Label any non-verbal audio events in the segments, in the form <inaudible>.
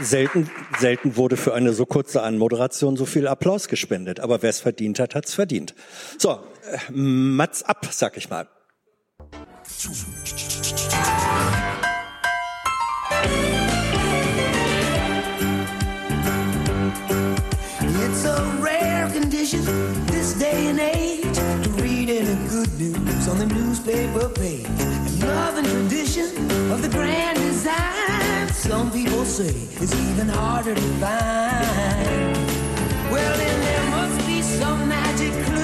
selten, selten wurde für eine so kurze Anmoderation so viel Applaus gespendet. Aber wer es verdient hat, hat's verdient. So, äh, Mats ab, sag ich mal. It's a rare condition this day and age to read any good news on the newspaper page. Love and tradition of the grand some people say is even harder to find. Well, then there must be some magic clue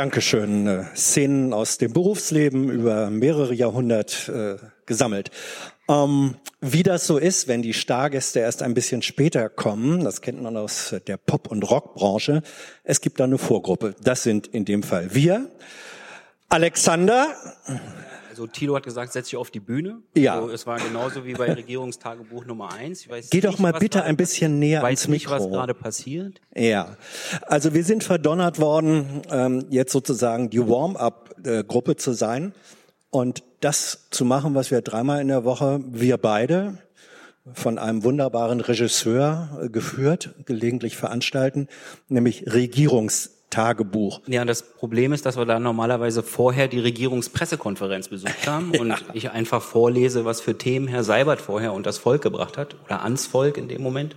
Dankeschön. Äh, Szenen aus dem Berufsleben über mehrere Jahrhunderte äh, gesammelt. Ähm, wie das so ist, wenn die Stargäste erst ein bisschen später kommen, das kennt man aus der Pop- und Rockbranche, es gibt da eine Vorgruppe. Das sind in dem Fall wir. Alexander, Also Thilo hat gesagt, setz dich auf die Bühne. Ja. Also es war genauso wie bei <laughs> Regierungstagebuch Nummer eins. Ich weiß Geh doch nicht, mal was bitte ein bisschen näher weiß ans nicht, was Mikro. gerade passiert. Ja, also wir sind verdonnert worden, ähm, jetzt sozusagen die Warm-up-Gruppe zu sein und das zu machen, was wir dreimal in der Woche, wir beide, von einem wunderbaren Regisseur äh, geführt, gelegentlich veranstalten, nämlich Regierungstagebuch. Ja, das Problem ist, dass wir da normalerweise vorher die Regierungspressekonferenz besucht haben <laughs> und ich einfach vorlese, was für Themen Herr Seibert vorher und das Volk gebracht hat oder ans Volk in dem Moment.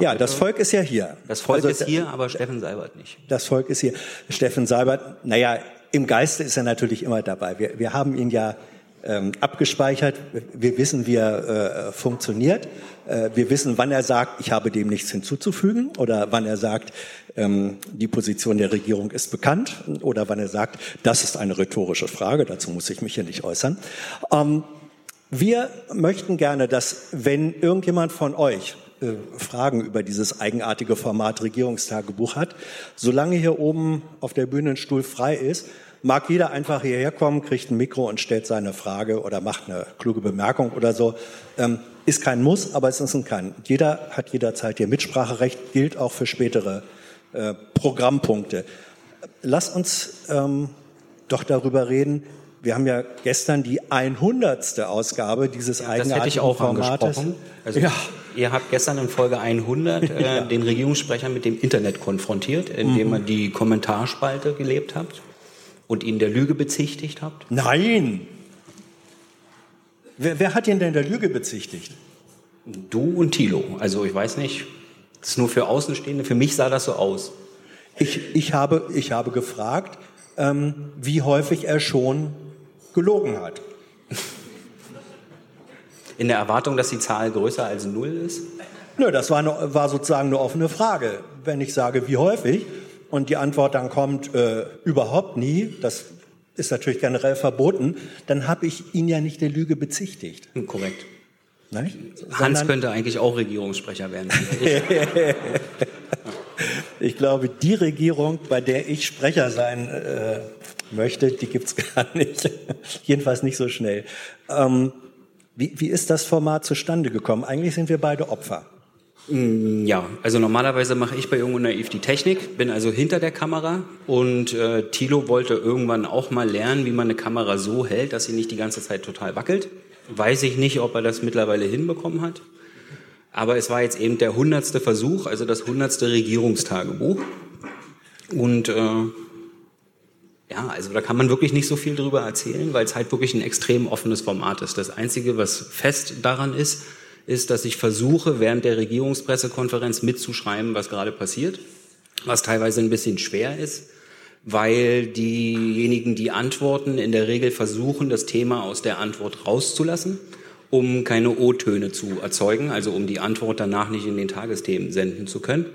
Ja, heute- das Volk ist ja hier. Das Volk Also, ist hier, aber Steffen Seibert nicht. Das Volk ist hier. Steffen Seibert, naja, im Geiste ist er natürlich immer dabei. Wir, wir haben ihn ja ähm, abgespeichert. Wir wissen, wie er äh, funktioniert. Äh, wir wissen, wann er sagt, ich habe dem nichts hinzuzufügen oder wann er sagt, ähm, die Position der Regierung ist bekannt oder wann er sagt, das ist eine rhetorische Frage, dazu muss ich mich hier nicht äußern. Ähm, wir möchten gerne, dass wenn irgendjemand von euch äh, Fragen über dieses eigenartige Format Regierungstagebuch hat, solange hier oben auf der Bühne ein Stuhl frei ist, mag jeder einfach hierher kommen, kriegt ein Mikro und stellt seine Frage oder macht eine kluge Bemerkung oder so. Ähm, ist kein Muss, aber es ist ein Kann. Jeder hat jederzeit hier Mitspracherecht, gilt auch für spätere äh, Programmpunkte. Lass uns ähm, doch darüber reden. Wir haben ja gestern die 100. Ausgabe dieses Das eigenartigen hätte ich auch Formates. angesprochen. Also Ja. Ihr habt gestern in Folge 100 äh, <laughs> den Regierungssprecher mit dem Internet konfrontiert, indem Mhm. ihr die Kommentarspalte gelebt habt und ihn der Lüge bezichtigt habt. Nein! Wer, wer hat ihn denn der Lüge bezichtigt? Du und Thilo. Also ich weiß nicht, das ist nur für Außenstehende. Für mich sah das so aus. Ich, ich, habe, ich habe gefragt, ähm, wie häufig er schon gelogen hat. <laughs> In der Erwartung, dass die Zahl größer als null ist. Nö, das war, eine, war sozusagen eine offene Frage. Wenn ich sage, wie häufig, und die Antwort dann kommt, äh, überhaupt nie, das ist natürlich generell verboten, dann habe ich ihn ja nicht der Lüge bezichtigt. Hm, korrekt. Nicht? Hans Sondern- könnte eigentlich auch Regierungssprecher werden. <laughs> Ich glaube, die Regierung, bei der ich Sprecher sein äh, möchte, die gibt's <laughs> gar nicht. Jedenfalls nicht so schnell. Ähm, wie, wie ist das Format zustande gekommen? Eigentlich sind wir beide Opfer. Ja, also normalerweise mache ich bei Jung und Naiv die Technik, bin also hinter der Kamera und äh, Thilo wollte irgendwann auch mal lernen, wie man eine Kamera so hält, dass sie nicht die ganze Zeit total wackelt. Weiß ich nicht, ob er das mittlerweile hinbekommen hat. Aber es war jetzt eben der hundertste Versuch, also das hundertste Regierungstagebuch. Und äh, ja, also da kann man wirklich nicht so viel drüber erzählen, weil es halt wirklich ein extrem offenes Format ist. Das Einzige, was fest daran ist, ist, dass ich versuche, während der Regierungspressekonferenz mitzuschreiben, was gerade passiert, was teilweise ein bisschen schwer ist, weil diejenigen, die antworten, in der Regel versuchen, das Thema aus der Antwort rauszulassen, um keine O-Töne zu erzeugen, also um die Antwort danach nicht in den Tagesthemen senden zu können.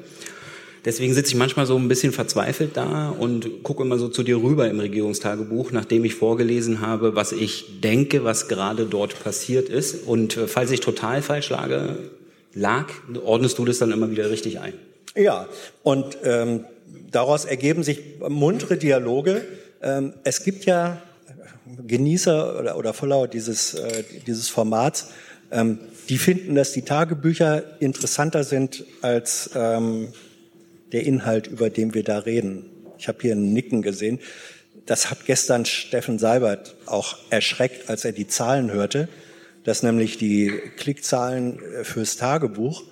Deswegen sitze ich manchmal so ein bisschen verzweifelt da und gucke immer so zu dir rüber im Regierungstagebuch, nachdem ich vorgelesen habe, was ich denke, was gerade dort passiert ist. Und äh, falls ich total falsch lage, lag, ordnest du das dann immer wieder richtig ein. Ja, und ähm, daraus ergeben sich muntere Dialoge. Ähm, es gibt ja Genießer oder, oder Follower dieses, äh, dieses Formats, ähm, die finden, dass die Tagebücher interessanter sind als ähm, der Inhalt, über den wir da reden. Ich habe hier ein Nicken gesehen. Das hat gestern Steffen Seibert auch erschreckt, als er die Zahlen hörte, dass nämlich die Klickzahlen fürs Tagebuch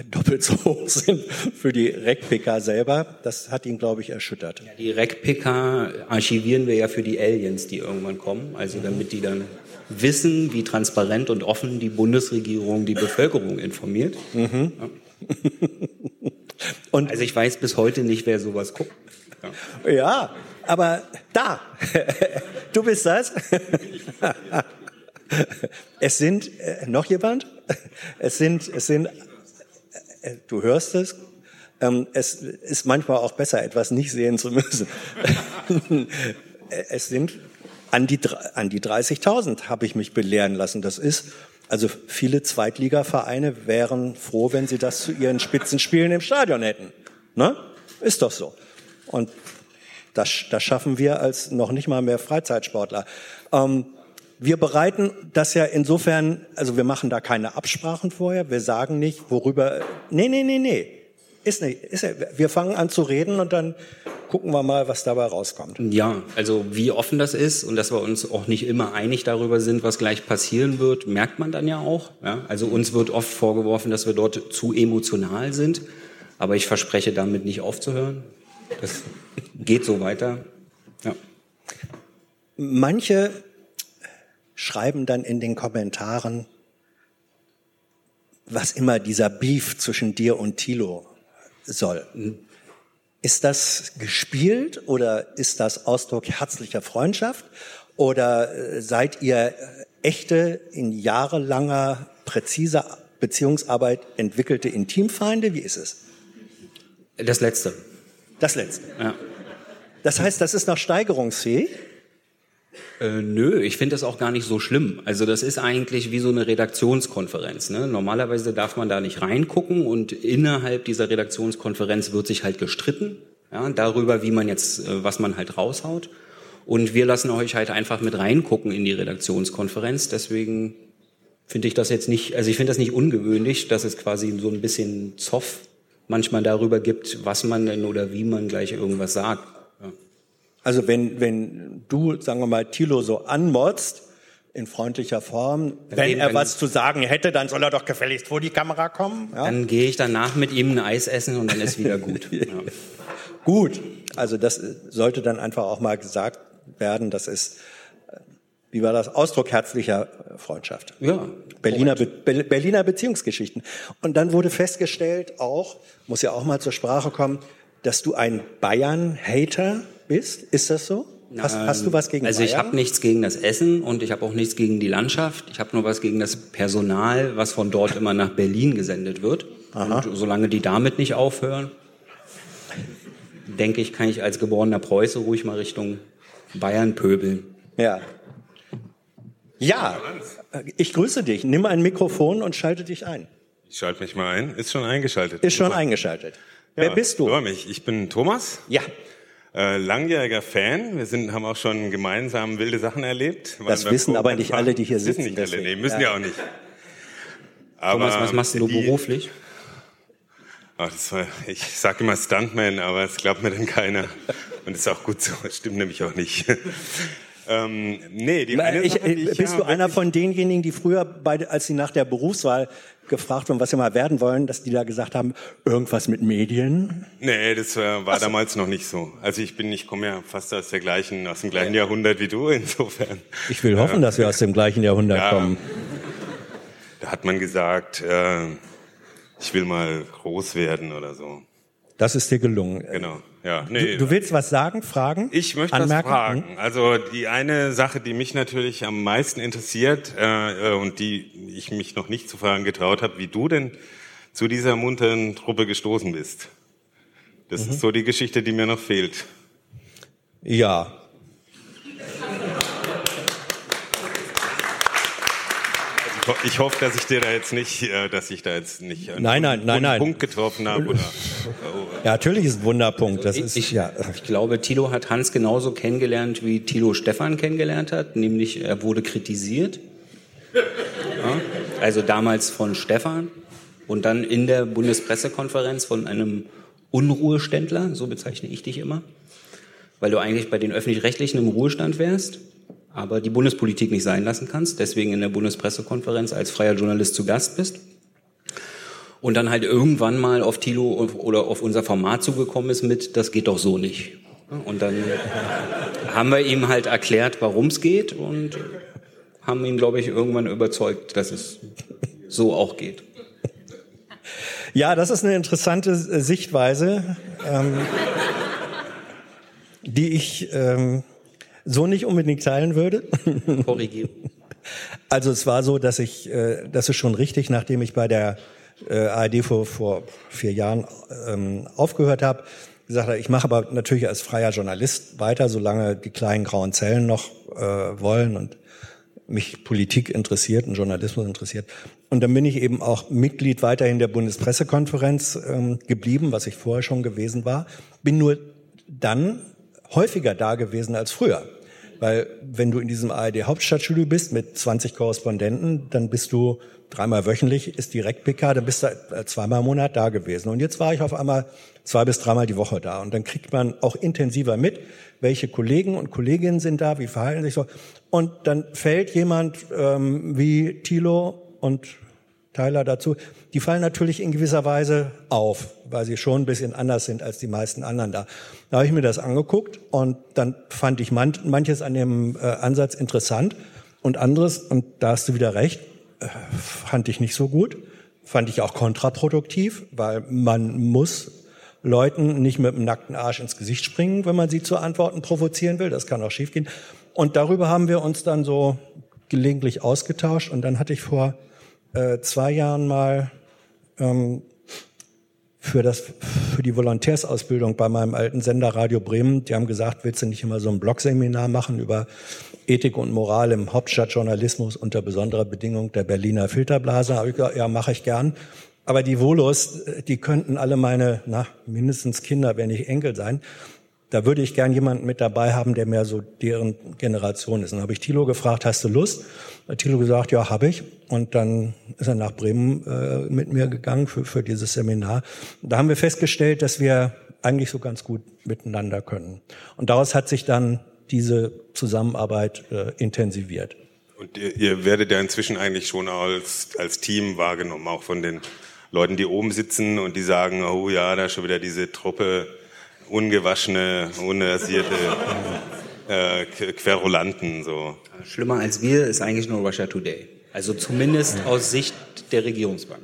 <laughs> doppelt so hoch sind für die RecPK selber. Das hat ihn, glaube ich, erschüttert. Ja, die RecPK archivieren wir ja für die Aliens, die irgendwann kommen, also damit die dann wissen, wie transparent und offen die Bundesregierung die Bevölkerung informiert. Mhm. Ja. <laughs> Und also ich weiß bis heute nicht, wer sowas guckt. Ja, ja aber da, du bist das. es sind äh, noch jemand. Es sind, es sind. Äh, du hörst es. Ähm, es ist manchmal auch besser, etwas nicht sehen zu müssen. <laughs> es sind an die, an die 30.000 habe ich mich belehren lassen. Das ist also viele Zweitligavereine wären froh, wenn sie das zu ihren Spitzenspielen im Stadion hätten. Ne? Ist doch so. Und das, das schaffen wir als noch nicht mal mehr Freizeitsportler. Ähm, wir bereiten das ja insofern, also wir machen da keine Absprachen vorher, wir sagen nicht, worüber, nee, nee, nee, nee, ist nicht, ist, wir fangen an zu reden und dann gucken wir mal, was dabei rauskommt. Ja, also wie offen das ist und dass wir uns auch nicht immer einig darüber sind, was gleich passieren wird, merkt man dann ja auch. Ja? Also uns wird oft vorgeworfen, dass wir dort zu emotional sind, aber ich verspreche damit nicht aufzuhören. Das geht so weiter. Ja. Manche schreiben dann in den Kommentaren, was immer dieser Beef zwischen dir und Thilo soll. Ist das gespielt oder ist das Ausdruck herzlicher Freundschaft? Oder äh, seid ihr äh, echte, in jahrelanger, präziser Beziehungsarbeit entwickelte Intimfeinde? Wie ist es? Das Letzte. Das Letzte. Ja. Das heißt, das ist noch steigerungsfähig? Äh, nö, ich finde das auch gar nicht so schlimm. Also das ist eigentlich wie so eine Redaktionskonferenz. Ne? Normalerweise darf man da nicht reingucken und innerhalb dieser Redaktionskonferenz wird sich halt gestritten ja, darüber, wie man jetzt, äh, was man halt raushaut. Und wir lassen euch halt einfach mit reingucken in die Redaktionskonferenz. Deswegen finde ich das jetzt nicht, also ich finde das nicht ungewöhnlich, dass es quasi so ein bisschen Zoff manchmal darüber gibt, was man denn oder wie man gleich irgendwas sagt. Also wenn, wenn du, sagen wir mal, Thilo so anmotzt, in freundlicher Form. Wenn er was zu sagen hätte, dann soll er doch gefälligst vor die Kamera kommen. Ja? Dann gehe ich danach mit ihm ein Eis essen und dann ist wieder gut. <laughs> ja. Gut, also das sollte dann einfach auch mal gesagt werden. Das ist, wie war das, Ausdruck herzlicher Freundschaft. Ja. Berliner, Be Berliner Beziehungsgeschichten. Und dann wurde festgestellt, auch, muss ja auch mal zur Sprache kommen, dass du ein Bayern-Hater bist. Ist das so? Hast, hast du was gegen Also ich habe nichts gegen das Essen und ich habe auch nichts gegen die Landschaft. Ich habe nur was gegen das Personal, was von dort immer nach Berlin gesendet wird. Aha. Und solange die damit nicht aufhören, denke ich, kann ich als geborener Preuße ruhig mal Richtung Bayern pöbeln. Ja. Ja, ich grüße dich. Nimm ein Mikrofon und schalte dich ein. Ich schalte mich mal ein. Ist schon eingeschaltet. Ist schon eingeschaltet. Ja, Wer bist du? Freue mich. Ich bin Thomas. Ja. Äh, langjähriger Fan. Wir sind, haben auch schon gemeinsam wilde Sachen erlebt. Das wissen aber nicht alle, die hier sitzen. Wissen nicht alle, nee, müssen ja, ja auch nicht. Aber Thomas, was machst du die, beruflich? Ach, das war, ich sage immer Stuntman, aber es glaubt mir dann keiner. Und ist auch gut so, das stimmt nämlich auch nicht. <laughs> Ähm, nee, die eine ich, Sache, die ich bist du einer von denjenigen, die früher, bei, als sie nach der Berufswahl gefragt wurden, was sie mal werden wollen, dass die da gesagt haben, irgendwas mit Medien? Nee, das war, war damals noch nicht so. Also ich bin, ich komme ja fast aus der gleichen, aus dem gleichen Jahrhundert wie du, insofern. Ich will hoffen, dass wir aus dem gleichen Jahrhundert ja, kommen. Da hat man gesagt, äh, ich will mal groß werden oder so. Das ist dir gelungen. Genau, ja. Nee, Du, du willst was sagen, fragen? ich möchte anmerken? was fragen. Also die eine Sache, die mich natürlich am meisten interessiert äh, äh, und die ich mich noch nicht zu fragen getraut habe, wie du denn zu dieser munteren Truppe gestoßen bist. Das Mhm. ist so die Geschichte, die mir noch fehlt. Ja. Ich ho- Ich hoffe, dass ich dir da jetzt nicht, äh, dass ich da jetzt nicht einen Nein, nein, nein, wunden nein. Punkt getroffen habe. Oder, Ja, natürlich ist ein Wunderpunkt. Das ist, Ich, ja. ich glaube, Thilo hat Hans genauso kennengelernt, wie Thilo Stefan kennengelernt hat, nämlich er wurde kritisiert. Ja, also damals von Stefan und dann in der Bundespressekonferenz von einem Unruheständler, so bezeichne ich dich immer, weil du eigentlich bei den Öffentlich-Rechtlichen im Ruhestand wärst, aber die Bundespolitik nicht sein lassen kannst, deswegen in der Bundespressekonferenz als freier Journalist zu Gast bist und dann halt irgendwann mal auf Thilo oder auf unser Format zugekommen ist mit, das geht doch so nicht. Und dann haben wir ihm halt erklärt, warum es geht und haben ihn, glaube ich, irgendwann überzeugt, dass es so auch geht. ja, das ist eine interessante Sichtweise, ähm, die ich ähm, so nicht unbedingt teilen würde. <laughs> Korrigiere. Also es war so, dass ich, äh, das ist schon richtig, nachdem ich bei der äh, ARD vor, vor vier Jahren ähm, aufgehört habe, gesagt habe, ich mache aber natürlich als freier Journalist weiter, solange die kleinen grauen Zellen noch äh, wollen und mich Politik interessiert und Journalismus interessiert. Und dann bin ich eben auch Mitglied weiterhin der Bundespressekonferenz ähm, geblieben, was ich vorher schon gewesen war. Bin nur dann häufiger da gewesen als früher. Weil wenn du in diesem ARD Hauptstadtstudio bist mit 20 Korrespondenten, dann bist du dreimal wöchentlich, ist direkt PK, dann bist du äh, zweimal im Monat da gewesen. Und jetzt war ich auf einmal zwei bis dreimal die Woche da. Und dann kriegt man auch intensiver mit, welche Kollegen und Kolleginnen sind da, wie verhalten sich so. Und dann fällt jemand ähm, wie Thilo und Tyler dazu, die fallen natürlich in gewisser Weise auf, weil sie schon ein bisschen anders sind als die meisten anderen da. Da habe ich mir das angeguckt und dann fand ich man, manches an dem äh, Ansatz interessant und anderes, und da hast du wieder recht, äh, fand ich nicht so gut, fand ich auch kontraproduktiv, weil man muss Leuten nicht mit dem nackten Arsch ins Gesicht springen, wenn man sie zu Antworten provozieren will. Das kann auch schiefgehen. Und darüber haben wir uns dann so gelegentlich ausgetauscht. Und dann hatte ich vor äh, zwei Jahren mal ähm, für, das, für die Volontärsausbildung bei meinem alten Sender Radio Bremen, die haben gesagt, willst du nicht immer so ein Blogseminar machen über Ethik und Moral im Hauptstadtjournalismus unter besonderer Bedingung der Berliner Filterblase? Habe ich gesagt, ja, mache ich gern. Aber die Volos, die könnten alle meine, na, mindestens Kinder, wenn nicht Enkel sein. Da würde ich gern jemanden mit dabei haben, der mehr so deren Generation ist. Und dann habe ich Thilo gefragt, hast du Lust? Hat Thilo gesagt, ja, habe ich. Und dann ist er nach Bremen äh, mit mir gegangen für, für dieses Seminar. Da haben wir festgestellt, dass wir eigentlich so ganz gut miteinander können. Und daraus hat sich dann diese Zusammenarbeit äh, intensiviert. Und ihr, ihr werdet ja inzwischen eigentlich schon als, als Team wahrgenommen, auch von den Leuten, die oben sitzen und die sagen, oh ja, da ist schon wieder diese Truppe ungewaschene, unrasierte äh, Querulanten. So. Schlimmer als wir ist eigentlich nur Russia Today. Also zumindest aus Sicht der Regierungsbank.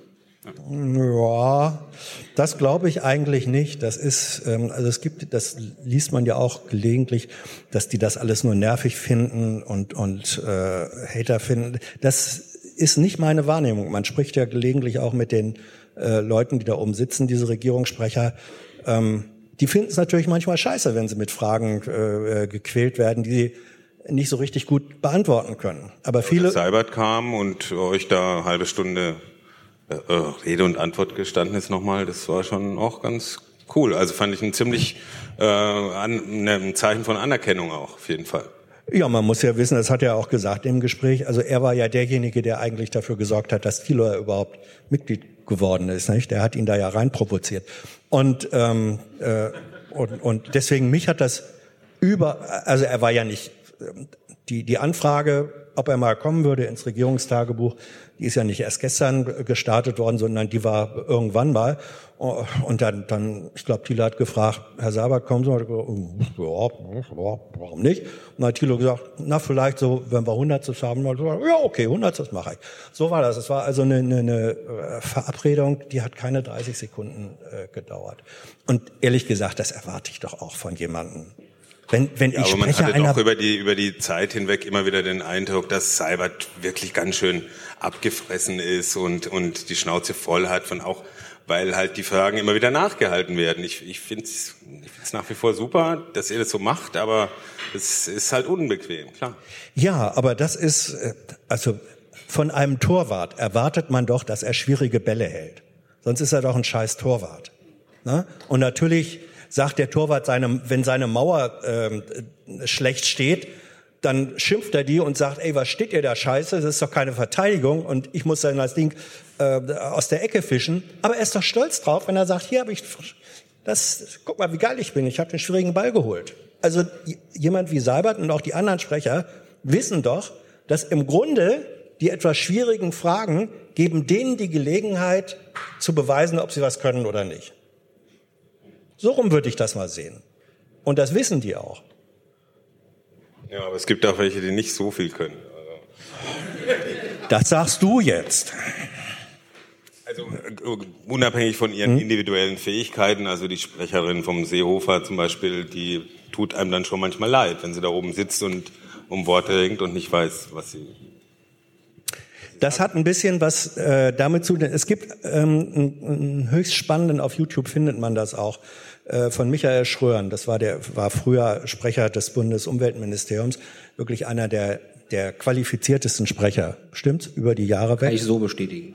Ja, das glaube ich eigentlich nicht. Das ist, ähm, also es gibt, das liest man ja auch gelegentlich, dass die das alles nur nervig finden und und äh, Hater finden. Das ist nicht meine Wahrnehmung. Man spricht ja gelegentlich auch mit den äh, Leuten, die da oben sitzen, diese Regierungssprecher. Ähm, die finden es natürlich manchmal scheiße, wenn sie mit Fragen äh, gequält werden, die sie nicht so richtig gut beantworten können. Aber viele Seibert kam und euch da eine halbe Stunde äh, äh, Rede und Antwort gestanden ist nochmal, das war schon auch ganz cool. Also fand ich ein ziemlich äh, an, ne, ein Zeichen von Anerkennung auch, auf jeden Fall. Ja, man muss ja wissen, das hat er auch gesagt im Gespräch, also er war ja derjenige, der eigentlich dafür gesorgt hat, dass Thilo überhaupt Mitglied geworden ist. Nicht? Der hat ihn da ja rein provoziert. Und, ähm, äh, und, und deswegen mich hat das über, also er war ja nicht, die, die Anfrage ob er mal kommen würde ins Regierungstagebuch. Die ist ja nicht erst gestern gestartet worden, sondern die war irgendwann mal. Und dann, dann ich glaube, Thilo hat gefragt, Herr Sabat, kommen Sie? Ja, warum nicht? Und dann hat Thilo gesagt, na vielleicht so, wenn wir 100 haben, ja okay, 100 das mache ich. So war das. Es war also eine, eine, eine Verabredung, die hat keine 30 Sekunden äh, gedauert. Und ehrlich gesagt, das erwarte ich doch auch von jemandem, wenn, wenn ja, ich aber man Sprecher hatte doch über die, über die Zeit hinweg immer wieder den Eindruck, dass Seibert wirklich ganz schön abgefressen ist und, und die Schnauze voll hat von auch, weil halt die Fragen immer wieder nachgehalten werden. Ich, ich finde es ich find's nach wie vor super, dass ihr das so macht, aber es ist halt unbequem, klar. Ja, aber das ist, äh, also von einem Torwart erwartet man doch, dass er schwierige Bälle hält. Sonst ist er doch ein scheiß Torwart. Ne? Und natürlich sagt der Torwart, seine, wenn seine Mauer ähm, schlecht steht, dann schimpft er die und sagt, ey, was steht ihr da scheiße? Das ist doch keine Verteidigung und ich muss dann das Ding äh, aus der Ecke fischen. Aber er ist doch stolz drauf, wenn er sagt, hier habe ich, das, guck mal, wie geil ich bin, ich habe den schwierigen Ball geholt. Also jemand wie Seibert und auch die anderen Sprecher wissen doch, dass im Grunde die etwas schwierigen Fragen geben denen die Gelegenheit zu beweisen, ob sie was können oder nicht. So rum würde ich das mal sehen. Und das wissen die auch. Ja, aber es gibt auch welche, die nicht so viel können. Das sagst du jetzt. Also unabhängig von ihren hm? individuellen Fähigkeiten, also die Sprecherin vom Seehofer zum Beispiel, die tut einem dann schon manchmal leid, wenn sie da oben sitzt und um Worte ringt und nicht weiß, was sie das hat ein bisschen was äh, damit zu tun. Es gibt ähm, einen höchst spannenden, auf YouTube findet man das auch, von Michael Schröern. Das war der, war früher Sprecher des Bundesumweltministeriums, wirklich einer der, der qualifiziertesten Sprecher. Stimmt's? Über die Jahre weg. Kann ich so bestätigen.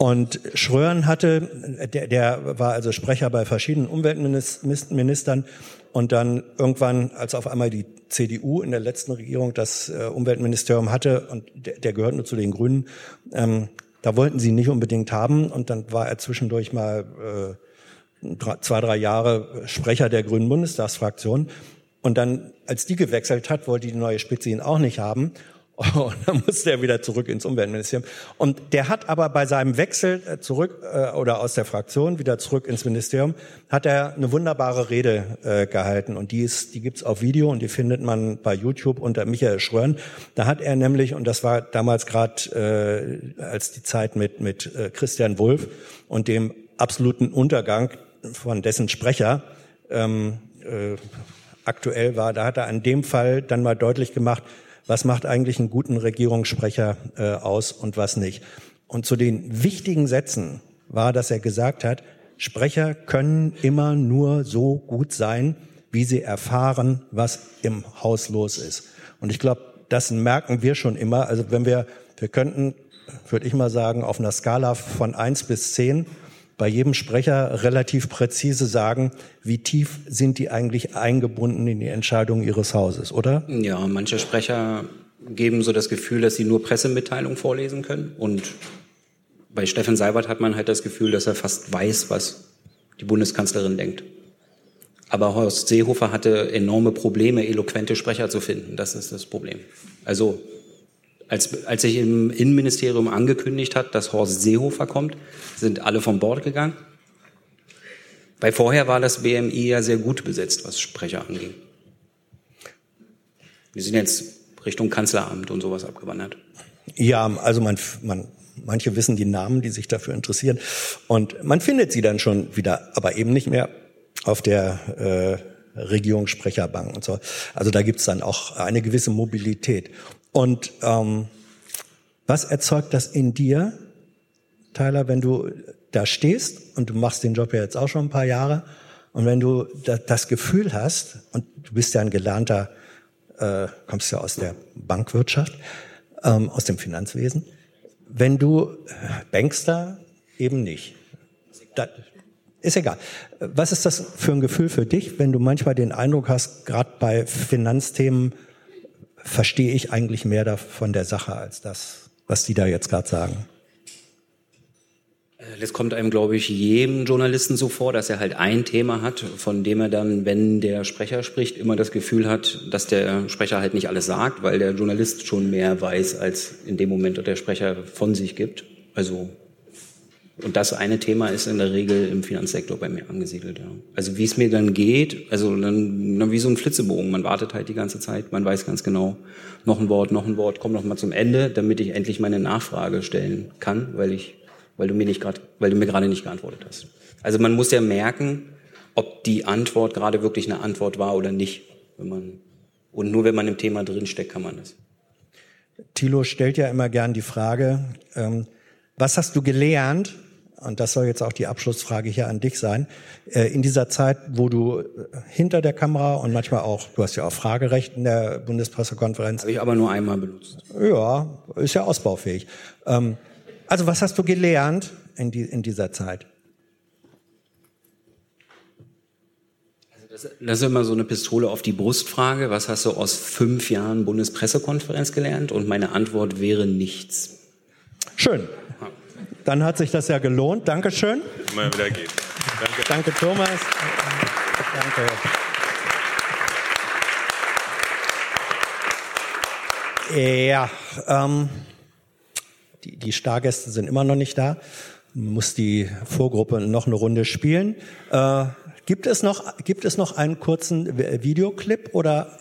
Und Schröern hatte, der, der war also Sprecher bei verschiedenen Umweltministern und dann irgendwann, als auf einmal die CDU in der letzten Regierung das äh, Umweltministerium hatte und der, der gehört nur zu den Grünen, ähm, da wollten sie nicht unbedingt haben und dann war er zwischendurch mal äh, zwei, drei Jahre Sprecher der Grünen Bundestagsfraktion und dann, als die gewechselt hat, wollte die neue Spitze ihn auch nicht haben <laughs> und dann musste er wieder zurück ins Umweltministerium. Und der hat aber bei seinem Wechsel äh, zurück äh, oder aus der Fraktion wieder zurück ins Ministerium, hat er eine wunderbare Rede äh, gehalten. Und die, ist, die gibt's auf Video und die findet man bei YouTube unter Michael Schröern. Da hat er nämlich, und das war damals gerade äh, als die Zeit mit, mit äh, Christian Wulff und dem absoluten Untergang von dessen Sprecher ähm, äh, aktuell war, da hat er an dem Fall dann mal deutlich gemacht, was macht eigentlich einen guten Regierungssprecher äh, aus und was nicht. Und zu den wichtigen Sätzen war, dass er gesagt hat, Sprecher können immer nur so gut sein, wie sie erfahren, was im Haus los ist. Und ich glaube, das merken wir schon immer. Also wenn wir, wir könnten, würde ich mal sagen, auf einer Skala von eins bis zehn bei jedem Sprecher relativ präzise sagen, wie tief sind die eigentlich eingebunden in die Entscheidungen ihres Hauses, oder? Ja, manche Sprecher geben so das Gefühl, dass sie nur Pressemitteilungen vorlesen können. Und bei Steffen Seibert hat man halt das Gefühl, dass er fast weiß, was die Bundeskanzlerin denkt. Aber Horst Seehofer hatte enorme Probleme, eloquente Sprecher zu finden. Das ist das Problem. Also als, als sich im Innenministerium angekündigt hat, dass Horst Seehofer kommt, sind alle vom Bord gegangen. Weil vorher war das BMI ja sehr gut besetzt, was Sprecher anging. Wir sind jetzt Richtung Kanzleramt und sowas abgewandert. Ja, also man, man, manche wissen die Namen, die sich dafür interessieren. Und man findet sie dann schon wieder, aber eben nicht mehr auf der äh, Regierungssprecherbank und so. Also da gibt's dann auch eine gewisse Mobilität. Und ähm, was erzeugt das in dir, Tyler, wenn du da stehst und du machst den Job ja jetzt auch schon ein paar Jahre und wenn du das Gefühl hast, und du bist ja ein gelernter, äh, kommst ja aus der Bankwirtschaft, ähm, aus dem Finanzwesen, wenn du Bankster eben nicht. Das ist egal. Was ist das für ein Gefühl für dich, wenn du manchmal den Eindruck hast, gerade bei Finanzthemen, verstehe ich eigentlich mehr von der Sache als das, was die da jetzt gerade sagen. Das kommt einem, glaube ich, jedem Journalisten so vor, dass er halt ein Thema hat, von dem er dann, wenn der Sprecher spricht, immer das Gefühl hat, dass der Sprecher halt nicht alles sagt, weil der Journalist schon mehr weiß, als in dem Moment der Sprecher von sich gibt. Also und das eine Thema ist in der Regel im Finanzsektor bei mir angesiedelt. Ja. Also wie es mir dann geht, also dann, dann wie so ein Flitzebogen. Man wartet halt die ganze Zeit, man weiß ganz genau, noch ein Wort, noch ein Wort, komm noch mal zum Ende, damit ich endlich meine Nachfrage stellen kann, weil ich, weil du mir nicht gerade, weil du mir gerade nicht geantwortet hast. Also man muss ja merken, ob die Antwort gerade wirklich eine Antwort war oder nicht. Wenn man, und nur wenn man im Thema drinsteckt, kann man das. Thilo stellt ja immer gern die Frage, ähm, was hast du gelernt und das soll jetzt auch die Abschlussfrage hier an dich sein, äh, in dieser Zeit, wo du äh, hinter der Kamera und manchmal auch, du hast ja auch Fragerecht in der Bundespressekonferenz. Habe ich aber nur einmal benutzt. Ja, ist ja ausbaufähig. Ähm, also was hast du gelernt in, die, in dieser Zeit? Also das ist immer so eine Pistole auf die Brustfrage. Was hast du aus fünf Jahren Bundespressekonferenz gelernt? Und meine Antwort wäre nichts. Schön. Dann hat sich das ja gelohnt. Dankeschön. Immer wieder geht. Danke. Danke, Thomas. Danke. Ja, ähm, die, die Stargäste sind immer noch nicht da. Muss die Vorgruppe noch eine Runde spielen. Äh, gibt es noch, gibt es noch einen kurzen Videoclip oder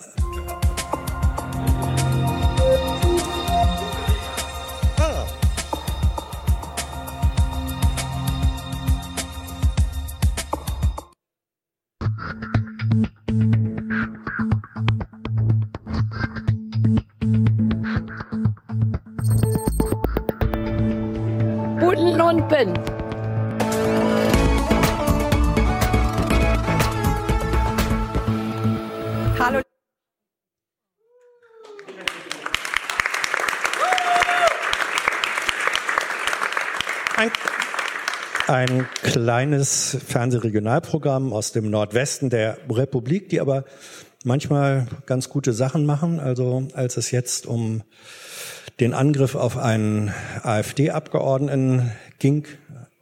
ein kleines Fernsehregionalprogramm aus dem Nordwesten der Republik, die aber manchmal ganz gute Sachen machen. Also als es jetzt um den Angriff auf einen AfD-Abgeordneten ging,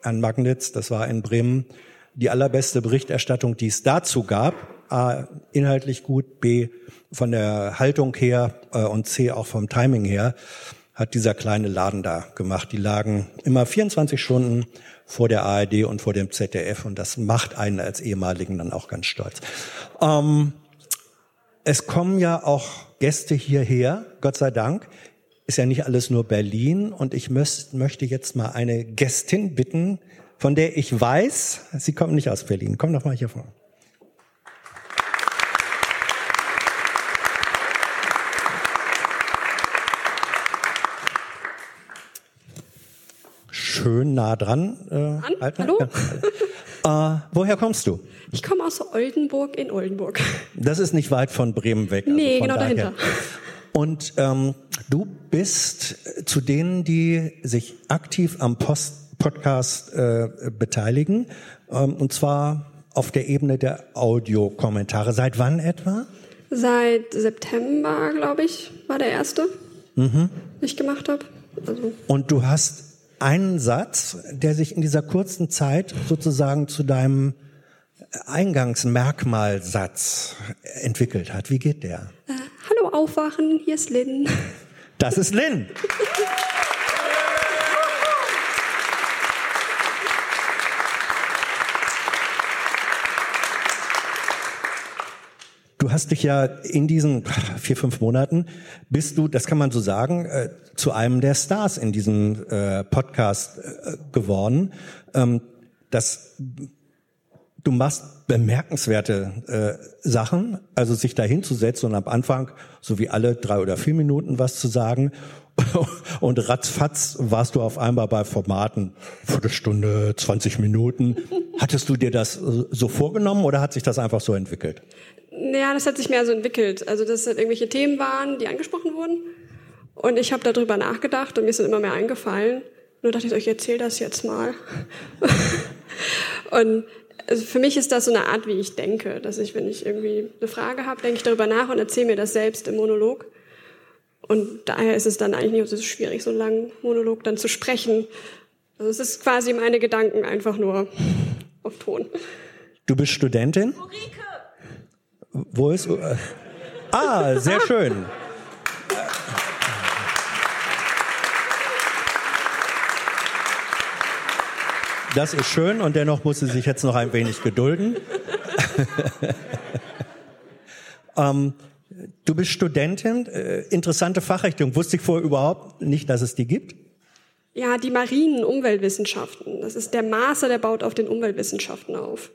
an Magnitz, das war in Bremen, die allerbeste Berichterstattung, die es dazu gab. A, inhaltlich gut, B, von der Haltung her äh, und C, auch vom Timing her, hat dieser kleine Laden da gemacht. Die lagen immer 24 Stunden vor der ARD und vor dem ZDF und das macht einen als ehemaligen dann auch ganz stolz. Ähm, es kommen ja auch Gäste hierher, Gott sei Dank. Ist ja nicht alles nur Berlin und ich müsst, möchte jetzt mal eine Gästin bitten, von der ich weiß, sie kommt nicht aus Berlin. Komm doch mal hier vor. Schön nah dran. Äh, An? Halten. Hallo? Ja. <laughs> äh, woher kommst du? Ich komme aus Oldenburg in Oldenburg. Das ist nicht weit von Bremen weg. Also nee, genau daher. dahinter. Und ähm, du bist zu denen, die sich aktiv am Post Podcast äh, beteiligen, ähm, und zwar auf der Ebene der Audiokommentare. Seit wann etwa? Seit September, glaube ich, war der erste, mhm. den ich gemacht habe. Also. Und du hast einen Satz, der sich in dieser kurzen Zeit sozusagen zu deinem Eingangsmerkmalsatz entwickelt hat. Wie geht der? Äh, hallo Aufwachen, hier ist Lynn. Das ist Lynn. <laughs> Du hast dich ja in diesen vier, fünf Monaten, bist du, das kann man so sagen, äh, zu einem der Stars in diesem äh, Podcast äh, geworden. Ähm, das, du machst bemerkenswerte Sachen, also sich da hinzusetzen und am Anfang, so wie alle drei oder vier Minuten was zu sagen <laughs> und ratzfatz warst du auf einmal bei Formaten Viertelstunde, 20 Minuten. Hattest du dir das so vorgenommen oder hat sich das einfach so entwickelt? Ja, das hat sich mehr so entwickelt. Also, dass halt irgendwelche Themen waren, die angesprochen wurden. Und ich habe darüber nachgedacht und mir ist dann immer mehr eingefallen. Nur dachte ich, ich erzähle das jetzt mal. <laughs> und also für mich ist das so eine Art, wie ich denke, dass ich, wenn ich irgendwie eine Frage habe, denke ich darüber nach und erzähle mir das selbst im Monolog. Und daher ist es dann eigentlich nicht so schwierig, so einen langen Monolog dann zu sprechen, Also es ist quasi meine Gedanken einfach nur <laughs> auf Ton. Du bist Studentin? Ulrike! Wo ist? Ah, sehr schön. Das ist schön und dennoch muss sie sich jetzt noch ein wenig gedulden. <laughs> ähm, du bist Studentin, äh, interessante Fachrichtung. Wusste ich vorher überhaupt nicht, dass es die gibt. Ja, die marinen Umweltwissenschaften. Das ist der Master, der baut auf den Umweltwissenschaften auf.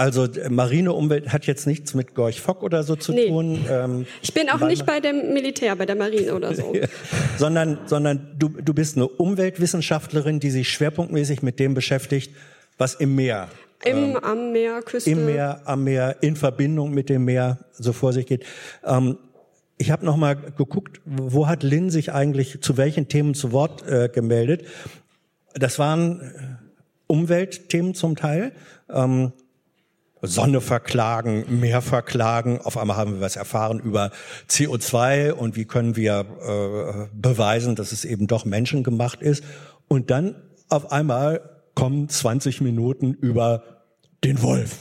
Also äh, marine Umwelt hat jetzt nichts mit Gorch Fock oder so zu Nee. tun. Ähm, Ich bin auch nicht bei dem Militär, bei der Marine oder so. <laughs> sondern, sondern du, du bist eine Umweltwissenschaftlerin, die sich schwerpunktmäßig mit dem beschäftigt, was im Meer, Im, am Meer, Küste. im Meer, am Meer, in Verbindung mit dem Meer so vor sich geht. Ähm, ich habe noch mal geguckt, wo hat Lynn sich eigentlich zu welchen Themen zu Wort äh, gemeldet? Das waren äh, Umweltthemen zum Teil. Ähm, Sonne verklagen, Meer verklagen. Auf einmal haben wir was erfahren über CO2 und wie können wir äh, beweisen, dass es eben doch menschengemacht ist. Und dann auf einmal kommen 20 Minuten über den Wolf.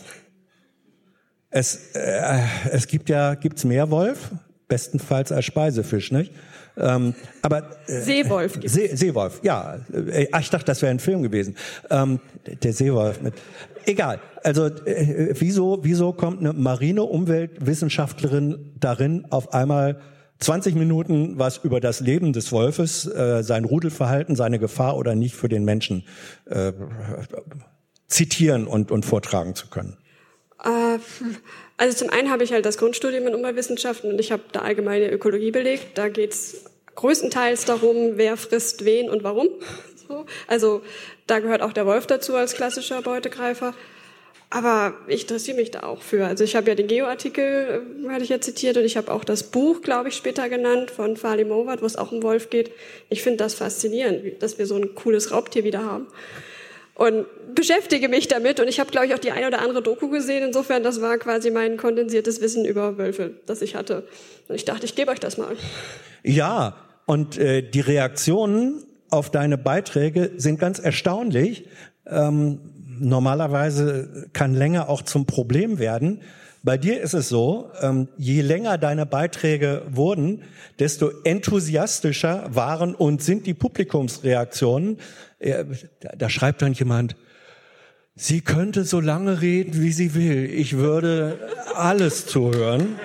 Es, äh, es gibt ja, gibt's Meerwolf? Bestenfalls als Speisefisch, nicht? Ähm, aber äh, Seewolf gibt's. See, Seewolf, ja. Äh, ach, ich dachte, das wäre ein Film gewesen. Ähm, der Seewolf mit. Egal. Also äh, wieso, wieso kommt eine marine Umweltwissenschaftlerin darin, auf einmal 20 Minuten was über das Leben des Wolfes, äh, sein Rudelverhalten, seine Gefahr oder nicht für den Menschen äh, zitieren und, und vortragen zu können? Äh, also zum einen habe ich halt das Grundstudium in Umweltwissenschaften und ich habe da allgemeine Ökologie belegt. Da geht's größtenteils darum, wer frisst wen und warum. <laughs> So. Also da gehört auch der Wolf dazu als klassischer Beutegreifer. Aber ich interessiere mich da auch für. Also ich habe ja den Geo-Artikel, äh, hatte ich ja zitiert, und ich habe auch das Buch, glaube ich, später genannt, von Fali Mowat, wo es auch um Wolf geht. Ich finde das faszinierend, dass wir so ein cooles Raubtier wieder haben und beschäftige mich damit. Und ich habe, glaube ich, auch die eine oder andere Doku gesehen. Insofern, das war quasi mein kondensiertes Wissen über Wölfe, das ich hatte. Und ich dachte, ich gebe euch das mal. Ja, und äh, die Reaktionen auf deine Beiträge sind ganz erstaunlich. Ähm, normalerweise kann länger auch zum Problem werden. Bei dir ist es so, ähm, je länger deine Beiträge wurden, desto enthusiastischer waren und sind die Publikumsreaktionen. Äh, da, da schreibt dann jemand, sie könnte so lange reden, wie sie will. Ich würde alles zuhören.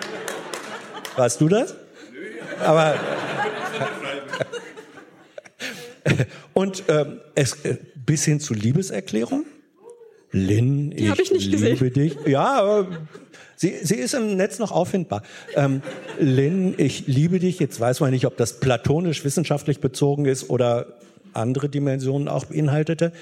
Warst du das? Aber <laughs> und ähm, es äh, bis hin zu Liebeserklärung. Lynn, ich, hab ich nicht liebe gesehen. dich. Ja, aber sie, sie ist im Netz noch auffindbar. Ähm, Lynn, ich liebe dich. Jetzt weiß man nicht, ob das platonisch wissenschaftlich bezogen ist oder andere Dimensionen auch beinhaltete.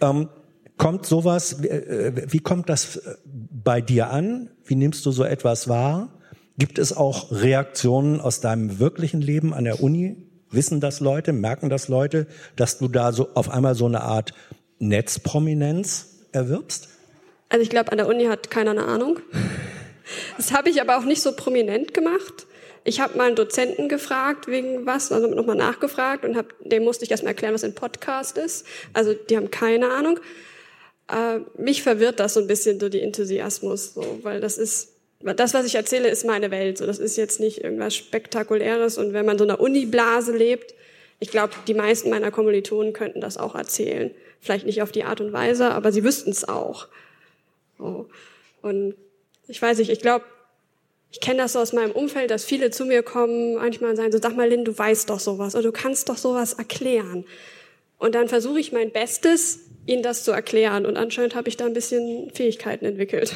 Ähm, kommt sowas, äh, wie kommt das äh, bei dir an? Wie nimmst du so etwas wahr? Gibt es auch Reaktionen aus deinem wirklichen Leben an der Uni? Wissen das Leute, merken das Leute, dass du da so auf einmal so eine Art Netzprominenz erwirbst? Also ich glaube, an der Uni hat keiner eine Ahnung. Das habe ich aber auch nicht so prominent gemacht. Ich habe mal einen Dozenten gefragt wegen was, also nochmal nachgefragt und hab, dem musste ich erstmal erklären, was ein Podcast ist. Also die haben keine Ahnung. Äh, mich verwirrt das so ein bisschen, so die Enthusiasmus, so, weil das ist, das, was ich erzähle, ist meine Welt. So, das ist jetzt nicht irgendwas Spektakuläres. Und wenn man so in einer Uni-Blase lebt, ich glaube, die meisten meiner Kommilitonen könnten das auch erzählen. Vielleicht nicht auf die Art und Weise, aber sie wüssten es auch. So. Und ich weiß nicht, ich glaube, ich kenne das so aus meinem Umfeld, dass viele zu mir kommen, manchmal sagen so, sag mal, Lynn, du weißt doch sowas oder du kannst doch sowas erklären. Und dann versuche ich mein Bestes, ihnen das zu erklären. Und anscheinend habe ich da ein bisschen Fähigkeiten entwickelt.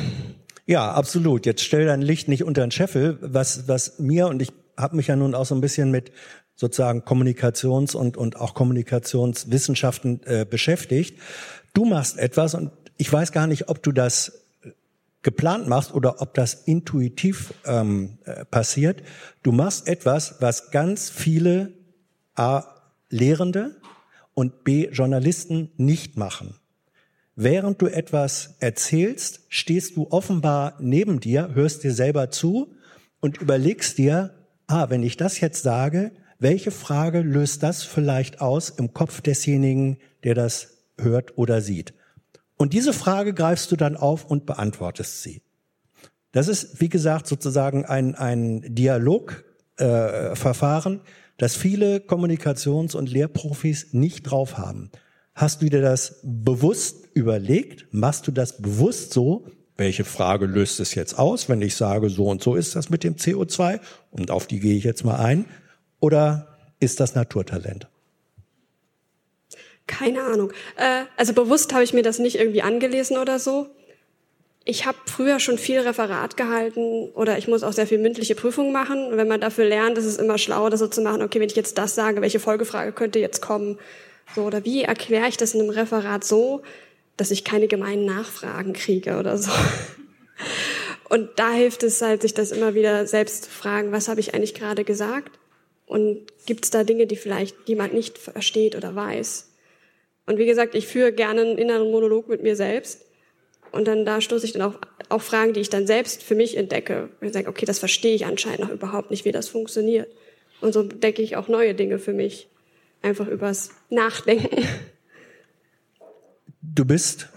Ja, absolut. Jetzt stell dein Licht nicht unter den Scheffel, was, was mir, und ich habe mich ja nun auch so ein bisschen mit sozusagen Kommunikations- und, und auch Kommunikationswissenschaften äh, beschäftigt. Du machst etwas und ich weiß gar nicht, ob du das geplant machst oder ob das intuitiv ähm, äh, passiert. Du machst etwas, was ganz viele A, Lehrende und B, Journalisten nicht machen. Während du etwas erzählst, stehst du offenbar neben dir, hörst dir selber zu und überlegst dir, ah, wenn ich das jetzt sage, welche Frage löst das vielleicht aus im Kopf desjenigen, der das hört oder sieht. Und diese Frage greifst du dann auf und beantwortest sie. Das ist, wie gesagt, sozusagen ein, ein Dialogverfahren, äh, das viele Kommunikations- und Lehrprofis nicht drauf haben. Hast du dir das bewusst überlegt? Machst du das bewusst so? Welche Frage löst es jetzt aus, wenn ich sage, so und so ist das mit dem CO2? Und auf die gehe ich jetzt mal ein. Oder ist das Naturtalent? Keine Ahnung. Äh, also bewusst habe ich mir das nicht irgendwie angelesen oder so. Ich habe früher schon viel Referat gehalten oder ich muss auch sehr viel mündliche Prüfungen machen. Und wenn man dafür lernt, ist es immer schlau, das so zu machen, okay, wenn ich jetzt das sage, welche Folgefrage könnte jetzt kommen? So, oder wie erkläre ich das in einem Referat so, dass ich keine gemeinen Nachfragen kriege oder so? Und da hilft es halt, sich das immer wieder selbst zu fragen, was habe ich eigentlich gerade gesagt? Und gibt es da Dinge, die vielleicht jemand nicht versteht oder weiß? Und wie gesagt, ich führe gerne einen inneren Monolog mit mir selbst. Und dann da stoße ich dann auf, auf Fragen, die ich dann selbst für mich entdecke. Und sage, okay, das verstehe ich anscheinend noch überhaupt nicht, wie das funktioniert. Und so entdecke ich auch neue Dinge für mich. Einfach übers Nachdenken. Du bist,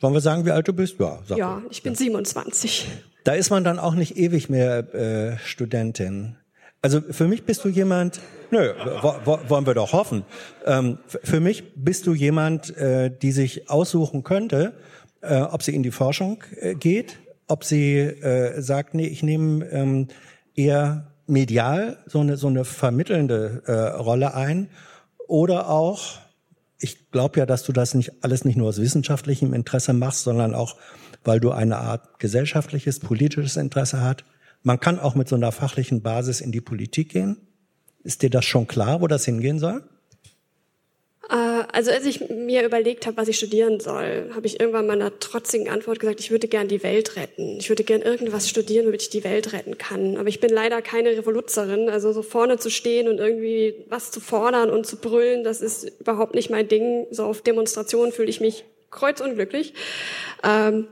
wollen wir sagen, wie alt du bist? Ja, ja ich bin ja. 27. Da ist man dann auch nicht ewig mehr äh, Studentin. Also für mich bist du jemand, nö, wollen wir doch hoffen. Ähm, für mich bist du jemand, äh, die sich aussuchen könnte, äh, ob sie in die Forschung äh, geht, ob sie äh, sagt, nee, ich nehme ähm, eher medial so eine, so eine vermittelnde äh, Rolle ein oder auch, ich glaube ja, dass du das nicht alles nicht nur aus wissenschaftlichem Interesse machst, sondern auch, weil du eine Art gesellschaftliches, politisches Interesse hast, man kann auch mit so einer fachlichen Basis in die Politik gehen. Ist dir das schon klar, wo das hingehen soll? Äh, also als ich mir überlegt habe, was ich studieren soll, habe ich irgendwann meiner trotzigen Antwort gesagt, ich würde gern die Welt retten. Ich würde gern irgendwas studieren, damit ich die Welt retten kann. Aber ich bin leider keine Revoluzerin. Also so vorne zu stehen und irgendwie was zu fordern und zu brüllen, das ist überhaupt nicht mein Ding. So auf Demonstrationen fühle ich mich kreuzunglücklich. Ähm,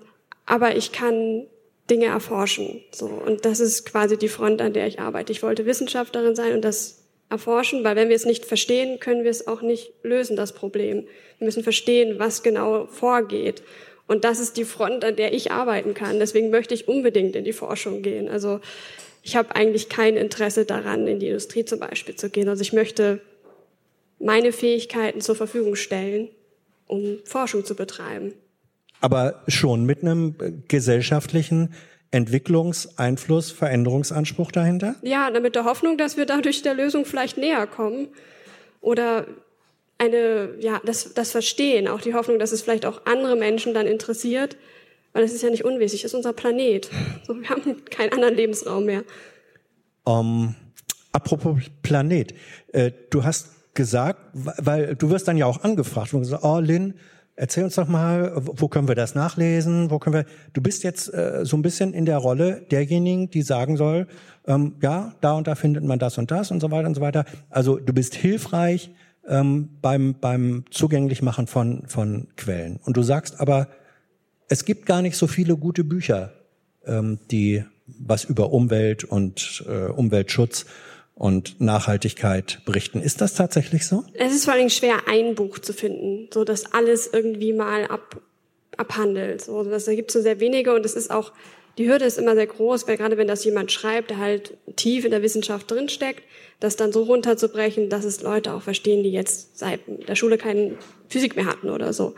aber ich kann Dinge erforschen. So. Und das ist quasi die Front, an der ich arbeite. Ich wollte Wissenschaftlerin sein und das erforschen, weil wenn wir es nicht verstehen, können wir es auch nicht lösen, das Problem. Wir müssen verstehen, was genau vorgeht. Und das ist die Front, an der ich arbeiten kann. Deswegen möchte ich unbedingt in die Forschung gehen. Also ich habe eigentlich kein Interesse daran, in die Industrie zum Beispiel zu gehen. Also ich möchte meine Fähigkeiten zur Verfügung stellen, um Forschung zu betreiben aber schon mit einem gesellschaftlichen Entwicklungseinfluss, Veränderungsanspruch dahinter? Ja, mit der Hoffnung, dass wir dadurch der Lösung vielleicht näher kommen oder eine, ja, das, das Verstehen, auch die Hoffnung, dass es vielleicht auch andere Menschen dann interessiert, weil es ist ja nicht unwesentlich, es ist unser Planet. So, wir haben keinen anderen Lebensraum mehr. Um, apropos Planet, äh, du hast gesagt, weil du wirst dann ja auch angefragt und gesagt, oh Lynn, Erzähl uns doch mal, wo können wir das nachlesen? Wo können wir? Du bist jetzt äh, so ein bisschen in der Rolle derjenigen, die sagen soll, ähm, ja, da und da findet man das und das und so weiter und so weiter. Also du bist hilfreich ähm, beim beim Zugänglichmachen von von Quellen. Und du sagst aber, es gibt gar nicht so viele gute Bücher, ähm, die was über Umwelt und äh, Umweltschutz und Nachhaltigkeit berichten. Ist das tatsächlich so? Es ist vor allem schwer, ein Buch zu finden, so dass alles irgendwie mal ab, abhandelt. So, das, da gibt es so sehr wenige und es ist auch, die Hürde ist immer sehr groß, weil gerade wenn das jemand schreibt, der halt tief in der Wissenschaft drinsteckt, das dann so runterzubrechen, dass es Leute auch verstehen, die jetzt seit der Schule keine Physik mehr hatten oder so.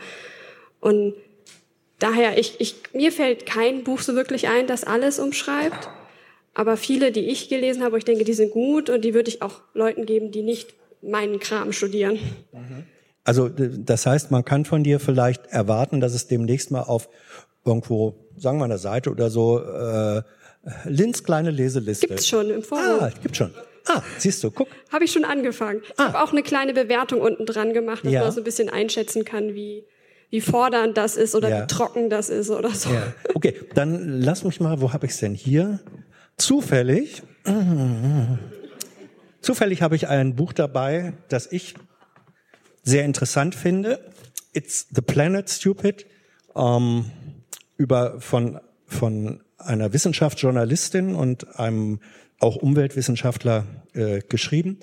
Und daher, ich, ich, mir fällt kein Buch so wirklich ein, das alles umschreibt. Aber viele, die ich gelesen habe, ich denke, die sind gut und die würde ich auch Leuten geben, die nicht meinen Kram studieren. Also das heißt, man kann von dir vielleicht erwarten, dass es demnächst mal auf irgendwo, sagen wir an der Seite oder so, äh, Linz kleine Leseliste. Gibt's schon im Forum. Ah, gibt's schon. Ah, siehst du, guck. Habe ich schon angefangen. Ah. Habe auch eine kleine Bewertung unten dran gemacht, dass ja. man so ein bisschen einschätzen kann, wie wie fordernd das ist oder ja. wie trocken das ist oder so. Ja. Okay, dann lass mich mal, wo habe ich es denn hier? Zufällig, zufällig habe ich ein Buch dabei, das ich sehr interessant finde. It's the Planet Stupid, ähm, über von von einer Wissenschaftsjournalistin und einem auch Umweltwissenschaftler äh, geschrieben.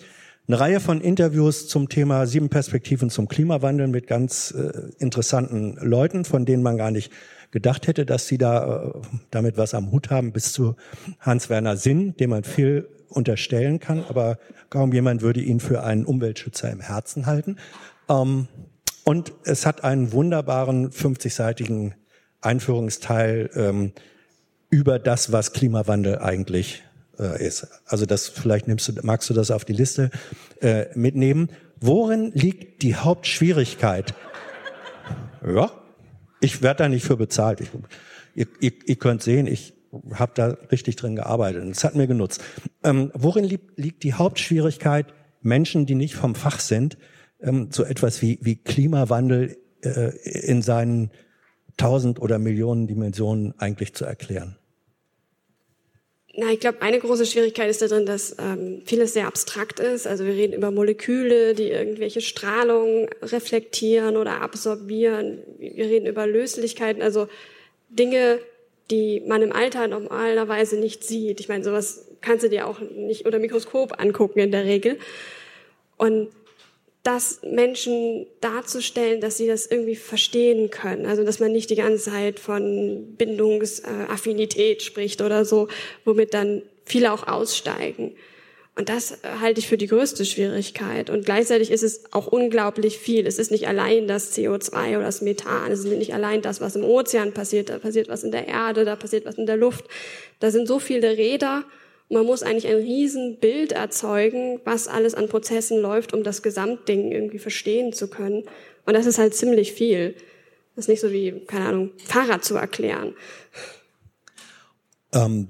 eine Reihe von Interviews zum Thema sieben Perspektiven zum Klimawandel mit ganz äh, interessanten Leuten, von denen man gar nicht gedacht hätte, dass sie da äh, damit was am Hut haben, bis zu Hans-Werner Sinn, dem man viel unterstellen kann, aber kaum jemand würde ihn für einen Umweltschützer im Herzen halten. Ähm, und es hat einen wunderbaren 50-seitigen Einführungsteil ähm, über das, was Klimawandel eigentlich äh, ist. Also das vielleicht nimmst du, magst du das auf die Liste äh, mitnehmen. Worin liegt die Hauptschwierigkeit? Ja, ich werde da nicht für bezahlt. Ich, ihr, ihr, ihr könnt sehen, ich habe da richtig drin gearbeitet. Und es hat mir genutzt. Ähm, worin li liegt die Hauptschwierigkeit, Menschen, die nicht vom Fach sind, ähm, so etwas wie, wie Klimawandel äh, in seinen tausend oder Millionen Dimensionen eigentlich zu erklären? Na, ich glaube, eine große Schwierigkeit ist darin, dass ähm, vieles sehr abstrakt ist. Also wir reden über Moleküle, die irgendwelche Strahlung reflektieren oder absorbieren. Wir reden über Löslichkeiten, also Dinge, die man im Alter normalerweise nicht sieht. Ich meine, sowas kannst du dir auch nicht unter Mikroskop angucken in der Regel. Und das Menschen darzustellen, dass sie das irgendwie verstehen können. Also dass man nicht die ganze Zeit von Bindungsaffinität spricht oder so, womit dann viele auch aussteigen. Und das halte ich für die größte Schwierigkeit. Und gleichzeitig ist es auch unglaublich viel. Es ist nicht allein das CO2 oder das Methan. Es ist nicht allein das, was im Ozean passiert. Da passiert was in der Erde, da passiert was in der Luft. Da sind so viele Räder man muss eigentlich ein Riesenbild erzeugen, was alles an Prozessen läuft, um das Gesamtding irgendwie verstehen zu können. Und das ist halt ziemlich viel. Das ist nicht so wie, keine Ahnung, Fahrrad zu erklären. Ähm,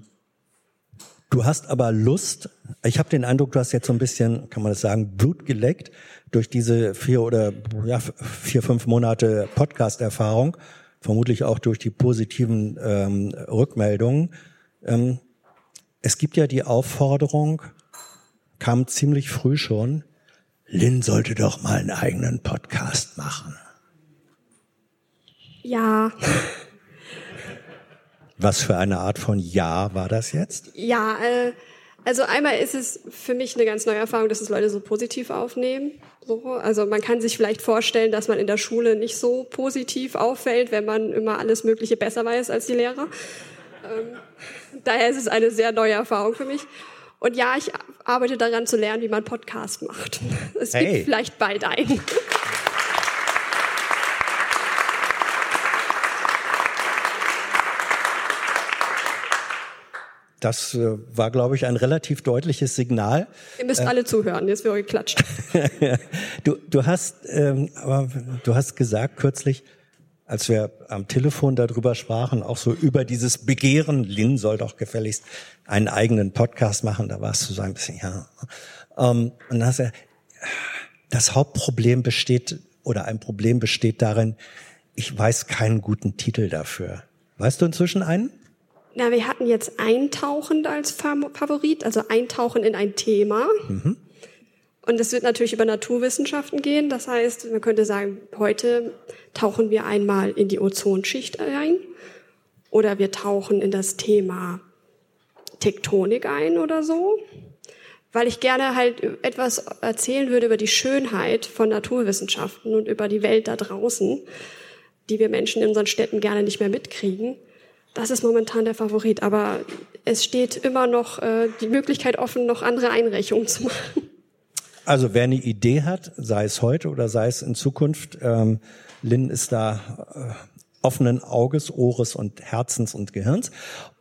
du hast aber Lust, ich habe den Eindruck, du hast jetzt so ein bisschen, kann man das sagen, Blut geleckt durch diese vier oder ja, vier, fünf Monate Podcast-Erfahrung, vermutlich auch durch die positiven ähm, Rückmeldungen. Ähm, es gibt ja die Aufforderung, kam ziemlich früh schon, Lynn sollte doch mal einen eigenen Podcast machen. Ja. Was für eine Art von Ja war das jetzt? Ja, äh, also einmal ist es für mich eine ganz neue Erfahrung, dass es Leute so positiv aufnehmen. So, also man kann sich vielleicht vorstellen, dass man in der Schule nicht so positiv auffällt, wenn man immer alles Mögliche besser weiß als die Lehrer. Ähm, daher ist es eine sehr neue Erfahrung für mich. Und ja, ich arbeite daran zu lernen, wie man Podcast macht. Es hey. gibt vielleicht bald einen. Das äh, war, glaube ich, ein relativ deutliches Signal. Ihr müsst äh, alle zuhören, jetzt wird geklatscht. <laughs> du, du, hast, ähm, aber du hast gesagt kürzlich, als wir am Telefon darüber sprachen, auch so über dieses Begehren, Lin soll doch gefälligst einen eigenen Podcast machen, da warst du so ein bisschen, ja. Ähm, und dann hast du, das Hauptproblem besteht, oder ein Problem besteht darin, ich weiß keinen guten Titel dafür. Weißt du inzwischen einen? Na, wir hatten jetzt Eintauchend als Favorit, also Eintauchen in ein Thema. Mhm. Und es wird natürlich über Naturwissenschaften gehen. Das heißt, man könnte sagen, heute tauchen wir einmal in die Ozonschicht ein oder wir tauchen in das Thema Tektonik ein oder so. Weil ich gerne halt etwas erzählen würde über die Schönheit von Naturwissenschaften und über die Welt da draußen, die wir Menschen in unseren Städten gerne nicht mehr mitkriegen. Das ist momentan der Favorit, aber es steht immer noch äh, die Möglichkeit offen, noch andere Einreichungen zu machen. Also wer eine Idee hat, sei es heute oder sei es in Zukunft, ähm, Lynn ist da äh, offenen Auges, Ohres und Herzens und Gehirns.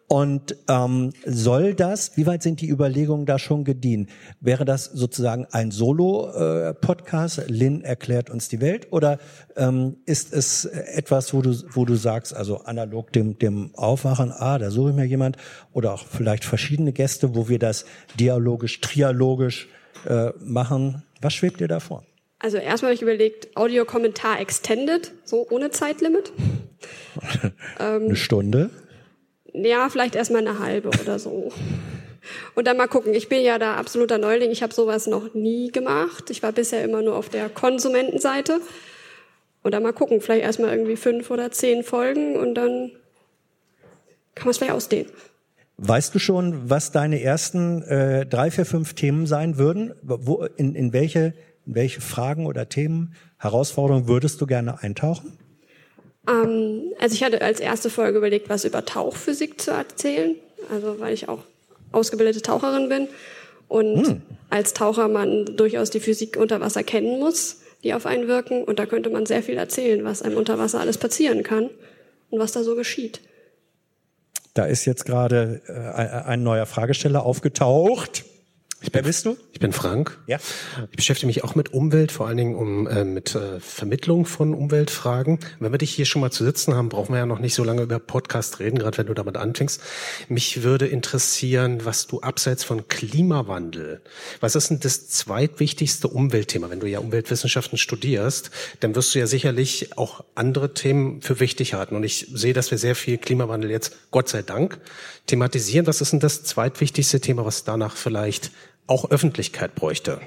Und ähm, soll das, wie weit sind die Überlegungen da schon gediehen? Wäre das sozusagen ein Solo-Podcast, äh, Lynn erklärt uns die Welt, oder ähm, ist es etwas, wo du, wo du sagst, also analog dem, dem Aufwachen, ah, da suche ich mir jemand, oder auch vielleicht verschiedene Gäste, wo wir das dialogisch, trialogisch äh, machen. Was schwebt dir da vor? Also erstmal habe ich überlegt, Audiokommentar extended, so ohne Zeitlimit. ähm, <laughs> eine Stunde? Ja, vielleicht erstmal eine halbe oder so. Und dann mal gucken. Ich bin ja da absoluter Neuling. Ich habe sowas noch nie gemacht. Ich war bisher immer nur auf der Konsumentenseite. Und dann mal gucken. Vielleicht erstmal irgendwie fünf oder zehn Folgen und dann kann man es vielleicht ausdehnen. Weißt du schon, was deine ersten äh, drei, vier, fünf Themen sein würden? Wo, in, in, welche, in welche Fragen oder Themen, Herausforderungen würdest du gerne eintauchen? Ähm, also ich hatte als erste Folge überlegt, was über Tauchphysik zu erzählen, also weil ich auch ausgebildete Taucherin bin und hm. als Taucher man durchaus die Physik unter Wasser kennen muss, die auf einen wirken und da könnte man sehr viel erzählen, was einem unter Wasser alles passieren kann und was da so geschieht. Da ist jetzt gerade äh, ein neuer Fragesteller aufgetaucht. Wer bist du? Ich bin Frank. Ja. Ich beschäftige mich auch mit Umwelt, vor allen Dingen um äh, mit äh, Vermittlung von Umweltfragen. Wenn wir dich hier schon mal zu sitzen haben, brauchen wir ja noch nicht so lange über Podcast reden, gerade wenn du damit anfängst. Mich würde interessieren, was du abseits von Klimawandel, was ist denn das zweitwichtigste Umweltthema? Wenn du ja Umweltwissenschaften studierst, dann wirst du ja sicherlich auch andere Themen für wichtig halten. Und ich sehe, dass wir sehr viel Klimawandel jetzt, Gott sei Dank, thematisieren. Was ist denn das zweitwichtigste Thema, was danach vielleicht auch Öffentlichkeit bräuchte?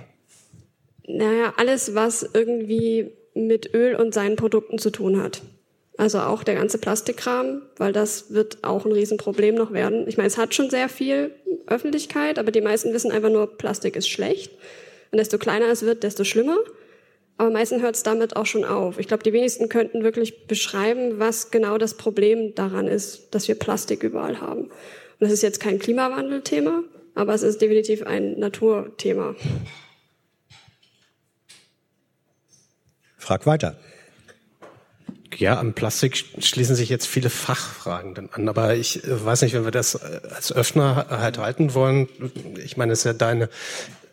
Naja, alles, was irgendwie mit Öl und seinen Produkten zu tun hat. Also auch der ganze Plastikkram, weil das wird auch ein Riesenproblem noch werden. Ich meine, es hat schon sehr viel Öffentlichkeit, aber die meisten wissen einfach nur, Plastik ist schlecht. Und desto kleiner es wird, desto schlimmer. Aber meistens hört es damit auch schon auf. Ich glaube, die wenigsten könnten wirklich beschreiben, was genau das Problem daran ist, dass wir Plastik überall haben. Und das ist jetzt kein Klimawandelthema, aber es ist definitiv ein Naturthema. Frag weiter. Ja, am Plastik schließen sich jetzt viele Fachfragen dann an, aber ich äh, weiß nicht, wenn wir das äh, als Öffner halt halten wollen. Ich meine, es ist ja deine,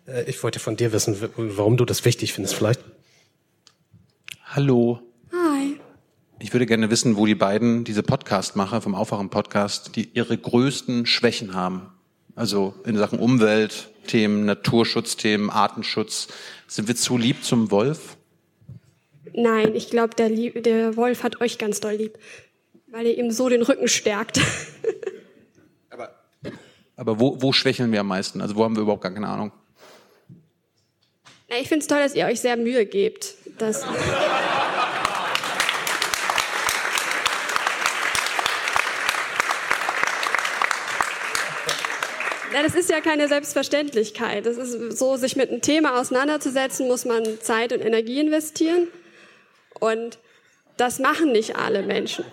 äh, ich wollte von dir wissen, warum du das wichtig findest vielleicht. Hallo. Hi. Ich würde gerne wissen, wo die beiden, diese Podcast-Macher vom Aufwachen-Podcast, die ihre größten Schwächen haben. Also in Sachen Umweltthemen, Naturschutzthemen, Artenschutz. Sind wir zu lieb zum Wolf? Nein, ich glaube, der, der Wolf hat euch ganz doll lieb, weil ihr ihm so den Rücken stärkt. <laughs> aber aber wo, wo schwächeln wir am meisten? Also wo haben wir überhaupt gar keine Ahnung? Na, ich finde es toll, dass ihr euch sehr Mühe gebt. Dass <laughs> Ja, das ist ja keine Selbstverständlichkeit. Das ist so, sich mit einem Thema auseinanderzusetzen, muss man Zeit und Energie investieren. Und das machen nicht alle Menschen.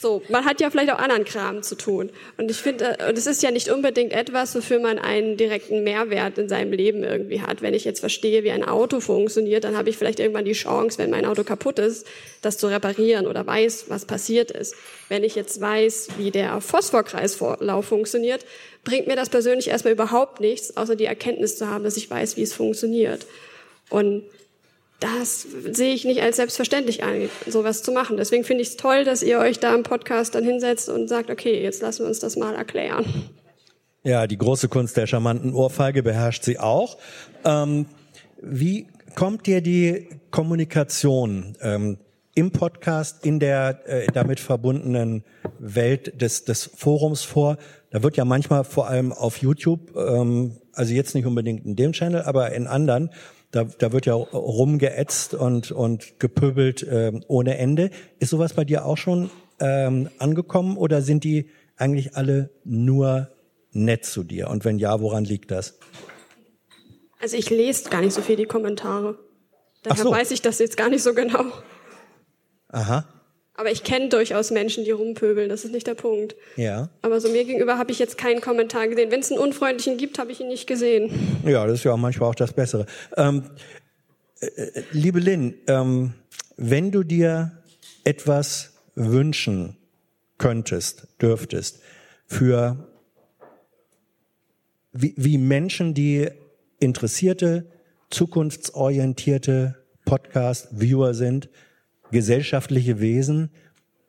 So, man hat ja vielleicht auch anderen Kram zu tun. Und ich finde, und es ist ja nicht unbedingt etwas, wofür man einen direkten Mehrwert in seinem Leben irgendwie hat. Wenn ich jetzt verstehe, wie ein Auto funktioniert, dann habe ich vielleicht irgendwann die Chance, wenn mein Auto kaputt ist, das zu reparieren oder weiß, was passiert ist. Wenn ich jetzt weiß, wie der Phosphorkreislauf funktioniert, bringt mir das persönlich erstmal überhaupt nichts, außer die Erkenntnis zu haben, dass ich weiß, wie es funktioniert. Und das sehe ich nicht als selbstverständlich an, sowas zu machen. Deswegen finde ich es toll, dass ihr euch da im Podcast dann hinsetzt und sagt, okay, jetzt lassen wir uns das mal erklären. Ja, die große Kunst der charmanten Ohrfeige beherrscht sie auch. Ähm, wie kommt dir die Kommunikation ähm, im Podcast, in der äh, damit verbundenen Welt des, des Forums vor? Da wird ja manchmal vor allem auf YouTube, ähm, also jetzt nicht unbedingt in dem Channel, aber in anderen, da, da wird ja rumgeätzt und, und gepöbelt äh, ohne Ende. Ist sowas bei dir auch schon ähm, angekommen oder sind die eigentlich alle nur nett zu dir? Und wenn ja, woran liegt das? Also ich lese gar nicht so viel die Kommentare. Daher so. weiß ich das jetzt gar nicht so genau. Aha. Aber ich kenne durchaus Menschen, die rumpöbeln, das ist nicht der Punkt. Ja. Aber so mir gegenüber habe ich jetzt keinen Kommentar gesehen. Wenn es einen unfreundlichen gibt, habe ich ihn nicht gesehen. Ja, das ist ja auch manchmal auch das Bessere. Ähm, äh, äh, liebe Lynn, ähm, wenn du dir etwas wünschen könntest, dürftest, für wie, wie Menschen, die interessierte, zukunftsorientierte Podcast-Viewer sind, gesellschaftliche Wesen,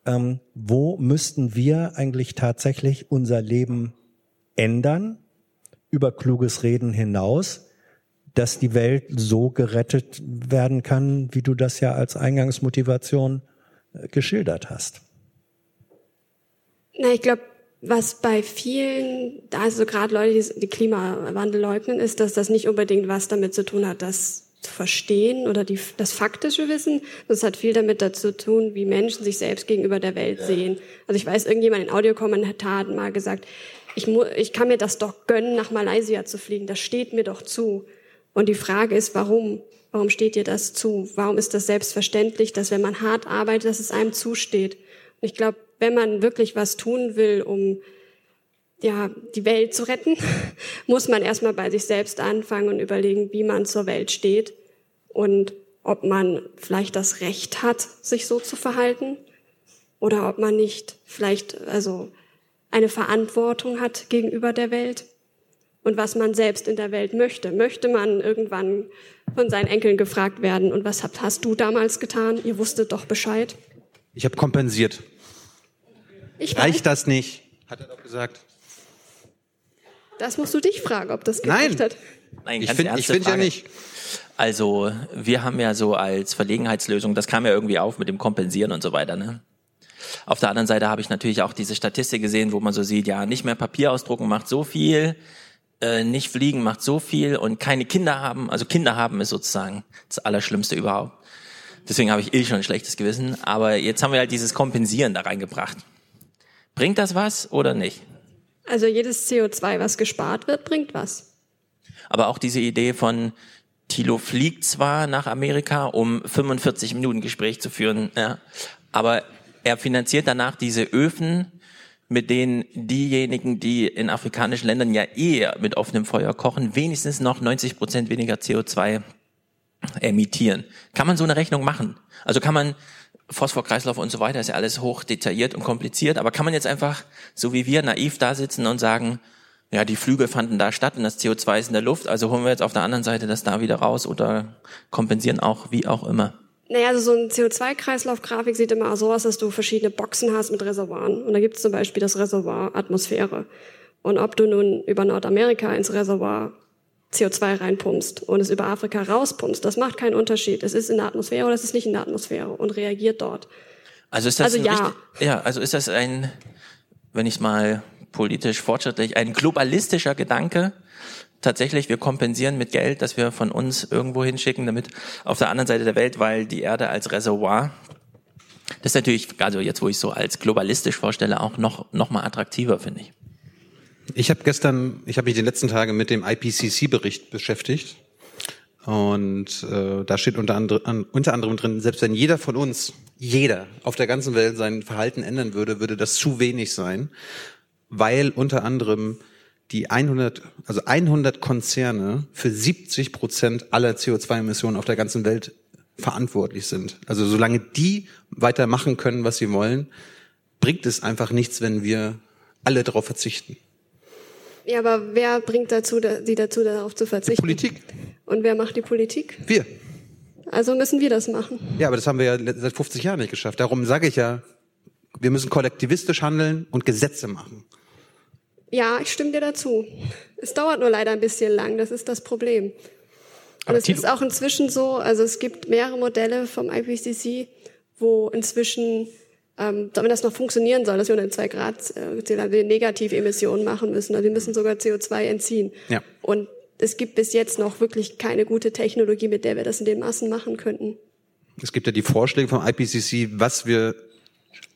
ähm, wo müssten wir eigentlich tatsächlich unser Leben ändern, über kluges Reden hinaus, dass die Welt so gerettet werden kann, wie du das ja als Eingangsmotivation äh, geschildert hast? Na, ich glaube, was bei vielen, also gerade Leute, die, die Klimawandel leugnen, ist, dass das nicht unbedingt was damit zu tun hat, dass zu verstehen oder die, das faktische Wissen. Das hat viel damit dazu zu tun, wie Menschen sich selbst gegenüber der Welt sehen. Also ich weiß, irgendjemand in Audiokommentaren mal gesagt, ich, mu ich kann mir das doch gönnen, nach Malaysia zu fliegen. Das steht mir doch zu. Und die Frage ist, warum? Warum steht dir das zu? Warum ist das selbstverständlich, dass wenn man hart arbeitet, dass es einem zusteht? Und ich glaube, wenn man wirklich was tun will, um ja, die Welt zu retten, <laughs> muss man erstmal bei sich selbst anfangen und überlegen, wie man zur Welt steht und ob man vielleicht das Recht hat, sich so zu verhalten oder ob man nicht vielleicht also eine Verantwortung hat gegenüber der Welt und was man selbst in der Welt möchte. Möchte man irgendwann von seinen Enkeln gefragt werden und was hast du damals getan? Ihr wusstet doch Bescheid. Ich habe kompensiert. Ich Reicht das nicht? Hat er doch gesagt. Das musst du dich fragen, ob das gereicht Nein. hat. Nein, Ich finde find ja nicht. Also, wir haben ja so als Verlegenheitslösung, das kam ja irgendwie auf mit dem Kompensieren und so weiter, ne? Auf der anderen Seite habe ich natürlich auch diese Statistik gesehen, wo man so sieht, ja, nicht mehr Papier ausdrucken macht so viel, äh, nicht fliegen macht so viel und keine Kinder haben, also Kinder haben ist sozusagen das Allerschlimmste überhaupt. Deswegen habe ich eh schon ein schlechtes Gewissen. Aber jetzt haben wir halt dieses Kompensieren da reingebracht. Bringt das was oder nicht? Also jedes CO2, was gespart wird, bringt was. Aber auch diese Idee von Thilo fliegt zwar nach Amerika, um 45 Minuten Gespräch zu führen, ja, aber er finanziert danach diese Öfen, mit denen diejenigen, die in afrikanischen Ländern ja eh mit offenem Feuer kochen, wenigstens noch 90 Prozent weniger CO2 emittieren. Kann man so eine Rechnung machen? Also kann man Phosphorkreislauf und so weiter ist ja alles hoch detailliert und kompliziert, aber kann man jetzt einfach, so wie wir, naiv da sitzen und sagen, ja, die Flüge fanden da statt und das CO2 ist in der Luft, also holen wir jetzt auf der anderen Seite das da wieder raus oder kompensieren auch, wie auch immer. Naja, also so eine CO2-Kreislauf-Grafik sieht immer so aus, dass du verschiedene Boxen hast mit Reservoiren. Und da gibt es zum Beispiel das Reservoir Atmosphäre. Und ob du nun über Nordamerika ins Reservoir CO2 reinpumpst und es über Afrika rauspumpst, das macht keinen Unterschied. Es ist in der Atmosphäre oder es ist nicht in der Atmosphäre und reagiert dort. Also ist das Also ein ja. richtig, ja, also ist das ein, wenn ich mal politisch fortschrittlich, ein globalistischer Gedanke. Tatsächlich, wir kompensieren mit Geld, das wir von uns irgendwo hinschicken, damit auf der anderen Seite der Welt, weil die Erde als Reservoir, das ist natürlich, also jetzt, wo ich so als globalistisch vorstelle, auch noch, noch mal attraktiver, finde ich. Ich habe gestern, ich habe mich die letzten Tage mit dem IPCC-Bericht beschäftigt. Und äh, da steht unter, andre, an, unter anderem drin, selbst wenn jeder von uns, jeder auf der ganzen Welt sein Verhalten ändern würde, würde das zu wenig sein, weil unter anderem die 100, also 100 Konzerne für 70 Prozent aller CO2-Emissionen auf der ganzen Welt verantwortlich sind. Also solange die weitermachen können, was sie wollen, bringt es einfach nichts, wenn wir alle darauf verzichten. Ja, aber wer bringt dazu, da- sie dazu, darauf zu verzichten? Politik. Und wer macht die Politik? Wir. Also müssen wir das machen. Ja, aber das haben wir ja seit 50 Jahren nicht geschafft. Darum sage ich ja, wir müssen kollektivistisch handeln und Gesetze machen. Ja, ich stimme dir dazu. Es dauert nur leider ein bisschen lang, das ist das Problem. Und Aber es ist auch inzwischen so, also es gibt mehrere Modelle vom IPCC, wo inzwischen, ähm, damit das noch funktionieren soll, dass wir unter 2 Grad äh, haben, wir Negativemissionen machen müssen. Also wir müssen sogar CO2 entziehen. Ja. Und es gibt bis jetzt noch wirklich keine gute Technologie, mit der wir das in den Massen machen könnten. Es gibt ja die Vorschläge vom IPCC, was wir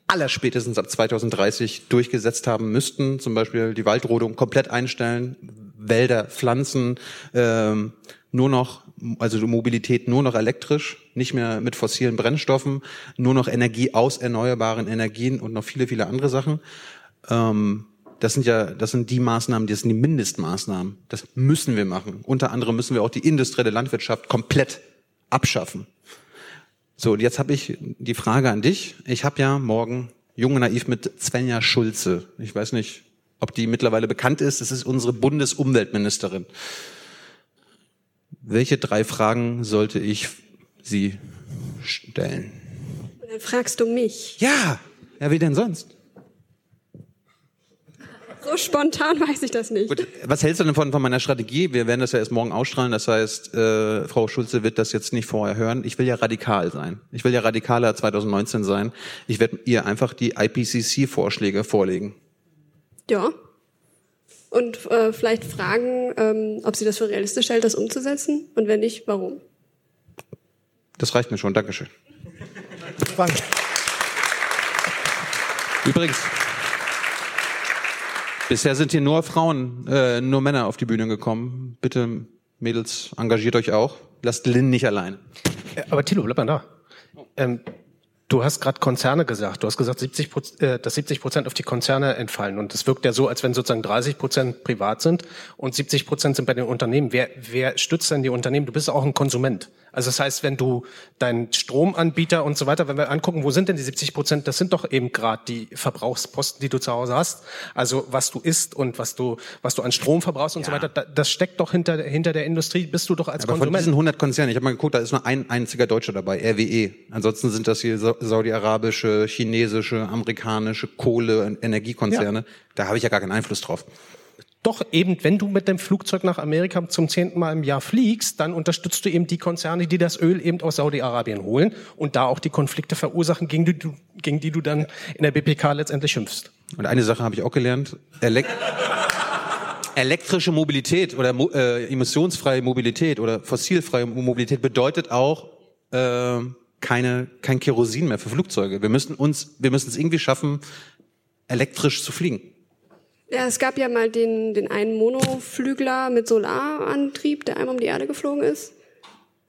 allerspätestens ab 2030 durchgesetzt haben müssten. Zum Beispiel die Waldrodung komplett einstellen, Wälder pflanzen, ähm, nur noch, also Mobilität nur noch elektrisch, nicht mehr mit fossilen Brennstoffen, nur noch Energie aus erneuerbaren Energien und noch viele, viele andere Sachen. Ähm, das sind ja, das sind die Maßnahmen, das sind die Mindestmaßnahmen. Das müssen wir machen. Unter anderem müssen wir auch die industrielle Landwirtschaft komplett abschaffen. So, und jetzt habe ich die Frage an dich. Ich habe ja morgen Junge Naiv mit Svenja Schulze. Ich weiß nicht, ob die mittlerweile bekannt ist. Das ist unsere Bundesumweltministerin. Welche drei Fragen sollte ich sie stellen? Und dann fragst du mich. Ja, ja, wie denn sonst? So spontan weiß ich das nicht. Gut, was hältst du denn von, von meiner Strategie? Wir werden das ja erst morgen ausstrahlen. Das heißt, äh, Frau Schulze wird das jetzt nicht vorher hören. Ich will ja radikal sein. Ich will ja radikaler 2019 sein. Ich werde ihr einfach die IPCC-Vorschläge vorlegen. Ja. Und äh, vielleicht fragen, ähm, ob sie das für realistisch hält, das umzusetzen. Und wenn nicht, warum? Das reicht mir schon. Dankeschön. Frank, Übrigens, Bisher sind hier nur Frauen, äh, nur Männer auf die Bühne gekommen. Bitte, Mädels, engagiert euch auch. Lasst Lynn nicht alleine. Äh, Aber Thilo, bleib mal da. Ähm, du hast gerade Konzerne gesagt. Du hast gesagt, 70 Proz- äh, dass 70 Prozent auf die Konzerne entfallen. Und es wirkt ja so, als wenn sozusagen 30 Prozent privat sind und 70 Prozent sind bei den Unternehmen. Wer, wer stützt denn die Unternehmen? Du bist auch ein Konsument. Also das heißt, wenn du deinen Stromanbieter und so weiter, wenn wir angucken, wo sind denn die 70 Prozent? Das sind doch eben gerade die Verbrauchsposten, die du zu Hause hast. Also was du isst und was du, was du an Strom verbrauchst und so weiter. Da- Das steckt doch hinter, hinter der Industrie. Bist du doch als Aber von Konsument. diesen 100 Konzernen, ich habe mal geguckt, da ist nur ein einziger Deutscher dabei, RWE. Ansonsten sind das hier sa- saudi-arabische, chinesische, amerikanische Kohle- und Energiekonzerne. Da habe ich ja gar keinen Einfluss drauf. Doch eben, wenn du mit dem Flugzeug nach Amerika zum zehnten Mal im Jahr fliegst, dann unterstützt du eben die Konzerne, die das Öl eben aus Saudi-Arabien holen und da auch die Konflikte verursachen, gegen die du, gegen die du dann in der BPK letztendlich schimpfst. Und eine Sache habe ich auch gelernt. Elek elektrische Mobilität oder äh, emissionsfreie Mobilität oder fossilfreie Mobilität bedeutet auch äh, keine, kein Kerosin mehr für Flugzeuge. Wir müssen uns, wir müssen es irgendwie schaffen, elektrisch zu fliegen. Ja, es gab ja mal den, den einen Monoflügler mit Solarantrieb, der einmal um die Erde geflogen ist.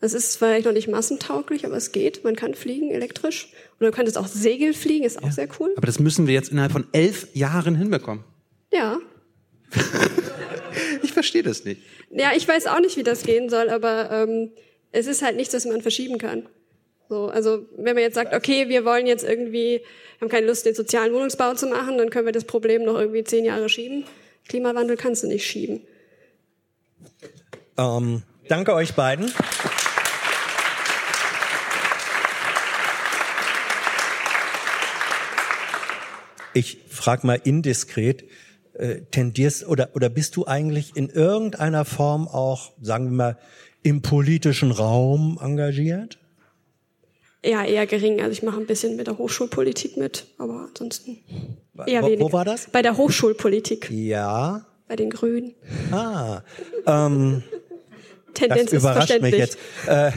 Das ist vielleicht noch nicht massentauglich, aber es geht. Man kann fliegen elektrisch. Und man könnte es auch Segel fliegen, ist auch sehr cool. Aber das müssen wir jetzt innerhalb von elf Jahren hinbekommen. Ja. <laughs> Ich verstehe das nicht. Ja, ich weiß auch nicht, wie das gehen soll, aber ähm, es ist halt nichts, das man verschieben kann. So, also wenn man jetzt sagt, okay, wir wollen jetzt irgendwie, haben keine Lust, den sozialen Wohnungsbau zu machen, dann können wir das Problem noch irgendwie zehn Jahre schieben. Klimawandel kannst du nicht schieben. Ähm, danke euch beiden. Ich frage mal indiskret, äh, tendierst oder, oder bist du eigentlich in irgendeiner Form auch, sagen wir mal, im politischen Raum engagiert? Ja, eher gering. Also ich mache ein bisschen mit der Hochschulpolitik mit, aber ansonsten eher wo, weniger. wo war das? Bei der Hochschulpolitik, Ja. bei den Grünen. Ah. Ähm, Tendenz das überrascht ist mich jetzt. Äh,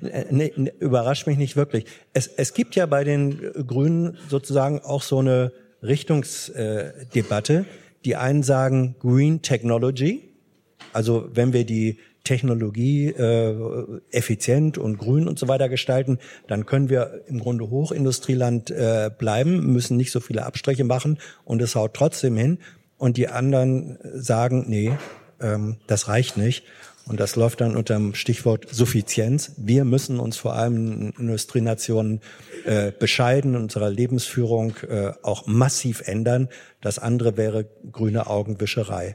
<laughs> nee, nee, überrascht mich nicht wirklich. Es, es gibt ja bei den Grünen sozusagen auch so eine Richtungsdebatte. Die einen sagen Green Technology, also wenn wir die Technologie äh, effizient und grün und so weiter gestalten, dann können wir im Grunde Hochindustrieland äh, bleiben, müssen nicht so viele Abstriche machen und es haut trotzdem hin. Und die anderen sagen, nee, ähm, das reicht nicht. Und das läuft dann unter dem Stichwort Suffizienz. Wir müssen uns vor allem in Industrienationen äh, bescheiden, unserer Lebensführung äh, auch massiv ändern. Das andere wäre grüne Augenwischerei.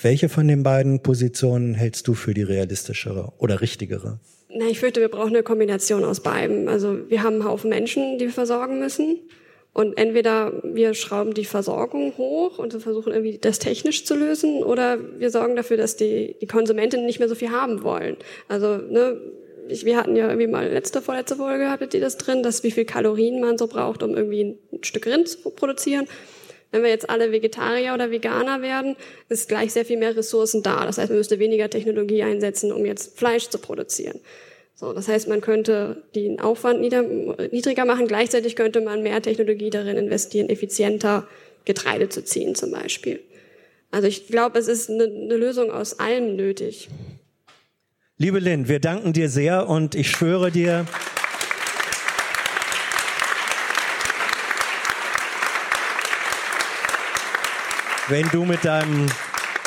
Welche von den beiden Positionen hältst du für die realistischere oder richtigere? Na, ich fürchte, wir brauchen eine Kombination aus beidem. Also wir haben einen Haufen Menschen, die wir versorgen müssen. Und entweder wir schrauben die Versorgung hoch und versuchen irgendwie das technisch zu lösen, oder wir sorgen dafür, dass die, die Konsumentinnen nicht mehr so viel haben wollen. Also, ne, ich, wir hatten ja irgendwie mal letzte, vorletzte Folge, hattet ihr das drin, dass wie viel Kalorien man so braucht, um irgendwie ein Stück Rind zu produzieren. Wenn wir jetzt alle Vegetarier oder Veganer werden, ist gleich sehr viel mehr Ressourcen da. Das heißt, man müsste weniger Technologie einsetzen, um jetzt Fleisch zu produzieren. So, das heißt, man könnte den Aufwand nieder, niedriger machen. Gleichzeitig könnte man mehr Technologie darin investieren, effizienter Getreide zu ziehen, zum Beispiel. Also ich glaube, es ist eine, eine Lösung aus allem nötig. Liebe Lynn, wir danken dir sehr und ich schwöre dir, wenn du mit deinem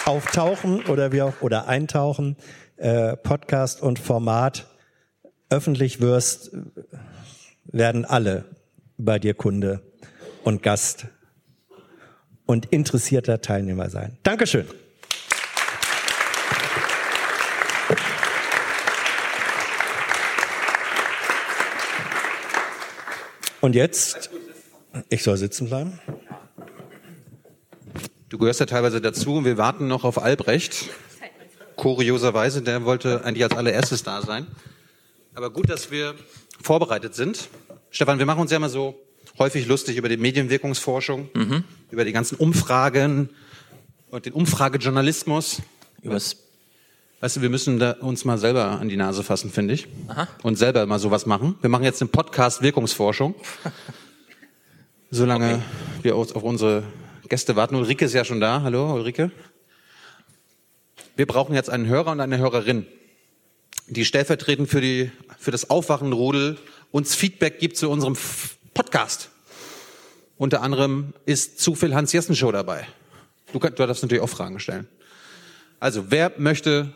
Auftauchen oder wie auch oder Eintauchen äh, Podcast und Format öffentlich wirst, werden alle bei dir Kunde und Gast und interessierter Teilnehmer sein. Dankeschön. Und jetzt, ich soll sitzen bleiben. Du gehörst ja teilweise dazu und wir warten noch auf Albrecht. Kurioserweise, der wollte eigentlich als allererstes da sein. Aber gut, dass wir vorbereitet sind. Stefan, wir machen uns ja immer so häufig lustig über die Medienwirkungsforschung, über die ganzen Umfragen und den Umfragejournalismus. Übers Weißt du, wir müssen da uns mal selber an die Nase fassen, finde ich. Aha. Und selber mal sowas machen. Wir machen jetzt einen Podcast Wirkungsforschung. <laughs> Solange wir uns auf unsere Gäste warten. Ulrike ist ja schon da. Hallo, Ulrike. Wir brauchen jetzt einen Hörer und eine Hörerin, die stellvertretend für, die, für das Aufwachenrudel uns Feedback gibt zu unserem Podcast. Unter anderem ist zu viel Hans-Jessen-Show dabei. Du, kannst- du darfst natürlich auch Fragen stellen. Also, wer möchte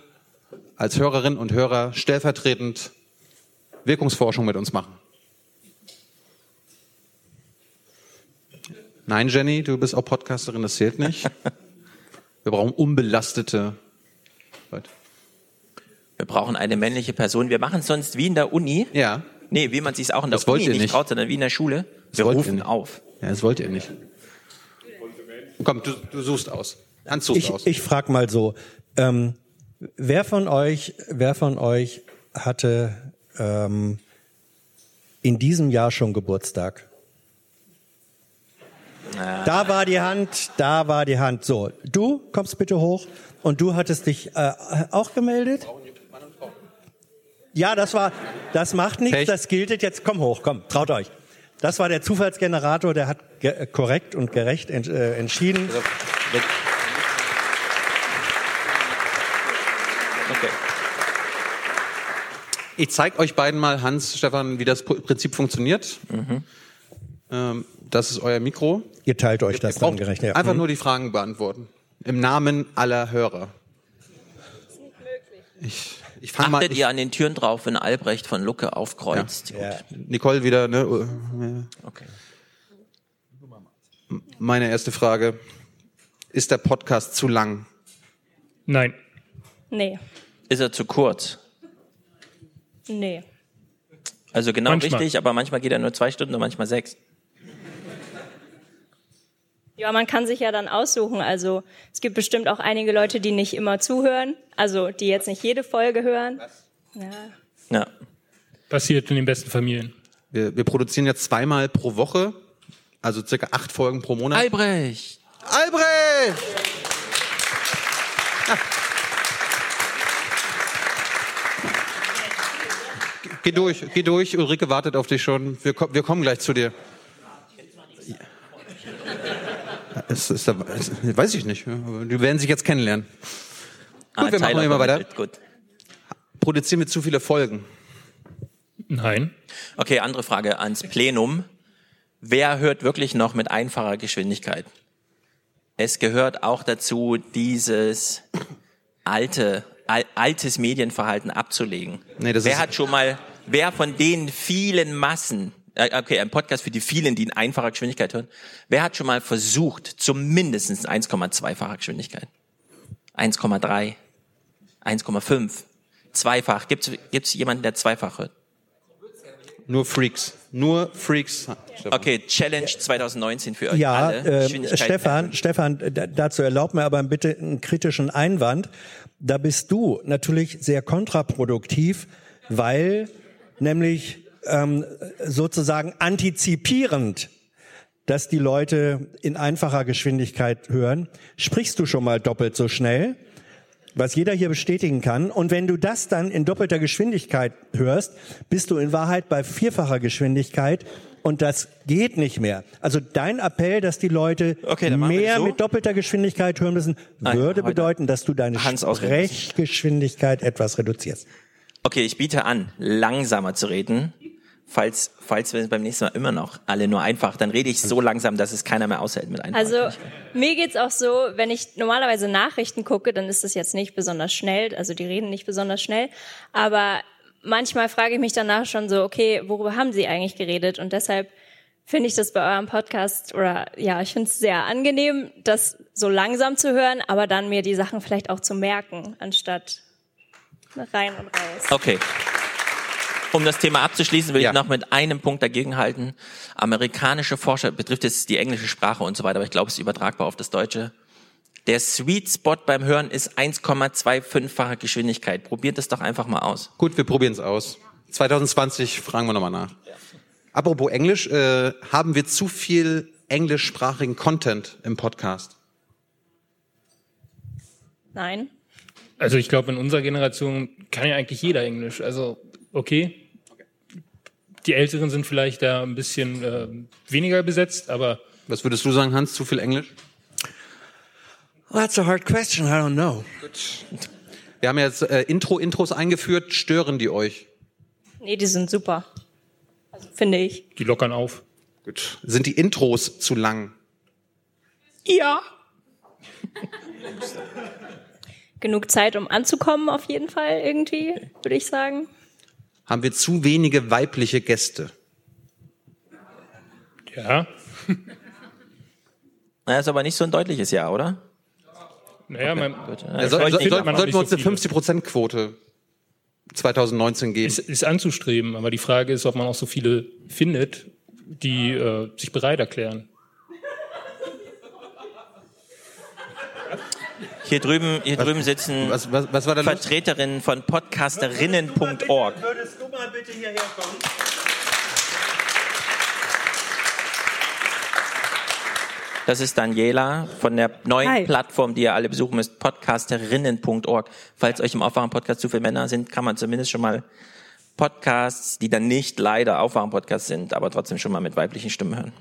als Hörerin und Hörer stellvertretend Wirkungsforschung mit uns machen? Nein, Jenny, du bist auch Podcasterin, das zählt nicht. <laughs> Wir brauchen unbelastete Leute. Wir brauchen eine männliche Person. Wir machen es sonst wie in der Uni. Ja. Nee, wie man sich auch in der Das Uni nicht nicht. traut, sondern wie in der Schule. Das Wir rufen nicht. auf. Ja, das wollt ihr nicht. Komm, du, du suchst aus. Hans sucht Ich, aus. ich frage mal so, ähm, wer von euch, wer von euch hatte ähm, in diesem Jahr schon Geburtstag? Da war die Hand, da war die Hand. So, du kommst bitte hoch und du hattest dich äh, auch gemeldet? Ja, das war, das macht nichts, Pech. das gilt jetzt. Komm hoch, komm, traut euch. Das war der Zufallsgenerator, der hat ge äh, korrekt und gerecht ent äh, entschieden. Okay. Ich zeige euch beiden mal, Hans, Stefan, wie das Prinzip funktioniert. Ähm, das ist euer Mikro. Ihr teilt euch das Ihr dann gerecht. Ja. Einfach Mhm. nur die Fragen beantworten. Im Namen aller Hörer. Ich, ich fange mal. Achtet Ich, ihr an den Türen drauf, wenn Albrecht von Lucke aufkreuzt? Gut. Ja. Nicole wieder. Ne? Okay. Meine erste Frage. Ist der Podcast zu lang? Nein. Nee, Ist er zu kurz? nee. Also genau Manchmal. richtig, aber manchmal geht er nur zwei Stunden und manchmal sechs. Ja, man kann sich ja dann aussuchen. Also es gibt bestimmt auch einige Leute, die nicht immer zuhören, also die jetzt nicht jede Folge hören. Ja. Ja. Passiert in den besten Familien. Wir, wir produzieren jetzt zweimal pro Woche, also circa acht Folgen pro Monat. Albrecht! Albrecht! Ah. Geh durch, geh durch. Ulrike wartet auf dich schon. Wir, wir kommen gleich zu dir. Es ist, es, weiß ich nicht. Die werden sich jetzt kennenlernen. Gut, wir machen immer weiter. Gut. Produzieren wir zu viele Folgen? Nein. Okay, andere Frage ans Plenum. Wer hört wirklich noch mit einfacher Geschwindigkeit? Es gehört auch dazu, dieses alte, al altes Medienverhalten abzulegen. Nee, das wer ist- hat schon mal, wer von den vielen Massen, okay, ein Podcast für die vielen, die in einfacher Geschwindigkeit hören, wer hat schon mal versucht, zumindest 1,2-facher Geschwindigkeit? 1,3, 1,5, zweifach. Gibt es jemanden, der zweifach hört? Nur Freaks. Nur Freaks. Stefan. Okay, Challenge 2019 für euch Ja, alle. äh, Stefan, Stefan, dazu erlaub mir aber bitte einen kritischen Einwand. Da bist du natürlich sehr kontraproduktiv, weil nämlich ähm, sozusagen antizipierend, dass die Leute in einfacher Geschwindigkeit hören, sprichst du schon mal doppelt so schnell, was jeder hier bestätigen kann. Und wenn du das dann in doppelter Geschwindigkeit hörst, bist du in Wahrheit bei vierfacher Geschwindigkeit und das geht nicht mehr. Also dein Appell, dass die Leute Okay, mehr so. mit doppelter Geschwindigkeit hören müssen, Nein, würde bedeuten, dass du deine. Sprechgeschwindigkeit etwas reduzierst. Okay, ich biete an, langsamer zu reden. Falls, falls wir beim nächsten Mal immer noch alle nur einfach, dann rede ich so langsam, dass es keiner mehr aushält mit einfach. Also mir geht's auch so, wenn ich normalerweise Nachrichten gucke, dann ist das jetzt nicht besonders schnell, also die reden nicht besonders schnell, aber manchmal frage ich mich danach schon so, okay, worüber haben sie eigentlich geredet? Und deshalb finde ich das bei eurem Podcast oder ja, ich finde es sehr angenehm, das so langsam zu hören, aber dann mir die Sachen vielleicht auch zu merken, anstatt rein und raus. Okay. Um das Thema abzuschließen, will Ja. ich noch mit einem Punkt dagegenhalten. Amerikanische Forscher betrifft jetzt die englische Sprache und so weiter, aber ich glaube, es ist übertragbar auf das Deutsche. Der Sweet Spot beim Hören ist 1,25-fache Geschwindigkeit. Probiert es doch einfach mal aus. Gut, wir probieren es aus. 2020 fragen wir nochmal nach. Apropos Englisch, äh, haben wir zu viel englischsprachigen Content im Podcast? Nein? Also ich glaube, in unserer Generation kann ja eigentlich jeder Englisch. Also okay. Die Älteren sind vielleicht da ein bisschen äh, weniger besetzt, aber Was würdest du sagen, Hans? Zu viel Englisch? Well, that's a hard question. I don't know. Wir haben jetzt äh, Intro-Intros eingeführt. Stören die euch? Nee, die sind super. Also, finde ich. Die lockern auf. Gut. Sind die Intros zu lang? Ja. <laughs> Genug Zeit, um anzukommen, auf jeden Fall irgendwie, würde ich sagen. Haben wir zu wenige weibliche Gäste? Ja. <laughs> Na, ist aber nicht so ein deutliches Ja, oder? Naja, man, Ja, soll, soll, soll, man sollten wir uns so eine viele. 50%-Quote 2019 geben? ist, ist anzustreben, aber die Frage ist, ob man auch so viele findet, die äh, sich bereit erklären. Hier drüben, hier drüben sitzen Was, was, was war da los? Vertreterinnen von podcasterinnen.org. Würdest du mal bitte hierher kommen? Das ist Daniela von der neuen Hi. Plattform, die ihr alle besuchen müsst, podcasterinnen.org. Falls euch im Aufwachen-Podcast zu viele Männer sind, kann man zumindest schon mal Podcasts, die dann nicht leider Aufwachen-Podcasts sind, aber trotzdem schon mal mit weiblichen Stimmen hören.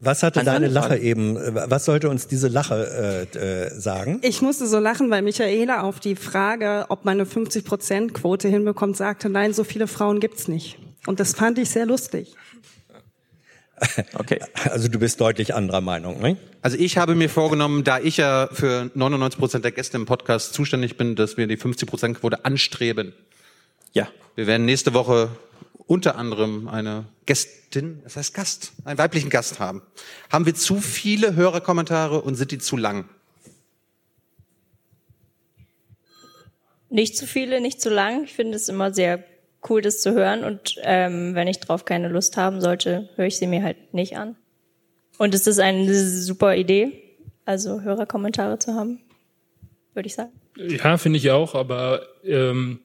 Was hatte Eine deine Lache eben? äh, Was sollte uns diese Lache äh, äh, sagen? Ich musste so lachen, weil Michaela auf die Frage, ob man eine 50-Prozent-Quote hinbekommt, sagte, nein, so viele Frauen gibt's nicht. Und das fand ich sehr lustig. <laughs> Okay. Also du bist deutlich anderer Meinung, ne? Also ich habe mir vorgenommen, da ich ja für 99% der Gäste im Podcast zuständig bin, dass wir die 50%-Quote anstreben. Ja. Wir werden nächste Woche unter anderem eine Gästin, das heißt Gast, einen weiblichen Gast haben. Haben wir zu viele Hörerkommentare und sind die zu lang? Nicht zu viele, nicht zu lang. Ich finde es immer sehr cool, das zu hören. Und ähm, wenn ich drauf keine Lust haben sollte, höre ich sie mir halt nicht an. Und es ist eine super Idee, also Hörerkommentare zu haben, würde ich sagen. Ja, finde ich auch, aber ähm,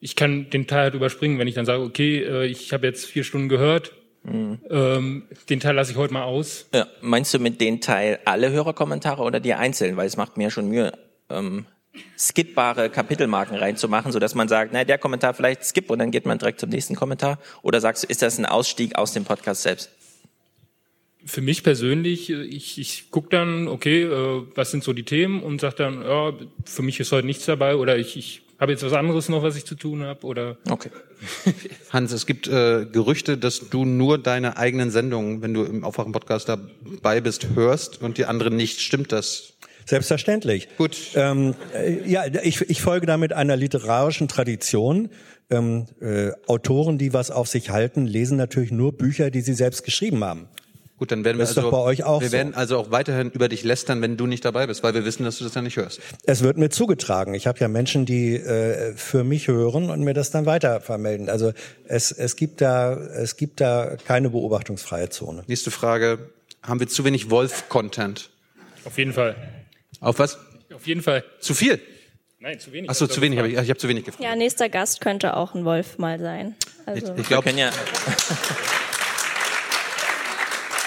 ich kann den Teil halt überspringen, wenn ich dann sage, okay, äh, ich habe jetzt vier Stunden gehört, ähm, den Teil lasse ich heute mal aus. Ja, meinst du mit den Teil alle Hörerkommentare oder die einzeln? Weil es macht mir schon Mühe, ähm, skippbare Kapitelmarken reinzumachen, so dass man sagt, na, der Kommentar vielleicht skip und dann geht man direkt zum nächsten Kommentar. Oder sagst du, ist das ein Ausstieg aus dem Podcast selbst? Für mich persönlich, äh, ich, ich gucke dann, okay, äh, was sind so die Themen und sage dann, ja, für mich ist heute nichts dabei oder ich, ich habe jetzt was anderes noch, was ich zu tun habe oder Okay. <laughs> Hans, es gibt äh, Gerüchte, dass du nur deine eigenen Sendungen, wenn du im Aufwachen-Podcast dabei bist, hörst und die anderen nicht. Stimmt das? Selbstverständlich. Gut. Ähm, äh, ja, ich, ich folge damit einer literarischen Tradition. Ähm, äh, Autoren, die was auf sich halten, lesen natürlich nur Bücher, die sie selbst geschrieben haben. Gut, dann werden wir Das also, doch bei euch auch wir so. werden also auch weiterhin über dich lästern, wenn du nicht dabei bist, weil wir wissen, dass du das ja nicht hörst. Es wird mir zugetragen. Ich habe ja Menschen, die äh, für mich hören und mir das dann weiter vermelden. Also es, es gibt da es gibt da keine beobachtungsfreie Zone. Nächste Frage: Haben wir zu wenig Wolf-Content? auf jeden Fall. Auf was? Auf jeden Fall. Zu viel? Nein, zu wenig. Ach so, zu wenig. Hab ich, ich habe zu wenig gefragt. Ja, nächster Gast könnte auch ein Wolf mal sein. Also, Ich Wir glaube, ja. <laughs>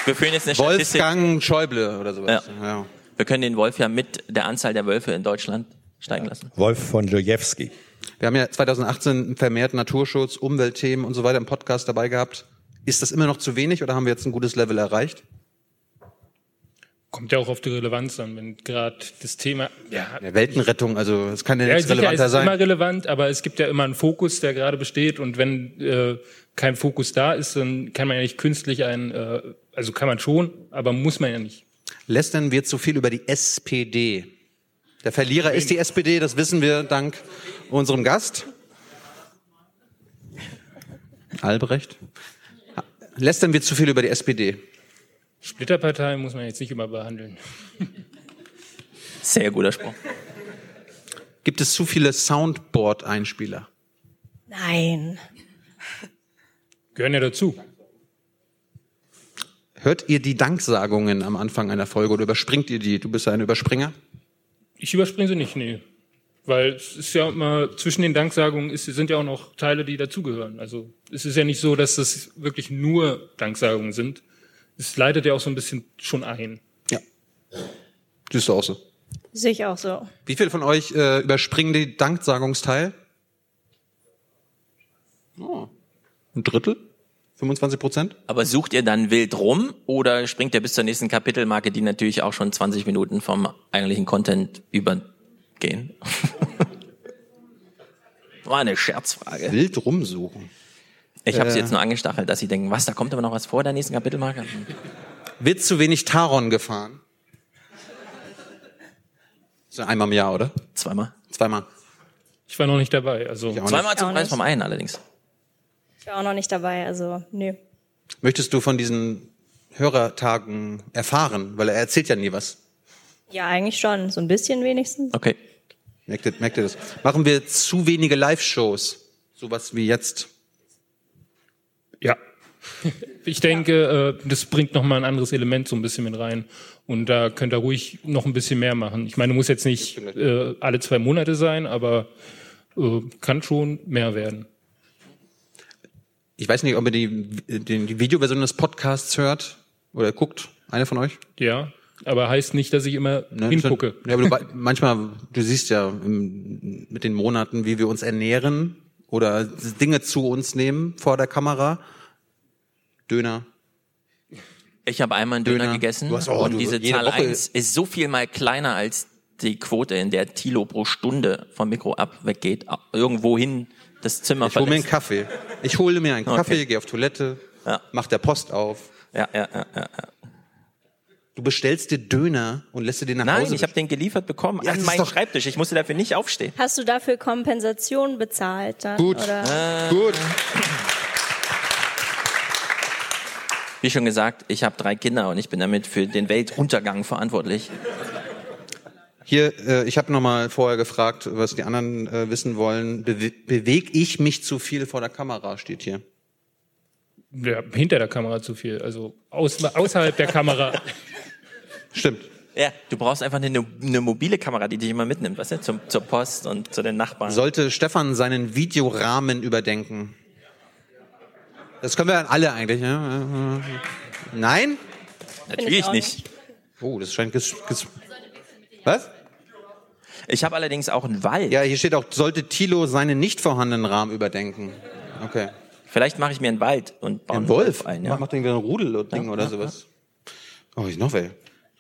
Wir führen jetzt eine Statistik. Wolfgang Schäuble oder sowas. Ja. Ja. Wir können den Wolf ja mit der Anzahl der Wölfe in Deutschland steigen lassen. Wolf von Lojewski. Wir haben ja 2018 vermehrt Naturschutz, Umweltthemen und so weiter im Podcast dabei gehabt. Ist das immer noch zu wenig oder haben wir jetzt ein gutes Level erreicht? Kommt ja auch auf die Relevanz an, wenn gerade das Thema, ja, Ja, Weltenrettung, also es kann ja ja nichts sicher relevanter ist immer sein. relevant, aber es gibt ja immer einen Fokus, der gerade besteht und wenn äh, kein Fokus da ist, dann kann man ja nicht künstlich einen, äh, also kann man schon, aber muss man ja nicht. Lästern wir zu viel über die SPD. Der Verlierer ist die SPD, das wissen wir dank unserem Gast. Albrecht. Lästern wir zu viel über die SPD. Splitterpartei muss man jetzt nicht immer behandeln. Sehr guter Spruch. Gibt es zu viele Soundboard-Einspieler? nein. Gehören ja dazu. Hört ihr die Danksagungen am Anfang einer Folge oder überspringt ihr die? Du bist ja ein Überspringer. Ich überspringe sie nicht, nee. Weil es ist ja immer, zwischen den Danksagungen ist, sind ja auch noch Teile, die dazugehören. Also es ist ja nicht so, dass das wirklich nur Danksagungen sind. Es leitet ja auch so ein bisschen schon ein. Ja. Siehst du auch so. Sehe ich auch so. Wie viele von euch äh, überspringen die Danksagungsteil? Oh. Ein Drittel? 25 Prozent? Aber sucht ihr dann wild rum oder springt ihr bis zur nächsten Kapitelmarke, die natürlich auch schon 20 Minuten vom eigentlichen Content übergehen? <laughs> War eine Scherzfrage. Wild rumsuchen. Ich habe sie Äh. jetzt nur angestachelt, dass sie denken, was, da kommt aber noch was vor der nächsten Kapitelmarke? Wird zu wenig Taron gefahren? So einmal im Jahr, oder? Zweimal. Zweimal. Ich war noch nicht dabei. Also Zweimal zum Preis vom einen allerdings. Ich war auch noch nicht dabei, also nö. Möchtest du von diesen Hörertagen erfahren? Weil er erzählt ja nie was. Ja, eigentlich schon, so ein bisschen wenigstens. Okay. Merkt ihr, merkt ihr das? Machen wir zu wenige Live-Shows? Sowas wie jetzt. Ja. Ich denke, äh, das bringt noch mal ein anderes Element so ein bisschen mit rein. Und da könnt ihr ruhig noch ein bisschen mehr machen. Ich meine, muss jetzt nicht äh, alle zwei Monate sein, aber äh, kann schon mehr werden. Ich weiß nicht, ob ihr die, die, die Videoversion des Podcasts hört oder guckt. Eine von euch? Ja, aber heißt nicht, dass ich immer Ne, hingucke. Ja, aber du, manchmal, du siehst ja im, mit den Monaten, wie wir uns ernähren oder Dinge zu uns nehmen vor der Kamera. Döner. Ich habe einmal einen Döner, Döner. gegessen Du hast- oh, und du- diese jede Zahl Woche- 1 ist so viel mal kleiner als die Quote, in der Tilo pro Stunde vom Mikro ab weggeht, irgendwo hin das Zimmer Ich hole mir einen verlässt. Kaffee. Ich hole mir einen Okay. Kaffee, gehe auf Toilette, Ja. mach der Post auf. Ja, ja, ja, ja. ja. Du bestellst dir Döner und lässt dir den nach Nein, Hause. ich habe den geliefert bekommen Ja, an meinen doch- Schreibtisch. Ich musste dafür nicht aufstehen. Hast du dafür Kompensation bezahlt dann? Gut. Oder? Gut. Wie schon gesagt, ich habe drei Kinder und ich bin damit für den Weltuntergang verantwortlich. Hier, äh, ich habe nochmal vorher gefragt, was die anderen äh, wissen wollen. Bewe beweg ich mich zu viel vor der Kamera, steht hier. Ja, hinter der Kamera zu viel, also aus, außerhalb der Kamera. <laughs> Stimmt. Ja, du brauchst einfach eine, eine mobile Kamera, die dich immer mitnimmt, weißt du, zum, zur Post und zu den Nachbarn. Sollte Stefan seinen Videorahmen überdenken? Das können wir alle eigentlich. Ja? Nein? Natürlich nicht. Oh, das scheint ges ges Was? Ich habe allerdings auch einen Wald. Ja, hier steht auch, sollte Thilo seinen nicht vorhandenen Rahmen überdenken. Okay. Vielleicht mache ich mir einen Wald und baue Ein einen Wolf? ein. Ja. Ja. Macht irgendwie ein Rudel oder Ding Ja, oder ja, sowas. Oh, ich noch wer.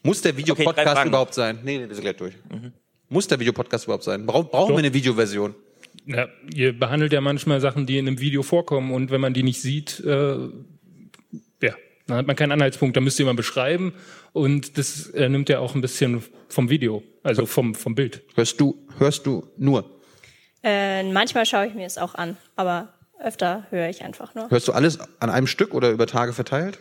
Muss der Okay, Videopodcast Fragen. überhaupt sein? Nee, nee, wir sind gleich durch. Muss der Videopodcast überhaupt sein? Brauch, brauchen Doch. wir eine Videoversion? Ja, ihr behandelt ja manchmal Sachen, die in einem Video vorkommen und wenn man die nicht sieht, äh, ja, dann hat man keinen Anhaltspunkt, dann müsst ihr mal beschreiben und das äh, nimmt ja auch ein bisschen vom Video, also vom, vom Bild. Hörst du, hörst du nur? Äh, manchmal schaue ich mir es auch an, aber öfter höre ich einfach nur. Hörst du alles an einem Stück oder über Tage verteilt?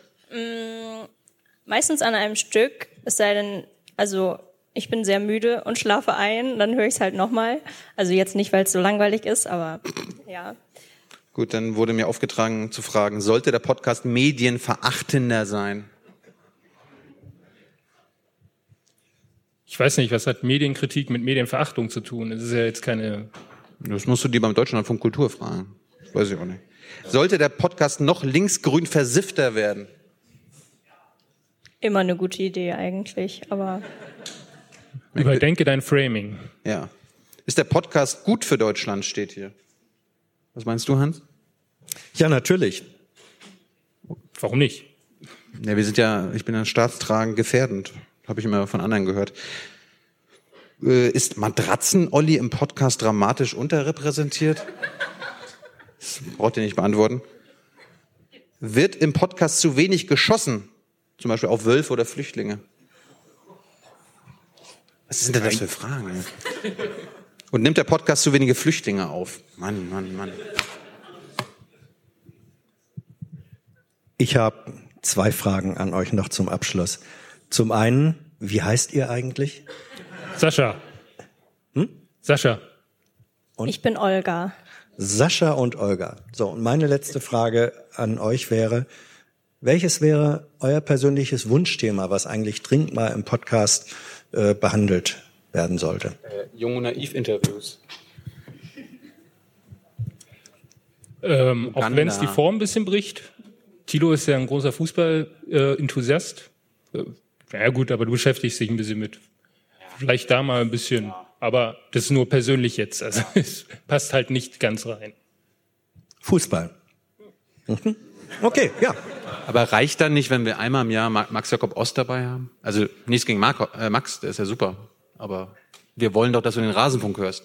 Meistens an einem Stück, es sei denn, also ich bin sehr müde und schlafe ein, dann höre ich es halt nochmal. Also jetzt nicht, weil es so langweilig ist, aber <clears throat> ja. Gut, dann wurde mir aufgetragen zu fragen, sollte der Podcast medienverachtender sein? Ich weiß nicht, was hat Medienkritik mit Medienverachtung zu tun? Es ist ja jetzt keine, Das musst du dir beim Deutschlandfunk Kultur fragen. Das weiß ich auch nicht. Sollte der Podcast noch linksgrün versiffter werden? Immer eine gute Idee eigentlich, aber überdenke dein Framing. Ja. Ist der Podcast gut für Deutschland, steht hier. Was meinst du, Hans? Ja, natürlich. Warum nicht? Ja, wir sind ja, ich bin ja staatstragend gefährdend. Habe ich immer von anderen gehört. Äh, ist Matratzen-Olli im Podcast dramatisch unterrepräsentiert? Das braucht ihr nicht beantworten. Wird im Podcast zu wenig geschossen? Zum Beispiel auf Wölfe oder Flüchtlinge? Was sind denn das für Fragen? Und nimmt der Podcast zu wenige Flüchtlinge auf? Mann, Mann, Mann. Ich habe zwei Fragen an euch noch zum Abschluss. Zum einen, wie heißt ihr eigentlich? Sascha. Sascha. ich bin Olga. Sascha und Olga. So, und meine letzte Frage an euch wäre, welches wäre euer persönliches Wunschthema, was eigentlich dringend mal im Podcast äh, behandelt werden sollte? Äh, Jung und Naiv-Interviews. Ähm, auch wenn es die Form ein bisschen bricht. Tilo ist ja ein großer Fußball-Enthusiast. Äh, ja gut, aber du beschäftigst dich ein bisschen mit. Vielleicht da mal ein bisschen. Aber das ist nur persönlich jetzt. Also <laughs> es passt halt nicht ganz rein. Fußball. Mhm. Okay, ja. Aber reicht dann nicht, wenn wir einmal im Jahr Ma- Max Jakob Ost dabei haben? Also nichts gegen Marco, äh, Max, der ist ja super. Aber wir wollen doch, dass du den Rasenfunk hörst.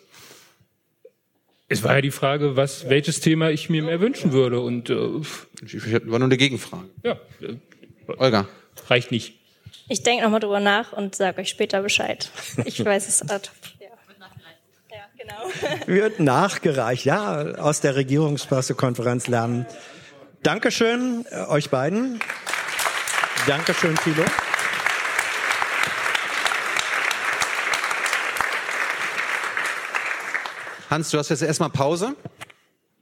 Es war ja die Frage, was, welches Thema ich mir mehr wünschen würde. Und äh, Ich war nur eine Gegenfrage. ja, äh, Olga. reicht nicht. Ich denke nochmal drüber nach und sage euch später Bescheid. Ich <laughs> weiß es ad ja. ja, genau. <laughs> Wird nachgereicht, ja, aus der Regierungspressekonferenz lernen. Dankeschön äh, euch beiden. Dankeschön, Thilo. Hans, du hast jetzt erstmal Pause.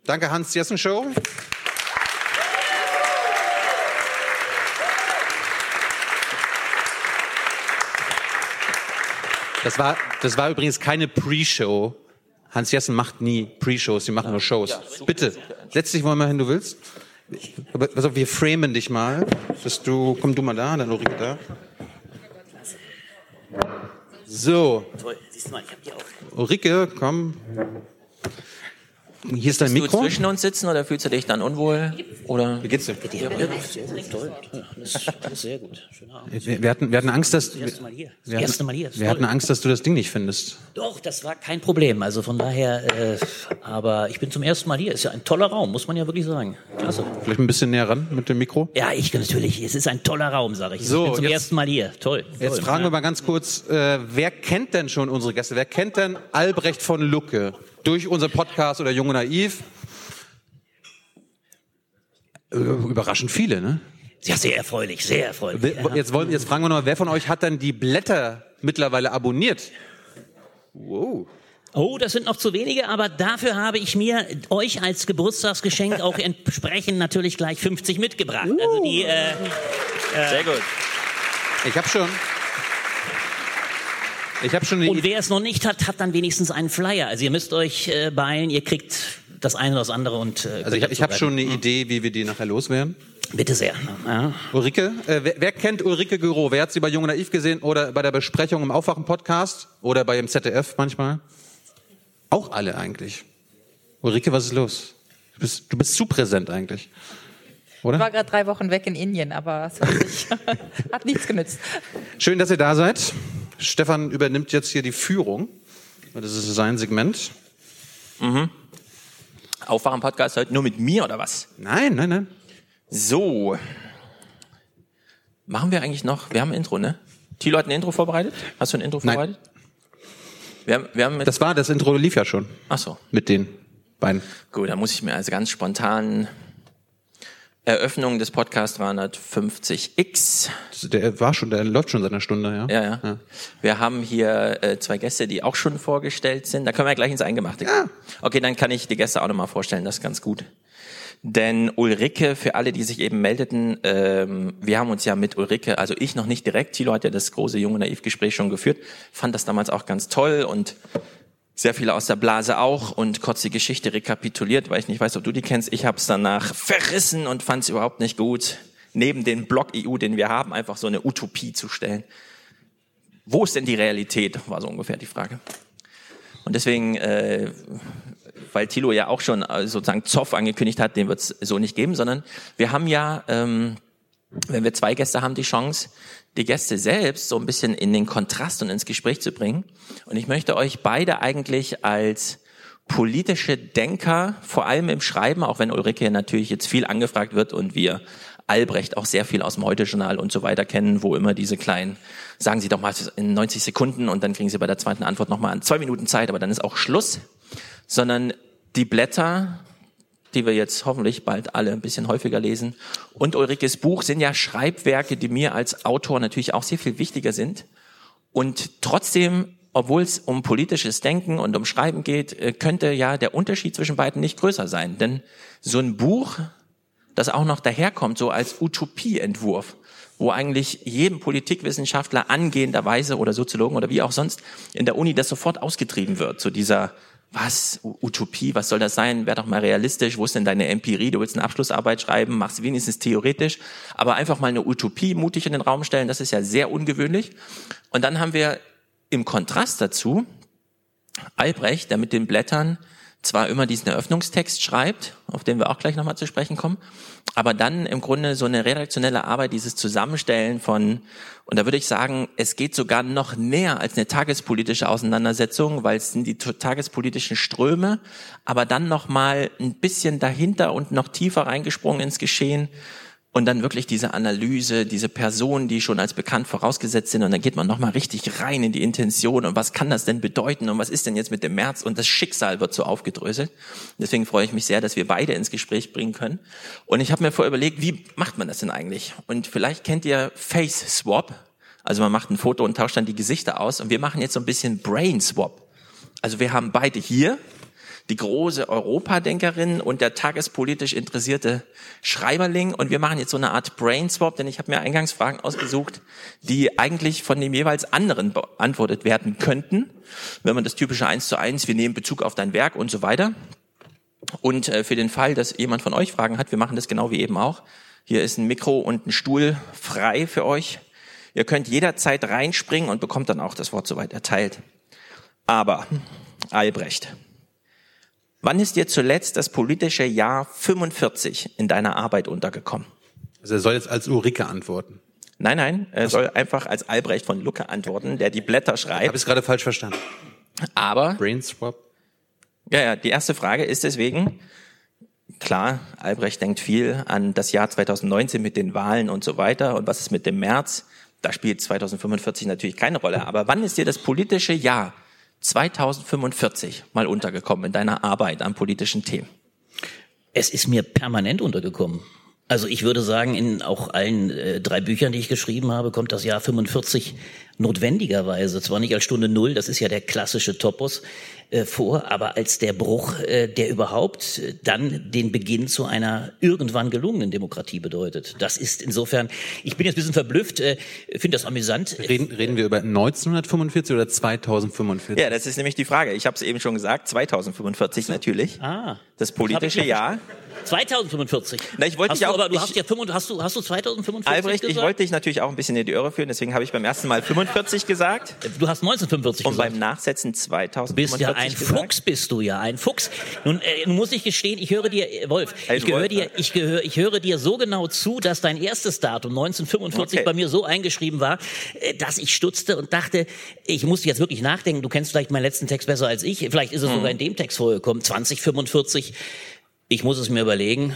Danke, Hans Jessen Show. Das war, das war übrigens keine Pre-Show. Hans Jessen macht nie Pre-Shows, die machen nur Shows. Bitte, setz dich mal hin, du willst. Aber, pass auf, wir framen dich mal, dass du, komm du mal da, dann Ulrike da. So, Toll, siehst du mal, ich hab die auch. Ulrike, komm. Hier ist dein Willst du Mikro. zwischen uns sitzen oder fühlst du dich dann unwohl? Oder? Wie geht's dir? Ja, sehr, toll. Alles, alles <laughs> sehr gut. Schöner Abend. Wir, wir, hatten, wir hatten Angst, dass Das erste Mal hier. Das wir hatten, erste Mal hier. wir hatten. Angst, dass du das Ding nicht findest. Doch, das war kein Problem. Also von daher, äh, aber ich bin zum ersten Mal hier. Ist ja ein toller Raum, muss man ja wirklich sagen. Klasse. Vielleicht ein bisschen näher ran mit dem Mikro. Ja, ich natürlich. Es ist ein toller Raum, sage ich. So, ich bin zum jetzt- ersten Mal hier. Toll. Jetzt toll. fragen wir mal ganz kurz, äh, wer kennt denn schon unsere Gäste? Wer kennt denn Albrecht von Lucke durch unseren Podcast oder Junge Naiv? Äh, Überraschend viele, ne? Ja, sehr erfreulich, sehr erfreulich. Jetzt, wollen, jetzt fragen wir noch, wer von euch hat denn die Blätter mittlerweile abonniert? Wow. Oh, das sind noch zu wenige, aber dafür habe ich mir euch als Geburtstagsgeschenk auch entsprechend natürlich gleich 50 mitgebracht. Also die, äh, Sehr gut. Ich habe schon. Ich habe schon und wer es noch nicht hat, hat dann wenigstens einen Flyer. Also ihr müsst euch äh, beeilen, ihr kriegt das eine oder das andere und äh, Also ich, ich habe schon eine Idee, wie wir die nachher loswerden. Bitte sehr. Ja. Ulrike, äh, wer, wer kennt Ulrike Güro? Wer hat sie bei Jung und Naiv gesehen oder bei der Besprechung im Aufwachen-Podcast oder bei dem ZDF manchmal? Auch alle eigentlich. Ulrike, was ist los? Du bist, du bist zu präsent eigentlich. Ich war Oder? gerade drei Wochen weg in Indien, aber es hat <laughs> nichts genützt. Schön, dass ihr da seid. Stefan übernimmt jetzt hier die Führung. Das ist sein Segment. Mhm. Aufwachen-Podcast heute nur mit mir oder was? Nein, nein, nein. So. Machen wir eigentlich noch, wir haben ein Intro, ne? Thilo hat ein Intro vorbereitet? Hast du ein Intro Nein. vorbereitet? Wir haben, wir haben Das war, das Intro lief ja schon ach so. mit den beiden. Gut, dann muss ich mir also ganz spontan Eröffnung des Podcast 350X. Das- Der war schon, der läuft schon seit einer Stunde, ja. Ja, ja. Wir haben hier äh, zwei Gäste, die auch schon vorgestellt sind. Da können wir gleich ins Eingemachte gehen. Okay, dann kann ich die Gäste auch nochmal vorstellen, das ist ganz gut. Denn Ulrike, für alle, die sich eben meldeten, ähm, wir haben uns ja mit Ulrike, also ich noch nicht direkt, Thilo hat ja das große junge Naiv-Gespräch schon geführt, fand das damals auch ganz toll und sehr viele aus der Blase auch und kurz die Geschichte rekapituliert, weil ich nicht weiß, ob du die kennst. Ich habe es danach verrissen und fand es überhaupt nicht gut, neben den Block EU, den wir haben, einfach so eine Utopie zu stellen. Wo ist denn die Realität, war so ungefähr die Frage. Und deswegen, äh, weil Thilo ja auch schon äh, sozusagen Zoff angekündigt hat, den wird es so nicht geben, sondern wir haben ja, ähm, wenn wir zwei Gäste haben, die Chance, die Gäste selbst so ein bisschen in den Kontrast und ins Gespräch zu bringen. Und ich möchte euch beide eigentlich als politische Denker, vor allem im Schreiben, auch wenn Ulrike natürlich jetzt viel angefragt wird und wir Albrecht auch sehr viel aus dem Heute-Journal und so weiter kennen, wo immer diese kleinen, sagen Sie doch mal in 90 Sekunden und dann kriegen Sie bei der zweiten Antwort nochmal an zwei Minuten Zeit, aber dann ist auch Schluss, sondern die Blätter, die wir jetzt hoffentlich bald alle ein bisschen häufiger lesen, und Ulrikes Buch sind ja Schreibwerke, die mir als Autor natürlich auch sehr viel wichtiger sind. Und trotzdem, obwohl es um politisches Denken und um Schreiben geht, äh, könnte ja der Unterschied zwischen beiden nicht größer sein. Denn so ein Buch, das auch noch daherkommt, so als Utopieentwurf, wo eigentlich jedem Politikwissenschaftler angehenderweise oder Soziologen oder wie auch sonst in der Uni das sofort ausgetrieben wird, so dieser was, Utopie, was soll das sein? Wär doch mal realistisch, wo ist denn deine Empirie? Du willst eine Abschlussarbeit schreiben, machst wenigstens theoretisch, aber einfach mal eine Utopie mutig in den Raum stellen, das ist ja sehr ungewöhnlich. Und dann haben wir im Kontrast dazu Albrecht, der mit den Blättern zwar immer diesen Eröffnungstext schreibt, auf den wir auch gleich nochmal zu sprechen kommen, aber dann im Grunde so eine redaktionelle Arbeit, dieses Zusammenstellen von, und da würde ich sagen, es geht sogar noch näher als eine tagespolitische Auseinandersetzung, weil es sind die tagespolitischen Ströme, aber dann noch mal ein bisschen dahinter und noch tiefer reingesprungen ins Geschehen und dann wirklich diese Analyse, diese Personen, die schon als bekannt vorausgesetzt sind und dann geht man nochmal richtig rein in die Intention und was kann das denn bedeuten und was ist denn jetzt mit dem März und das Schicksal wird so aufgedröselt. Deswegen freue ich mich sehr, dass wir beide ins Gespräch bringen können. Und ich habe mir vorher überlegt, wie macht man das denn eigentlich? Und vielleicht kennt ihr Face Swap. Also man macht ein Foto und tauscht dann die Gesichter aus und wir machen jetzt so ein bisschen Brain Swap. Also wir haben beide hier die große Europadenkerin und der tagespolitisch interessierte Schreiberling. Und wir machen jetzt so eine Art Brainswap, denn ich habe mir Eingangsfragen ausgesucht, die eigentlich von dem jeweils anderen beantwortet werden könnten. Wenn man das typische eins zu eins, wir nehmen Bezug auf dein Werk und so weiter. Und äh, für den Fall, dass jemand von euch Fragen hat, wir machen das genau wie eben auch. Hier ist ein Mikro und ein Stuhl frei für euch. Ihr könnt jederzeit reinspringen und bekommt dann auch das Wort soweit erteilt. Aber, Albrecht, Wann ist dir zuletzt das politische Jahr 45 in deiner Arbeit untergekommen? Also er soll jetzt als Ulrike antworten. Nein, nein, er soll einfach als Albrecht von Lucke antworten, der die Blätter schreibt. Habe ich gerade falsch verstanden? Aber Brainswap. Ja, ja, die erste Frage ist deswegen, klar, Albrecht denkt viel an das Jahr 2019 mit den Wahlen und so weiter und was ist mit dem März? Da spielt 2045 natürlich keine Rolle. Aber wann ist dir das politische Jahr 2045 mal untergekommen in deiner Arbeit an politischen Themen? Es ist mir permanent untergekommen. Also ich würde sagen, in auch allen äh, drei Büchern, die ich geschrieben habe, kommt das Jahr 45 notwendigerweise, zwar nicht als Stunde Null, das ist ja der klassische Topos, äh, vor, aber als der Bruch, äh, der überhaupt äh, dann den Beginn zu einer irgendwann gelungenen Demokratie bedeutet. Das ist insofern, ich bin jetzt ein bisschen verblüfft, äh, finde das amüsant. Reden, reden wir über 1945 oder 2045? Ja, das ist nämlich die Frage. Ich habe es eben schon gesagt, 2045 natürlich. Ah. Das politische Jahr. 2045. Na, ich wollte dich auch- aber du ich- hast ja 25, hast du hast du 2045 Albrecht, ich gesagt? wollte dich natürlich auch ein bisschen in die Irre führen, deswegen habe ich beim ersten Mal 45 gesagt. Du hast 1945 Und gesagt. beim Nachsetzen Du 2045 bist ja ein gesagt. Fuchs, bist du ja ein Fuchs. Nun, äh, muss ich gestehen, ich höre dir, Wolf, ich, gehöre Wolf, dir, ich, gehöre, ich höre dir so genau zu, dass dein erstes Datum 1945 Okay. bei mir so eingeschrieben war, äh, dass ich stutzte und dachte, ich muss jetzt wirklich nachdenken. Du kennst vielleicht meinen letzten Text besser als ich. Vielleicht ist es Hm. sogar in dem Text vorgekommen. 2045. Ich muss es mir überlegen.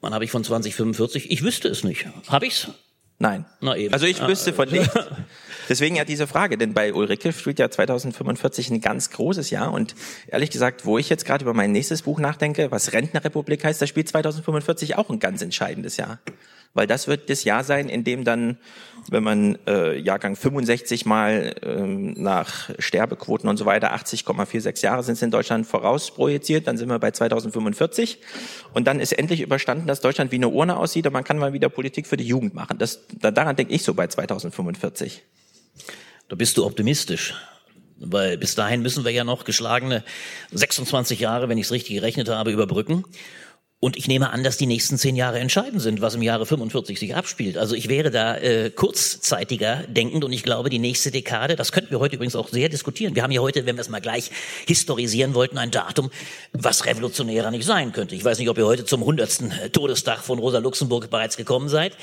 Wann habe ich von 2045? Ich wüsste es nicht. Habe ich's? Nein. Na eben. Also ich Ah, wüsste von nicht. <laughs> Deswegen ja diese Frage, denn bei Ulrike spielt ja 2045 ein ganz großes Jahr und ehrlich gesagt, wo ich jetzt gerade über mein nächstes Buch nachdenke, was Rentnerrepublik heißt, da spielt 2045 auch ein ganz entscheidendes Jahr. Weil das wird das Jahr sein, in dem dann, wenn man äh, Jahrgang 65 mal ähm, nach Sterbequoten und so weiter 80,46 Jahre sind es in Deutschland vorausprojiziert, dann sind wir bei 2045 und dann ist endlich überstanden, dass Deutschland wie eine Urne aussieht und man kann mal wieder Politik für die Jugend machen. Das, da, daran denke ich so bei 2045. Da bist du optimistisch. Weil bis dahin müssen wir ja noch geschlagene 26 Jahre, wenn ich es richtig gerechnet habe, überbrücken. Und ich nehme an, dass die nächsten zehn Jahre entscheidend sind, was im Jahre 45 sich abspielt. Also ich wäre da äh, kurzzeitiger denkend und ich glaube, die nächste Dekade, das könnten wir heute übrigens auch sehr diskutieren. Wir haben ja heute, wenn wir es mal gleich historisieren wollten, ein Datum, was revolutionärer nicht sein könnte. Ich weiß nicht, ob ihr heute zum 100. Todestag von Rosa Luxemburg bereits gekommen seid.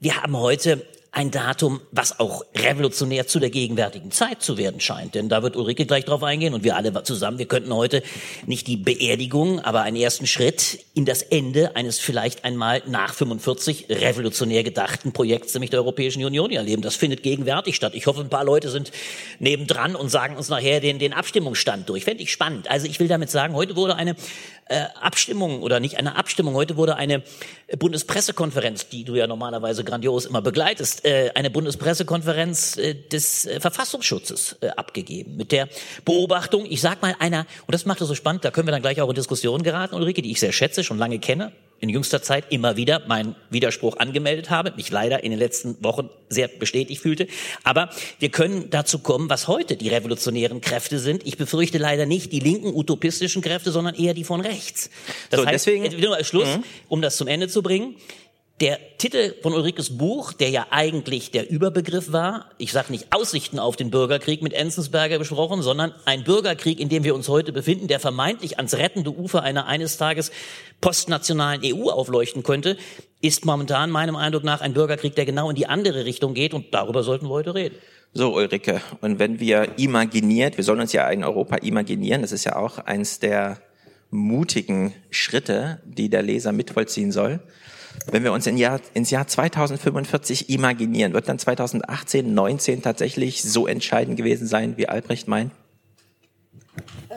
Wir haben heute ein Datum, was auch revolutionär zu der gegenwärtigen Zeit zu werden scheint. Denn da wird Ulrike gleich drauf eingehen und wir alle zusammen, wir könnten heute nicht die Beerdigung, aber einen ersten Schritt in das Ende eines vielleicht einmal nach 45 revolutionär gedachten Projekts, nämlich der Europäischen Union erleben. Das findet gegenwärtig statt. Ich hoffe, ein paar Leute sind nebendran und sagen uns nachher den, den Abstimmungsstand durch. Fände ich spannend. Also ich will damit sagen, heute wurde eine äh, Abstimmung oder nicht eine Abstimmung, heute wurde eine Bundespressekonferenz, die du ja normalerweise grandios immer begleitest, äh, eine Bundespressekonferenz äh, des Verfassungsschutzes abgegeben. Mit der Beobachtung, ich sag mal einer, und das macht es so spannend, da können wir dann gleich auch in Diskussionen geraten, Ulrike, die ich sehr schätze, schon lange kenne, in jüngster Zeit immer wieder meinen Widerspruch angemeldet habe, mich leider in den letzten Wochen sehr bestätigt fühlte. Aber wir können dazu kommen, was heute die revolutionären Kräfte sind. Ich befürchte leider nicht die linken utopistischen Kräfte, sondern eher die von rechts. Das So, heißt, deswegen- Schluss, um das zum Ende zu bringen. Der Titel von Ulrikes Buch, der ja eigentlich der Überbegriff war, ich sage nicht Aussichten auf den Bürgerkrieg mit Enzensberger besprochen, sondern ein Bürgerkrieg, in dem wir uns heute befinden, der vermeintlich ans rettende Ufer einer eines Tages postnationalen EU aufleuchten könnte, ist momentan meinem Eindruck nach ein Bürgerkrieg, der genau in die andere Richtung geht und darüber sollten wir heute reden. So, Ulrike, und wenn wir imaginiert, wir sollen uns ja in Europa imaginieren, das ist ja auch eins der mutigen Schritte, die der Leser mitvollziehen soll. Wenn wir uns in Jahr, ins Jahr 2045 imaginieren, wird dann 2018, 19 tatsächlich so entscheidend gewesen sein, wie Albrecht meint?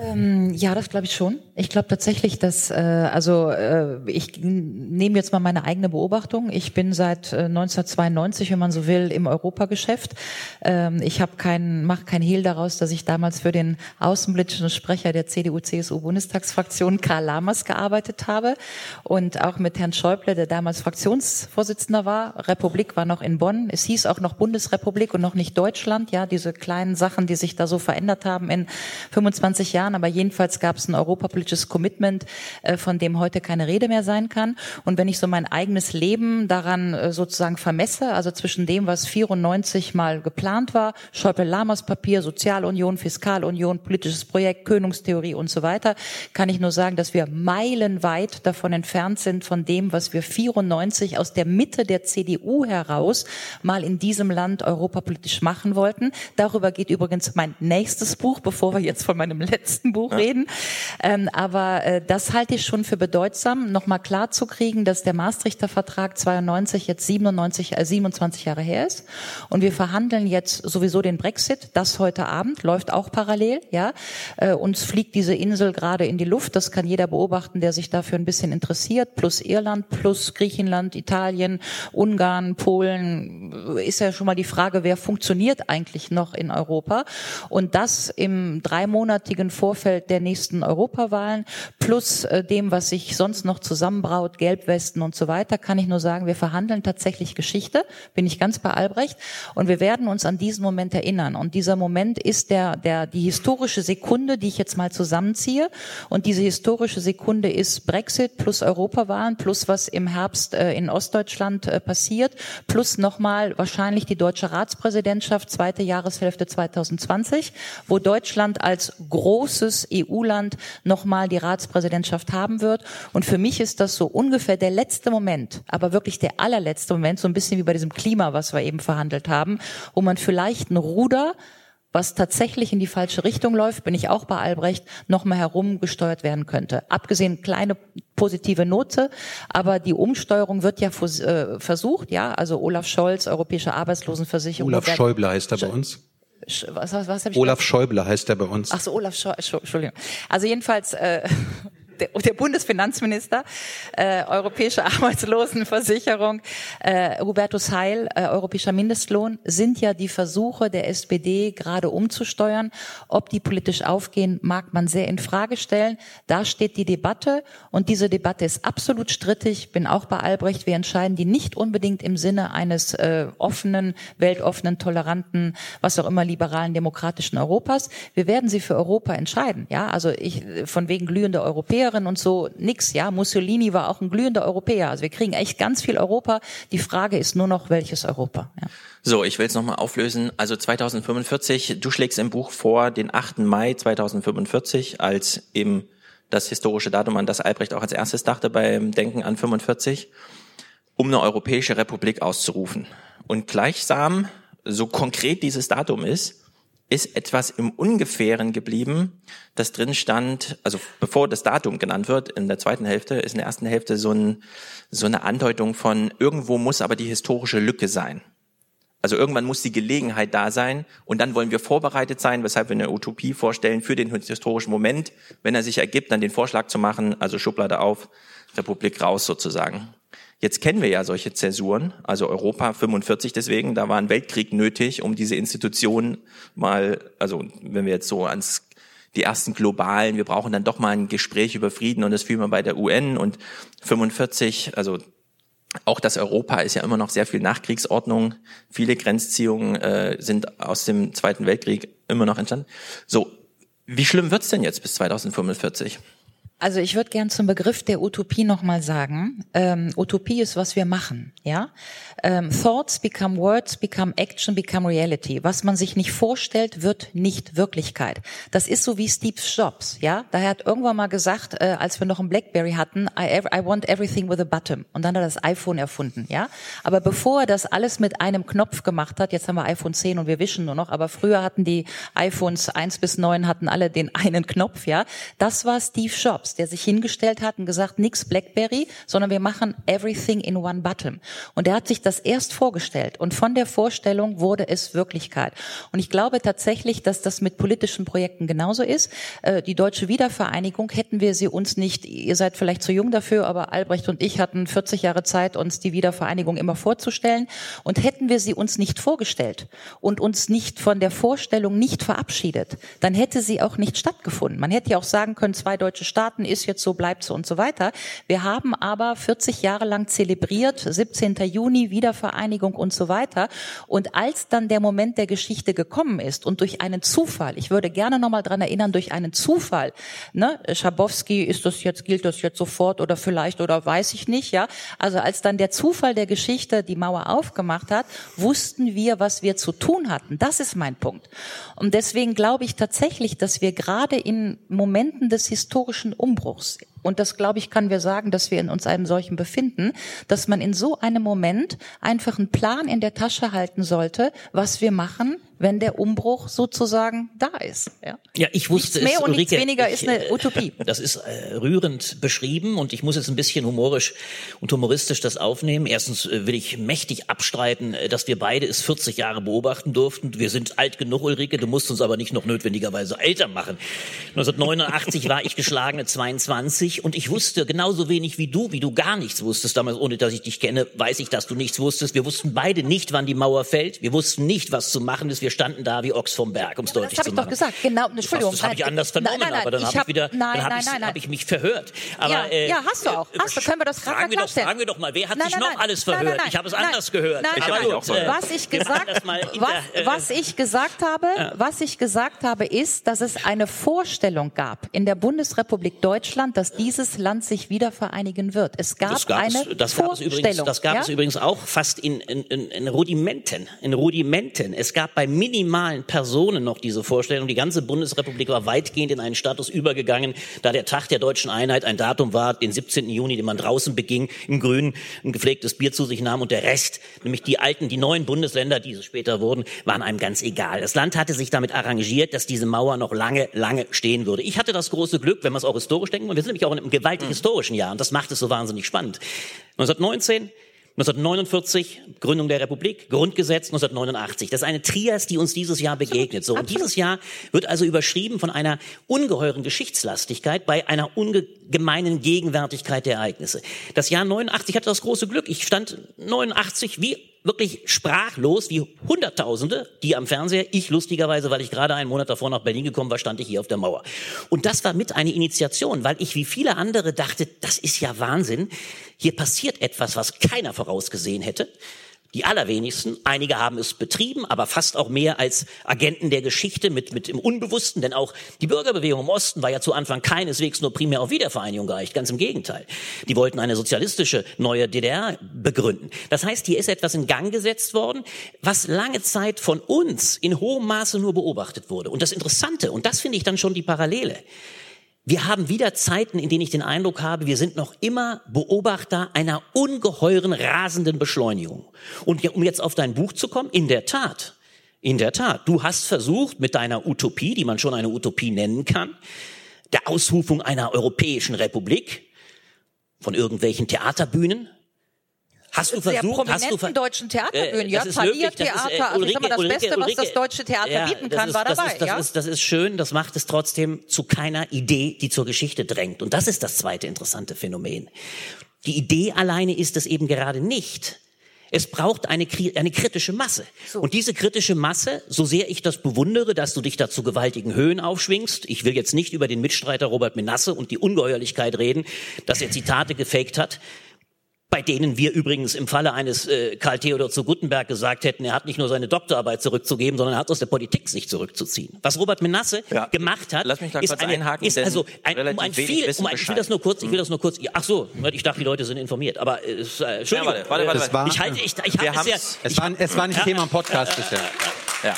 Ähm, ja, das glaube ich schon. Ich glaube tatsächlich, dass, äh, also äh, ich nehme jetzt mal meine eigene Beobachtung. Ich bin seit äh, 1992, wenn man so will, im Europageschäft. Ähm, ich habe keinen, mache kein Hehl daraus, dass ich damals für den außenpolitischen Sprecher der CDU-CSU-Bundestagsfraktion Karl Lammers gearbeitet habe und auch mit Herrn Schäuble, der damals Fraktionsvorsitzender war. Republik war noch in Bonn. Es hieß auch noch Bundesrepublik und noch nicht Deutschland. Ja, diese kleinen Sachen, die sich da so verändert haben in 25 Jahren. Aber jedenfalls gab es ein europapolitisches Commitment, äh, von dem heute keine Rede mehr sein kann. Und wenn ich so mein eigenes Leben daran äh, sozusagen vermesse, also zwischen dem, was 94 mal geplant war, Schäuble-Lamers Papier, Sozialunion, Fiskalunion, politisches Projekt, Könungstheorie und so weiter, kann ich nur sagen, dass wir meilenweit davon entfernt sind von dem, was wir 94 aus der Mitte der CDU heraus mal in diesem Land europapolitisch machen wollten. Darüber geht übrigens mein nächstes Buch, bevor wir jetzt von meinem letzten Buch ja. reden. Ähm, aber äh, das halte ich schon für bedeutsam, nochmal klar zu kriegen, dass der Maastrichter Vertrag 92 jetzt 97, äh, 27 Jahre her ist. Und wir verhandeln jetzt sowieso den Brexit. Das heute Abend läuft auch parallel. Ja, äh, Uns fliegt diese Insel gerade in die Luft. Das kann jeder beobachten, der sich dafür ein bisschen interessiert. Plus Irland, plus Griechenland, Italien, Ungarn, Polen. Ist ja schon mal die Frage, wer funktioniert eigentlich noch in Europa? Und das im dreimonatigen Vorfeld der nächsten Europawahlen plus äh, dem, was sich sonst noch zusammenbraut, Gelbwesten und so weiter, kann ich nur sagen, wir verhandeln tatsächlich Geschichte, bin ich ganz bei Albrecht. Und wir werden uns an diesen Moment erinnern. Und dieser Moment ist der, der, die historische Sekunde, die ich jetzt mal zusammenziehe. Und diese historische Sekunde ist Brexit plus Europawahlen plus was im Herbst äh, in Ostdeutschland äh, passiert plus nochmal wahrscheinlich die deutsche Ratspräsidentschaft zweite Jahreshälfte 2020, wo Deutschland als großes EU-Land nochmal die Ratspräsidentschaft haben wird. Und für mich ist das so ungefähr der letzte Moment, aber wirklich der allerletzte Moment, so ein bisschen wie bei diesem Klima, was wir eben verhandelt haben, wo man vielleicht ein Ruder was tatsächlich in die falsche Richtung läuft, bin ich auch bei Albrecht, nochmal herumgesteuert werden könnte. Abgesehen kleine positive Note, aber die Umsteuerung wird ja äh, versucht, ja, also Olaf Scholz, Europäische Arbeitslosenversicherung. Olaf Schäuble heißt er bei uns. Was, was, was hab ich Olaf? Schäuble heißt er bei uns. Ach so, Olaf Schäuble, Entschuldigung. Also jedenfalls, äh, <laughs> der, der Bundesfinanzminister, äh, Europäische Arbeitslosenversicherung, äh, Hubertus Heil, äh, Europäischer Mindestlohn, sind ja die Versuche der SPD gerade umzusteuern. Ob die politisch aufgehen, mag man sehr in Frage stellen. Da steht die Debatte und diese Debatte ist absolut strittig. Bin auch bei Albrecht. Wir entscheiden die nicht unbedingt im Sinne eines äh, offenen, weltoffenen, toleranten, was auch immer liberalen, demokratischen Europas. Wir werden sie für Europa entscheiden. Ja, also ich von wegen glühende Europäer Europäerin und so nix. Ja, Mussolini war auch ein glühender Europäer. Also wir kriegen echt ganz viel Europa. Die Frage ist nur noch, welches Europa. Ja. So, ich will es nochmal auflösen. Also 2045, du schlägst im Buch vor den 8. Mai 2045 als eben das historische Datum, an das Albrecht auch als erstes dachte beim Denken an 45, um eine europäische Republik auszurufen. Und gleichsam, so konkret dieses Datum ist, ist etwas im Ungefähren geblieben, das drin stand, also bevor das Datum genannt wird, in der zweiten Hälfte, ist in der ersten Hälfte so, ein, so eine Andeutung von, irgendwo muss aber die historische Lücke sein. Also irgendwann muss die Gelegenheit da sein und dann wollen wir vorbereitet sein, weshalb wir eine Utopie vorstellen für den historischen Moment, wenn er sich ergibt, dann den Vorschlag zu machen, also Schublade auf, Republik raus sozusagen. Jetzt kennen wir ja solche Zäsuren, also Europa 45 deswegen, da war ein Weltkrieg nötig, um diese Institutionen mal, also wenn wir jetzt so ans die ersten globalen, wir brauchen dann doch mal ein Gespräch über Frieden und das führen wir bei der UN und 45, also auch das Europa ist ja immer noch sehr viel Nachkriegsordnung. Viele Grenzziehungen äh, sind aus dem Zweiten Weltkrieg immer noch entstanden. So, wie schlimm wird's denn jetzt bis 2045? Also ich würde gern zum Begriff der Utopie nochmal sagen. Ähm, Utopie ist, was wir machen. Ja, ähm, Thoughts become words, become action, become reality. Was man sich nicht vorstellt, wird nicht Wirklichkeit. Das ist so wie Steve Jobs. Ja, daher hat irgendwann mal gesagt, äh, als wir noch ein BlackBerry hatten, I, I want everything with a button. Und dann hat er das iPhone erfunden. Ja, aber bevor er das alles mit einem Knopf gemacht hat, jetzt haben wir iPhone 10 und wir wischen nur noch, aber früher hatten die iPhones 1 bis 9 hatten alle den einen Knopf. Ja, das war Steve Jobs, der sich hingestellt hat und gesagt, nix BlackBerry, sondern wir machen everything in one button. Und er hat sich das erst vorgestellt und von der Vorstellung wurde es Wirklichkeit. Und ich glaube tatsächlich, dass das mit politischen Projekten genauso ist. Äh, Die deutsche Wiedervereinigung hätten wir sie uns nicht, ihr seid vielleicht zu jung dafür, aber Albrecht und ich hatten 40 Jahre Zeit, uns die Wiedervereinigung immer vorzustellen. Und hätten wir sie uns nicht vorgestellt und uns nicht von der Vorstellung nicht verabschiedet, dann hätte sie auch nicht stattgefunden. Man hätte ja auch sagen können, zwei deutsche Staaten ist jetzt so, bleibt so und so weiter. Wir haben aber 40 Jahre lang zelebriert, 17. Juni, Wiedervereinigung und so weiter. Und als dann der Moment der Geschichte gekommen ist und durch einen Zufall, ich würde gerne nochmal dran erinnern, durch einen Zufall, ne, Schabowski, ist das jetzt, gilt das jetzt sofort oder vielleicht oder weiß ich nicht, ja. Also als dann der Zufall der Geschichte die Mauer aufgemacht hat, wussten wir, was wir zu tun hatten. Das ist mein Punkt. Und deswegen glaube ich tatsächlich, dass wir gerade in Momenten des historischen Umbruchs und das, glaube ich, können wir sagen, dass wir in uns einem solchen befinden, dass man in so einem Moment einfach einen Plan in der Tasche halten sollte, was wir machen, wenn der Umbruch sozusagen da ist. Ja, Ja, ich wusste nichts mehr es, und nichts Ulrike, weniger ich, ist eine äh, Utopie. <laughs> Das ist äh, rührend beschrieben und ich muss jetzt ein bisschen humorisch und humoristisch das aufnehmen. Erstens äh, will ich mächtig abstreiten, äh, dass wir beide es 40 Jahre beobachten durften. Wir sind alt genug, Ulrike, du musst uns aber nicht noch notwendigerweise älter machen. 1989 war ich geschlagene 22 und ich wusste genauso wenig wie du, wie du gar nichts wusstest damals, ohne dass ich dich kenne, weiß ich, dass du nichts wusstest. Wir wussten beide nicht, wann die Mauer fällt. Wir wussten nicht, was zu machen ist. Wir standen da wie Ochs vom Berg, um es deutlich Das habe zu ich machen. doch gesagt. Genau, Entschuldigung. Das habe ich Nein, anders vernommen, nein, nein, aber dann ich habe ich hab- wieder, nein, dann habe nein, ich, nein, nein. hab ich mich verhört. Aber, ja, äh, ja, hast du auch. Hast du, können wir das fragen wir doch, fragen wir doch mal, wer hat Nein, sich nein, noch nein. alles Nein, verhört? nein, ich habe es nein. anders gehört. Nein, ich nein, nein. gut, äh, was ich machen gesagt, das was, äh, was ich gesagt habe, was ich gesagt habe, ist, dass es eine Vorstellung gab in der Bundesrepublik Deutschland, dass dieses Land sich wieder vereinigen wird. Es gab, das gab, eine es, das gab es Vorstellung. übrigens, das gab ja? es übrigens auch fast in, in, in, Rudimenten, in Rudimenten. Es gab bei minimalen Personen noch diese Vorstellung. Die ganze Bundesrepublik war weitgehend in einen Status übergegangen, da der Tag der deutschen Einheit ein Datum war, den 17. Juni, den man draußen beging, im Grünen ein gepflegtes Bier zu sich nahm und der Rest, nämlich die alten, die neuen Bundesländer, die es später wurden, waren einem ganz egal. Das Land hatte sich damit arrangiert, dass diese Mauer noch lange, lange stehen würde. Ich hatte das große Glück, wenn wir es auch historisch denken, und wir sind nämlich auch in einem gewaltig historischen Jahr und das macht es so wahnsinnig spannend. 1919 1949 Gründung der Republik, Grundgesetz 1989. Das ist eine Trias, die uns dieses Jahr begegnet. So und dieses Jahr wird also überschrieben von einer ungeheuren Geschichtslastigkeit bei einer ungemeinen Gegenwärtigkeit der Ereignisse. Das Jahr 89 hatte das große Glück. Ich stand 89 wie wirklich sprachlos wie Hunderttausende, die am Fernseher, ich lustigerweise, weil ich gerade einen Monat davor nach Berlin gekommen war, stand ich hier auf der Mauer. Und das war mit eine Initiation, weil ich wie viele andere dachte, das ist ja Wahnsinn, hier passiert etwas, was keiner vorausgesehen hätte. Die allerwenigsten, einige haben es betrieben, aber fast auch mehr als Agenten der Geschichte mit, mit im Unbewussten, denn auch die Bürgerbewegung im Osten war ja zu Anfang keineswegs nur primär auf Wiedervereinigung geeicht, ganz im Gegenteil. Die wollten eine sozialistische neue DDR begründen. Das heißt, hier ist etwas in Gang gesetzt worden, was lange Zeit von uns in hohem Maße nur beobachtet wurde. Und das Interessante, und das finde ich dann schon die Parallele, wir haben wieder Zeiten, in denen ich den Eindruck habe, wir sind noch immer Beobachter einer ungeheuren, rasenden Beschleunigung. Und um jetzt auf dein Buch zu kommen, in der Tat, in der Tat, du hast versucht mit deiner Utopie, die man schon eine Utopie nennen kann, der Ausrufung einer europäischen Republik von irgendwelchen Theaterbühnen, Hast du Sehr versucht, hast du prominenten deutschen Theaterbühnen, Äh, ja, ist, äh, also ich sag mal, das Ulrike, Beste, was Ulrike, das deutsche Theater ja, bieten kann, ist, war das dabei, Ist, das, ja. ist, das ist schön, das macht es trotzdem zu keiner Idee, die zur Geschichte drängt. Und das ist das zweite interessante Phänomen. Die Idee alleine ist es eben gerade nicht. Es braucht eine, eine kritische Masse. Und diese kritische Masse, so sehr ich das bewundere, dass du dich da zu gewaltigen Höhen aufschwingst, ich will jetzt nicht über den Mitstreiter Robert Menasse und die Ungeheuerlichkeit reden, dass er Zitate gefaked hat, bei denen wir übrigens im Falle eines äh, Karl Theodor zu Gutenberg gesagt hätten, er hat nicht nur seine Doktorarbeit zurückzugeben, sondern er hat aus der Politik sich zurückzuziehen. Was Robert Menasse Ja. gemacht hat, Lass mich da ist, kurz eine, einhaken, ist also ein, um ein viel, um ein, ich will das nur kurz, ich will das nur kurz, ach so, ich dachte, die Leute sind informiert, aber äh, es, äh, Entschuldigung, Ja, warte, warte, warte, äh, Es war- ich halte, ich, ich wir habe es ja, war, es war nicht Thema im Podcast bisher. Ja.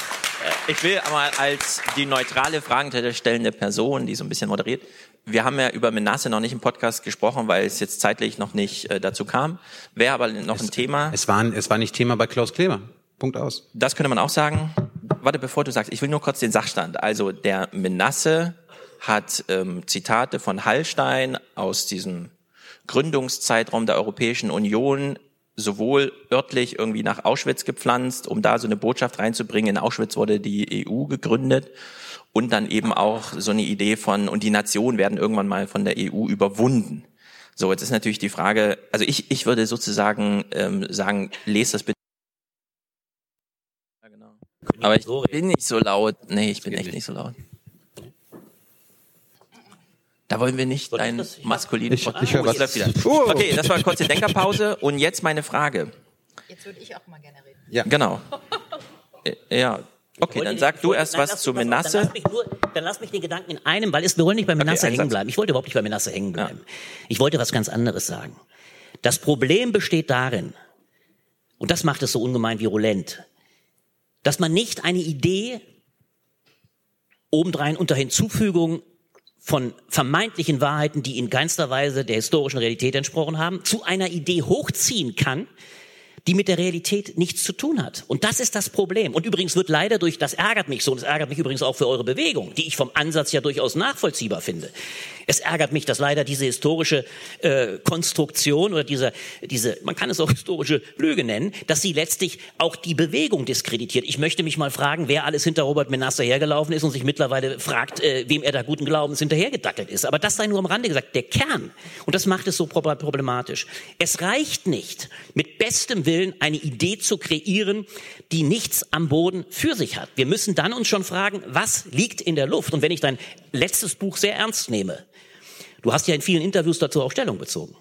Ich will aber als die neutrale, fragenstellende Person, die so ein bisschen moderiert, wir haben ja über Menasse noch nicht im Podcast gesprochen, weil es jetzt zeitlich noch nicht äh, dazu kam. Wäre aber noch ein Thema. Es war, es war nicht Thema bei Klaus Kleber. Punkt aus. Das könnte man auch sagen. Warte, bevor du sagst, ich will nur kurz den Sachstand. Also der Menasse hat ähm, Zitate von Hallstein aus diesem Gründungszeitraum der Europäischen Union sowohl örtlich irgendwie nach Auschwitz gepflanzt, um da so eine Botschaft reinzubringen. In Auschwitz wurde die EU gegründet und dann eben auch so eine Idee von, und die Nationen werden irgendwann mal von der EU überwunden. So, jetzt ist natürlich die Frage, also ich, ich würde sozusagen ähm, sagen, lest das bitte. Ja, genau. Aber ich bin nicht so laut. Nee, ich bin echt nicht so laut. Da wollen wir nicht deinen maskulinen Ich- ich höre Oh, was. wieder. Okay, das war eine kurze Denkerpause. Und jetzt meine Frage. Jetzt würde ich auch mal gerne reden. Ja. Genau. <laughs> Äh, Ja. Okay, dann sag du erst Nein, was zu Menasse. Dann lass, mich nur, dann lass mich den Gedanken in einem, weil es, wir wollen nicht bei Menasse einen hängen bleiben. Ich wollte überhaupt nicht bei Menasse hängen bleiben. Ich wollte was ganz anderes sagen. Das Problem besteht darin, und das macht es so ungemein virulent, dass man nicht eine Idee obendrein unter Hinzufügung von vermeintlichen Wahrheiten, die in keinster Weise der historischen Realität entsprochen haben, zu einer Idee hochziehen kann, die mit der Realität nichts zu tun hat. Und das ist das Problem. Und übrigens wird leider durch, das ärgert mich so, und es ärgert mich übrigens auch für eure Bewegung, die ich vom Ansatz ja durchaus nachvollziehbar finde. Es ärgert mich, dass leider diese historische äh, Konstruktion oder diese, diese, man kann es auch historische Lüge nennen, dass sie letztlich auch die Bewegung diskreditiert. Ich möchte mich mal fragen, wer alles hinter Robert Menasse hergelaufen ist und sich mittlerweile fragt, äh, wem er da guten Glaubens hinterhergedackelt ist. Aber das sei nur am Rande gesagt. Der Kern, und das macht es so prob- problematisch, es reicht nicht, mit bestem Willen eine Idee zu kreieren, die nichts am Boden für sich hat. Wir müssen dann uns schon fragen, was liegt in der Luft? Und wenn ich dein letztes Buch sehr ernst nehme, du hast ja in vielen Interviews dazu auch Stellung bezogen.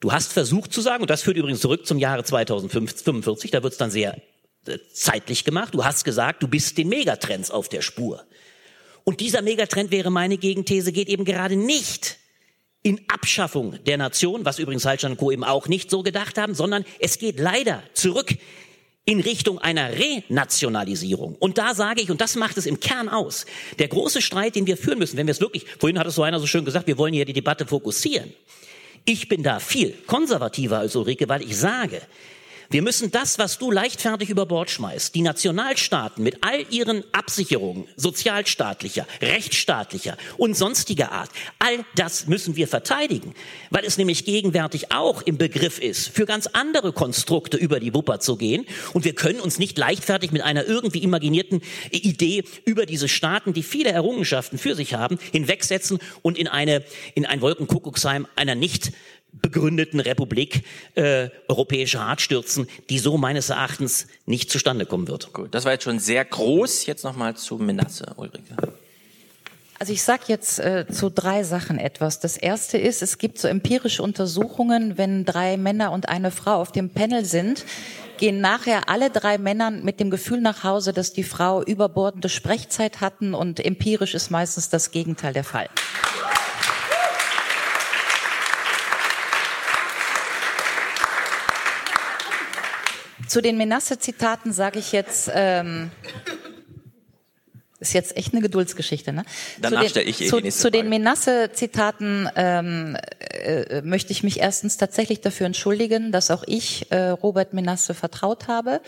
Du hast versucht zu sagen, und das führt übrigens zurück zum Jahre 2045, da wird es dann sehr äh, zeitlich gemacht, du hast gesagt, du bist den Megatrends auf der Spur. Und dieser Megatrend wäre meine Gegenthese, geht eben gerade nicht in Abschaffung der Nation, was übrigens und Co. eben auch nicht so gedacht haben, sondern es geht leider zurück in Richtung einer Renationalisierung. Und da sage ich, und das macht es im Kern aus, der große Streit, den wir führen müssen, wenn wir es wirklich, vorhin hat es so einer so schön gesagt, wir wollen hier die Debatte fokussieren. Ich bin da viel konservativer als Ulrike, weil ich sage, wir müssen das, was du leichtfertig über Bord schmeißt, die Nationalstaaten mit all ihren Absicherungen, sozialstaatlicher, rechtsstaatlicher und sonstiger Art, all das müssen wir verteidigen, weil es nämlich gegenwärtig auch im Begriff ist, für ganz andere Konstrukte über die Wupper zu gehen. Und wir können uns nicht leichtfertig mit einer irgendwie imaginierten Idee über diese Staaten, die viele Errungenschaften für sich haben, hinwegsetzen und in eine, in ein Wolkenkuckucksheim einer nicht begründeten Republik äh, europäischer Art stürzen, die so meines Erachtens nicht zustande kommen wird. Gut, das war jetzt schon sehr groß. Jetzt nochmal zu Menasse, Ulrike. Also ich sage jetzt äh, zu drei Sachen etwas. Das erste ist, es gibt so empirische Untersuchungen, wenn drei Männer und eine Frau auf dem Panel sind, gehen nachher alle drei Männer mit dem Gefühl nach Hause, dass die Frau überbordende Sprechzeit hatten und empirisch ist meistens das Gegenteil der Fall. Zu den Menasse-Zitaten sage ich jetzt, ähm, ist jetzt echt eine Geduldsgeschichte, ne? Danach zu den, stell ich eh die zu, nächste zu den Menasse-Zitaten ähm, äh, möchte ich mich erstens tatsächlich dafür entschuldigen, dass auch ich äh, Robert Menasse vertraut habe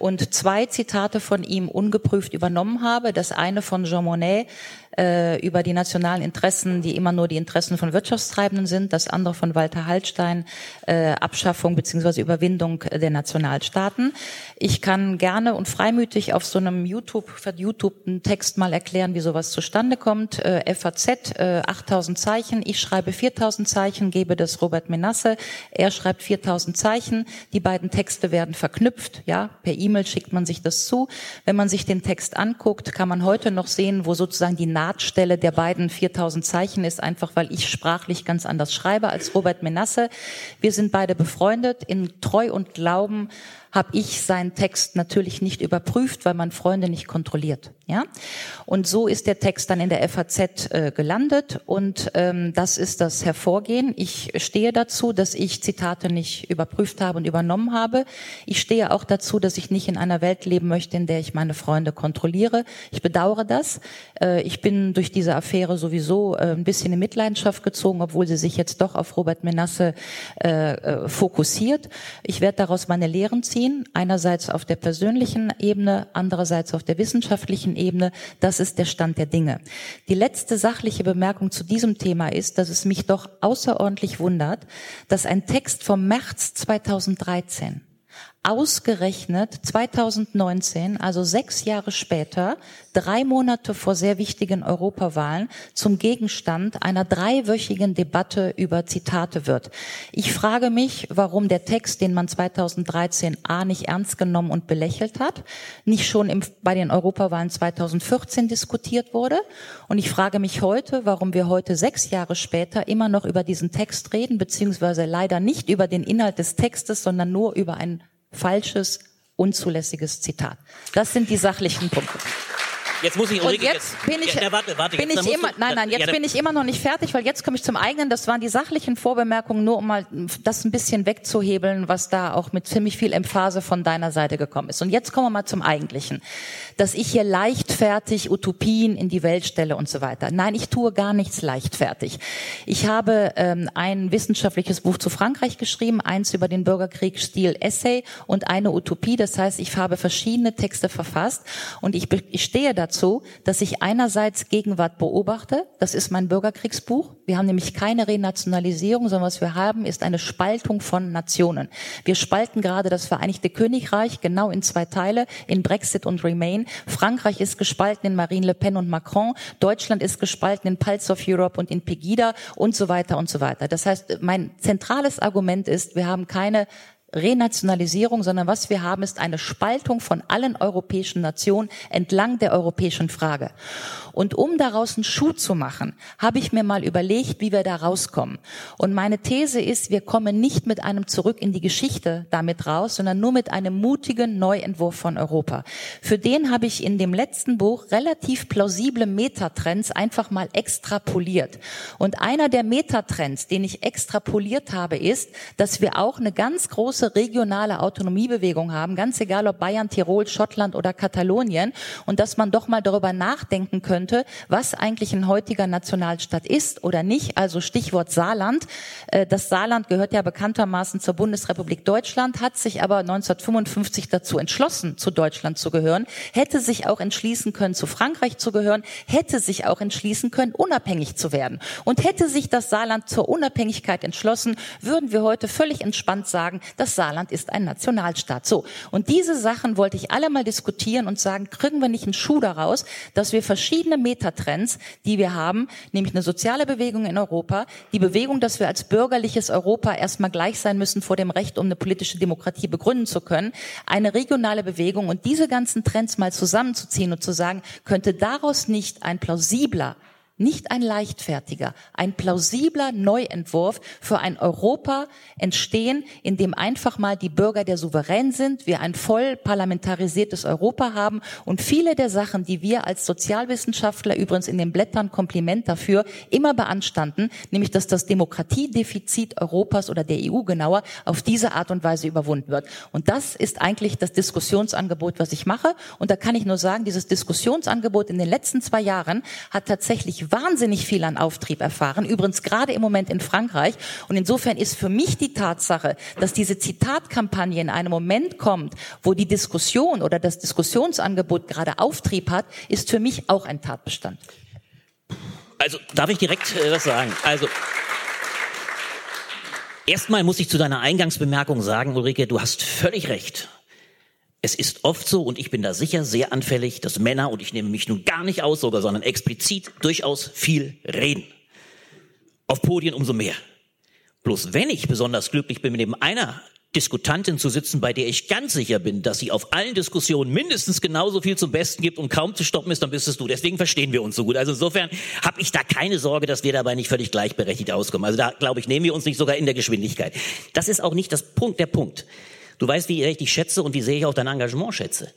und zwei Zitate von ihm ungeprüft übernommen habe. Das eine von Jean Monnet äh, über die nationalen Interessen, die immer nur die Interessen von Wirtschaftstreibenden sind. Das andere von Walter Hallstein, äh, Abschaffung beziehungsweise Überwindung der Nationalstaaten. Ich kann gerne und freimütig auf so einem YouTube, YouTube einen Text mal erklären, wie sowas zustande kommt. Äh, FAZ, äh, 8000 Zeichen. Ich schreibe 4000 Zeichen, gebe das Robert Menasse. Er schreibt 4000 Zeichen. Die beiden Texte werden verknüpft. Ja, per E-Mail schickt man sich das zu. Wenn man sich den Text anguckt, kann man heute noch sehen, wo sozusagen die Drahtstelle der beiden 4000 Zeichen ist, einfach weil ich sprachlich ganz anders schreibe als Robert Menasse. Wir sind beide befreundet. In Treu und Glauben habe ich seinen Text natürlich nicht überprüft, weil man Freunde nicht kontrolliert. Ja, und so ist der Text dann in der FAZ äh, gelandet und ähm, das ist das Hervorgehen. Ich stehe dazu, dass ich Zitate nicht überprüft habe und übernommen habe. Ich stehe auch dazu, dass ich nicht in einer Welt leben möchte, in der ich meine Freunde kontrolliere. Ich bedauere das. Äh, ich bin durch diese Affäre sowieso äh, ein bisschen in Mitleidenschaft gezogen, obwohl sie sich jetzt doch auf Robert Menasse äh, äh, fokussiert. Ich werde daraus meine Lehren ziehen. Einerseits auf der persönlichen Ebene, andererseits auf der wissenschaftlichen Ebene. Das ist der Stand der Dinge. Die letzte sachliche Bemerkung zu diesem Thema ist, dass es mich doch außerordentlich wundert, dass ein Text vom März 2013 ausgerechnet 2019, also sechs Jahre später, drei Monate vor sehr wichtigen Europawahlen, zum Gegenstand einer dreiwöchigen Debatte über Zitate wird. Ich frage mich, warum der Text, den man 2013 A nicht ernst genommen und belächelt hat, nicht schon im, bei den Europawahlen 2014 diskutiert wurde. Und ich frage mich heute, warum wir heute sechs Jahre später immer noch über diesen Text reden, beziehungsweise leider nicht über den Inhalt des Textes, sondern nur über ein falsches, unzulässiges Zitat. Das sind die sachlichen Punkte. Jetzt muss ich Ulrike, und jetzt bin ich, ja, warte, warte, bin jetzt, ich immer, du, nein, nein, jetzt ja, bin ich immer noch nicht fertig, weil jetzt komme ich zum eigenen. Das waren die sachlichen Vorbemerkungen, nur um mal das ein bisschen wegzuhebeln, was da auch mit ziemlich viel Emphase von deiner Seite gekommen ist. Und jetzt kommen wir mal zum Eigentlichen. Dass ich hier leichtfertig Utopien in die Welt stelle und so weiter. Nein, ich tue gar nichts leichtfertig. Ich habe ähm, ein wissenschaftliches Buch zu Frankreich geschrieben, eins über den Bürgerkrieg Stil Essay und eine Utopie. Das heißt, ich habe verschiedene Texte verfasst und ich, ich stehe dazu dazu, dass ich einerseits Gegenwart beobachte. Das ist mein Bürgerkriegsbuch. Wir haben nämlich keine Renationalisierung, sondern was wir haben, ist eine Spaltung von Nationen. Wir spalten gerade das Vereinigte Königreich genau in zwei Teile, in Brexit und Remain. Frankreich ist gespalten in Marine Le Pen und Macron. Deutschland ist gespalten in Pulse of Europe und in Pegida und so weiter und so weiter. Das heißt, mein zentrales Argument ist, wir haben keine Renationalisierung, sondern was wir haben, ist eine Spaltung von allen europäischen Nationen entlang der europäischen Frage. Und um daraus einen Schuh zu machen, habe ich mir mal überlegt, wie wir da rauskommen. Und meine These ist, wir kommen nicht mit einem Zurück in die Geschichte damit raus, sondern nur mit einem mutigen Neuentwurf von Europa. Für den habe ich in dem letzten Buch relativ plausible Metatrends einfach mal extrapoliert. Und einer der Metatrends, den ich extrapoliert habe, ist, dass wir auch eine ganz große regionale Autonomiebewegung haben, ganz egal ob Bayern, Tirol, Schottland oder Katalonien, und dass man doch mal darüber nachdenken könnte, könnte, was eigentlich ein heutiger Nationalstaat ist oder nicht. Also Stichwort Saarland. Äh, das Saarland gehört ja bekanntermaßen zur Bundesrepublik Deutschland, hat sich aber 1955 dazu entschlossen, zu Deutschland zu gehören, hätte sich auch entschließen können, zu Frankreich zu gehören, hätte sich auch entschließen können, unabhängig zu werden. Und hätte sich das Saarland zur Unabhängigkeit entschlossen, würden wir heute völlig entspannt sagen, das Saarland ist ein Nationalstaat. So. Und diese Sachen wollte ich alle mal diskutieren und sagen, kriegen wir nicht einen Schuh daraus, dass wir verschiedene verschiedene Metatrends, die wir haben, nämlich eine soziale Bewegung in Europa, die Bewegung, dass wir als bürgerliches Europa erstmal gleich sein müssen vor dem Recht, um eine politische Demokratie begründen zu können, eine regionale Bewegung und diese ganzen Trends mal zusammenzuziehen und zu sagen, könnte daraus nicht ein plausibler nicht ein leichtfertiger, ein plausibler Neuentwurf für ein Europa entstehen, in dem einfach mal die Bürger der Souverän sind, wir ein voll parlamentarisiertes Europa haben und viele der Sachen, die wir als Sozialwissenschaftler übrigens in den Blättern Kompliment dafür immer beanstanden, nämlich dass das Demokratiedefizit Europas oder der EU genauer auf diese Art und Weise überwunden wird. Und das ist eigentlich das Diskussionsangebot, was ich mache. Und da kann ich nur sagen, dieses Diskussionsangebot in den letzten zwei Jahren hat tatsächlich wahnsinnig viel an Auftrieb erfahren, übrigens gerade im Moment in Frankreich. Und insofern ist für mich die Tatsache, dass diese Zitatkampagne in einem Moment kommt, wo die Diskussion oder das Diskussionsangebot gerade Auftrieb hat, ist für mich auch ein Tatbestand. Also darf ich direkt äh, was sagen? Also Erstmal muss ich zu deiner Eingangsbemerkung sagen, Ulrike, du hast völlig recht. Es ist oft so, und ich bin da sicher sehr anfällig, dass Männer, und ich nehme mich nun gar nicht aus sogar, sondern explizit durchaus viel reden. Auf Podien umso mehr. Bloß wenn ich besonders glücklich bin dem einer Diskutantin zu sitzen, bei der ich ganz sicher bin, dass sie auf allen Diskussionen mindestens genauso viel zum Besten gibt und kaum zu stoppen ist, dann bist es du. Deswegen verstehen wir uns so gut. Also insofern habe ich da keine Sorge, dass wir dabei nicht völlig gleichberechtigt auskommen. Also da glaube ich, nehmen wir uns nicht sogar in der Geschwindigkeit. Das ist auch nicht das Punkt, der Punkt. Du weißt, wie ich dich schätze und wie sehr ich auch dein Engagement schätze.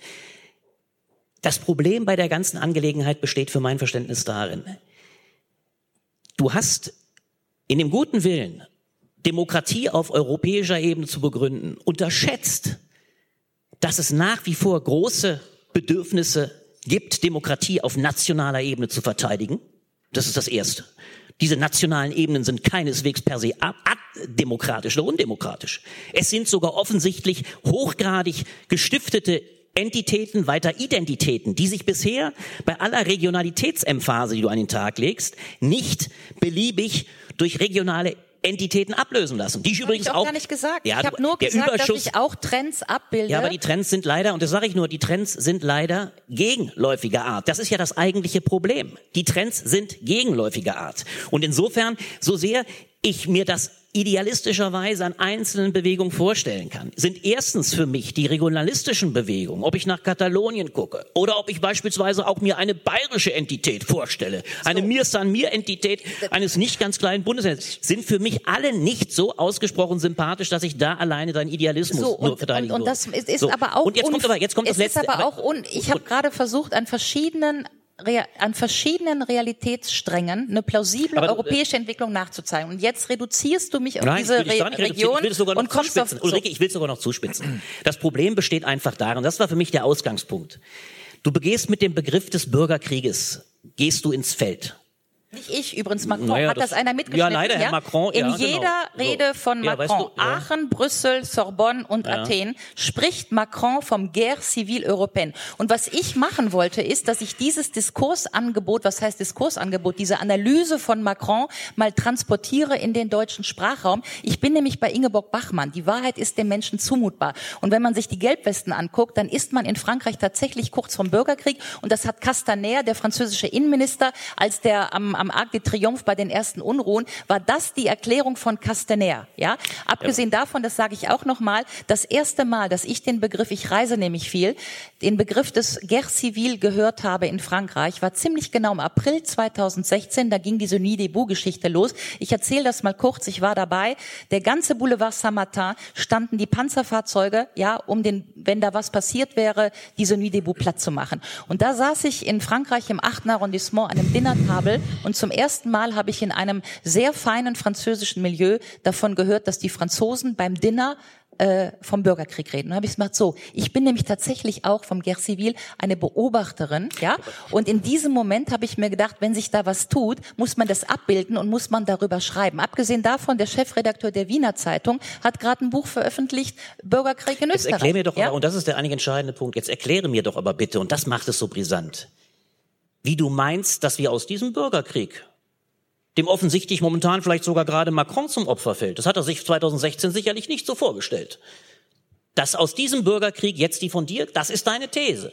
Das Problem bei der ganzen Angelegenheit besteht für mein Verständnis darin. Du hast in dem guten Willen, Demokratie auf europäischer Ebene zu begründen, unterschätzt, dass es nach wie vor große Bedürfnisse gibt, Demokratie auf nationaler Ebene zu verteidigen. Das ist das Erste. Diese nationalen Ebenen sind keineswegs per se demokratisch oder undemokratisch. Es sind sogar offensichtlich hochgradig gestiftete Entitäten, weiter Identitäten, die sich bisher bei aller Regionalitätsemphase, die du an den Tag legst, nicht beliebig durch regionale Entitäten ablösen lassen. Die ich übrigens ich auch, auch gar nicht gesagt. Ja, ich habe nur gesagt, Überschuss, dass ich auch Trends abbilde. Ja, aber die Trends sind leider, und das sage ich nur, die Trends sind leider gegenläufiger Art. Das ist ja das eigentliche Problem. Die Trends sind gegenläufiger Art. Und insofern, so sehr ich mir das idealistischerweise an einzelnen Bewegungen vorstellen kann, sind erstens für mich die regionalistischen Bewegungen, ob ich nach Katalonien gucke oder ob ich beispielsweise auch mir eine bayerische Entität vorstelle, eine Mir San Mir Entität eines nicht ganz kleinen Bundeslandes, sind für mich alle nicht so ausgesprochen sympathisch, dass ich da alleine deinen Idealismus so, und, verteidigen und, und das würde. ist, ist so. aber auch und jetzt kommt aber jetzt kommt das letzte. aber auch un, ich habe gerade versucht an verschiedenen an verschiedenen Realitätssträngen eine plausible Aber du- europäische Entwicklung nachzuzeigen. Und jetzt reduzierst du mich auf Nein, diese ich will dich gar Re. Region ich will es sogar noch und kommst auf zuspitzen. Ulrike, ich will es sogar noch zuspitzen. Das Problem besteht einfach darin, das war für mich der Ausgangspunkt. Du begehst mit dem Begriff des Bürgerkrieges, gehst du ins Feld. Nicht ich, übrigens Macron. Naja, Hat das, das- einer ja, mitgeschnitten? leider, Herr Macron, In ja, genau. jeder So. Rede von Ja, weißt Macron, du, ja. Aachen, Brüssel, Sorbonne und Ja. Athen, spricht Macron vom Guerre civile européenne. Und was ich machen wollte, ist, dass ich dieses Diskursangebot, was heißt Diskursangebot, diese Analyse von Macron mal transportiere in den deutschen Sprachraum. Ich bin nämlich bei Ingeborg Bachmann. Die Wahrheit ist dem Menschen zumutbar. Und wenn man sich die Gelbwesten anguckt, dann ist man in Frankreich tatsächlich kurz vom Bürgerkrieg. Und das hat Castaner, der französische Innenminister, als der am, am Arc de Triomphe bei den ersten Unruhen, war das die Erklärung von Castaner. Ja? Abgesehen davon, das sage ich auch nochmal, das erste Mal, dass ich den Begriff, ich reise nämlich viel, den Begriff des Guerre Civil gehört habe in Frankreich, war ziemlich genau im April 2016, da ging diese des Geschichte los. Ich erzähle das mal kurz, ich war dabei. Der ganze Boulevard Saint-Martin standen die Panzerfahrzeuge, ja, um den, wenn da was passiert wäre, diese des platt zu machen. Und da saß ich in Frankreich im 8. Arrondissement an einem Dinnertable und zum ersten Mal habe ich in einem sehr feinen französischen Milieu davon gehört, dass die Franzosen beim Dinner äh, vom Bürgerkrieg reden. Und habe ich gemacht, so, ich bin nämlich tatsächlich auch vom Guerre Civil eine Beobachterin, ja. Und in diesem Moment habe ich mir gedacht, wenn sich da was tut, muss man das abbilden und muss man darüber schreiben. Abgesehen davon, der Chefredakteur der Wiener Zeitung hat gerade ein Buch veröffentlicht, Bürgerkrieg in Jetzt Österreich. erklär mir doch, ja? aber, und das ist der eigentlich entscheidende Punkt, jetzt erkläre mir doch aber bitte, und das macht es so brisant, wie du meinst, dass wir aus diesem Bürgerkrieg, dem offensichtlich momentan vielleicht sogar gerade Macron zum Opfer fällt, das hat er sich 2016 sicherlich nicht so vorgestellt, dass aus diesem Bürgerkrieg jetzt die von dir, das ist deine These,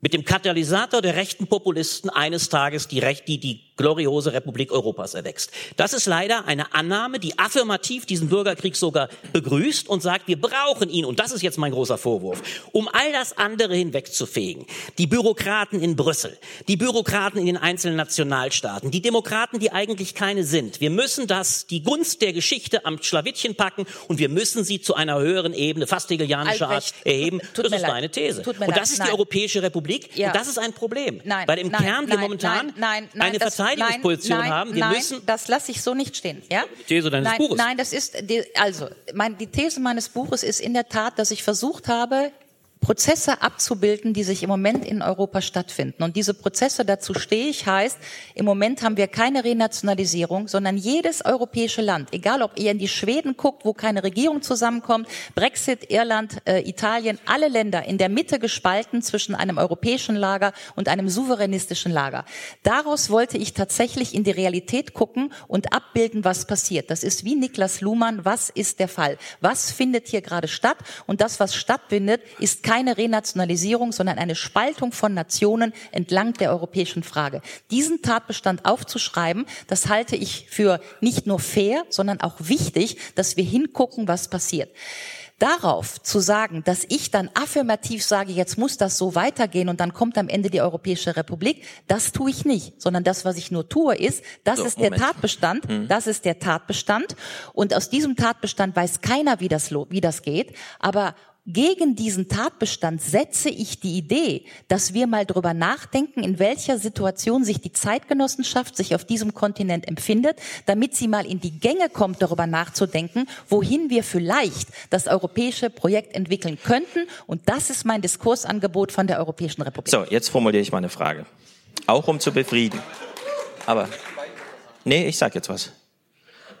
mit dem Katalysator der rechten Populisten eines Tages die, Recht, die, die gloriose Republik Europas erwächst. Das ist leider eine Annahme, die affirmativ diesen Bürgerkrieg sogar begrüßt und sagt, wir brauchen ihn, und das ist jetzt mein großer Vorwurf, um all das andere hinwegzufegen. Die Bürokraten in Brüssel, die Bürokraten in den einzelnen Nationalstaaten, die Demokraten, die eigentlich keine sind. Wir müssen das, die Gunst der Geschichte am Schlawittchen packen und wir müssen sie zu einer höheren Ebene, fast hegelianischer Art, erheben. tut das ist leid. deine These. Und leid. das ist Nein. die Europäische Republik Ja. und das ist ein Problem. Nein, Weil im nein, Kern wir nein, momentan nein, eine das- Verteidigungsposition haben. Wir nein, müssen das lasse ich so nicht stehen. Ja? Die These deines nein, Buches. Nein, das ist die, also mein, die These meines Buches ist in der Tat, dass ich versucht habe, Prozesse abzubilden, die sich im Moment in Europa stattfinden. Und diese Prozesse, dazu stehe ich, heißt, im Moment haben wir keine Renationalisierung, sondern jedes europäische Land, egal ob ihr in die Schweden guckt, wo keine Regierung zusammenkommt, Brexit, Irland, äh, Italien, alle Länder in der Mitte gespalten zwischen einem europäischen Lager und einem souveränistischen Lager. Daraus wollte ich tatsächlich in die Realität gucken und abbilden, was passiert. Das ist wie Niklas Luhmann, was ist der Fall? Was findet hier gerade statt? Und das, was stattfindet, ist keine Renationalisierung, sondern eine Spaltung von Nationen entlang der europäischen Frage. Diesen Tatbestand aufzuschreiben, das halte ich für nicht nur fair, sondern auch wichtig, dass wir hingucken, was passiert. Darauf zu sagen, dass ich dann affirmativ sage, jetzt muss das so weitergehen und dann kommt am Ende die Europäische Republik, das tue ich nicht, sondern das, was ich nur tue, ist, das So, ist Moment. der Tatbestand, Mhm. das ist der Tatbestand und aus diesem Tatbestand weiß keiner, wie das, wie das geht, aber gegen diesen Tatbestand setze ich die Idee, dass wir mal drüber nachdenken, in welcher Situation sich die Zeitgenossenschaft sich auf diesem Kontinent empfindet, damit sie mal in die Gänge kommt, darüber nachzudenken, wohin wir vielleicht das europäische Projekt entwickeln könnten. Und das ist mein Diskursangebot von der Europäischen Republik. So, jetzt formuliere ich mal eine Frage. Auch um zu befrieden. Aber, nee, ich sag jetzt was.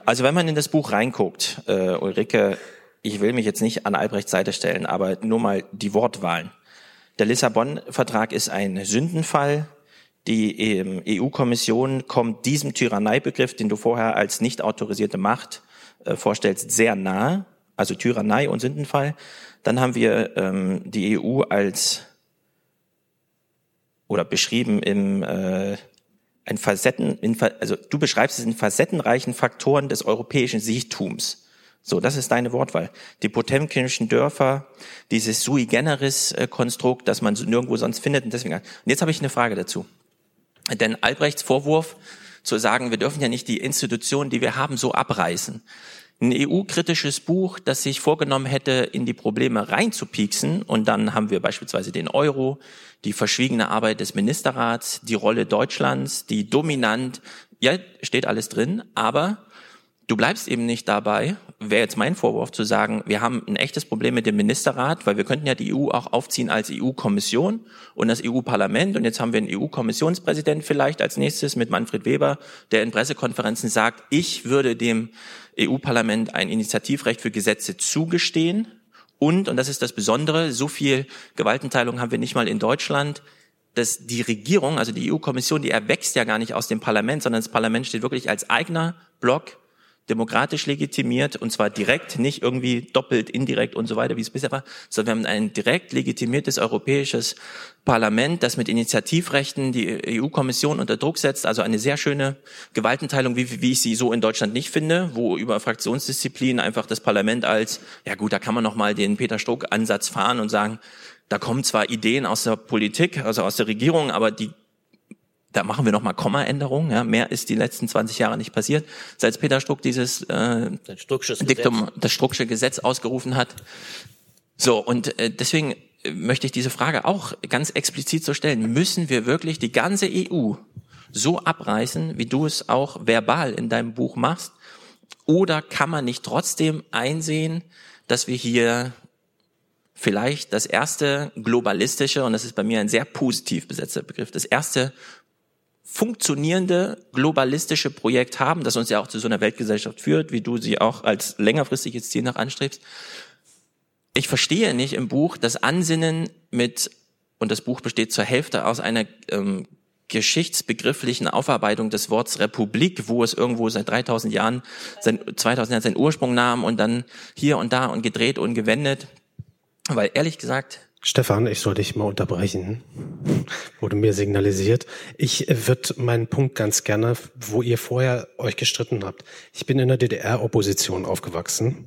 Also wenn man in das Buch reinguckt, äh, Ulrike, ich will mich jetzt nicht an Albrechts Seite stellen, aber nur mal die Wortwahlen. Der Lissabon-Vertrag ist ein Sündenfall. Die ähm, EU-Kommission kommt diesem Tyranneibegriff, den du vorher als nicht autorisierte Macht äh, vorstellst, sehr nahe. Also Tyrannei und Sündenfall. Dann haben wir ähm, die EU als oder beschrieben im äh, ein Facetten, in, also du beschreibst es in facettenreichen Faktoren des europäischen Sichtums. So, das ist deine Wortwahl. Die potemkinischen Dörfer, dieses sui generis äh, Konstrukt, das man nirgendwo sonst findet. Und deswegen. Und jetzt habe ich eine Frage dazu. Denn Albrechts Vorwurf zu sagen, wir dürfen ja nicht die Institutionen, die wir haben, so abreißen. Ein EU-kritisches Buch, das sich vorgenommen hätte, in die Probleme reinzupieksen. Und dann haben wir beispielsweise den Euro, die verschwiegene Arbeit des Ministerrats, die Rolle Deutschlands, die dominant, ja, steht alles drin, aber du bleibst eben nicht dabei, wäre jetzt mein Vorwurf zu sagen, wir haben ein echtes Problem mit dem Ministerrat, weil wir könnten ja die EU auch aufziehen als EU-Kommission und das EU-Parlament und jetzt haben wir einen EU-Kommissionspräsident vielleicht als nächstes mit Manfred Weber, der in Pressekonferenzen sagt, ich würde dem EU-Parlament ein Initiativrecht für Gesetze zugestehen. Und, und das ist das Besondere, so viel Gewaltenteilung haben wir nicht mal in Deutschland, dass die Regierung, also die EU-Kommission, die erwächst ja gar nicht aus dem Parlament, sondern das Parlament steht wirklich als eigener Block demokratisch legitimiert und zwar direkt, nicht irgendwie doppelt, indirekt und so weiter, wie es bisher war, sondern wir haben ein direkt legitimiertes europäisches Parlament, das mit Initiativrechten die EU-Kommission unter Druck setzt, also eine sehr schöne Gewaltenteilung, wie, wie ich sie so in Deutschland nicht finde, wo über Fraktionsdisziplin einfach das Parlament als, ja gut, da kann man noch mal den Peter Struck-Ansatz fahren und sagen, da kommen zwar Ideen aus der Politik, also aus der Regierung, aber die da machen wir noch mal Kommaänderungen. Ja, mehr ist die letzten 20 Jahre nicht passiert, seit Peter Struck dieses äh, Diktum, das Strucksche Gesetz ausgerufen hat. So und äh, deswegen äh, möchte ich diese Frage auch ganz explizit so stellen: Müssen wir wirklich die ganze EU so abreißen, wie du es auch verbal in deinem Buch machst, oder kann man nicht trotzdem einsehen, dass wir hier vielleicht das erste globalistische, und das ist bei mir ein sehr positiv besetzter Begriff, das erste funktionierende globalistische Projekt haben, das uns ja auch zu so einer Weltgesellschaft führt, wie du sie auch als längerfristiges Ziel noch anstrebst. Ich verstehe nicht im Buch das Ansinnen mit, und das Buch besteht zur Hälfte aus einer ähm, geschichtsbegrifflichen Aufarbeitung des Wortes Republik, wo es irgendwo seit 3000 Jahren, sein, 2000 Jahren seinen Ursprung nahm und dann hier und da und gedreht und gewendet. Weil ehrlich gesagt, Stefan, ich soll dich mal unterbrechen. Wurde mir signalisiert. Ich äh, würde meinen Punkt ganz gerne, wo ihr vorher euch gestritten habt. Ich bin in der DDR-Opposition aufgewachsen.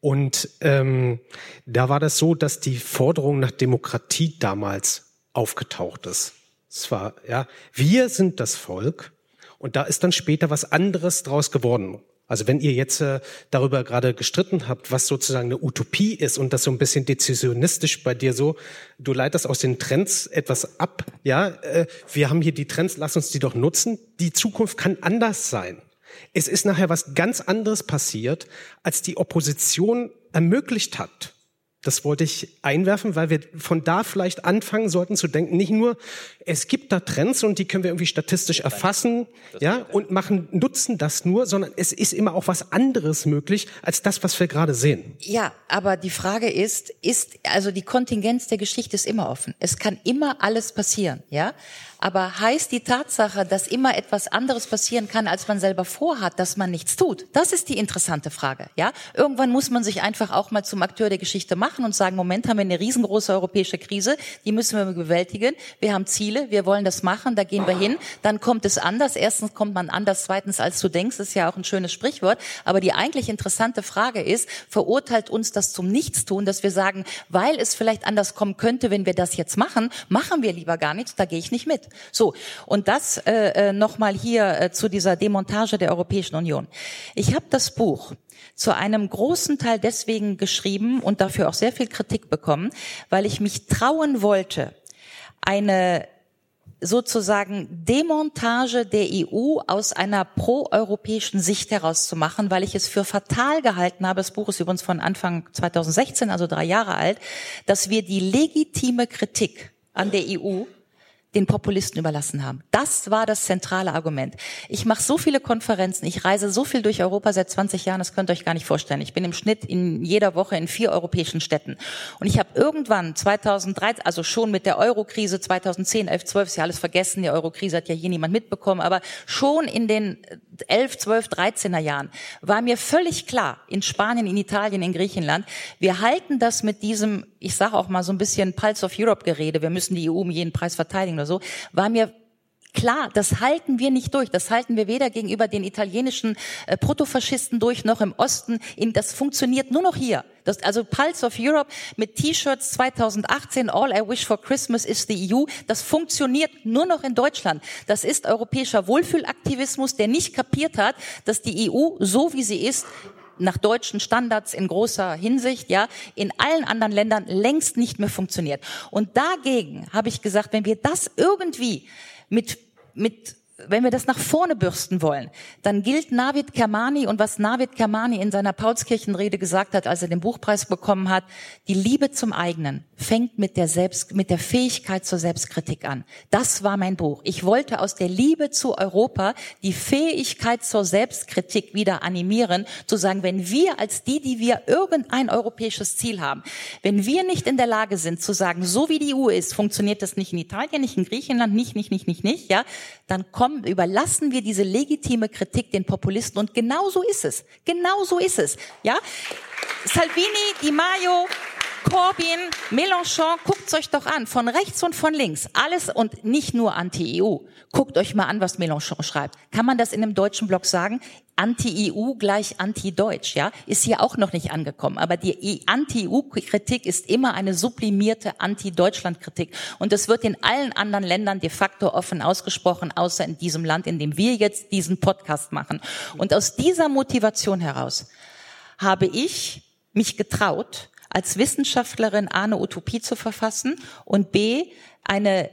Und ähm, da war das so, dass die Forderung nach Demokratie damals aufgetaucht ist. Es war, ja, wir sind das Volk. Und da ist dann später was anderes draus geworden. Also wenn ihr jetzt äh, darüber gerade gestritten habt, was sozusagen eine Utopie ist und das so ein bisschen dezisionistisch bei dir so, du leitest aus den Trends etwas ab, ja, äh, wir haben hier die Trends, lass uns die doch nutzen. Die Zukunft kann anders sein. Es ist nachher was ganz anderes passiert, als die Opposition ermöglicht hat. Das wollte ich einwerfen, weil wir von da vielleicht anfangen sollten zu denken, nicht nur, es gibt da Trends und die können wir irgendwie statistisch erfassen, ja, und machen, nutzen das nur, sondern es ist immer auch was anderes möglich als das, was wir gerade sehen. Ja, aber die Frage ist, ist, also die Kontingenz der Geschichte ist immer offen. Es kann immer alles passieren, ja. Aber heißt die Tatsache, dass immer etwas anderes passieren kann, als man selber vorhat, dass man nichts tut? Das ist die interessante Frage, ja. Irgendwann muss man sich einfach auch mal zum Akteur der Geschichte machen und sagen, Moment, haben wir eine riesengroße europäische Krise, die müssen wir bewältigen. Wir haben Ziele, wir wollen das machen, da gehen wir hin. Dann kommt es anders. Erstens kommt man anders, zweitens als du denkst, ist ja auch ein schönes Sprichwort. Aber die eigentlich interessante Frage ist, verurteilt uns das zum Nichtstun, dass wir sagen, weil es vielleicht anders kommen könnte, wenn wir das jetzt machen, machen wir lieber gar nichts, da gehe ich nicht mit. So, und das äh, äh nochmal hier äh, zu dieser Demontage der Europäischen Union. Ich habe das Buch zu einem großen Teil deswegen geschrieben und dafür auch sehr viel Kritik bekommen, weil ich mich trauen wollte, eine sozusagen Demontage der EU aus einer proeuropäischen Sicht heraus zu machen, weil ich es für fatal gehalten habe, das Buch ist übrigens von Anfang 2016, also drei Jahre alt, dass wir die legitime Kritik an der EU den Populisten überlassen haben. Das war das zentrale Argument. Ich mache so viele Konferenzen, ich reise so viel durch Europa seit 20 Jahren, das könnt ihr euch gar nicht vorstellen. Ich bin im Schnitt in jeder Woche in vier europäischen Städten. Und ich habe irgendwann 2013, also schon mit der Eurokrise 2010, 11, 12, ist ja alles vergessen, die Eurokrise hat ja hier niemand mitbekommen, aber schon in den 11, 12, 13er Jahren war mir völlig klar, in Spanien, in Italien, in Griechenland, wir halten das mit diesem, ich sage auch mal so ein bisschen Pulse of Europe Gerede, wir müssen die EU um jeden Preis verteidigen oder so, war mir Klar, das halten wir nicht durch. Das halten wir weder gegenüber den italienischen äh, Protofaschisten durch, noch im Osten. Das funktioniert nur noch hier. Das, also Pulse of Europe mit T-Shirts 2018, All I Wish for Christmas is the EU. Das funktioniert nur noch in Deutschland. Das ist europäischer Wohlfühlaktivismus, der nicht kapiert hat, dass die EU, so wie sie ist, nach deutschen Standards in großer Hinsicht, ja, in allen anderen Ländern längst nicht mehr funktioniert. Und dagegen habe ich gesagt, wenn wir das irgendwie mit, mit wenn wir das nach vorne bürsten wollen, dann gilt Navid Kermani und was Navid Kermani in seiner Paulskirchenrede gesagt hat, als er den Buchpreis bekommen hat, die Liebe zum eigenen fängt mit der Selbst, mit der Fähigkeit zur Selbstkritik an. Das war mein Buch. Ich wollte aus der Liebe zu Europa die Fähigkeit zur Selbstkritik wieder animieren, zu sagen, wenn wir als die, die wir irgendein europäisches Ziel haben, wenn wir nicht in der Lage sind zu sagen, so wie die EU ist, funktioniert das nicht in Italien, nicht in Griechenland, nicht, nicht, nicht, nicht, nicht, ja, dann kommen kommen, überlassen wir diese legitime Kritik den Populisten und genau so ist es. Genau so ist es. Ja? Salvini, Di Maio, Corbyn, Mélenchon, guckt's euch doch an, von rechts und von links, alles und nicht nur Anti-EU. Guckt euch mal an, was Mélenchon schreibt. Kann man das in einem deutschen Blog sagen? Anti-EU gleich Anti-Deutsch, ja, ist hier auch noch nicht angekommen. Aber die Anti-EU-Kritik ist immer eine sublimierte Anti-Deutschland-Kritik. Und das wird in allen anderen Ländern de facto offen ausgesprochen, außer in diesem Land, in dem wir jetzt diesen Podcast machen. Und aus dieser Motivation heraus habe ich mich getraut, als Wissenschaftlerin A eine Utopie zu verfassen und B eine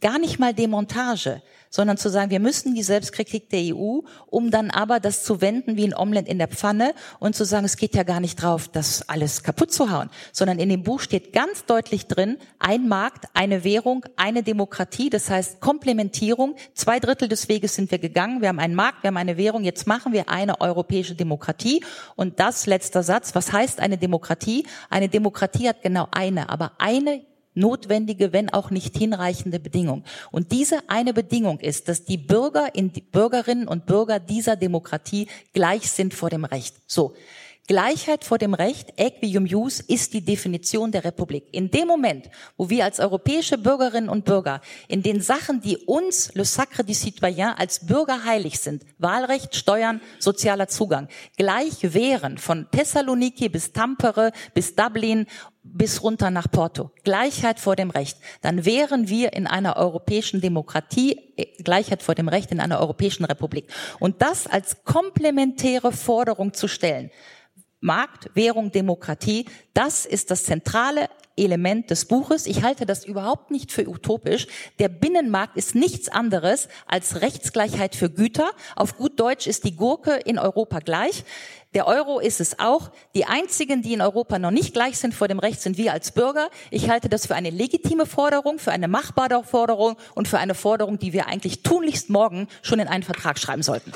gar nicht mal Demontage, sondern zu sagen, wir müssen die Selbstkritik der EU, um dann aber das zu wenden wie ein Omelett in der Pfanne und zu sagen, es geht ja gar nicht drauf, das alles kaputt zu hauen, sondern in dem Buch steht ganz deutlich drin, ein Markt, eine Währung, eine Demokratie, das heißt Komplementierung. Zwei Drittel des Weges sind wir gegangen. Wir haben einen Markt, wir haben eine Währung, jetzt machen wir eine europäische Demokratie. Und das letzter Satz, was heißt eine Demokratie? Eine Demokratie hat genau eine, aber eine notwendige, wenn auch nicht hinreichende Bedingung. Und diese eine Bedingung ist, dass die Bürger, in Bürgerinnen und Bürger dieser Demokratie gleich sind vor dem Recht. So. Gleichheit vor dem Recht, equium jus, ist die Definition der Republik. In dem Moment, wo wir als europäische Bürgerinnen und Bürger in den Sachen, die uns, le sacre du citoyen, als Bürger heilig sind, Wahlrecht, Steuern, sozialer Zugang, gleich wären, von Thessaloniki bis Tampere bis Dublin bis runter nach Porto. Gleichheit vor dem Recht. Dann wären wir in einer europäischen Demokratie, äh, Gleichheit vor dem Recht in einer europäischen Republik. Und das als komplementäre Forderung zu stellen, Markt, Währung, Demokratie, das ist das zentrale Element des Buches. Ich halte das überhaupt nicht für utopisch. Der Binnenmarkt ist nichts anderes als Rechtsgleichheit für Güter. Auf gut Deutsch ist die Gurke in Europa gleich. Der Euro ist es auch. Die einzigen, die in Europa noch nicht gleich sind vor dem Recht, sind wir als Bürger. Ich halte das für eine legitime Forderung, für eine machbare Forderung und für eine Forderung, die wir eigentlich tunlichst morgen schon in einen Vertrag schreiben sollten.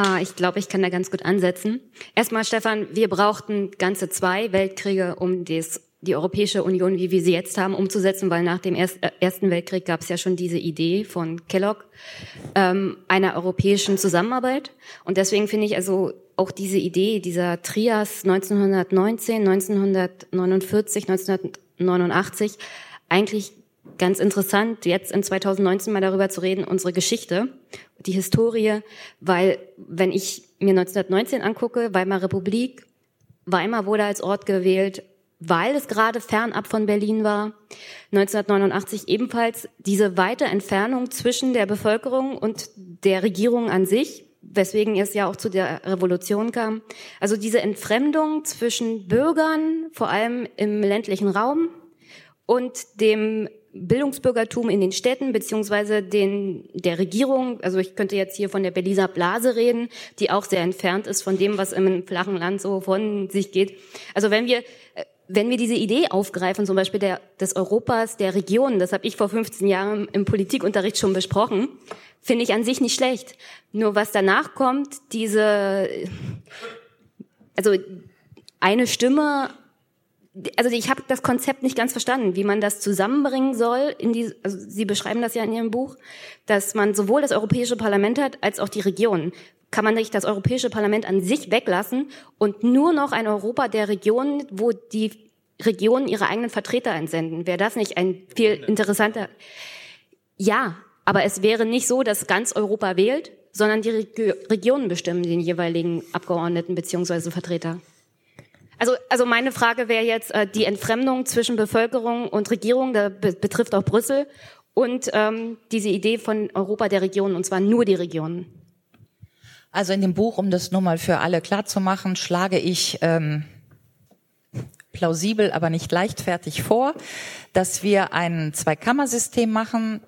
Ah, ich glaube, ich kann da ganz gut ansetzen. Erstmal, Stefan, wir brauchten ganze zwei Weltkriege, um das die Europäische Union, wie wir sie jetzt haben, umzusetzen, weil nach dem Ersten Weltkrieg gab es ja schon diese Idee von Kellogg ähm, einer europäischen Zusammenarbeit. Und deswegen finde ich also auch diese Idee dieser Trias 1919, 1949, 1989 eigentlich ganz interessant, jetzt in 2019 mal darüber zu reden, unsere Geschichte, die Historie, weil wenn ich mir 1919 angucke, Weimarer Republik, Weimar wurde als Ort gewählt, weil es gerade fernab von Berlin war. 1989 ebenfalls diese weite Entfernung zwischen der Bevölkerung und der Regierung an sich, weswegen es ja auch zu der Revolution kam. Also diese Entfremdung zwischen Bürgern, vor allem im ländlichen Raum, und dem Bildungsbürgertum in den Städten beziehungsweise den der Regierung, also ich könnte jetzt hier von der Berliner Blase reden, die auch sehr entfernt ist von dem, was im flachen Land so von sich geht. Also wenn wir äh, wenn wir diese Idee aufgreifen, zum Beispiel der, des Europas der Regionen, das habe ich vor 15 Jahren im Politikunterricht schon besprochen, finde ich an sich nicht schlecht. Nur was danach kommt, diese, also eine Stimme also ich habe das Konzept nicht ganz verstanden, wie man das zusammenbringen soll. In die, also Sie beschreiben das ja in Ihrem Buch, dass man sowohl das Europäische Parlament hat als auch die Regionen. Kann man nicht das Europäische Parlament an sich weglassen und nur noch ein Europa der Regionen, wo die Regionen ihre eigenen Vertreter entsenden? Wäre das nicht ein viel interessanter? Ja, aber es wäre nicht so, dass ganz Europa wählt, sondern die Regionen bestimmen den jeweiligen Abgeordneten beziehungsweise Vertreter. Also, also meine Frage wäre jetzt äh, die Entfremdung zwischen Bevölkerung und Regierung, da be betrifft auch Brüssel, und ähm, diese Idee von Europa der Regionen, und zwar nur die Regionen. Also in dem Buch, um das nur mal für alle klar zu machen, schlage ich ähm, plausibel, aber nicht leichtfertig vor, dass wir ein Zweikammersystem machen.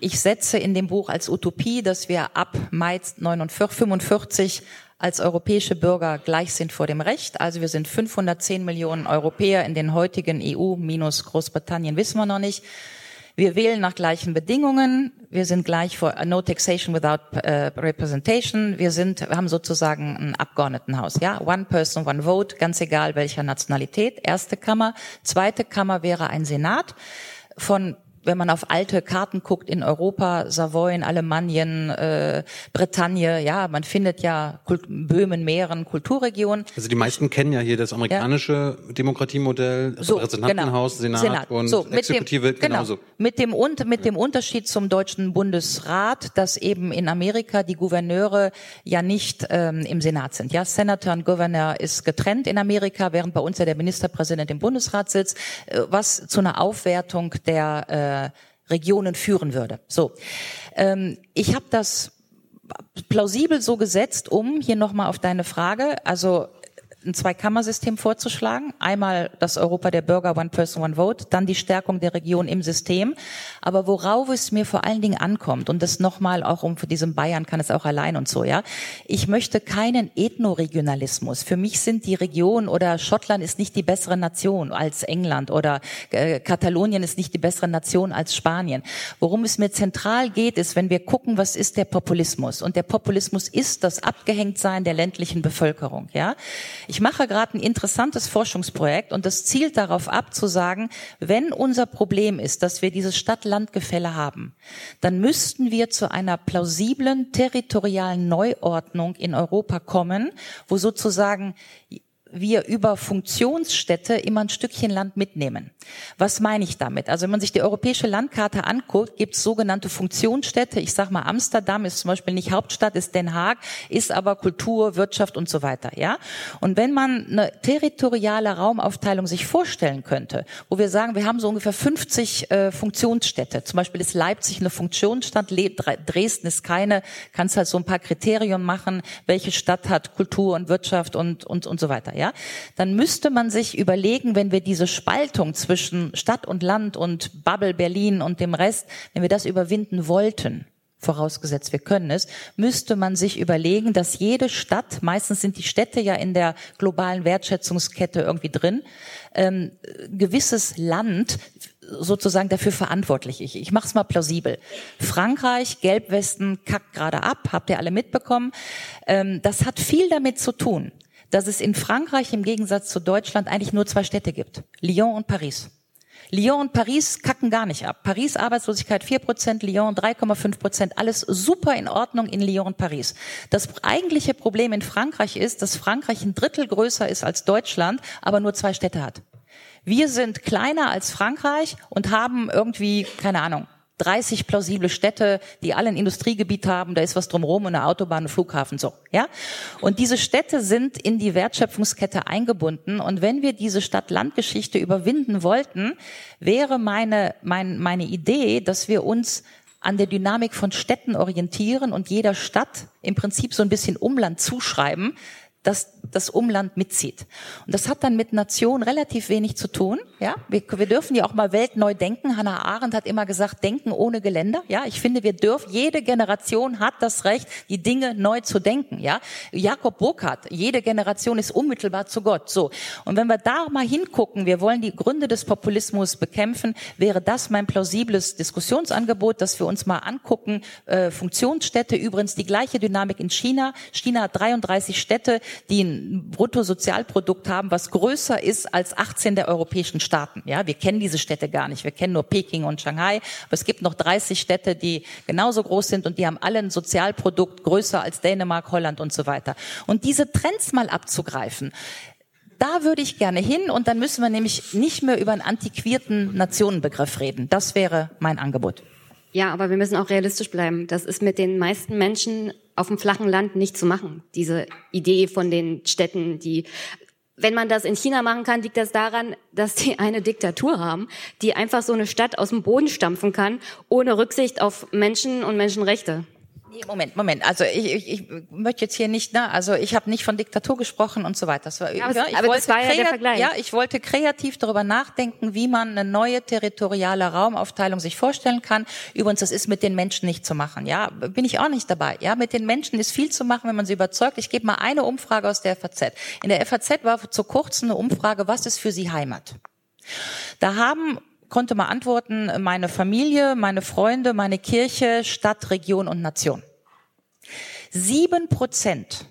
Ich setze in dem Buch als Utopie, dass wir ab Mai 45 als europäische Bürger gleich sind vor dem Recht. Also wir sind 510 Millionen Europäer in den heutigen EU minus Großbritannien, wissen wir noch nicht. Wir wählen nach gleichen Bedingungen. Wir sind gleich vor No Taxation Without uh, Representation. Wir sind, wir haben sozusagen ein Abgeordnetenhaus. Ja, One Person, One Vote, ganz egal welcher Nationalität. Erste Kammer. Zweite Kammer wäre ein Senat von wenn man auf alte Karten guckt in Europa, Savoyen, Alemannien, äh, Bretagne, ja, man findet ja Kult Böhmen, Mähren, Kulturregionen. Also die meisten kennen ja hier das amerikanische ja. Demokratiemodell, so, Repräsentantenhaus, genau. Senat, Senat, und so, Exekutive dem, genauso. Genau. Mit dem, mit dem Unterschied zum deutschen Bundesrat, dass eben in Amerika die Gouverneure ja nicht ähm, im Senat sind. Ja, Senator und Governor ist getrennt in Amerika, während bei uns ja der Ministerpräsident im Bundesrat sitzt, äh, was zu einer Aufwertung der äh, Regionen führen würde. So, ähm, ich habe das plausibel so gesetzt, um hier nochmal auf deine Frage, also ein Zweikammersystem vorzuschlagen. Einmal das Europa der Bürger, One Person, One Vote, dann die Stärkung der Region im System. Aber worauf es mir vor allen Dingen ankommt, und das nochmal auch um für diesen Bayern kann es auch allein und so, ja. Ich möchte keinen Ethnoregionalismus. Für mich sind die Regionen oder Schottland ist nicht die bessere Nation als England oder äh, Katalonien ist nicht die bessere Nation als Spanien. Worum es mir zentral geht, ist, wenn wir gucken, was ist der Populismus? Und der Populismus ist das Abgehängtsein der ländlichen Bevölkerung, ja. Ich mache gerade ein interessantes Forschungsprojekt und das zielt darauf ab zu sagen, wenn unser Problem ist, dass wir dieses Stadt-Land-Gefälle haben, dann müssten wir zu einer plausiblen territorialen Neuordnung in Europa kommen, wo sozusagen wir über Funktionsstädte immer ein Stückchen Land mitnehmen. Was meine ich damit? Also wenn man sich die europäische Landkarte anguckt, gibt es sogenannte Funktionsstädte. Ich sage mal, Amsterdam ist zum Beispiel nicht Hauptstadt, ist Den Haag, ist aber Kultur, Wirtschaft und so weiter. Ja. Und wenn man eine territoriale Raumaufteilung sich vorstellen könnte, wo wir sagen, wir haben so ungefähr 50 äh, Funktionsstädte. Zum Beispiel ist Leipzig eine Funktionsstadt, Dresden ist keine. Kannst halt so ein paar Kriterien machen, welche Stadt hat Kultur und Wirtschaft und und und so weiter ja, dann müsste man sich überlegen, wenn wir diese Spaltung zwischen Stadt und Land und Bubble Berlin und dem Rest, wenn wir das überwinden wollten, vorausgesetzt wir können es, müsste man sich überlegen, dass jede Stadt, meistens sind die Städte ja in der globalen Wertschätzungskette irgendwie drin, ähm, gewisses Land sozusagen dafür verantwortlich. Ich, ich mache es mal plausibel. Frankreich, Gelbwesten kackt gerade ab, habt ihr alle mitbekommen. Ähm, das hat viel damit zu tun, dass es in Frankreich im Gegensatz zu Deutschland eigentlich nur zwei Städte gibt. Lyon und Paris. Lyon und Paris kacken gar nicht ab. Paris Arbeitslosigkeit 4%, Lyon 3,5%, alles super in Ordnung in Lyon und Paris. Das eigentliche Problem in Frankreich ist, dass Frankreich ein Drittel größer ist als Deutschland, aber nur zwei Städte hat. Wir sind kleiner als Frankreich und haben irgendwie, keine Ahnung, 30 plausible Städte, die alle ein Industriegebiet haben, da ist was drumherum eine Autobahn, ein Flughafen, so, ja? Und diese Städte sind in die Wertschöpfungskette eingebunden und wenn wir diese Stadt-Land-Geschichte überwinden wollten, wäre meine, mein, meine Idee, dass wir uns an der Dynamik von Städten orientieren und jeder Stadt im Prinzip so ein bisschen Umland zuschreiben, dass das Umland mitzieht. Und das hat dann mit Nation relativ wenig zu tun. Ja, wir, wir dürfen ja auch mal weltneu denken. Hannah Arendt hat immer gesagt, denken ohne Geländer. Ja, ich finde, wir dürfen, jede Generation hat das Recht, die Dinge neu zu denken. Ja, Jakob Burckhardt, jede Generation ist unmittelbar zu Gott. So. Und wenn wir da mal hingucken, wir wollen die Gründe des Populismus bekämpfen, wäre das mein plausibles Diskussionsangebot, dass wir uns mal angucken, äh, Funktionsstädte, übrigens die gleiche Dynamik in China. China hat 33 Städte, die ein Bruttosozialprodukt haben, was größer ist als 18 der europäischen Staaten. Ja, wir kennen diese Städte gar nicht. Wir kennen nur Peking und Shanghai. Aber es gibt noch 30 Städte, die genauso groß sind und die haben alle ein Sozialprodukt größer als Dänemark, Holland und so weiter. Und diese Trends mal abzugreifen, da würde ich gerne hin und dann müssen wir nämlich nicht mehr über einen antiquierten Nationenbegriff reden. Das wäre mein Angebot. Ja, aber wir müssen auch realistisch bleiben. Das ist mit den meisten Menschen auf dem flachen Land nicht zu machen. Diese Idee von den Städten, die wenn man das in China machen kann, liegt das daran, dass die eine Diktatur haben, die einfach so eine Stadt aus dem Boden stampfen kann, ohne Rücksicht auf Menschen und Menschenrechte. Nee, Moment, Moment. Also ich, ich, ich möchte jetzt hier nicht, ne, also ich habe nicht von Diktatur gesprochen und so weiter. Das war, ja, ich aber das war ja der Vergleich. Ja, ich wollte kreativ darüber nachdenken, wie man eine neue territoriale Raumaufteilung sich vorstellen kann. Übrigens, das ist mit den Menschen nicht zu machen. Ja, bin ich auch nicht dabei. Ja, mit den Menschen ist viel zu machen, wenn man sie überzeugt. Ich gebe mal eine Umfrage aus der FAZ. In der FAZ war vor kurzem eine Umfrage, was ist für Sie Heimat? Da haben konnte man antworten, meine Familie, meine Freunde, meine Kirche, Stadt, Region und Nation. Sieben Prozent,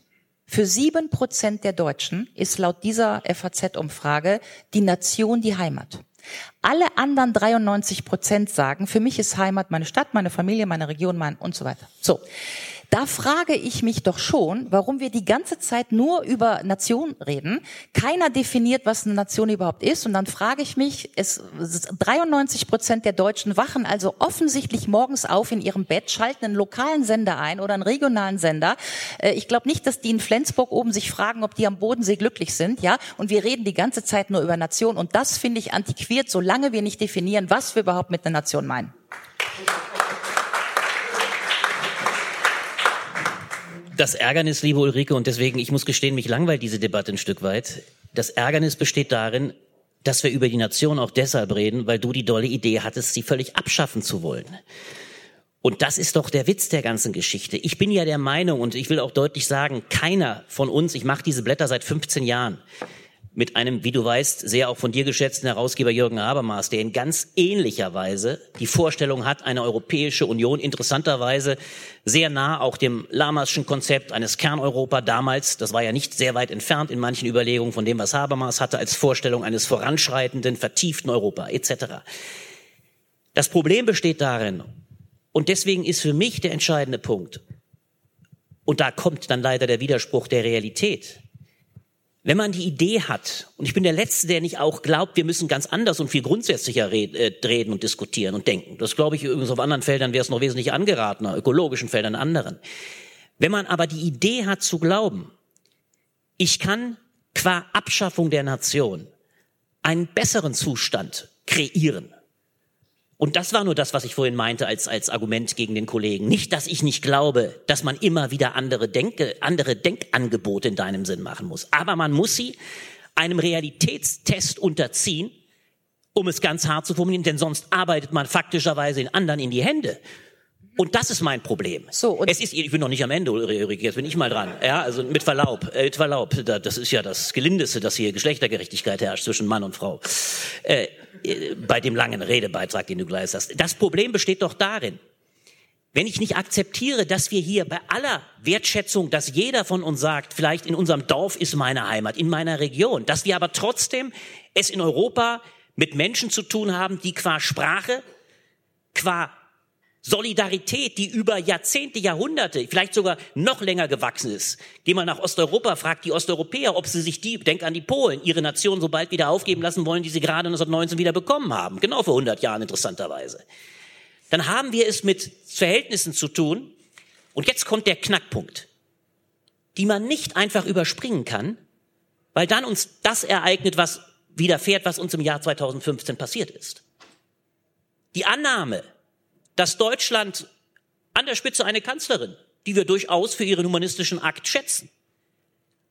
für sieben Prozent der Deutschen ist laut dieser FAZ-Umfrage die Nation die Heimat. Alle anderen 93 Prozent sagen, für mich ist Heimat meine Stadt, meine Familie, meine Region, mein und so weiter. So. Da frage ich mich doch schon, warum wir die ganze Zeit nur über Nation reden. Keiner definiert, was eine Nation überhaupt ist. Und dann frage ich mich, es, 93 Prozent der Deutschen wachen also offensichtlich morgens auf in ihrem Bett, schalten einen lokalen Sender ein oder einen regionalen Sender. Äh, ich glaube nicht, dass die in Flensburg oben sich fragen, ob die am Bodensee glücklich sind, ja. Und wir reden die ganze Zeit nur über Nation. Und das finde ich antiquiert, solange wir nicht definieren, was wir überhaupt mit einer Nation meinen. Das Ärgernis, liebe Ulrike, und deswegen, ich muss gestehen, mich langweilt diese Debatte ein Stück weit. Das Ärgernis besteht darin, dass wir über die Nation auch deshalb reden, weil du die dolle Idee hattest, sie völlig abschaffen zu wollen. Und das ist doch der Witz der ganzen Geschichte. Ich bin ja der Meinung, und ich will auch deutlich sagen, keiner von uns, ich mache diese Blätter seit 15 Jahren, mit einem, wie du weißt, sehr auch von dir geschätzten Herausgeber Jürgen Habermas, der in ganz ähnlicher Weise die Vorstellung hat, eine Europäische Union interessanterweise sehr nah auch dem Lamarschen Konzept eines Kerneuropa damals, das war ja nicht sehr weit entfernt in manchen Überlegungen von dem, was Habermas hatte als Vorstellung eines voranschreitenden, vertieften Europa etc. Das Problem besteht darin, und deswegen ist für mich der entscheidende Punkt, und da kommt dann leider der Widerspruch der Realität, wenn man die Idee hat, und ich bin der Letzte, der nicht auch glaubt, wir müssen ganz anders und viel grundsätzlicher äh, reden und diskutieren und denken. Das glaube ich übrigens auf anderen Feldern wäre es noch wesentlich angeratener, ökologischen Feldern anderen. Wenn man aber die Idee hat zu glauben, ich kann qua Abschaffung der Nation einen besseren Zustand kreieren, und das war nur das, was ich vorhin meinte als, als Argument gegen den Kollegen. Nicht, dass ich nicht glaube, dass man immer wieder andere, Denke, andere Denkangebote in deinem Sinn machen muss. Aber man muss sie einem Realitätstest unterziehen, um es ganz hart zu formulieren, denn sonst arbeitet man faktischerweise in anderen in die Hände. Und das ist mein Problem. So, und es ist, ich bin noch nicht am Ende, Ulrike, jetzt bin ich mal dran. Ja, also mit Verlaub, äh, mit Verlaub, das ist ja das Gelindeste, dass hier Geschlechtergerechtigkeit herrscht zwischen Mann und Frau. Äh, bei dem langen Redebeitrag, den du gleich hast. Das Problem besteht doch darin, wenn ich nicht akzeptiere, dass wir hier bei aller Wertschätzung, dass jeder von uns sagt, vielleicht in unserem Dorf ist meine Heimat, in meiner Region, dass wir aber trotzdem es in Europa mit Menschen zu tun haben, die qua Sprache, qua Solidarität, die über Jahrzehnte, Jahrhunderte, vielleicht sogar noch länger gewachsen ist. Geh mal nach Osteuropa, fragt die Osteuropäer, ob sie sich die, denk an die Polen, ihre Nation so bald wieder aufgeben lassen wollen, die sie gerade 1919 wieder bekommen haben. Genau vor 100 Jahren interessanterweise. Dann haben wir es mit Verhältnissen zu tun. Und jetzt kommt der Knackpunkt, die man nicht einfach überspringen kann, weil dann uns das ereignet, was widerfährt, was uns im Jahr 2015 passiert ist. Die Annahme, dass Deutschland an der Spitze eine Kanzlerin, die wir durchaus für ihren humanistischen Akt schätzen,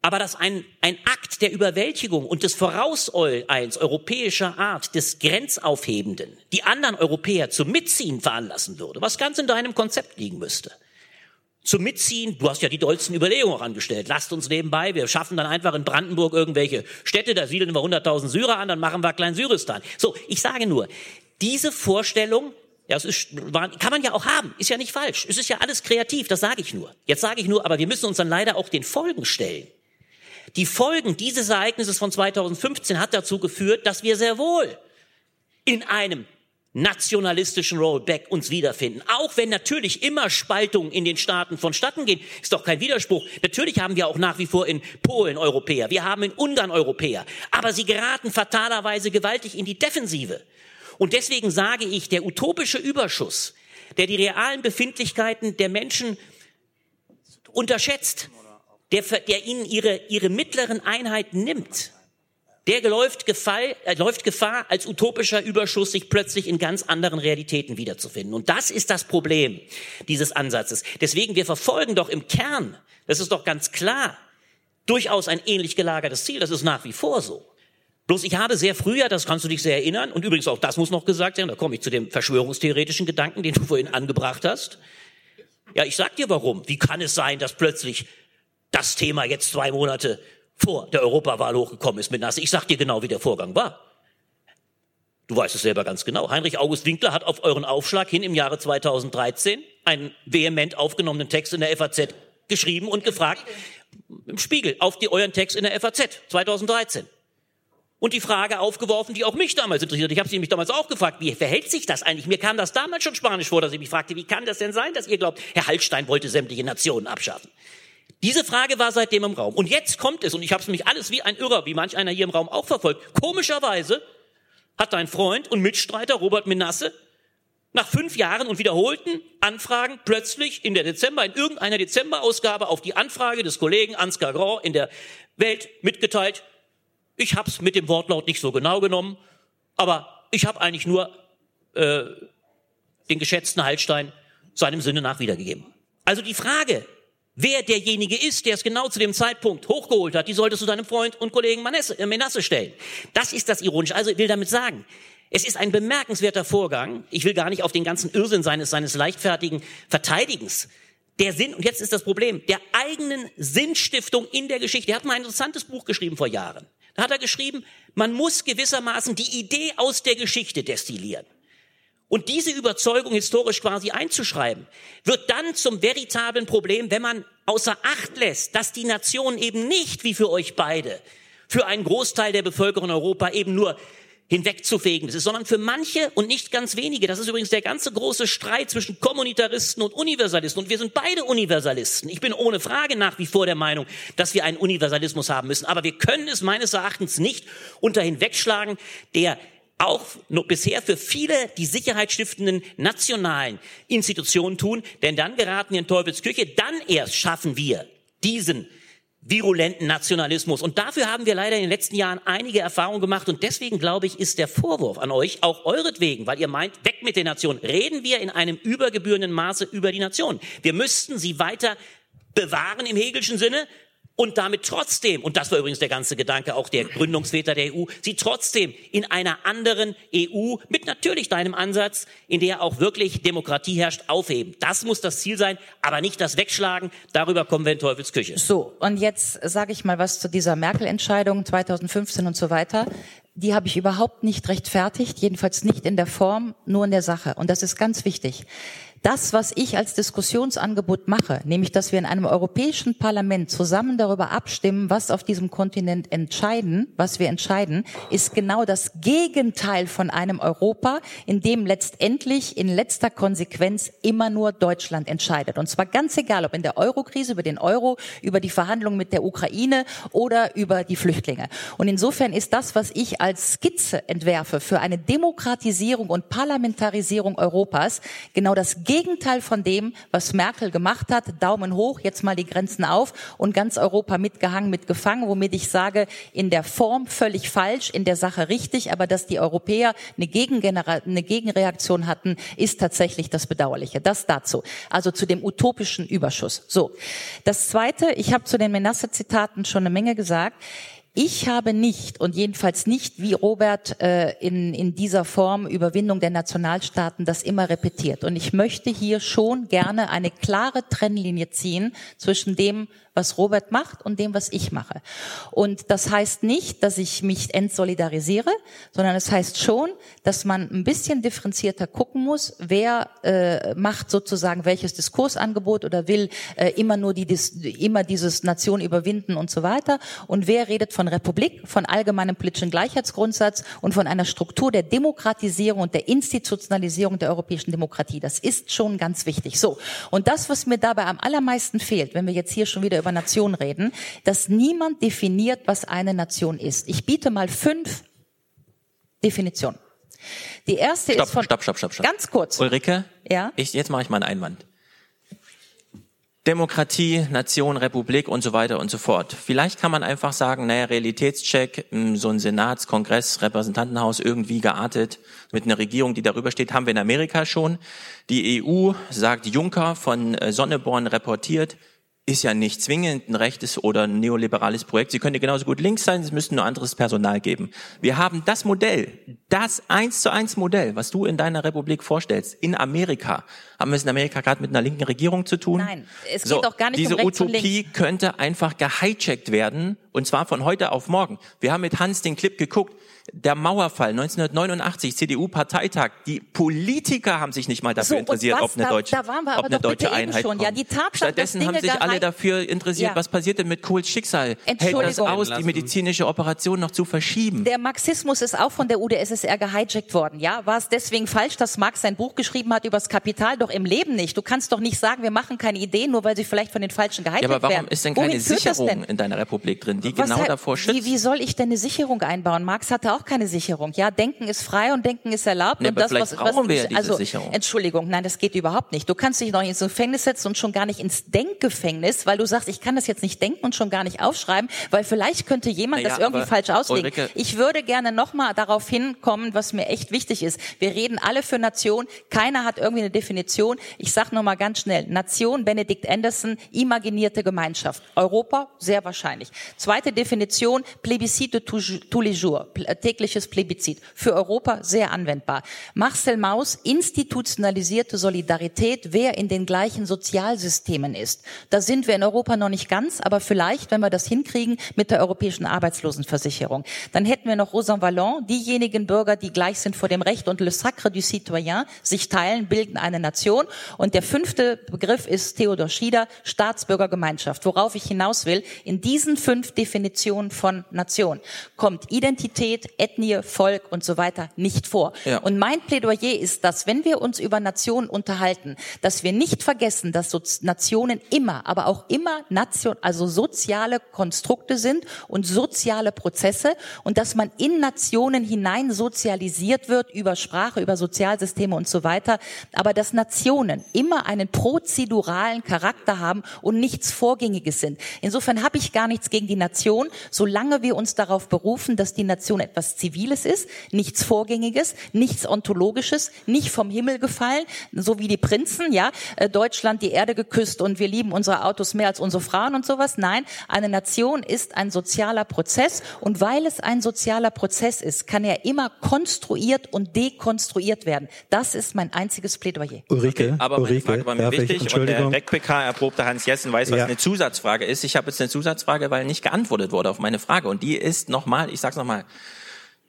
aber dass ein, ein Akt der Überwältigung und des Vorauseils europäischer Art, des Grenzaufhebenden, die anderen Europäer zum Mitziehen veranlassen würde, was ganz in deinem Konzept liegen müsste. Zum Mitziehen, du hast ja die dollsten Überlegungen auch angestellt, lasst uns nebenbei, wir schaffen dann einfach in Brandenburg irgendwelche Städte, da siedeln wir 100.000 Syrer an, dann machen wir Klein Syristan. So, ich sage nur, diese Vorstellung ja, es ist, kann man ja auch haben, ist ja nicht falsch. Es ist ja alles kreativ, das sage ich nur. Jetzt sage ich nur, aber wir müssen uns dann leider auch den Folgen stellen. Die Folgen dieses Ereignisses von 2015 hat dazu geführt, dass wir sehr wohl in einem nationalistischen Rollback uns wiederfinden. Auch wenn natürlich immer Spaltungen in den Staaten vonstatten gehen, ist doch kein Widerspruch. Natürlich haben wir auch nach wie vor in Polen Europäer, wir haben in Ungarn Europäer, aber sie geraten fatalerweise gewaltig in die Defensive. Und deswegen sage ich, der utopische Überschuss, der die realen Befindlichkeiten der Menschen unterschätzt, der, der ihnen ihre, ihre mittleren Einheiten nimmt, der läuft Gefahr, äh, läuft Gefahr, als utopischer Überschuss sich plötzlich in ganz anderen Realitäten wiederzufinden. Und das ist das Problem dieses Ansatzes. Deswegen, wir verfolgen doch im Kern, das ist doch ganz klar, durchaus ein ähnlich gelagertes Ziel. Das ist nach wie vor so. Bloß ich habe sehr früher, das kannst du dich sehr erinnern, und übrigens auch das muss noch gesagt werden, da komme ich zu dem verschwörungstheoretischen Gedanken, den du vorhin angebracht hast. Ja, ich sag dir warum. Wie kann es sein, dass plötzlich das Thema jetzt zwei Monate vor der Europawahl hochgekommen ist mit Nasse? Ich sag dir genau, wie der Vorgang war. Du weißt es selber ganz genau. Heinrich August Winkler hat auf euren Aufschlag hin im Jahre 2013 einen vehement aufgenommenen Text in der FAZ geschrieben und gefragt, im Spiegel, auf die, euren Text in der FAZ 2013 und die Frage aufgeworfen, die auch mich damals interessiert. Ich habe sie mich damals auch gefragt, wie verhält sich das eigentlich? Mir kam das damals schon spanisch vor, dass ich mich fragte, wie kann das denn sein, dass ihr glaubt, Herr Hallstein wollte sämtliche Nationen abschaffen? Diese Frage war seitdem im Raum. Und jetzt kommt es, und ich habe es mich alles wie ein Irrer, wie manch einer hier im Raum auch verfolgt. Komischerweise hat dein Freund und Mitstreiter Robert Menasse nach fünf Jahren und wiederholten Anfragen plötzlich in der Dezember, in irgendeiner Dezemberausgabe auf die Anfrage des Kollegen Ansgar Grand in der Welt mitgeteilt, ich habe es mit dem Wortlaut nicht so genau genommen, aber ich habe eigentlich nur äh, den geschätzten Hallstein seinem Sinne nach wiedergegeben. Also die Frage, wer derjenige ist, der es genau zu dem Zeitpunkt hochgeholt hat, die solltest du deinem Freund und Kollegen Menasse, äh, Menasse stellen. Das ist das Ironische. Also ich will damit sagen, es ist ein bemerkenswerter Vorgang. Ich will gar nicht auf den ganzen Irrsinn seines, seines leichtfertigen Verteidigens der Sinn, und jetzt ist das Problem, der eigenen Sinnstiftung in der Geschichte. Er hat mal ein interessantes Buch geschrieben vor Jahren. Da hat er geschrieben, man muss gewissermaßen die Idee aus der Geschichte destillieren. Und diese Überzeugung historisch quasi einzuschreiben, wird dann zum veritablen Problem, wenn man außer Acht lässt, dass die Nation eben nicht, wie für euch beide, für einen Großteil der Bevölkerung in Europa eben nur hinwegzufegen ist, sondern für manche und nicht ganz wenige. Das ist übrigens der ganze große Streit zwischen Kommunitaristen und Universalisten. Und wir sind beide Universalisten. Ich bin ohne Frage nach wie vor der Meinung, dass wir einen Universalismus haben müssen. Aber wir können es meines Erachtens nicht unter hinwegschlagen, der auch bisher für viele die sicherheitsstiftenden nationalen Institutionen tun, denn dann geraten wir in Teufelsküche, dann erst schaffen wir diesen virulenten Nationalismus. Und dafür haben wir leider in den letzten Jahren einige Erfahrungen gemacht. Und deswegen glaube ich, ist der Vorwurf an euch auch euretwegen, weil ihr meint, weg mit der Nation, reden wir in einem übergebührenden Maße über die Nation. Wir müssten sie weiter bewahren im Hegelschen Sinne, und damit trotzdem, und das war übrigens der ganze Gedanke auch der Gründungsväter der EU, sie trotzdem in einer anderen EU mit natürlich deinem Ansatz, in der auch wirklich Demokratie herrscht, aufheben. Das muss das Ziel sein, aber nicht das Wegschlagen. Darüber kommen wir in Teufels Küche. So, und jetzt sage ich mal was zu dieser Merkel-Entscheidung 2015 und so weiter. Die habe ich überhaupt nicht rechtfertigt, jedenfalls nicht in der Form, nur in der Sache. Und das ist ganz wichtig. Das, was ich als Diskussionsangebot mache, nämlich, dass wir in einem europäischen Parlament zusammen darüber abstimmen, was auf diesem Kontinent entscheiden, was wir entscheiden, ist genau das Gegenteil von einem Europa, in dem letztendlich in letzter Konsequenz immer nur Deutschland entscheidet. Und zwar ganz egal, ob in der Eurokrise, über den Euro, über die Verhandlungen mit der Ukraine oder über die Flüchtlinge. Und insofern ist das, was ich als Skizze entwerfe für eine Demokratisierung und Parlamentarisierung Europas, genau das Gegenteil von dem, was Merkel gemacht hat. Daumen hoch, jetzt mal die Grenzen auf und ganz Europa mitgehangen, mitgefangen, womit ich sage, in der Form völlig falsch, in der Sache richtig, aber dass die Europäer eine, Gegengenera eine Gegenreaktion hatten, ist tatsächlich das Bedauerliche. Das dazu. Also zu dem utopischen Überschuss. So. Das zweite, ich habe zu den Menasse-Zitaten schon eine Menge gesagt. Ich habe nicht und jedenfalls nicht wie Robert äh, in, in dieser Form Überwindung der Nationalstaaten das immer repetiert. Und ich möchte hier schon gerne eine klare Trennlinie ziehen zwischen dem, was Robert macht und dem, was ich mache. Und das heißt nicht, dass ich mich entsolidarisiere, sondern es heißt schon, dass man ein bisschen differenzierter gucken muss, wer äh, macht sozusagen welches Diskursangebot oder will äh, immer nur die, immer dieses Nation überwinden und so weiter und wer redet von Republik, von allgemeinem politischen Gleichheitsgrundsatz und von einer Struktur der Demokratisierung und der Institutionalisierung der europäischen Demokratie. Das ist schon ganz wichtig. So. Und das, was mir dabei am allermeisten fehlt, wenn wir jetzt hier schon wieder über Nation reden, dass niemand definiert, was eine Nation ist. Ich biete mal fünf Definitionen. Die erste stopp, ist von stopp, stopp, stopp, stopp. ganz kurz. Ulrike, Ja. ich, jetzt mache ich mal einen Einwand. Demokratie, Nation, Republik und so weiter und so fort. Vielleicht kann man einfach sagen, naja, Realitätscheck, mh, so ein Senats, Kongress, Repräsentantenhaus irgendwie geartet mit einer Regierung, die darüber steht, haben wir in Amerika schon. Die EU, sagt Juncker von äh, Sonneborn reportiert, ist ja nicht zwingend ein rechtes oder ein neoliberales Projekt. Sie können ja genauso gut links sein, es müsste nur anderes Personal geben. Wir haben das Modell, das eins zu eins Modell, was du in deiner Republik vorstellst, in Amerika. Haben wir es in Amerika gerade mit einer linken Regierung zu tun? Nein, es geht so, doch gar nicht diese um und Utopie könnte einfach gehijackt werden und zwar von heute auf morgen. Wir haben mit Hans den Clip geguckt. Der Mauerfall 1989, CDU-Parteitag. Die Politiker haben sich nicht mal dafür So, interessiert, ob eine Da- deutsche, da waren wir ob eine deutsche Einheit schon. Ja, die Tatsache, Stattdessen haben sich alle dafür interessiert, Ja. was passiert denn mit Kohls Schicksal? Hält das aus, die medizinische Operation noch zu verschieben? Der Marxismus ist auch von der UdSSR gehijackt worden. Ja, war es deswegen falsch, dass Marx sein Buch geschrieben hat über das Kapital? Doch im Leben nicht. Du kannst doch nicht sagen, wir machen keine Ideen, nur weil sie vielleicht von den Falschen gehijackt Ja, aber warum werden. ist denn keine Sicherung denn? in deiner Republik drin, die Was genau davor schützt? Wie, wie soll ich denn eine Sicherung einbauen? Marx hatte auch keine Sicherung. Ja, Denken ist frei und Denken ist erlaubt. Nee, und das, vielleicht was, was wir ja also, Sicherung. Entschuldigung, nein, das geht überhaupt nicht. Du kannst dich noch ins Gefängnis setzen und schon gar nicht ins Denkgefängnis, weil du sagst, ich kann das jetzt nicht denken und schon gar nicht aufschreiben, weil vielleicht könnte jemand Naja, das irgendwie falsch auslegen. Ulrike- Ich würde gerne nochmal darauf hinkommen, was mir echt wichtig ist. Wir reden alle für Nation. Keiner hat irgendwie eine Definition. Ich sage nochmal ganz schnell. Nation, Benedict Anderson, imaginierte Gemeinschaft. Europa, sehr wahrscheinlich. Zweite Definition, Plebiscite tous les jours. Tägliches Plebiszit. Für Europa sehr anwendbar. Marcel Maus, institutionalisierte Solidarität, wer in den gleichen Sozialsystemen ist. Da sind wir in Europa noch nicht ganz, aber vielleicht, wenn wir das hinkriegen mit der europäischen Arbeitslosenversicherung. Dann hätten wir noch Rosan Vallon, diejenigen Bürger, die gleich sind vor dem Recht und le sacre du citoyen, sich teilen, bilden eine Nation. Und der fünfte Begriff ist Theodor Schieder, Staatsbürgergemeinschaft. Worauf ich hinaus will, in diesen fünf Definitionen von Nation kommt Identität, Ethnie, Volk und so weiter nicht vor. Ja. Und mein Plädoyer ist, dass wenn wir uns über Nationen unterhalten, dass wir nicht vergessen, dass Soz- Nationen immer, aber auch immer Nation, also soziale Konstrukte sind und soziale Prozesse und dass man in Nationen hinein sozialisiert wird über Sprache, über Sozialsysteme und so weiter, aber dass Nationen immer einen prozeduralen Charakter haben und nichts Vorgängiges sind. Insofern habe ich gar nichts gegen die Nation, solange wir uns darauf berufen, dass die Nation etwas Ziviles ist, nichts Vorgängiges, nichts Ontologisches, nicht vom Himmel gefallen, so wie die Prinzen, ja, äh, Deutschland die Erde geküsst und wir lieben unsere Autos mehr als unsere Frauen und sowas. Nein, eine Nation ist ein sozialer Prozess und weil es ein sozialer Prozess ist, kann er immer konstruiert und dekonstruiert werden. Das ist mein einziges Plädoyer. Ulrike, Aber meine Ulrike, Frage war mir darf ich, wichtig und der Entschuldigung. RecPK erprobte Hans Jessen weiß, was Ja. eine Zusatzfrage ist. Ich habe jetzt eine Zusatzfrage, weil nicht geantwortet wurde auf meine Frage. Und die ist nochmal, ich sag's nochmal,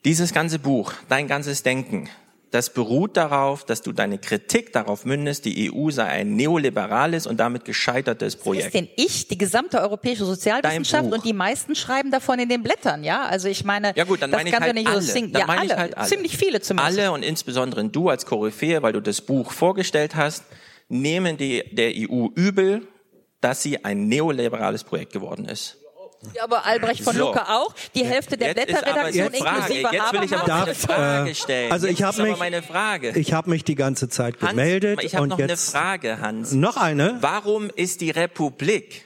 dieses ganze Buch, dein ganzes Denken, das beruht darauf, dass du deine Kritik darauf mündest, die EU sei ein neoliberales und damit gescheitertes Projekt. ist denn ich, die gesamte europäische Sozialwissenschaft und die meisten schreiben davon in den Blättern, ja? Also ich meine, Ja gut, dann das meine ich kann halt doch nicht alle. so singen. Dann Ja, meine alle. ich halt alle. Ziemlich viele zumindest. Alle und insbesondere du als Koryphäe, weil du das Buch vorgestellt hast, nehmen die, der EU übel, dass sie ein neoliberales Projekt geworden ist. Ja, aber Albrecht von So. Lucke auch. Die Hälfte der Jetzt ist aber Blätterredaktion inklusive jetzt will ich aber Habermas. eine Frage stellen. also ich habe mich, meine Frage. ich habe mich die ganze Zeit Hans, gemeldet ich habe noch jetzt eine Frage, Hans. noch eine. Warum ist die Republik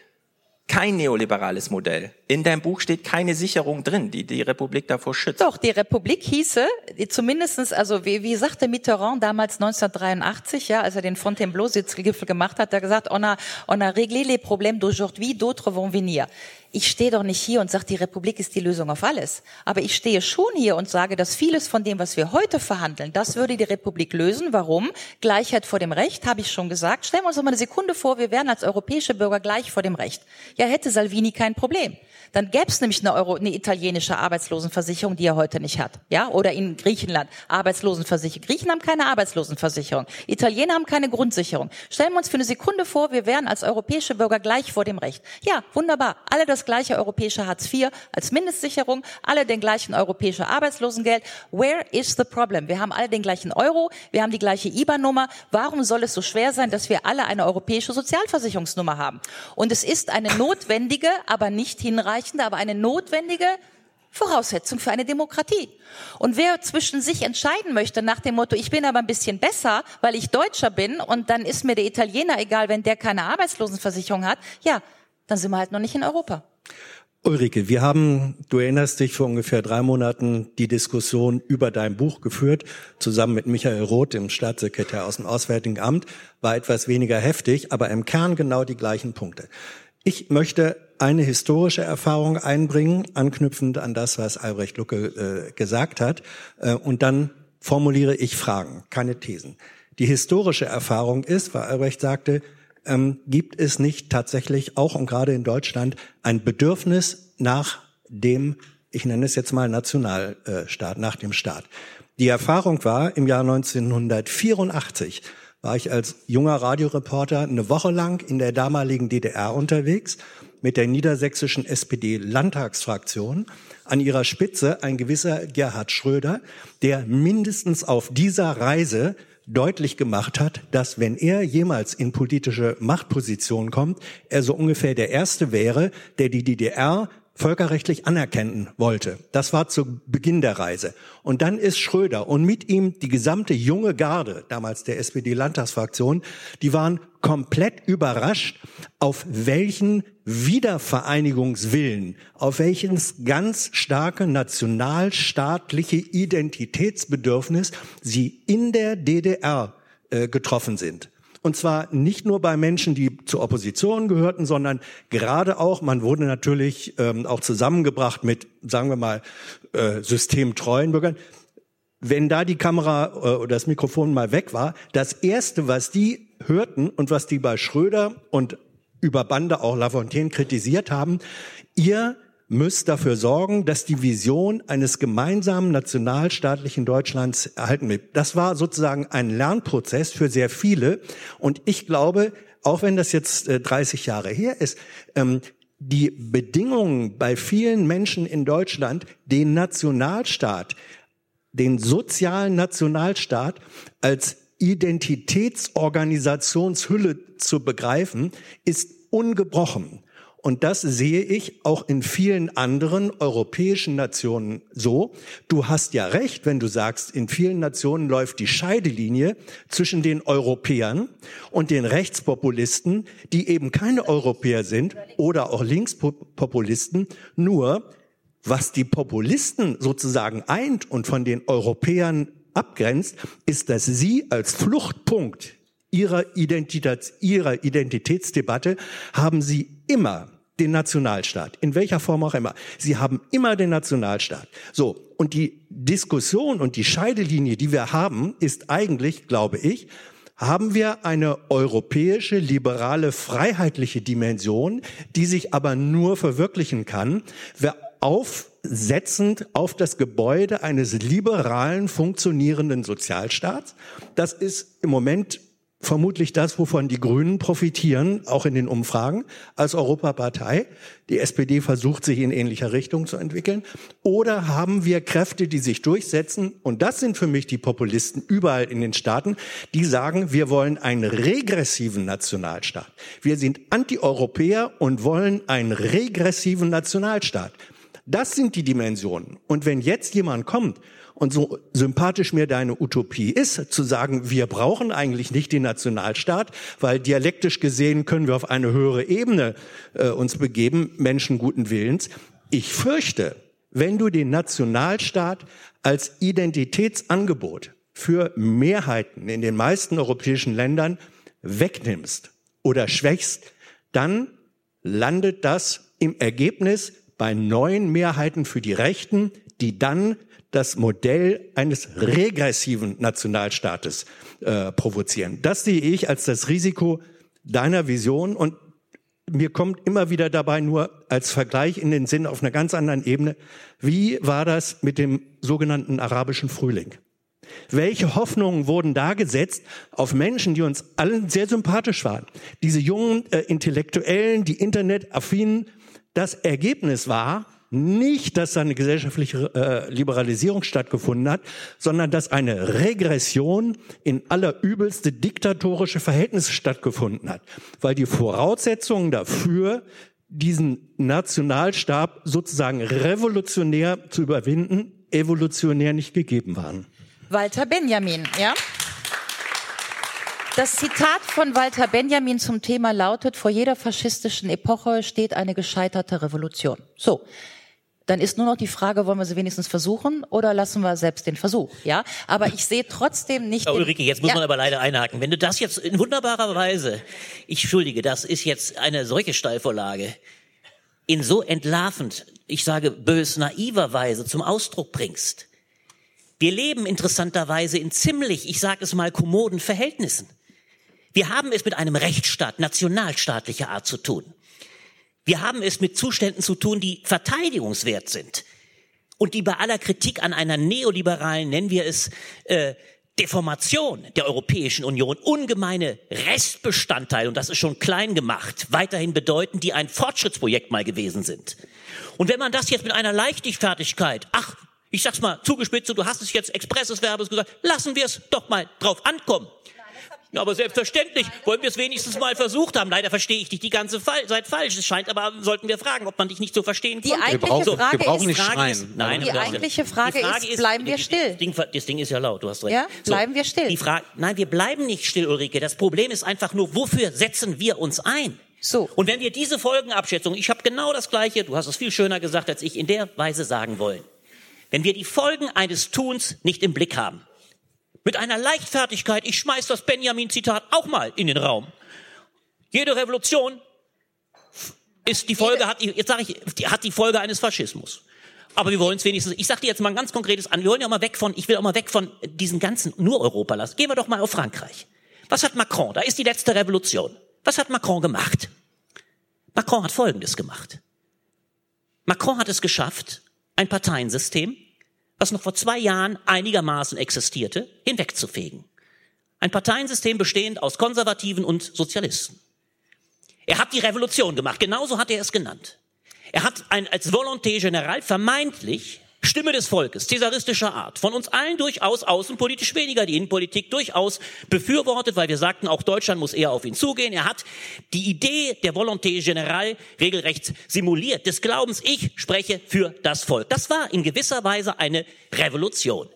kein neoliberales Modell? In deinem Buch steht keine Sicherung drin, die die Republik davor schützt. Doch, die Republik hieße, zumindestens, also wie, wie sagte Mitterrand damals 1983, ja, als er den Fontainebleau-Sitzgipfel gemacht hat, hat er gesagt, on a, on a réglé les problèmes d'aujourd'hui, d'autres vont venir. Ich stehe doch nicht hier und sage, die Republik ist die Lösung auf alles. Aber ich stehe schon hier und sage, dass vieles von dem, was wir heute verhandeln, das würde die Republik lösen. Warum? Gleichheit vor dem Recht, habe ich schon gesagt. Stellen wir uns doch mal eine Sekunde vor, wir wären als europäische Bürger gleich vor dem Recht. Ja, hätte Salvini kein Problem. Dann gäbe es nämlich eine, Euro, eine italienische Arbeitslosenversicherung, die er heute nicht hat. Ja, oder in Griechenland Arbeitslosenversicherung. Griechen haben keine Arbeitslosenversicherung. Italiener haben keine Grundsicherung. Stellen wir uns für eine Sekunde vor, wir wären als europäische Bürger gleich vor dem Recht. Ja, wunderbar. Alle das gleiche europäische Hartz IV als Mindestsicherung, alle den gleichen europäische Arbeitslosengeld. Where is the problem? Wir haben alle den gleichen Euro, wir haben die gleiche IBAN-Nummer. Warum soll es so schwer sein, dass wir alle eine europäische Sozialversicherungsnummer haben? Und es ist eine notwendige, aber nicht hinreichende, aber eine notwendige Voraussetzung für eine Demokratie. Und wer zwischen sich entscheiden möchte nach dem Motto, ich bin aber ein bisschen besser, weil ich Deutscher bin und dann ist mir der Italiener egal, wenn der keine Arbeitslosenversicherung hat, ja, dann sind wir halt noch nicht in Europa. Ulrike, wir haben, du erinnerst dich, vor ungefähr drei Monaten die Diskussion über dein Buch geführt, zusammen mit Michael Roth, dem Staatssekretär aus dem Auswärtigen Amt, war etwas weniger heftig, aber im Kern genau die gleichen Punkte. Ich möchte eine historische Erfahrung einbringen, anknüpfend an das, was Albrecht Lucke äh, gesagt hat, äh, und dann formuliere ich Fragen, keine Thesen. Die historische Erfahrung ist, weil Albrecht sagte, ähm, gibt es nicht tatsächlich auch und gerade in Deutschland ein Bedürfnis nach dem, ich nenne es jetzt mal Nationalstaat, nach dem Staat. Die Erfahrung war im Jahr 1984 war ich als junger Radioreporter eine Woche lang in der damaligen DDR unterwegs mit der niedersächsischen SPD-Landtagsfraktion. An ihrer Spitze ein gewisser Gerhard Schröder, der mindestens auf dieser Reise deutlich gemacht hat, dass wenn er jemals in politische Machtposition kommt, er so ungefähr der Erste wäre, der die DDR völkerrechtlich anerkennen wollte. Das war zu Beginn der Reise. Und dann ist Schröder und mit ihm die gesamte junge Garde, damals der SPD-Landtagsfraktion, die waren komplett überrascht, auf welchen Wiedervereinigungswillen, auf welches ganz starke nationalstaatliche Identitätsbedürfnis sie in der DDR äh, getroffen sind. Und zwar nicht nur bei Menschen, die zur Opposition gehörten, sondern gerade auch, man wurde natürlich ähm, auch zusammengebracht mit, sagen wir mal, äh, systemtreuen Bürgern. Wenn da die Kamera äh, oder das Mikrofon mal weg war, das Erste, was die hörten und was die bei Schröder und über Bande auch Lafontaine kritisiert haben, ihr müsst dafür sorgen, dass die Vision eines gemeinsamen nationalstaatlichen Deutschlands erhalten wird. Das war sozusagen ein Lernprozess für sehr viele. Und ich glaube, auch wenn das jetzt äh, 30 Jahre her ist, ähm, die Bedingungen bei vielen Menschen in Deutschland, den Nationalstaat, den sozialen Nationalstaat als Identitätsorganisationshülle zu begreifen, ist ungebrochen. Und das sehe ich auch in vielen anderen europäischen Nationen so. Du hast ja recht, wenn du sagst, in vielen Nationen läuft die Scheidelinie zwischen den Europäern und den Rechtspopulisten, die eben keine Europäer sind oder auch Linkspopulisten. Nur, was die Populisten sozusagen eint und von den Europäern abgrenzt, ist, dass sie als Fluchtpunkt ihrer, Identität, ihrer Identitätsdebatte haben sie immer den Nationalstaat, in welcher Form auch immer. Sie haben immer den Nationalstaat. So, und die Diskussion und die Scheidelinie, die wir haben, ist eigentlich, glaube ich, haben wir eine europäische, liberale, freiheitliche Dimension, die sich aber nur verwirklichen kann, wer auf voraussetzend auf das Gebäude eines liberalen, funktionierenden Sozialstaats. Das ist im Moment vermutlich das, wovon die Grünen profitieren, auch in den Umfragen als Europapartei. Die SPD versucht sich in ähnlicher Richtung zu entwickeln. Oder haben wir Kräfte, die sich durchsetzen? Und das sind für mich die Populisten überall in den Staaten, die sagen, wir wollen einen regressiven Nationalstaat. Wir sind Antieuropäer und wollen einen regressiven Nationalstaat. Das sind die Dimensionen. Und wenn jetzt jemand kommt und so sympathisch mir deine Utopie ist, zu sagen, wir brauchen eigentlich nicht den Nationalstaat, weil dialektisch gesehen können wir auf eine höhere Ebene äh, uns begeben, Menschen guten Willens. Ich fürchte, wenn du den Nationalstaat als Identitätsangebot für Mehrheiten in den meisten europäischen Ländern wegnimmst oder schwächst, dann landet das im Ergebnis bei neuen Mehrheiten für die Rechten, die dann das Modell eines regressiven Nationalstaates äh, provozieren. Das sehe ich als das Risiko deiner Vision und mir kommt immer wieder dabei nur als Vergleich in den Sinn auf einer ganz anderen Ebene, wie war das mit dem sogenannten arabischen Frühling? Welche Hoffnungen wurden da gesetzt auf Menschen, die uns allen sehr sympathisch waren? Diese jungen äh, Intellektuellen, die Internetaffinen. Das Ergebnis war, nicht, dass da eine gesellschaftliche äh, Liberalisierung stattgefunden hat, sondern dass eine Regression in allerübelste diktatorische Verhältnisse stattgefunden hat, weil die Voraussetzungen dafür, diesen Nationalstab sozusagen revolutionär zu überwinden, evolutionär nicht gegeben waren. Walter Benjamin, ja? Das Zitat von Walter Benjamin zum Thema lautet, vor jeder faschistischen Epoche steht eine gescheiterte Revolution. So. Dann ist nur noch die Frage, wollen wir sie wenigstens versuchen oder lassen wir selbst den Versuch, ja? Aber ich sehe trotzdem nicht. Oh, Ulrike, jetzt muss ja. man aber leider einhaken. Wenn du das jetzt in wunderbarer Weise, ich schuldige, das ist jetzt eine solche Steilvorlage, in so entlarvend, ich sage bös naiver Weise zum Ausdruck bringst. Wir leben interessanterweise in ziemlich, ich sage es mal, kommoden Verhältnissen. Wir haben es mit einem Rechtsstaat nationalstaatlicher Art zu tun. Wir haben es mit Zuständen zu tun, die verteidigungswert sind und die bei aller Kritik an einer neoliberalen, nennen wir es, äh, Deformation der Europäischen Union ungemeine Restbestandteile, und das ist schon klein gemacht, weiterhin bedeuten, die ein Fortschrittsprojekt mal gewesen sind. Und wenn man das jetzt mit einer Leichtigfertigkeit, ach, ich sag's mal zugespitzt, du hast es jetzt expresses Verbes gesagt, lassen wir es doch mal drauf ankommen. Ja, aber selbstverständlich wollen wir es wenigstens mal versucht haben. Leider verstehe ich dich die ganze Fall, Zeit falsch. Es scheint aber, sollten wir fragen, ob man dich nicht so verstehen. Eigentliche wir brauchen, Frage wir brauchen nicht Frage schreien. Ist, nein, die eigentliche Frage, die Frage ist, bleiben wir still? Das Ding, das Ding, ist ja laut, du hast recht. Ja, bleiben so, wir still. Die Frage, nein, wir bleiben nicht still, Ulrike. Das Problem ist einfach nur, wofür setzen wir uns ein? So. Und wenn wir diese Folgenabschätzung, ich habe genau das Gleiche, du hast es viel schöner gesagt als ich, in der Weise sagen wollen. Wenn wir die Folgen eines Tuns nicht im Blick haben, mit einer Leichtfertigkeit, ich schmeiß das Benjamin-Zitat auch mal in den Raum. Jede Revolution ist die Folge, hat, jetzt sage ich, hat die Folge eines Faschismus. Aber wir wollen es wenigstens, ich sage dir jetzt mal ein ganz konkretes an, wir wollen ja mal weg von, ich will auch mal weg von diesen ganzen, nur Europa lassen. Gehen wir doch mal auf Frankreich. Was hat Macron? Da ist die letzte Revolution. Was hat Macron gemacht? Macron hat Folgendes gemacht. Macron hat es geschafft, ein Parteiensystem, was noch vor zwei Jahren einigermaßen existierte, hinwegzufegen. Ein Parteiensystem bestehend aus Konservativen und Sozialisten. Er hat die Revolution gemacht, genauso hat er es genannt. Er hat ein, als Volonté General vermeintlich Stimme des Volkes, cäsaristischer Art, von uns allen durchaus außenpolitisch weniger, die Innenpolitik durchaus befürwortet, weil wir sagten, auch Deutschland muss eher auf ihn zugehen. Er hat die Idee der Volonté Générale regelrecht simuliert, des Glaubens, ich spreche für das Volk. Das war in gewisser Weise eine Revolution.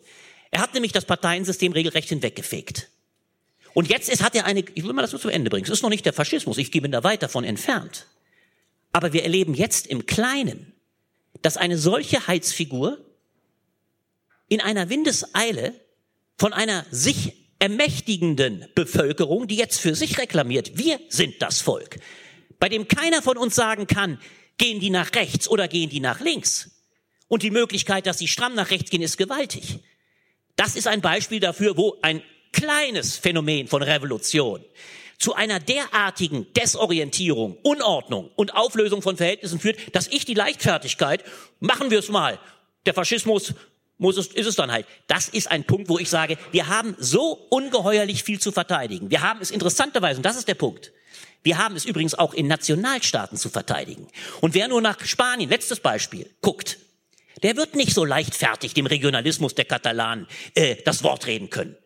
Er hat nämlich das Parteiensystem regelrecht hinweggefegt. Und jetzt ist, hat er eine, ich will mal das nur zu Ende bringen, es ist noch nicht der Faschismus, ich bin da weit davon entfernt. Aber wir erleben jetzt im Kleinen, dass eine solche Heizfigur in einer Windeseile von einer sich ermächtigenden Bevölkerung, die jetzt für sich reklamiert, wir sind das Volk, bei dem keiner von uns sagen kann, gehen die nach rechts oder gehen die nach links. Und die Möglichkeit, dass sie stramm nach rechts gehen, ist gewaltig. Das ist ein Beispiel dafür, wo ein kleines Phänomen von Revolution zu einer derartigen Desorientierung, Unordnung und Auflösung von Verhältnissen führt, dass ich die Leichtfertigkeit, machen wir es mal, der Faschismus muss es, ist es dann halt. Das ist ein Punkt, wo ich sage, wir haben so ungeheuerlich viel zu verteidigen. Wir haben es interessanterweise, und das ist der Punkt, wir haben es übrigens auch in Nationalstaaten zu verteidigen. Und wer nur nach Spanien, letztes Beispiel, guckt, der wird nicht so leichtfertig dem Regionalismus der Katalanen äh, das Wort reden können.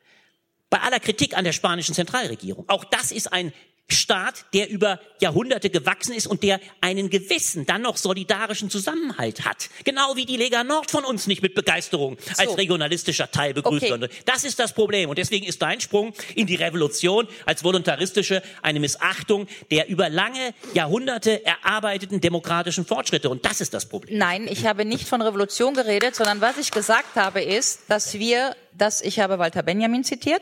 Bei aller Kritik an der spanischen Zentralregierung. Auch das ist ein Staat, der über Jahrhunderte gewachsen ist und der einen gewissen, dann noch solidarischen Zusammenhalt hat. Genau wie die Lega Nord von uns nicht mit Begeisterung als regionalistischer Teil begrüßt Okay. wurde. Das ist das Problem. Und deswegen ist dein Sprung in die Revolution als voluntaristische eine Missachtung der über lange Jahrhunderte erarbeiteten demokratischen Fortschritte. Und das ist das Problem. Nein, ich habe nicht von Revolution geredet, sondern was ich gesagt habe ist, dass wir, dass ich habe Walter Benjamin zitiert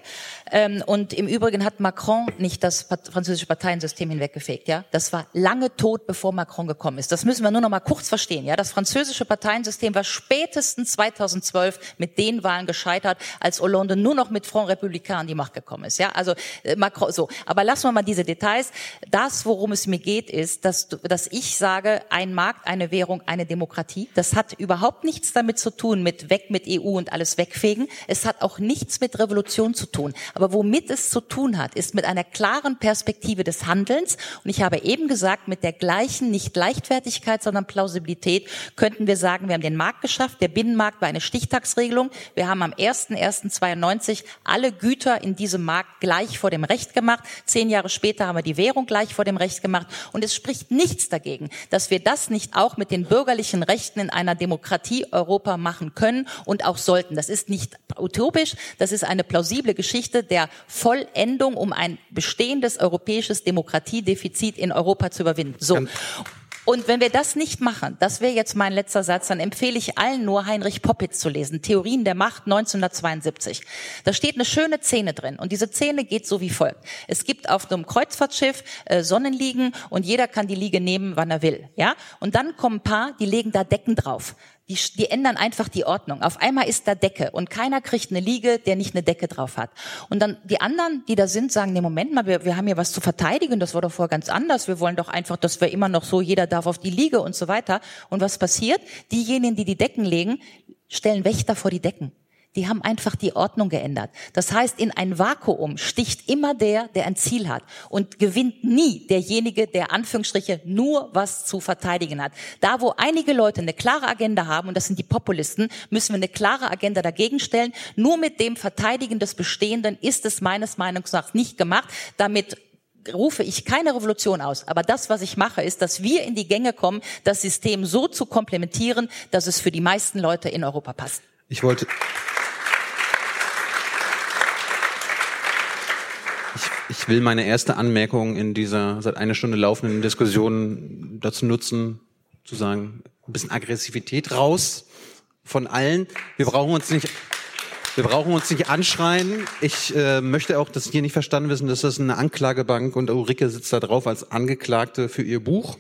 ähm, und im Übrigen hat Macron nicht das französische Parteiensystem hinweggefegt. Ja, das war lange tot, bevor Macron gekommen ist. Das müssen wir nur noch mal kurz verstehen. Ja, das französische Parteiensystem war spätestens 2012 mit den Wahlen gescheitert, als Hollande nur noch mit Front Républicain an die Macht gekommen ist. Ja, also äh, Macron so. Aber lassen wir mal diese Details. Das, worum es mir geht, ist, dass, dass ich sage, ein Markt, eine Währung, eine Demokratie. Das hat überhaupt nichts damit zu tun mit weg mit EU und alles wegfegen. Es hat auch nichts mit Revolution zu tun. Aber womit es zu tun hat, ist mit einer klaren Perspektive des Handelns. Und ich habe eben gesagt, mit der gleichen, nicht Leichtfertigkeit, sondern Plausibilität könnten wir sagen, wir haben den Markt geschafft. Der Binnenmarkt war eine Stichtagsregelung. Wir haben am 01.01.92 alle Güter in diesem Markt gleich vor dem Recht gemacht. Zehn Jahre später haben wir die Währung gleich vor dem Recht gemacht. Und es spricht nichts dagegen, dass wir das nicht auch mit den bürgerlichen Rechten in einer Demokratie Europa machen können und auch sollten. Das ist nicht utopisch, das ist eine plausible Geschichte der Vollendung, um ein bestehendes europäisches Demokratiedefizit in Europa zu überwinden. So. Und wenn wir das nicht machen, das wäre jetzt mein letzter Satz, dann empfehle ich allen nur Heinrich Poppitz zu lesen, Theorien der Macht 1972. Da steht eine schöne Szene drin und diese Szene geht so wie folgt. Es gibt auf einem Kreuzfahrtschiff äh, Sonnenliegen und jeder kann die Liege nehmen, wann er will. Ja? Und dann kommen ein paar, die legen da Decken drauf. Die, die ändern einfach die Ordnung. Auf einmal ist da Decke und keiner kriegt eine Liege, der nicht eine Decke drauf hat. Und dann die anderen, die da sind, sagen, nee, Moment mal, wir, wir haben hier was zu verteidigen, das war doch vorher ganz anders. Wir wollen doch einfach, dass wir immer noch so, jeder darf auf die Liege und so weiter. Und was passiert? Diejenigen, die die Decken legen, stellen Wächter vor die Decken. Die haben einfach die Ordnung geändert. Das heißt, in ein Vakuum sticht immer der, der ein Ziel hat und gewinnt nie derjenige, der Anführungsstriche nur was zu verteidigen hat. Da, wo einige Leute eine klare Agenda haben, und das sind die Populisten, müssen wir eine klare Agenda dagegen stellen. Nur mit dem Verteidigen des Bestehenden ist es meines Meinungs nach nicht gemacht. Damit rufe ich keine Revolution aus. Aber das, was ich mache, ist, dass wir in die Gänge kommen, das System so zu komplementieren, dass es für die meisten Leute in Europa passt. Ich wollte. Ich, will meine erste Anmerkung in dieser seit einer Stunde laufenden Diskussion dazu nutzen, zu sagen, ein bisschen Aggressivität raus von allen. Wir brauchen uns nicht, wir brauchen uns nicht anschreien. Ich äh, möchte auch, dass hier nicht verstanden wissen, dass das eine Anklagebank und Ulrike sitzt da drauf als Angeklagte für ihr Buch.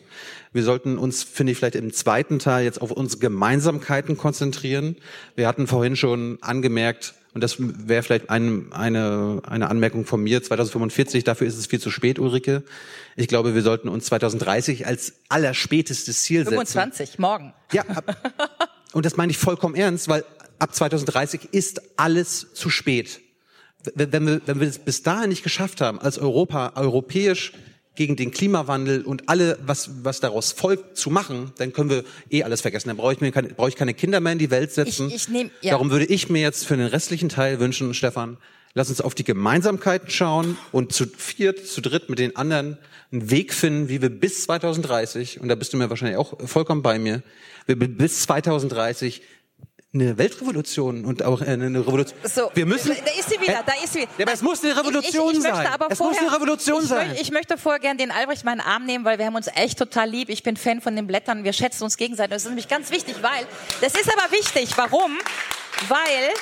Wir sollten uns, finde ich, vielleicht im zweiten Teil jetzt auf unsere Gemeinsamkeiten konzentrieren. Wir hatten vorhin schon angemerkt, und das wäre vielleicht ein, eine, eine Anmerkung von mir, 2045, dafür ist es viel zu spät, Ulrike. Ich glaube, wir sollten uns 2030 als allerspätestes Ziel setzen. 25, morgen. Ja, ab, <laughs> und das meine ich vollkommen ernst, weil ab 2030 ist alles zu spät. Wenn wenn wir, wenn wir es bis dahin nicht geschafft haben, als Europa europäisch gegen den Klimawandel und alle, was, was daraus folgt, zu machen, dann können wir eh alles vergessen. Dann brauche ich, mir keine, brauche ich keine Kinder mehr in die Welt setzen. Ich- ich nehm- ja. Darum würde ich mir jetzt für den restlichen Teil wünschen, Stefan, lass uns auf die Gemeinsamkeiten schauen und zu viert, zu dritt mit den anderen einen Weg finden, wie wir bis 2030, und da bist du mir wahrscheinlich auch vollkommen bei mir, wir bis 2030 eine Weltrevolution und auch eine Revolution. So, wir müssen. Da ist sie wieder, da ist sie wieder. Ja, aber es muss eine Revolution ich, ich, ich sein. Möchte aber Es vorher, muss eine Revolution ich, sein. Möchte, ich möchte vorher gern den Albrecht meinen Arm nehmen, weil wir haben uns echt total lieb. Ich bin Fan von den Blättern. Wir schätzen uns gegenseitig. Das ist nämlich ganz wichtig, weil, das ist aber wichtig. Warum? Weil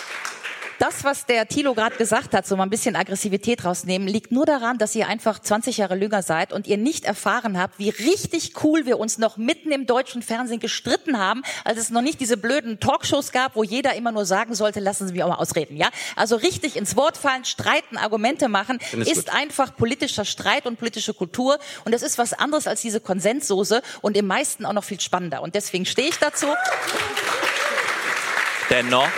das, was der Thilo gerade gesagt hat, so mal ein bisschen Aggressivität rausnehmen, liegt nur daran, dass ihr einfach 20 Jahre jünger seid und ihr nicht erfahren habt, wie richtig cool wir uns noch mitten im deutschen Fernsehen gestritten haben, als es noch nicht diese blöden Talkshows gab, wo jeder immer nur sagen sollte, lassen Sie mich auch mal ausreden, ja? Also richtig ins Wort fallen, streiten, Argumente machen, ist gut. einfach politischer Streit und politische Kultur und das ist was anderes als diese Konsenssoße und im meisten auch noch viel spannender und deswegen stehe ich dazu. Dennoch.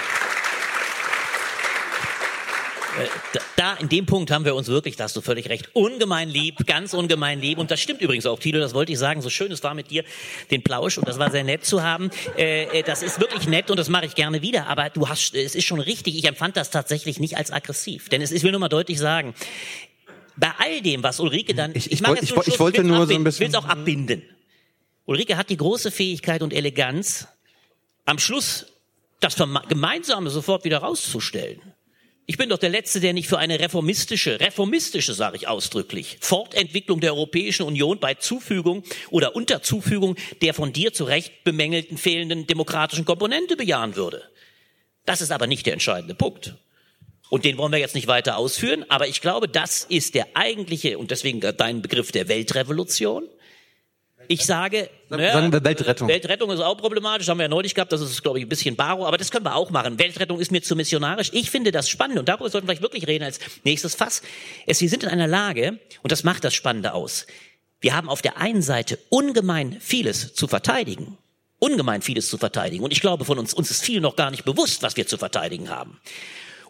Äh, Da, in dem Punkt haben wir uns wirklich, da hast du völlig recht, ungemein lieb, ganz ungemein lieb. Und das stimmt übrigens auch, Thilo, das wollte ich sagen. So schön es war mit dir, den Plausch, und das war sehr nett zu haben. Äh, äh, das ist wirklich nett und das mache ich gerne wieder. Aber du hast, es ist schon richtig, ich empfand das tatsächlich nicht als aggressiv. Denn es ist, ich will nur mal deutlich sagen, bei all dem, was Ulrike dann, ich, ich mache wollt- jetzt ich wollt- ich Schluss, wollte nur so ein abbinden, bisschen- will's auch abbinden. Ulrike hat die große Fähigkeit und Eleganz, am Schluss das Gemeinsame sofort wieder rauszustellen. Ich bin doch der Letzte, der nicht für eine reformistische, reformistische sage ich ausdrücklich, Fortentwicklung der Europäischen Union bei Zufügung oder Unterzufügung der von dir zu Recht bemängelten fehlenden demokratischen Komponente bejahen würde. Das ist aber nicht der entscheidende Punkt. Und den wollen wir jetzt nicht weiter ausführen, aber ich glaube, das ist der eigentliche, und deswegen dein Begriff der Weltrevolution. Ich sage, naja, sagen wir Weltrettung. Weltrettung ist auch problematisch, haben wir ja neulich gehabt, das ist, glaube ich, ein bisschen Baro, aber das können wir auch machen. Weltrettung ist mir zu missionarisch. Ich finde das spannend und darüber sollten wir vielleicht wirklich reden als nächstes Fass. Es, wir sind in einer Lage, und das macht das Spannende aus. Wir haben auf der einen Seite ungemein vieles zu verteidigen. Ungemein vieles zu verteidigen. Und ich glaube, von uns, uns ist viel noch gar nicht bewusst, was wir zu verteidigen haben.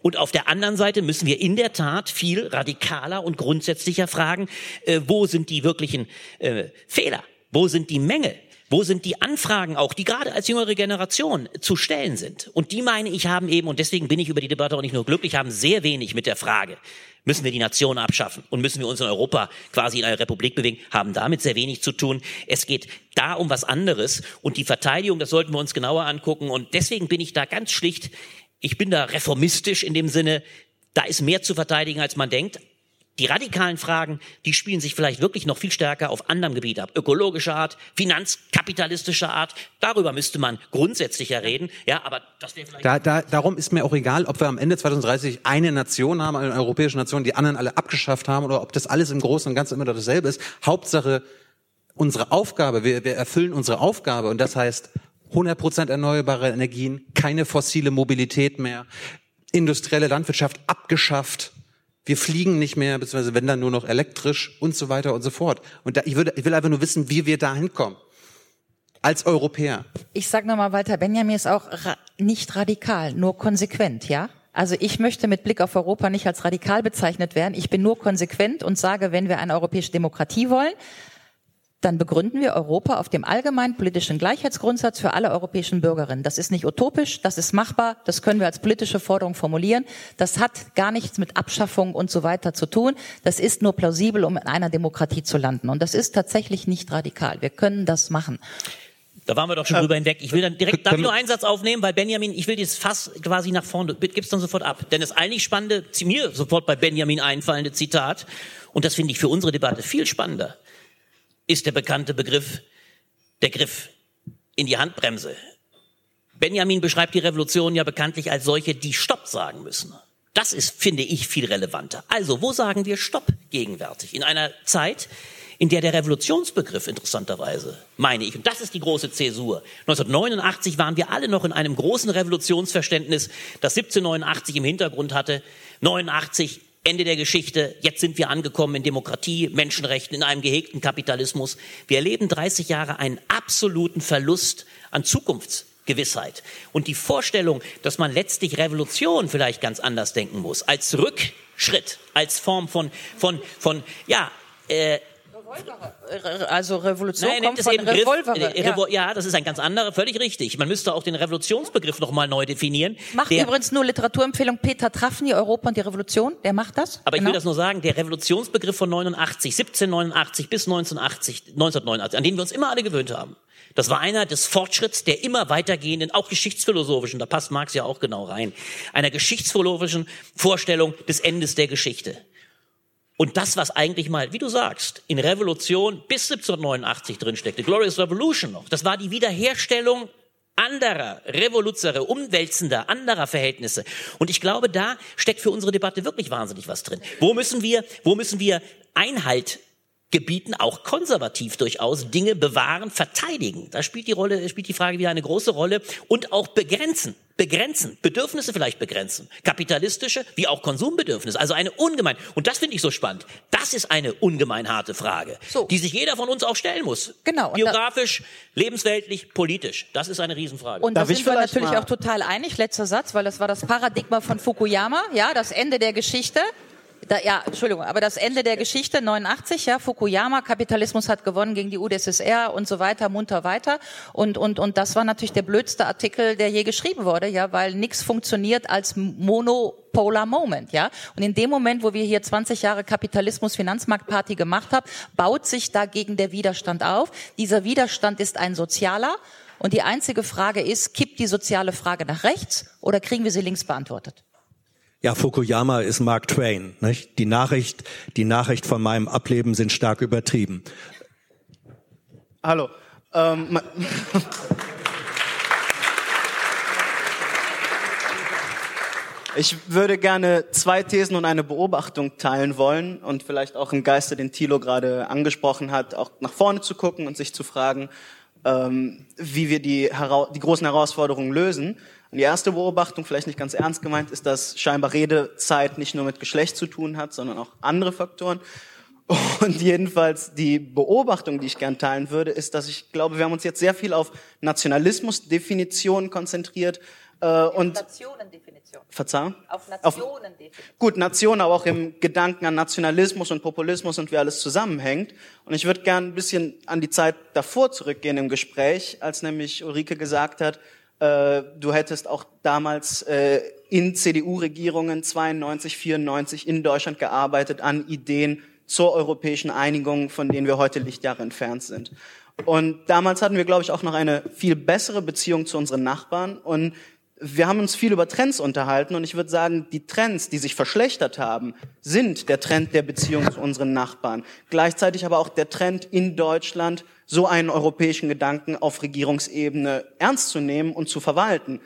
Und auf der anderen Seite müssen wir in der Tat viel radikaler und grundsätzlicher fragen, äh, wo sind die wirklichen äh, Fehler? Wo sind die Mängel? Wo sind die Anfragen auch, die gerade als jüngere Generation zu stellen sind? Und die meine ich haben eben, und deswegen bin ich über die Debatte auch nicht nur glücklich, haben sehr wenig mit der Frage, müssen wir die Nation abschaffen und müssen wir uns in Europa quasi in eine Republik bewegen, haben damit sehr wenig zu tun. Es geht da um was anderes und die Verteidigung, das sollten wir uns genauer angucken. Und deswegen bin ich da ganz schlicht, ich bin da reformistisch in dem Sinne, da ist mehr zu verteidigen, als man denkt. Die radikalen Fragen, die spielen sich vielleicht wirklich noch viel stärker auf anderem Gebiet ab. Ökologischer Art, finanzkapitalistischer Art. Darüber müsste man grundsätzlicher reden. Ja, aber das wäre vielleicht. Da, da, darum ist mir auch egal, ob wir am Ende 2030 eine Nation haben, eine europäische Nation, die anderen alle abgeschafft haben, oder ob das alles im Großen und Ganzen immer dasselbe ist. Hauptsache, unsere Aufgabe, wir, wir erfüllen unsere Aufgabe, und das heißt 100% erneuerbare Energien, keine fossile Mobilität mehr, industrielle Landwirtschaft abgeschafft. Wir fliegen nicht mehr, beziehungsweise wenn dann nur noch elektrisch und so weiter und so fort. Und da, ich, würde, ich will einfach nur wissen, wie wir da hinkommen. Als Europäer. Ich sag nochmal, Walter Benjamin ist auch ra nicht radikal, nur konsequent, ja? Also ich möchte mit Blick auf Europa nicht als radikal bezeichnet werden. Ich bin nur konsequent und sage, wenn wir eine europäische Demokratie wollen, dann begründen wir Europa auf dem allgemeinen politischen Gleichheitsgrundsatz für alle europäischen Bürgerinnen. Das ist nicht utopisch, das ist machbar, das können wir als politische Forderung formulieren. Das hat gar nichts mit Abschaffung und so weiter zu tun. Das ist nur plausibel, um in einer Demokratie zu landen. Und das ist tatsächlich nicht radikal. Wir können das machen. Da waren wir doch schon drüber hinweg. Ich will dann direkt, darf ich nur einen Satz aufnehmen, weil Benjamin, ich will das Fass quasi nach vorne, gib's dann sofort ab. Denn das eigentlich spannende, mir sofort bei Benjamin einfallende Zitat, und das finde ich für unsere Debatte viel spannender, ist der bekannte Begriff, der Griff in die Handbremse. Benjamin beschreibt die Revolution ja bekanntlich als solche, die Stopp sagen müssen. Das ist, finde ich, viel relevanter. Also, wo sagen wir Stopp gegenwärtig? In einer Zeit, in der der Revolutionsbegriff interessanterweise, meine ich, und das ist die große Zäsur. 1989 waren wir alle noch in einem großen Revolutionsverständnis, das 1789 im Hintergrund hatte. 89 Ende der Geschichte. Jetzt sind wir angekommen in Demokratie, Menschenrechten, in einem gehegten Kapitalismus. Wir erleben 30 Jahre einen absoluten Verlust an Zukunftsgewissheit. Und die Vorstellung, dass man letztlich Revolution vielleicht ganz anders denken muss, als Rückschritt, als Form von, von, von, ja, äh, Also Revolution Nein, kommt von eben Revolver. äh, Revo ja. das ist ein ganz anderer, völlig richtig. Man müsste auch den Revolutionsbegriff nochmal neu definieren. Macht Der- übrigens nur Literaturempfehlung Peter Traffny, Europa und die Revolution. Der macht das. Aber ich Genau. will das nur sagen, der Revolutionsbegriff von 89, 1789 bis 1980, 1989, an den wir uns immer alle gewöhnt haben. Das war einer des Fortschritts der immer weitergehenden, auch geschichtsphilosophischen, da passt Marx ja auch genau rein, einer geschichtsphilosophischen Vorstellung des Endes der Geschichte. Und das, was eigentlich mal, wie du sagst, in Revolution bis 1789 drinsteckte, Glorious Revolution noch, das war die Wiederherstellung anderer, revolutionärer, umwälzender, anderer Verhältnisse. Und ich glaube, da steckt für unsere Debatte wirklich wahnsinnig was drin. Wo müssen wir, wo müssen wir Einhalt Gebieten auch konservativ durchaus Dinge bewahren, verteidigen. Da spielt die Rolle, spielt die Frage wieder eine große Rolle und auch begrenzen, begrenzen, Bedürfnisse vielleicht begrenzen, kapitalistische wie auch Konsumbedürfnisse. Also eine ungemein und das finde ich so spannend. Das ist eine ungemein harte Frage, so. die sich jeder von uns auch stellen muss. Genau. Biografisch, lebensweltlich, politisch. Das ist eine Riesenfrage. Und da sind wir natürlich auch total einig. Letzter Satz, weil das war das Paradigma von Fukuyama, ja, das Ende der Geschichte. Da, ja, Entschuldigung, aber das Ende der Geschichte 89, ja, Fukuyama, Kapitalismus hat gewonnen gegen die UdSSR und so weiter, munter weiter. Und und und das war natürlich der blödste Artikel, der je geschrieben wurde, ja, weil nichts funktioniert als Monopolar Moment, ja. Und in dem Moment, wo wir hier 20 Jahre Kapitalismus Finanzmarktparty gemacht haben, baut sich dagegen der Widerstand auf. Dieser Widerstand ist ein sozialer. Und die einzige Frage ist, kippt die soziale Frage nach rechts oder kriegen wir sie links beantwortet? Ja, Fukuyama ist Mark Twain. Nicht? Die Nachricht, die Nachricht von meinem Ableben sind stark übertrieben. Hallo. Ähm, ich würde gerne zwei Thesen und eine Beobachtung teilen wollen und vielleicht auch im Geiste, den Thilo gerade angesprochen hat, auch nach vorne zu gucken und sich zu fragen, ähm, wie wir die, die großen Herausforderungen lösen. Und die erste Beobachtung, vielleicht nicht ganz ernst gemeint, ist, dass scheinbar Redezeit nicht nur mit Geschlecht zu tun hat, sondern auch andere Faktoren. Und jedenfalls die Beobachtung, die ich gern teilen würde, ist, dass ich glaube, wir haben uns jetzt sehr viel auf Nationalismusdefinitionen konzentriert äh, und Nationendefinition. Verzeihung? Auf Nationendefinition. Gut, Nation, aber auch im Gedanken an Nationalismus und Populismus und wie alles zusammenhängt. Und ich würde gern ein bisschen an die Zeit davor zurückgehen im Gespräch, als nämlich Ulrike gesagt hat, äh, du hättest auch damals äh, in CDU-Regierungen 92, 94 in Deutschland gearbeitet an Ideen zur europäischen Einigung, von denen wir heute Lichtjahre entfernt sind. Und damals hatten wir, glaube ich, auch noch eine viel bessere Beziehung zu unseren Nachbarn. Und wir haben uns viel über Trends unterhalten und ich würde sagen, die Trends, die sich verschlechtert haben, sind der Trend der Beziehung zu unseren Nachbarn. Gleichzeitig aber auch der Trend in Deutschland, so einen europäischen Gedanken auf Regierungsebene ernst zu nehmen und zu verwalten.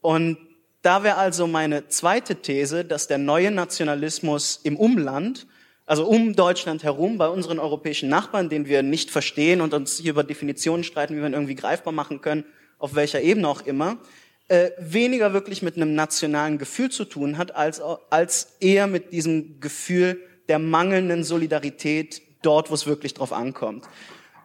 Und da wäre also meine zweite These, dass der neue Nationalismus im Umland, also um Deutschland herum, bei unseren europäischen Nachbarn, den wir nicht verstehen und uns hier über Definitionen streiten, wie wir ihn irgendwie greifbar machen können, auf welcher Ebene auch immer, äh, weniger wirklich mit einem nationalen Gefühl zu tun hat, als, als eher mit diesem Gefühl der mangelnden Solidarität dort, wo es wirklich drauf ankommt.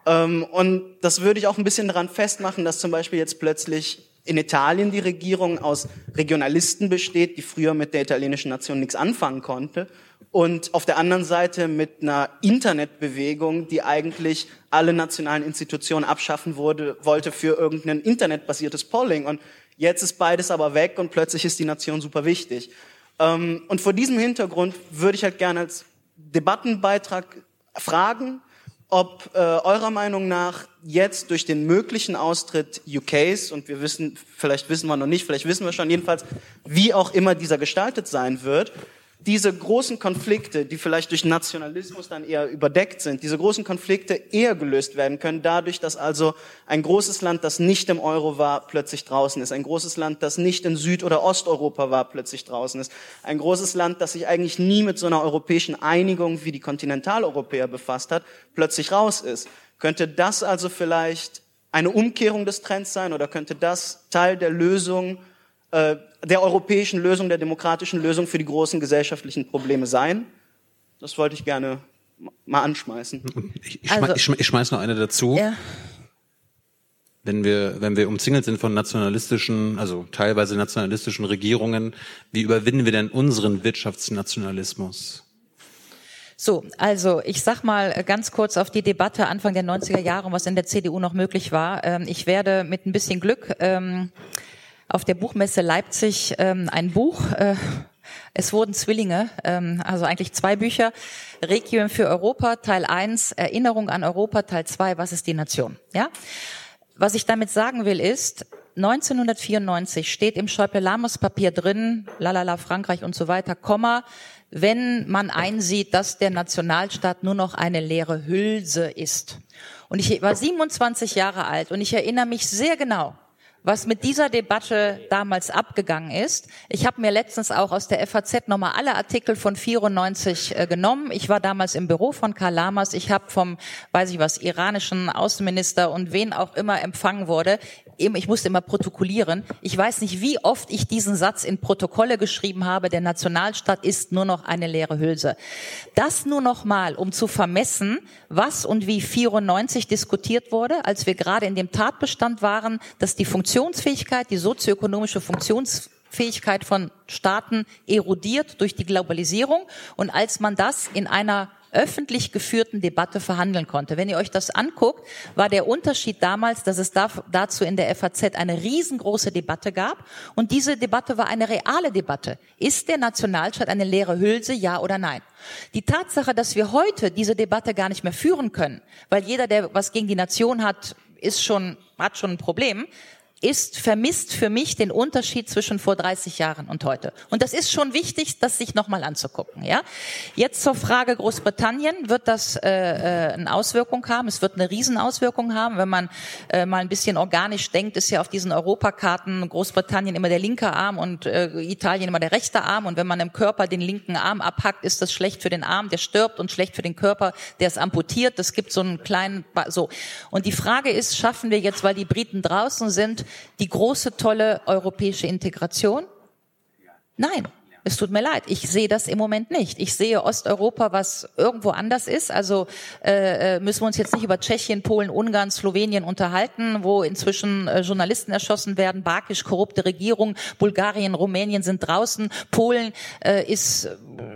Ähm, und das würde ich auch ein bisschen daran festmachen, dass zum Beispiel jetzt plötzlich in Italien die Regierung aus Regionalisten besteht, die früher mit der italienischen Nation nichts anfangen konnte. Und auf der anderen Seite mit einer Internetbewegung, die eigentlich alle nationalen Institutionen abschaffen wurde, wollte für irgendein internetbasiertes Polling. Und Jetzt ist beides aber weg und plötzlich ist die Nation super wichtig. Ähm, und vor diesem Hintergrund würde ich halt gerne als Debattenbeitrag fragen, ob äh, eurer Meinung nach jetzt durch den möglichen Austritt UKs, und wir wissen, vielleicht wissen wir noch nicht, vielleicht wissen wir schon jedenfalls, wie auch immer dieser gestaltet sein wird, diese großen Konflikte, die vielleicht durch Nationalismus dann eher überdeckt sind, diese großen Konflikte eher gelöst werden können, dadurch, dass also ein großes Land, das nicht im Euro war, plötzlich draußen ist, ein großes Land, das nicht in Süd- oder Osteuropa war, plötzlich draußen ist, ein großes Land, das sich eigentlich nie mit so einer europäischen Einigung wie die Kontinentaleuropäer befasst hat, plötzlich raus ist. Könnte das also vielleicht eine Umkehrung des Trends sein oder könnte das Teil der Lösung äh, der europäischen Lösung, der demokratischen Lösung für die großen gesellschaftlichen Probleme sein. Das wollte ich gerne mal anschmeißen. Ich, ich, also, ich, ich schmeiß noch eine dazu. Ja. Wenn wir, wenn wir umzingelt sind von nationalistischen, also teilweise nationalistischen Regierungen, wie überwinden wir denn unseren Wirtschaftsnationalismus? So, also ich sag mal ganz kurz auf die Debatte Anfang der 90er Jahre, was in der CDU noch möglich war. Ähm, ich werde mit ein bisschen Glück ähm, auf der Buchmesse Leipzig ähm, ein Buch. Äh, es wurden Zwillinge, ähm, also eigentlich zwei Bücher. Requiem für Europa, Teil 1, Erinnerung an Europa, Teil 2, was ist die Nation? Ja? Was ich damit sagen will ist, 1994 steht im Schäuble-Lammers-Papier drin, lalala Frankreich und so weiter, Komma, wenn man einsieht, dass der Nationalstaat nur noch eine leere Hülse ist. Und ich war 27 Jahre alt und ich erinnere mich sehr genau, was mit dieser Debatte damals abgegangen ist. Ich habe mir letztens auch aus der FAZ nochmal alle Artikel von 94 äh, genommen. Ich war damals im Büro von Karl Lamas. Ich habe vom, weiß ich was, iranischen Außenminister und wen auch immer empfangen wurde. Ich musste immer protokollieren. Ich weiß nicht, wie oft ich diesen Satz in Protokolle geschrieben habe. Der Nationalstaat ist nur noch eine leere Hülse. Das nur noch mal, um zu vermessen, was und wie 94 diskutiert wurde, als wir gerade in dem Tatbestand waren, dass die Funktionsfähigkeit, die sozioökonomische Funktionsfähigkeit von Staaten erodiert durch die Globalisierung und als man das in einer öffentlich geführten Debatte verhandeln konnte. Wenn ihr euch das anguckt, war der Unterschied damals, dass es dazu in der FAZ eine riesengroße Debatte gab und diese Debatte war eine reale Debatte. Ist der Nationalstaat eine leere Hülse, ja oder nein? Die Tatsache, dass wir heute diese Debatte gar nicht mehr führen können, weil jeder, der was gegen die Nation hat, ist schon, hat schon ein Problem, ist, vermisst für mich den Unterschied zwischen vor 30 Jahren und heute. Und das ist schon wichtig, das sich nochmal anzugucken. Ja? Jetzt zur Frage Großbritannien. Wird das äh, äh, eine Auswirkung haben? Es wird eine Riesenauswirkung haben. Wenn man äh, mal ein bisschen organisch denkt, ist ja auf diesen Europakarten Großbritannien immer der linke Arm und äh, Italien immer der rechte Arm. Und wenn man im Körper den linken Arm abhackt, ist das schlecht für den Arm, der stirbt und schlecht für den Körper, der ist amputiert. Das gibt so einen kleinen, ba so. Und die Frage ist, schaffen wir jetzt, weil die Briten draußen sind, die große, tolle europäische Integration? Nein. Es tut mir leid, ich sehe das im Moment nicht. Ich sehe Osteuropa, was irgendwo anders ist. Also äh, äh, müssen wir uns jetzt nicht über Tschechien, Polen, Ungarn, Slowenien unterhalten, wo inzwischen äh, Journalisten erschossen werden, bakisch korrupte Regierung, Bulgarien, Rumänien sind draußen, Polen äh, ist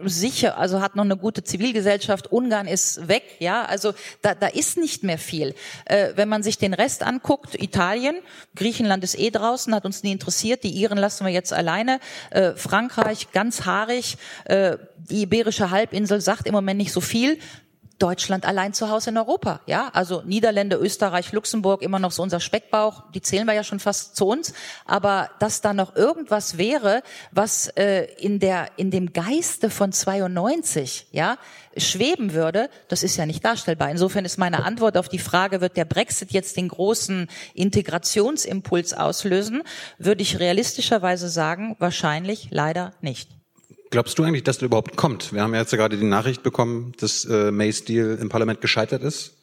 sicher, also hat noch eine gute Zivilgesellschaft, Ungarn ist weg, ja, also da, da ist nicht mehr viel. Äh, wenn man sich den Rest anguckt, Italien, Griechenland ist eh draußen, hat uns nie interessiert, die Iren lassen wir jetzt alleine, äh, Frankreich ganz haarig, äh, die Iberische Halbinsel sagt im Moment nicht so viel, Deutschland allein zu Hause in Europa. Ja, also Niederländer, Österreich, Luxemburg immer noch so unser Speckbauch. Die zählen wir ja schon fast zu uns. Aber dass da noch irgendwas wäre, was äh, in der in dem Geiste von 92 ja schweben würde, das ist ja nicht darstellbar. Insofern ist meine Antwort auf die Frage, wird der Brexit jetzt den großen Integrationsimpuls auslösen, würde ich realistischerweise sagen, wahrscheinlich leider nicht. Glaubst du eigentlich, dass der überhaupt kommt? Wir haben ja jetzt gerade die Nachricht bekommen, dass äh, Mays Deal im Parlament gescheitert ist.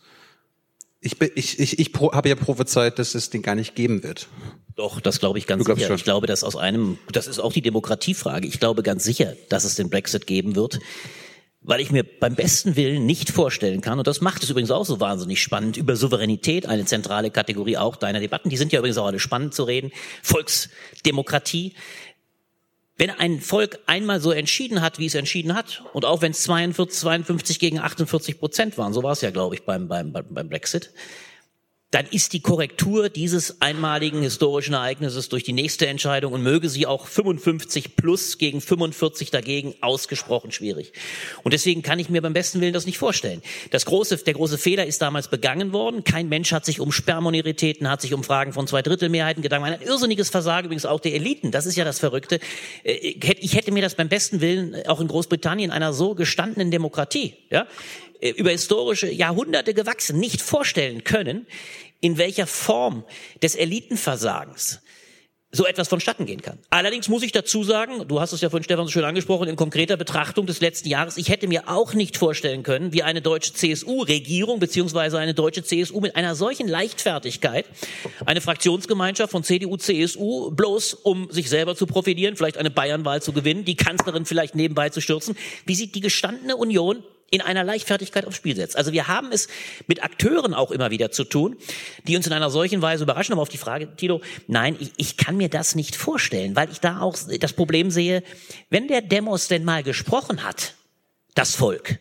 Ich, ich, ich, ich habe ja prophezeit, dass es den gar nicht geben wird. Doch, das glaube ich ganz sicher. Schon. Ich glaube, dass aus einem, das ist auch die Demokratiefrage. Ich glaube ganz sicher, dass es den Brexit geben wird, weil ich mir beim besten Willen nicht vorstellen kann, und das macht es übrigens auch so wahnsinnig spannend, über Souveränität, eine zentrale Kategorie auch deiner Debatten, die sind ja übrigens auch alle spannend zu reden, Volksdemokratie, wenn ein Volk einmal so entschieden hat, wie es entschieden hat, und auch wenn es 42, 52 gegen 48 Prozent waren, so war es ja, glaube ich, beim, beim, beim Brexit, dann ist die Korrektur dieses einmaligen historischen Ereignisses durch die nächste Entscheidung und möge sie auch 55 plus gegen 45 dagegen ausgesprochen schwierig. Und deswegen kann ich mir beim besten Willen das nicht vorstellen. Das große, der große Fehler ist damals begangen worden. Kein Mensch hat sich um Sperrmonoritäten, hat sich um Fragen von Zweidrittelmehrheiten Gedanken. Ein irrsinniges Versagen übrigens auch der Eliten. Das ist ja das Verrückte. Äh, ich hätte mir das beim besten Willen auch in Großbritannien einer so gestandenen Demokratie, ja, über historische Jahrhunderte gewachsen, nicht vorstellen können, in welcher Form des Elitenversagens so etwas vonstatten gehen kann. Allerdings muss ich dazu sagen, du hast es ja von Stefan so schön angesprochen, in konkreter Betrachtung des letzten Jahres, ich hätte mir auch nicht vorstellen können, wie eine deutsche CSU-Regierung beziehungsweise eine deutsche CSU mit einer solchen Leichtfertigkeit eine Fraktionsgemeinschaft von CDU, CSU, bloß um sich selber zu profitieren, vielleicht eine Bayernwahl zu gewinnen, die Kanzlerin vielleicht nebenbei zu stürzen, wie sieht die gestandene Union in einer Leichtfertigkeit aufs Spiel setzt. Also wir haben es mit Akteuren auch immer wieder zu tun, die uns in einer solchen Weise überraschen. Aber auf die Frage, Tilo, nein, ich, ich kann mir das nicht vorstellen, weil ich da auch das Problem sehe, wenn der Demos denn mal gesprochen hat, das Volk,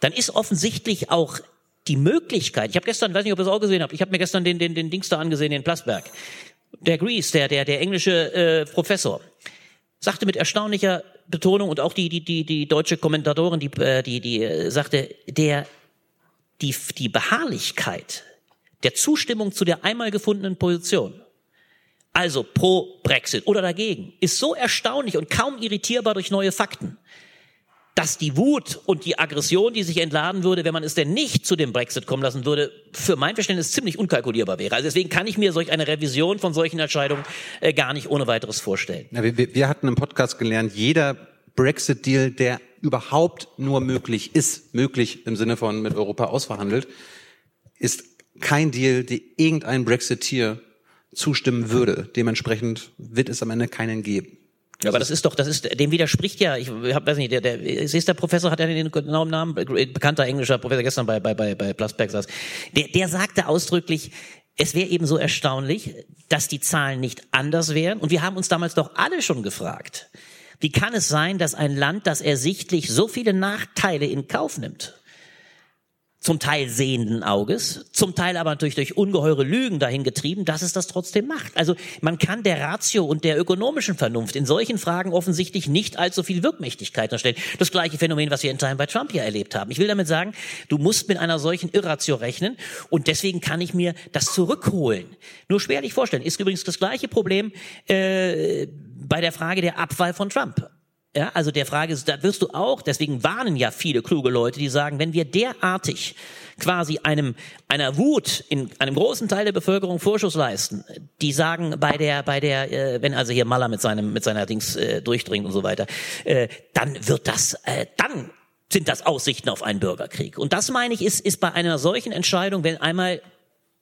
dann ist offensichtlich auch die Möglichkeit, ich habe gestern, weiß nicht, ob ihr es auch gesehen habt, ich habe mir gestern den, den, den Dings da angesehen, den Plasberg, der Grease, der, der, der englische äh, Professor, sagte mit erstaunlicher Betonung und auch die, die, die, die deutsche Kommentatorin, die, äh, die, die äh, sagte, der, die, die Beharrlichkeit der Zustimmung zu der einmal gefundenen Position, also pro Brexit oder dagegen, ist so erstaunlich und kaum irritierbar durch neue Fakten, dass die Wut und die Aggression, die sich entladen würde, wenn man es denn nicht zu dem Brexit kommen lassen würde, für mein Verständnis ziemlich unkalkulierbar wäre. Also deswegen kann ich mir solch eine Revision von solchen Entscheidungen äh, gar nicht ohne weiteres vorstellen. Ja, wir, wir hatten im Podcast gelernt, jeder Brexit-Deal, der überhaupt nur möglich ist, möglich im Sinne von mit Europa ausverhandelt, ist kein Deal, der irgendein Brexiteer zustimmen würde. Dementsprechend wird es am Ende keinen geben. Ja, aber das ist doch, das ist, dem widerspricht ja, ich hab, weiß nicht, der, der, ist der Professor, hat er den genauen Namen, bekannter englischer Professor gestern bei, bei, bei, bei Plusberg saß, der, der sagte ausdrücklich, es wäre eben so erstaunlich, dass die Zahlen nicht anders wären. Und wir haben uns damals doch alle schon gefragt, wie kann es sein, dass ein Land, das ersichtlich so viele Nachteile in Kauf nimmt, zum Teil sehenden Auges, zum Teil aber natürlich durch ungeheure Lügen dahin getrieben, dass es das trotzdem macht. Also man kann der Ratio und der ökonomischen Vernunft in solchen Fragen offensichtlich nicht allzu viel Wirkmächtigkeit erstellen. Das gleiche Phänomen, was wir in Time bei Trump hier erlebt haben. Ich will damit sagen, du musst mit einer solchen Irratio rechnen und deswegen kann ich mir das zurückholen. Nur schwerlich vorstellen. Ist übrigens das gleiche Problem äh, bei der Frage der Abwahl von Trump. Ja, also der Frage ist, da wirst du auch, deswegen warnen ja viele kluge Leute, die sagen, wenn wir derartig quasi einem, einer Wut in einem großen Teil der Bevölkerung Vorschuss leisten, die sagen bei der, bei der, äh, wenn also hier Maller mit seinem, mit seiner Dings äh, durchdringt und so weiter, äh, dann wird das, äh, dann sind das Aussichten auf einen Bürgerkrieg. Und das meine ich, ist, ist bei einer solchen Entscheidung, wenn einmal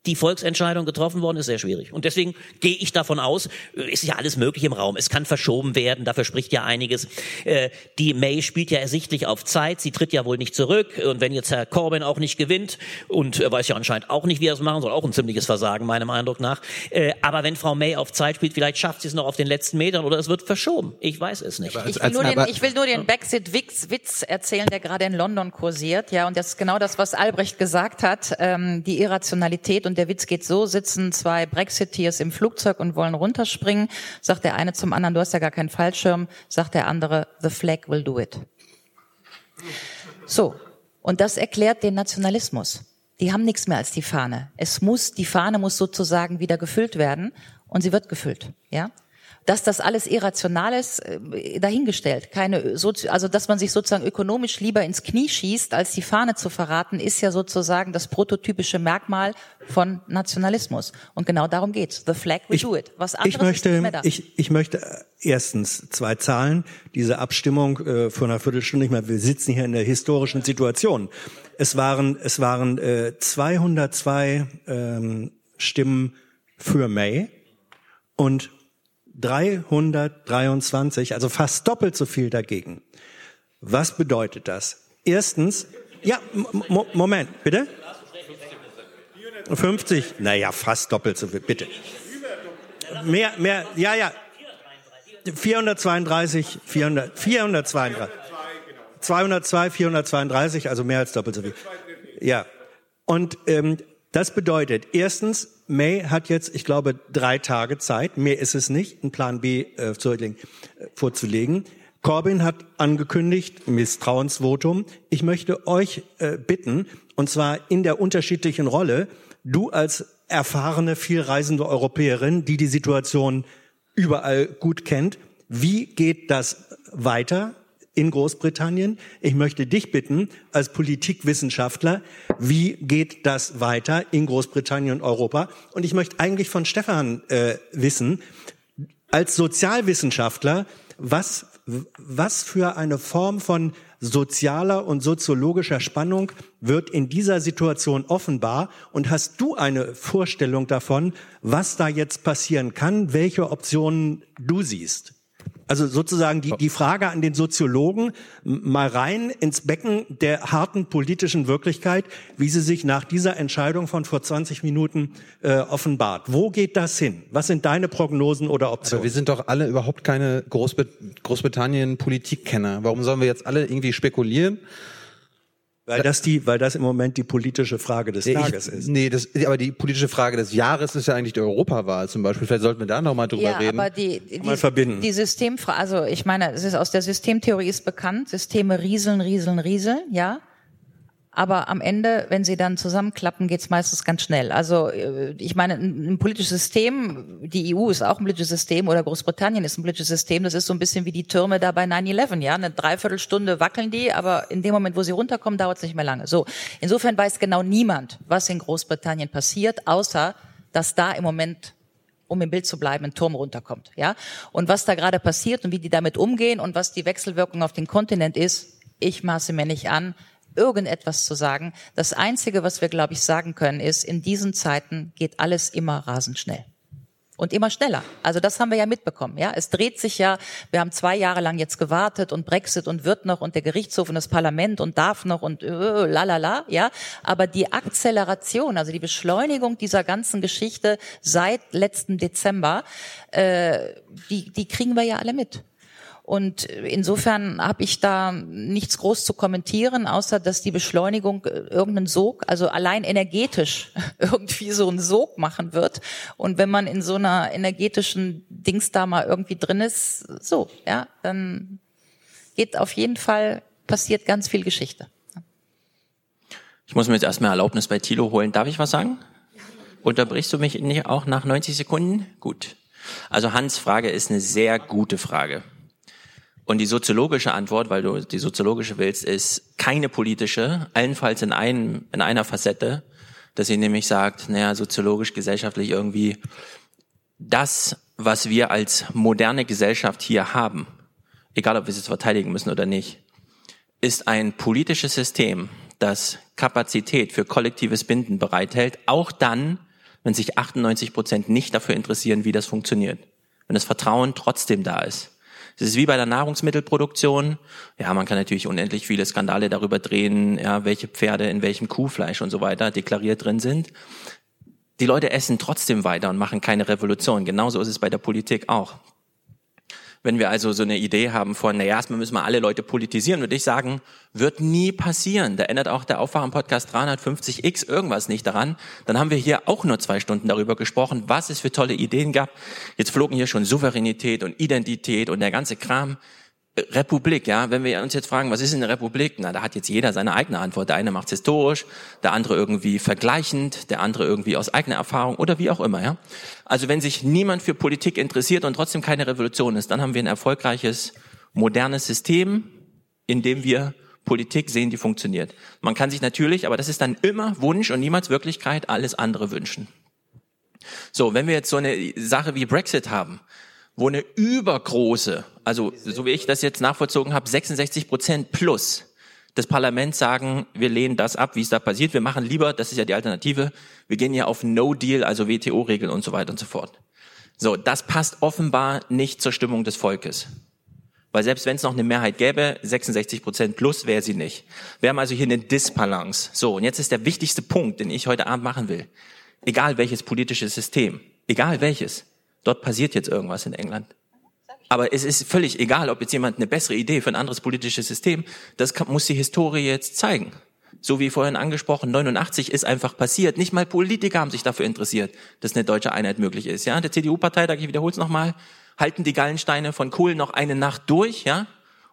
die Volksentscheidung getroffen worden ist, sehr schwierig. Und deswegen gehe ich davon aus, äh, ist ja alles möglich im Raum. Es kann verschoben werden, dafür spricht ja einiges. Äh, die May spielt ja ersichtlich auf Zeit, sie tritt ja wohl nicht zurück. Und wenn jetzt Herr Corbyn auch nicht gewinnt und er weiß ja anscheinend auch nicht, wie er es machen soll, auch ein ziemliches Versagen meinem Eindruck nach. Äh, aber wenn Frau May auf Zeit spielt, vielleicht schafft sie es noch auf den letzten Metern oder es wird verschoben. Ich weiß es nicht. Ich will nur den, ich will nur den Brexit-Witz erzählen, der gerade in London kursiert. Ja, und das ist genau das, was Albrecht gesagt hat. Ähm, die Irrationalität und der Witz geht so, sitzen zwei Brexiteers im Flugzeug und wollen runterspringen, sagt der eine zum anderen, du hast ja gar keinen Fallschirm, sagt der andere, the flag will do it. So. Und das erklärt den Nationalismus. Die haben nichts mehr als die Fahne. Es muss, die Fahne muss sozusagen wieder gefüllt werden und sie wird gefüllt, ja? Dass das alles irrational ist, äh, dahingestellt. Keine, also dass man sich sozusagen ökonomisch lieber ins Knie schießt, als die Fahne zu verraten, ist ja sozusagen das prototypische Merkmal von Nationalismus. Und genau darum geht's. The flag will ich, do it. Was anderes ich möchte, ist nicht mehr da. Ich, ich möchte äh, erstens zwei Zahlen. Diese Abstimmung äh, vor einer Viertelstunde, ich meine, wir sitzen hier in der historischen Situation. Es waren, es waren äh, 202 ähm, Stimmen für May und 323, also fast doppelt so viel dagegen. Was bedeutet das? Erstens, ja, Mo Moment, bitte? 50, naja, fast doppelt so viel, bitte. Mehr, mehr, ja, ja. 432, 400, 432. 202, 432, also mehr als doppelt so viel. Ja. Und ähm, das bedeutet, erstens, May hat jetzt, ich glaube, drei Tage Zeit, mehr ist es nicht, einen Plan B äh, vorzulegen. Corbyn hat angekündigt, Misstrauensvotum. Ich möchte euch äh, bitten, und zwar in der unterschiedlichen Rolle, du als erfahrene, vielreisende Europäerin, die die Situation überall gut kennt, wie geht das weiter? In Großbritannien. Ich möchte dich bitten, als Politikwissenschaftler, wie geht das weiter in Großbritannien und Europa? Und ich möchte eigentlich von Stefan äh, wissen, als Sozialwissenschaftler, was, was für eine Form von sozialer und soziologischer Spannung wird in dieser Situation offenbar? Und hast du eine Vorstellung davon, was da jetzt passieren kann, welche Optionen du siehst? Also sozusagen die, die Frage an den Soziologen mal rein ins Becken der harten politischen Wirklichkeit, wie sie sich nach dieser Entscheidung von vor 20 Minuten äh, offenbart. Wo geht das hin? Was sind deine Prognosen oder Optionen? Aber wir sind doch alle überhaupt keine Großbrit Großbritannien-Politikkenner. Warum sollen wir jetzt alle irgendwie spekulieren? Weil das die, weil das im Moment die politische Frage des Tages ich, ist. Nee, das, aber die politische Frage des Jahres ist ja eigentlich die Europawahl zum Beispiel. Vielleicht sollten wir da noch mal drüber ja, reden. aber die, die, mal verbinden. die Systemfrage, also ich meine, es ist aus der Systemtheorie ist bekannt, Systeme rieseln, rieseln, rieseln, ja. Aber am Ende, wenn sie dann zusammenklappen, geht's meistens ganz schnell. Also äh, ich meine, ein, politisches System, die EU ist auch ein politisches System oder Großbritannien ist ein politisches System, das ist so ein bisschen wie die Türme da bei 9-11, ja, eine Dreiviertelstunde wackeln die, aber in dem Moment, wo sie runterkommen, dauert es nicht mehr lange. So, insofern weiß genau niemand, was in Großbritannien passiert, außer dass da im Moment um im Bild zu bleiben, ein Turm runterkommt, ja. Und was da gerade passiert und wie die damit umgehen und was die Wechselwirkung auf den Kontinent ist, ich maße mir nicht an, irgendetwas zu sagen. Das Einzige, was wir, glaube ich, sagen können, ist, in diesen Zeiten geht alles immer rasend schnell. Und immer schneller. Also das haben wir ja mitbekommen. Ja, es dreht sich ja. Wir haben zwei Jahre lang jetzt gewartet und Brexit und wird noch und der Gerichtshof und das Parlament und darf noch und äh, la la la. Ja, aber die Akzeleration, also die Beschleunigung dieser ganzen Geschichte seit letzten Dezember, äh, die die kriegen wir ja alle mit. Und insofern habe ich da nichts groß zu kommentieren, außer dass die Beschleunigung äh, irgendeinen Sog, also allein energetisch <laughs> irgendwie so einen Sog machen wird. Und wenn man in so einer energetischen Dings da mal irgendwie drin ist, so, ja, dann geht auf jeden Fall, passiert ganz viel Geschichte. Ich muss mir jetzt erstmal Erlaubnis bei Thilo holen. Darf ich was sagen? Unterbrichst du mich nicht auch nach 90 Sekunden? Gut. Also Hans Frage ist eine sehr gute Frage. Und die soziologische Antwort, weil du die soziologische willst, ist keine politische, allenfalls in, einem, in einer Facette, dass sie nämlich sagt, naja, soziologisch, gesellschaftlich irgendwie das, was wir als moderne Gesellschaft hier haben, egal ob wir es jetzt verteidigen müssen oder nicht, ist ein politisches System, das Kapazität für kollektives Binden bereithält, auch dann, wenn sich 98 Prozent nicht dafür interessieren, wie das funktioniert. Wenn das Vertrauen trotzdem da ist. Das ist wie bei der Nahrungsmittelproduktion. Ja, man kann natürlich unendlich viele Skandale darüber drehen, ja, welche Pferde in welchem Kuhfleisch und so weiter deklariert drin sind. Die Leute essen trotzdem weiter und machen keine Revolution. Genauso ist es bei der Politik auch. Wenn wir also so eine Idee haben von, naja, erstmal müssen wir alle Leute politisieren, würde ich sagen, wird nie passieren. Da ändert auch der Aufwachen-Podcast 350x irgendwas nicht daran. Dann haben wir hier auch nur zwei Stunden darüber gesprochen, was es für tolle Ideen gab. Jetzt flogen hier schon Souveränität und Identität und der ganze Kram. Republik, ja, wenn wir uns jetzt fragen, was ist eine Republik? Na, da hat jetzt jeder seine eigene Antwort. Der eine macht es historisch, der andere irgendwie vergleichend, der andere irgendwie aus eigener Erfahrung oder wie auch immer, ja. Also wenn sich niemand für Politik interessiert und trotzdem keine Revolution ist, dann haben wir ein erfolgreiches, modernes System, in dem wir Politik sehen, die funktioniert. Man kann sich natürlich, aber das ist dann immer Wunsch und niemals Wirklichkeit, alles andere wünschen. So, wenn wir jetzt so eine Sache wie Brexit haben, wo eine übergroße, also so wie ich das jetzt nachvollzogen habe, 66 Prozent plus des Parlaments sagen, wir lehnen das ab, wie es da passiert. Wir machen lieber, das ist ja die Alternative, wir gehen ja auf No Deal, also WTO-Regeln und so weiter und so fort. So, das passt offenbar nicht zur Stimmung des Volkes. Weil selbst wenn es noch eine Mehrheit gäbe, 66 Prozent plus wäre sie nicht. Wir haben also hier eine Disbalance. So, und jetzt ist der wichtigste Punkt, den ich heute Abend machen will. Egal welches politische System, egal welches, Dort passiert jetzt irgendwas in England. Aber es ist völlig egal, ob jetzt jemand eine bessere Idee für ein anderes politisches System, das kann, muss die Historie jetzt zeigen. So wie vorhin angesprochen, 89 ist einfach passiert. Nicht mal Politiker haben sich dafür interessiert, dass eine deutsche Einheit möglich ist. Ja, der CDU-Parteitag, ich wiederhole es nochmal, halten die Gallensteine von Kohl noch eine Nacht durch, ja?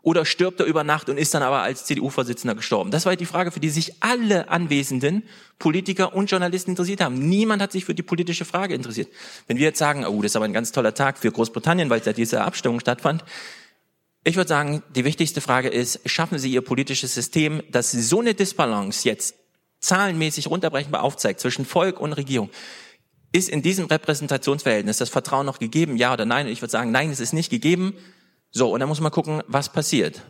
Oder stirbt er über Nacht und ist dann aber als CDU-Vorsitzender gestorben? Das war die Frage, für die sich alle anwesenden Politiker und Journalisten interessiert haben. Niemand hat sich für die politische Frage interessiert. Wenn wir jetzt sagen, oh, das ist aber ein ganz toller Tag für Großbritannien, weil da diese Abstimmung stattfand, ich würde sagen, die wichtigste Frage ist, schaffen Sie Ihr politisches System, das so eine Disbalance jetzt zahlenmäßig runterbrechenbar aufzeigt zwischen Volk und Regierung. Ist in diesem Repräsentationsverhältnis das Vertrauen noch gegeben, ja oder nein? Und ich würde sagen, nein, es ist nicht gegeben. So, und dann muss man gucken, was passiert.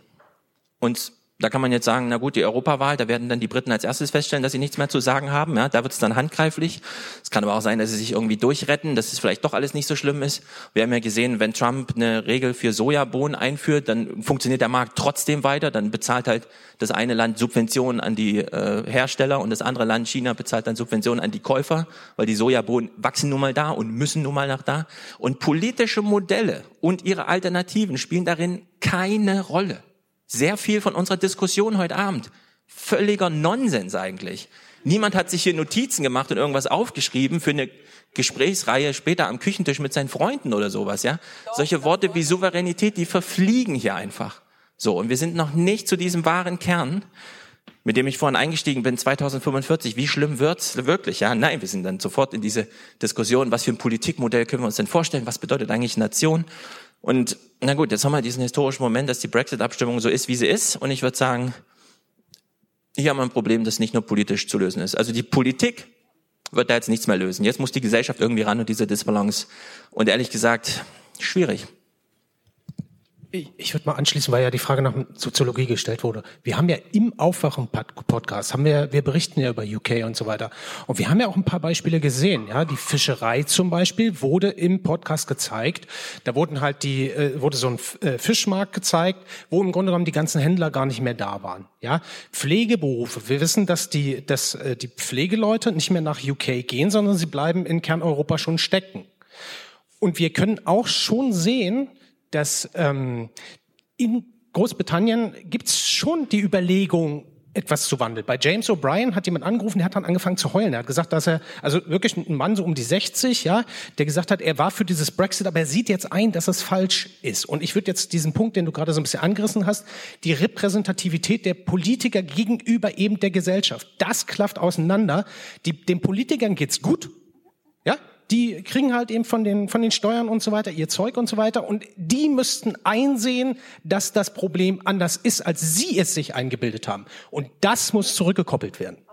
Und da kann man jetzt sagen, na gut, die Europawahl, da werden dann die Briten als erstes feststellen, dass sie nichts mehr zu sagen haben. Ja, da wird es dann handgreiflich. Es kann aber auch sein, dass sie sich irgendwie durchretten, dass es vielleicht doch alles nicht so schlimm ist. Wir haben ja gesehen, wenn Trump eine Regel für Sojabohnen einführt, dann funktioniert der Markt trotzdem weiter. Dann bezahlt halt das eine Land Subventionen an die äh, Hersteller und das andere Land, China, bezahlt dann Subventionen an die Käufer, weil die Sojabohnen wachsen nun mal da und müssen nun mal nach da. Und politische Modelle und ihre Alternativen spielen darin keine Rolle. Sehr viel von unserer Diskussion heute Abend. Völliger Nonsens eigentlich. Niemand hat sich hier Notizen gemacht und irgendwas aufgeschrieben für eine Gesprächsreihe später am Küchentisch mit seinen Freunden oder sowas, ja? Solche Worte wie Souveränität, die verfliegen hier einfach. So, und wir sind noch nicht zu diesem wahren Kern. mit dem ich vorhin eingestiegen bin, 2045, wie schlimm wird's wirklich? Ja, nein, wir sind dann sofort in diese Diskussion, was für ein Politikmodell können wir uns denn vorstellen? Was bedeutet eigentlich Nation? Und na gut, jetzt haben wir diesen historischen Moment, dass die Brexit-Abstimmung so ist, wie sie ist. Und ich würde sagen, hier haben wir ein Problem, das nicht nur politisch zu lösen ist. Also die Politik wird da jetzt nichts mehr lösen. Jetzt muss die Gesellschaft irgendwie ran und diese Disbalance. Und ehrlich gesagt, schwierig. Ich, würde mal anschließen, weil ja die Frage nach Soziologie gestellt wurde. Wir haben ja im Aufwachen-Podcast, haben wir, wir berichten ja über UK und so weiter. Und wir haben ja auch ein paar Beispiele gesehen. Ja, die Fischerei zum Beispiel wurde im Podcast gezeigt. Da wurden halt die, äh, wurde so ein äh, Fischmarkt gezeigt, wo im Grunde genommen die ganzen Händler gar nicht mehr da waren. Ja, Pflegeberufe. Wir wissen, dass die, dass äh, die Pflegeleute nicht mehr nach UK gehen, sondern sie bleiben in Kerneuropa schon stecken. Und wir können auch schon sehen, dass ähm, in Großbritannien gibt es schon die Überlegung, etwas zu wandeln. Bei James O'Brien hat jemand angerufen, der hat dann angefangen zu heulen. Er hat gesagt, dass er, also wirklich ein Mann so um die 60, ja, der gesagt hat, er war für dieses Brexit, aber er sieht jetzt ein, dass es falsch ist. Und ich würde jetzt diesen Punkt, den du gerade so ein bisschen angerissen hast, die Repräsentativität der Politiker gegenüber eben der Gesellschaft, das klafft auseinander. Die, den Politikern geht's gut, ja, die kriegen halt eben von den, von den Steuern und so weiter ihr Zeug und so weiter. Und die müssten einsehen, dass das Problem anders ist, als sie es sich eingebildet haben. Und das muss zurückgekoppelt werden.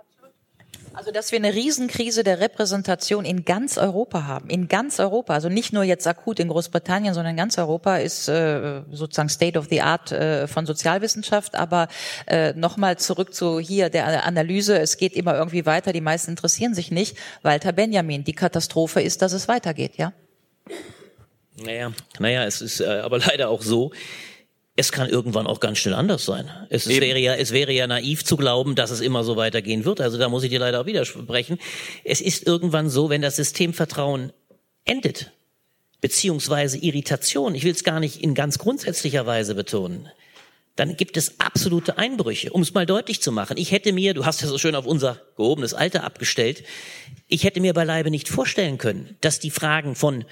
Also, dass wir eine Riesenkrise der Repräsentation in ganz Europa haben, in ganz Europa, also nicht nur jetzt akut in Großbritannien, sondern in ganz Europa ist äh, sozusagen State of the Art äh, von Sozialwissenschaft. Aber äh, nochmal zurück zu hier der Analyse, es geht immer irgendwie weiter, die meisten interessieren sich nicht. Walter Benjamin, die Katastrophe ist, dass es weitergeht, ja? Naja, naja, es ist äh, aber <laughs> leider auch so, es kann irgendwann auch ganz schnell anders sein. Es, es, wäre ja, es wäre ja naiv zu glauben, dass es immer so weitergehen wird. Also da muss ich dir leider auch widersprechen. Es ist irgendwann so, wenn das Systemvertrauen endet, beziehungsweise Irritation, ich will es gar nicht in ganz grundsätzlicher Weise betonen, dann gibt es absolute Einbrüche. Um es mal deutlich zu machen, ich hätte mir, du hast ja so schön auf unser gehobenes Alter abgestellt, ich hätte mir beileibe nicht vorstellen können, dass die Fragen von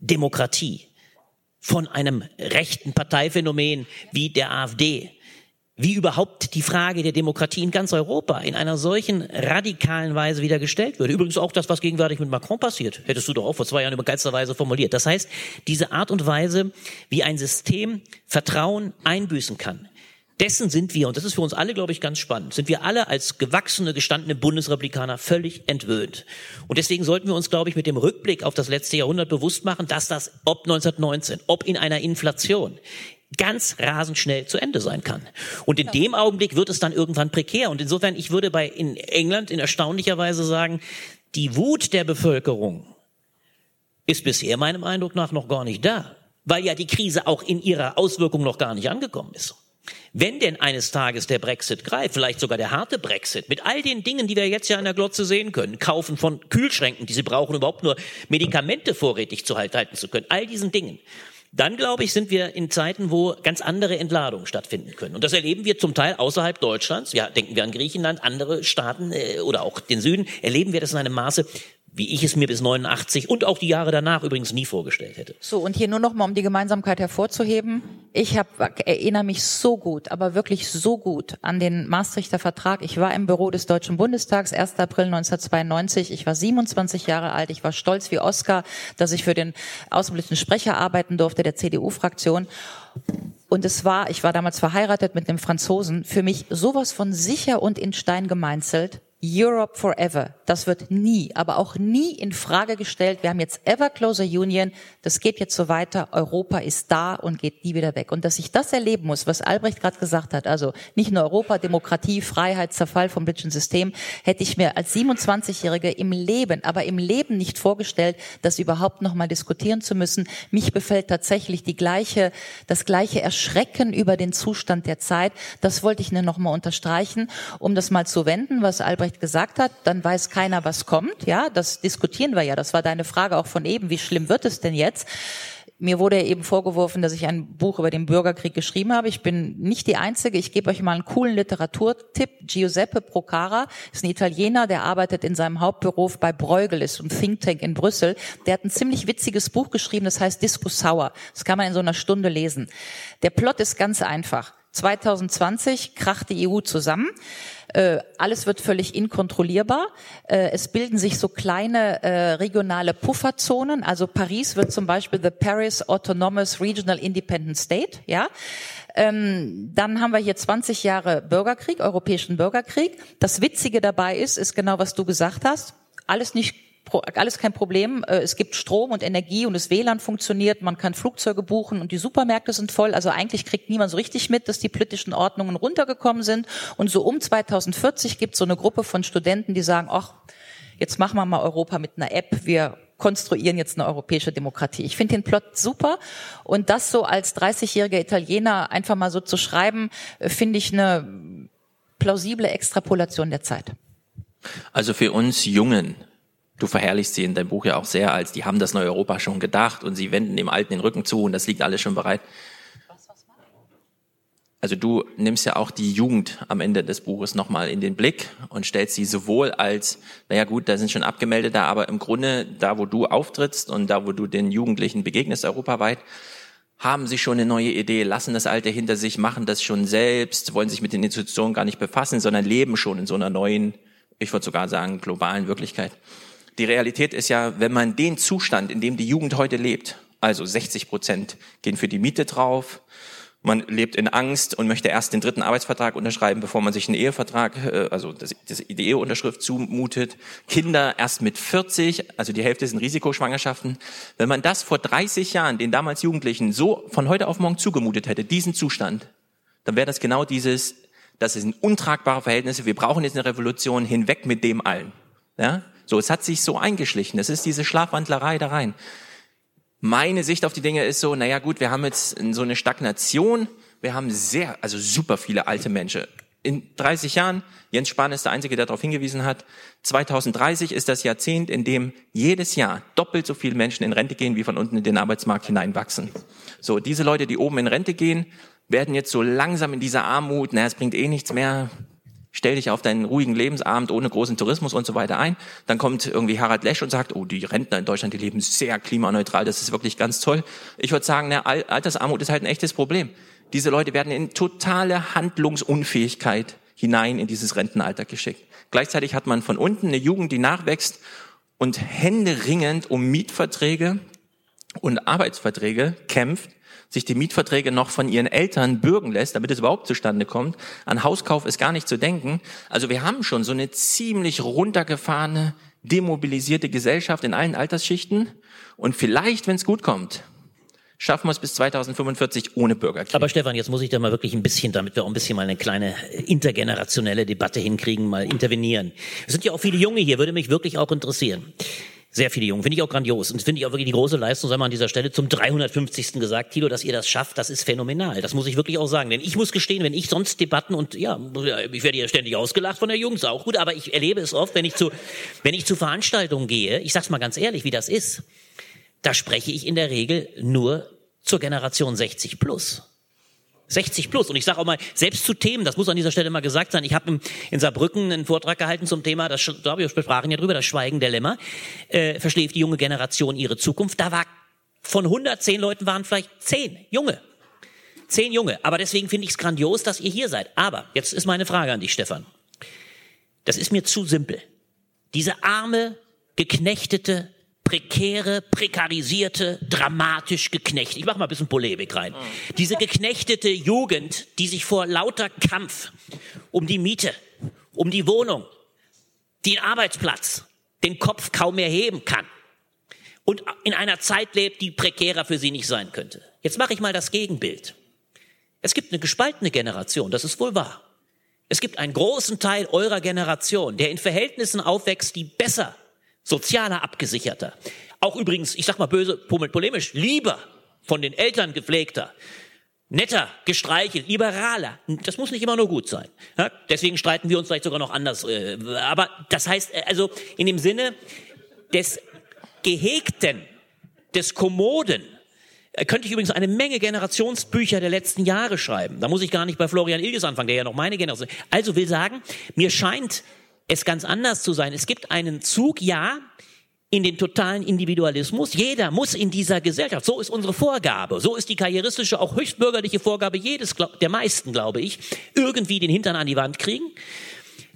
Demokratie, von einem rechten Parteiphänomen wie der AfD, wie überhaupt die Frage der Demokratie in ganz Europa in einer solchen radikalen Weise wieder gestellt würde. Übrigens auch das, was gegenwärtig mit Macron passiert, hättest du doch auch vor zwei Jahren über geilster Weise formuliert. Das heißt, diese Art und Weise, wie ein System Vertrauen einbüßen kann, dessen sind wir, und das ist für uns alle, glaube ich, ganz spannend, sind wir alle als gewachsene, gestandene Bundesrepublikaner völlig entwöhnt. Und deswegen sollten wir uns, glaube ich, mit dem Rückblick auf das letzte Jahrhundert bewusst machen, dass das, ob 1919, ob in einer Inflation, ganz rasend schnell zu Ende sein kann. Und in dem Augenblick wird es dann irgendwann prekär. Und insofern, ich würde bei in England in erstaunlicher Weise sagen, die Wut der Bevölkerung ist bisher meinem Eindruck nach noch gar nicht da, weil ja die Krise auch in ihrer Auswirkung noch gar nicht angekommen ist. Wenn denn eines Tages der Brexit greift, vielleicht sogar der harte Brexit, mit all den Dingen, die wir jetzt ja in der Glotze sehen können, Kaufen von Kühlschränken, die sie brauchen, überhaupt nur Medikamente vorrätig zu halten zu können, all diesen Dingen, dann glaube ich, sind wir in Zeiten, wo ganz andere Entladungen stattfinden können. Und das erleben wir zum Teil außerhalb Deutschlands. Ja, denken wir an Griechenland, andere Staaten äh, oder auch den Süden, erleben wir das in einem Maße, wie ich es mir bis 89 und auch die Jahre danach übrigens nie vorgestellt hätte. So, und hier nur noch mal, um die Gemeinsamkeit hervorzuheben. Ich hab, erinnere mich so gut, aber wirklich so gut an den Maastrichter Vertrag. Ich war im Büro des Deutschen Bundestags, 1. April 1992. Ich war 27 Jahre alt. Ich war stolz wie Oscar, dass ich für den außenpolitischen Sprecher arbeiten durfte, der CDU-Fraktion. Und es war, ich war damals verheiratet mit einem Franzosen, für mich sowas von sicher und in Stein gemeinzelt, Europe forever. Das wird nie, aber auch nie in Frage gestellt. Wir haben jetzt ever closer Union. Das geht jetzt so weiter. Europa ist da und geht nie wieder weg. Und dass ich das erleben muss, was Albrecht gerade gesagt hat, also nicht nur Europa, Demokratie, Freiheit, Zerfall vom britischen System, hätte ich mir als 27-Jährige im Leben, aber im Leben nicht vorgestellt, das überhaupt noch mal diskutieren zu müssen. Mich befällt tatsächlich die gleiche, das gleiche Erschrecken über den Zustand der Zeit. Das wollte ich nur noch mal unterstreichen, um das mal zu wenden, was Albrecht Albrecht gesagt hat, dann weiß keiner, was kommt. Ja, das diskutieren wir ja. Das war deine Frage auch von eben. Wie schlimm wird es denn jetzt? Mir wurde eben vorgeworfen, dass ich ein Buch über den Bürgerkrieg geschrieben habe. Ich bin nicht die Einzige. Ich gebe euch mal einen coolen Literaturtipp. Giuseppe Procara ist ein Italiener, der arbeitet in seinem Hauptberuf bei Bruegel, ist ein Think Tank in Brüssel. Der hat ein ziemlich witziges Buch geschrieben, das heißt Disco Sauer. Das kann man in so einer Stunde lesen. Der Plot ist ganz einfach. 2020 kracht die EU zusammen. Äh, alles wird völlig inkontrollierbar. Äh, es bilden sich so kleine äh, regionale Pufferzonen. Also Paris wird zum Beispiel the Paris Autonomous Regional Independent State. Ja. Ähm, dann haben wir hier 20 Jahre Bürgerkrieg, europäischen Bürgerkrieg. Das Witzige dabei ist, ist genau was du gesagt hast. Alles nicht alles kein Problem. Äh, Es gibt Strom und Energie und das WLAN funktioniert. Man kann Flugzeuge buchen und die Supermärkte sind voll. Also eigentlich kriegt niemand so richtig mit, dass die politischen Ordnungen runtergekommen sind. Und so um 2040 gibt es so eine Gruppe von Studenten, die sagen, ach, jetzt machen wir mal Europa mit einer App. Wir konstruieren jetzt eine europäische Demokratie. Ich finde den Plot super und das so als 30-jähriger Italiener einfach mal so zu schreiben, äh, finde ich eine plausible Extrapolation der Zeit. Also für uns Jungen, du verherrlichst sie in deinem Buch ja auch sehr als, die haben das neue Europa schon gedacht und sie wenden dem Alten den Rücken zu und das liegt alles schon bereit. Also du nimmst ja auch die Jugend am Ende des Buches nochmal in den Blick und stellst sie sowohl als, naja gut, da sind schon Abgemeldete, aber im Grunde da, wo du auftrittst und da, wo du den Jugendlichen begegnest europaweit, haben sie schon eine neue Idee, lassen das Alte hinter sich, machen das schon selbst, wollen sich mit den Institutionen gar nicht befassen, sondern leben schon in so einer neuen, ich würde sogar sagen, globalen Wirklichkeit. Die Realität ist ja, wenn man den Zustand, in dem die Jugend heute lebt, also 60 Prozent gehen für die Miete drauf, man lebt in Angst und möchte erst den dritten Arbeitsvertrag unterschreiben, bevor man sich einen Ehevertrag, äh, also die Eheunterschrift zumutet. Kinder erst mit 40, also die Hälfte sind Risikoschwangerschaften. Wenn man das vor 30 Jahren den damals Jugendlichen so von heute auf morgen zugemutet hätte, diesen Zustand, dann wäre das genau dieses, das sind untragbare Verhältnisse, wir brauchen jetzt eine Revolution, hinweg mit dem allen. Ja? So, es hat sich so eingeschlichen. Es ist diese Schlafwandlerei da rein. Meine Sicht auf die Dinge ist so, naja gut, wir haben jetzt so eine Stagnation, wir haben sehr, also super viele alte Menschen. In 30 Jahren, Jens Spahn ist der Einzige, der darauf hingewiesen hat, 2030 ist das Jahrzehnt, in dem jedes Jahr doppelt so viele Menschen in Rente gehen, wie von unten in den Arbeitsmarkt hineinwachsen. So, diese Leute, die oben in Rente gehen, werden jetzt so langsam in dieser Armut, naja, es bringt eh nichts mehr, stell dich auf deinen ruhigen Lebensabend ohne großen Tourismus und so weiter ein. Dann kommt irgendwie Harald Lesch und sagt, oh, die Rentner in Deutschland, die leben sehr klimaneutral, das ist wirklich ganz toll. Ich würde sagen, na, Altersarmut ist halt ein echtes Problem. Diese Leute werden in totale Handlungsunfähigkeit hinein in dieses Rentenalter geschickt. Gleichzeitig hat man von unten eine Jugend, die nachwächst und händeringend um Mietverträge und Arbeitsverträge kämpft, sich die Mietverträge noch von ihren Eltern bürgen lässt, damit es überhaupt zustande kommt. An Hauskauf ist gar nicht zu denken. Also wir haben schon so eine ziemlich runtergefahrene, demobilisierte Gesellschaft in allen Altersschichten. Und vielleicht, wenn es gut kommt, schaffen wir es bis 2045 ohne Bürgerkrieg. Aber Stefan, jetzt muss ich da mal wirklich ein bisschen, damit wir auch ein bisschen mal eine kleine intergenerationelle Debatte hinkriegen, mal intervenieren. Es sind ja auch viele Junge hier, würde mich wirklich auch interessieren. Sehr viele Jungen, finde ich auch grandios. Und finde ich auch wirklich die große Leistung, sei mal an dieser Stelle zum 350. gesagt, Tilo, dass ihr das schafft, das ist phänomenal. Das muss ich wirklich auch sagen. Denn ich muss gestehen, wenn ich sonst Debatten und ja, ich werde ja ständig ausgelacht von der Jungs, auch gut, aber ich erlebe es oft, wenn ich zu, wenn ich zu Veranstaltungen gehe, ich sag's mal ganz ehrlich, wie das ist, da spreche ich in der Regel nur zur Generation 60 plus. 60 plus. Und ich sage auch mal, selbst zu Themen, das muss an dieser Stelle mal gesagt sein, ich habe in, Saarbrücken einen Vortrag gehalten zum Thema, das, da wir sprachen ja drüber, das Schweigen-Dilemma, äh, verschläft die junge Generation ihre Zukunft. Da war von 110 Leuten waren vielleicht 10 Junge. 10 Junge. Aber deswegen finde ich es grandios, dass ihr hier seid. Aber, jetzt ist meine Frage an dich, Stefan. Das ist mir zu simpel. Diese arme, geknechtete, prekäre, prekarisierte, dramatisch geknecht. Ich mache mal ein bisschen Polemik rein. Diese geknechtete Jugend, die sich vor lauter Kampf um die Miete, um die Wohnung, den Arbeitsplatz, den Kopf kaum mehr heben kann und in einer Zeit lebt, die prekärer für sie nicht sein könnte. Jetzt mache ich mal das Gegenbild. Es gibt eine gespaltene Generation, das ist wohl wahr. Es gibt einen großen Teil eurer Generation, der in Verhältnissen aufwächst, die besser sozialer abgesicherter. Auch übrigens, ich sag mal böse, polemisch, lieber von den Eltern gepflegter, netter, gestreichelt, liberaler. Das muss nicht immer nur gut sein. Ja? Deswegen streiten wir uns vielleicht sogar noch anders. Äh, aber das heißt, äh, also in dem Sinne des Gehegten, des Kommoden, äh, könnte ich übrigens eine Menge Generationsbücher der letzten Jahre schreiben. Da muss ich gar nicht bei Florian Ilges anfangen, der ja noch meine Generation. Also will sagen, mir scheint es ganz anders zu sein. Es gibt einen Zug, ja, in den totalen Individualismus. Jeder muss in dieser Gesellschaft, so ist unsere Vorgabe, so ist die karrieristische, auch höchstbürgerliche Vorgabe jedes, der meisten, glaube ich, irgendwie den Hintern an die Wand kriegen.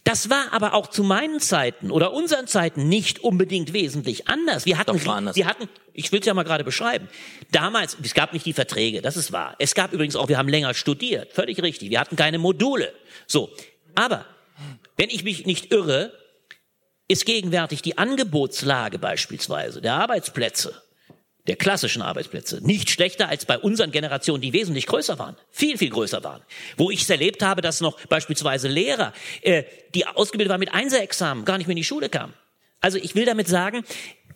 Das war aber auch zu meinen Zeiten oder unseren Zeiten nicht unbedingt wesentlich anders. Wir hatten, anders. wir hatten, ich will es ja mal gerade beschreiben. Damals, es gab nicht die Verträge, das ist wahr. Es gab übrigens auch, wir haben länger studiert, völlig richtig. Wir hatten keine Module. So. Aber, wenn ich mich nicht irre, ist gegenwärtig die Angebotslage beispielsweise der Arbeitsplätze, der klassischen Arbeitsplätze, nicht schlechter als bei unseren Generationen, die wesentlich größer waren, viel, viel größer waren. Wo ich es erlebt habe, dass noch beispielsweise Lehrer, äh, die ausgebildet waren mit Einserexamen, gar nicht mehr in die Schule kamen. Also ich will damit sagen,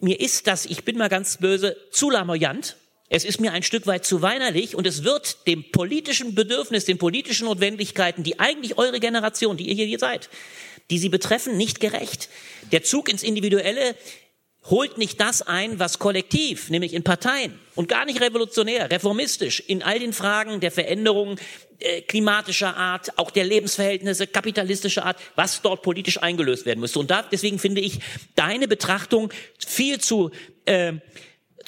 mir ist das, ich bin mal ganz böse, zu lamoyant. Es ist mir ein Stück weit zu weinerlich und es wird dem politischen Bedürfnis, den politischen Notwendigkeiten, die eigentlich eure Generation, die ihr hier seid, die sie betreffen, nicht gerecht. Der Zug ins Individuelle holt nicht das ein, was kollektiv, nämlich in Parteien und gar nicht revolutionär, reformistisch, in all den Fragen der Veränderung äh, klimatischer Art, auch der Lebensverhältnisse, kapitalistischer Art, was dort politisch eingelöst werden müsste. Und da, deswegen finde ich deine Betrachtung viel zu äh,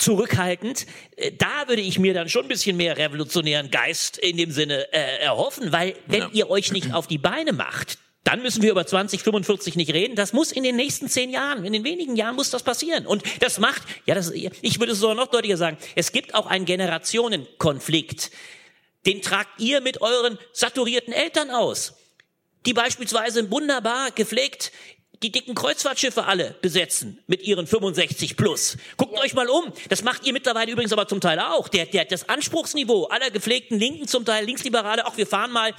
zurückhaltend. Äh, Da würde ich mir dann schon ein bisschen mehr revolutionären Geist in dem Sinne äh, erhoffen, weil wenn Ja. ihr euch nicht auf die Beine macht, dann müssen wir über 2045 nicht reden. Das muss in den nächsten zehn Jahren, in den wenigen Jahren muss das passieren. Und das macht, ja, das, ich würde es sogar noch deutlicher sagen, es gibt auch einen Generationenkonflikt. Den tragt ihr mit euren saturierten Eltern aus, die beispielsweise wunderbar gepflegt die dicken Kreuzfahrtschiffe alle besetzen mit ihren 65 plus. Guckt euch mal um. Das macht ihr mittlerweile übrigens aber zum Teil auch. Der, der, das Anspruchsniveau aller gepflegten Linken, zum Teil Linksliberale, auch wir fahren mal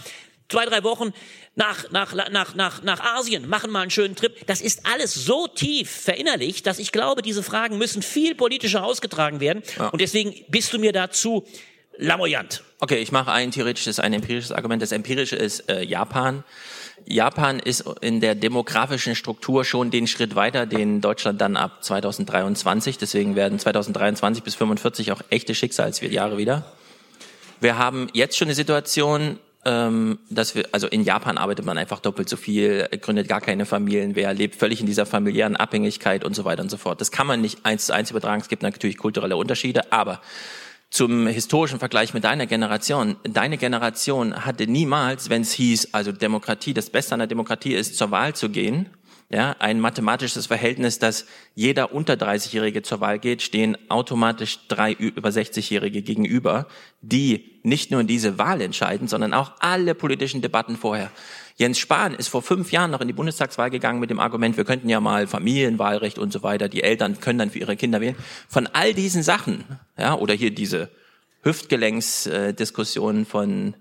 zwei, drei Wochen nach, nach, nach, nach, nach Asien, machen mal einen schönen Trip. Das ist alles so tief verinnerlicht, dass ich glaube, diese Fragen müssen viel politischer ausgetragen werden. Und deswegen bist du mir dazu lamoyant. Okay, ich mache ein theoretisches, ein empirisches Argument. Das empirische ist äh, Japan. Japan ist in der demografischen Struktur schon den Schritt weiter, den Deutschland dann ab 2023. Deswegen werden 2023 bis 45 auch echte Schicksalsjahre wieder. Wir haben jetzt schon eine Situation, ähm, dass wir, also in Japan arbeitet man einfach doppelt so viel, gründet gar keine Familien, wer lebt völlig in dieser familiären Abhängigkeit und so weiter und so fort. Das kann man nicht eins zu eins übertragen. Es gibt natürlich kulturelle Unterschiede, aber zum historischen Vergleich mit deiner Generation. Deine Generation hatte niemals, wenn es hieß, also Demokratie, das Beste an der Demokratie ist, zur Wahl zu gehen, ja, ein mathematisches Verhältnis, dass jeder unter 30-Jährige zur Wahl geht, stehen automatisch drei über 60-Jährige gegenüber, die nicht nur diese Wahl entscheiden, sondern auch alle politischen Debatten vorher. Jens Spahn ist vor fünf Jahren noch in die Bundestagswahl gegangen mit dem Argument, wir könnten ja mal Familienwahlrecht und so weiter, die Eltern können dann für ihre Kinder wählen. Von all diesen Sachen, ja, oder hier diese Hüftgelenksdiskussion von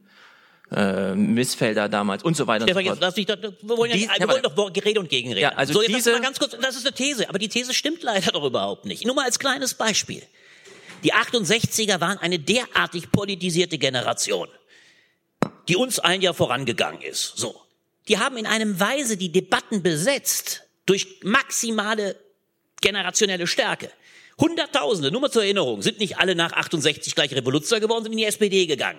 äh, Missfelder damals und so weiter Stefan, und so jetzt lass dich doch, wir wollen ja, Die- nicht, wir wollen doch Rede und Gegenrede. Ja, also so, jetzt diese- mal ganz kurz, das ist eine These, aber die These stimmt leider doch überhaupt nicht. Nur mal als kleines Beispiel. Die 68er waren eine derartig politisierte Generation, die uns allen ja vorangegangen ist. So. Die haben in einem Weise die Debatten besetzt durch maximale generationelle Stärke. Hunderttausende, nur mal zur Erinnerung, sind nicht alle nach 68 gleich Revoluzer geworden, sind in die SPD gegangen.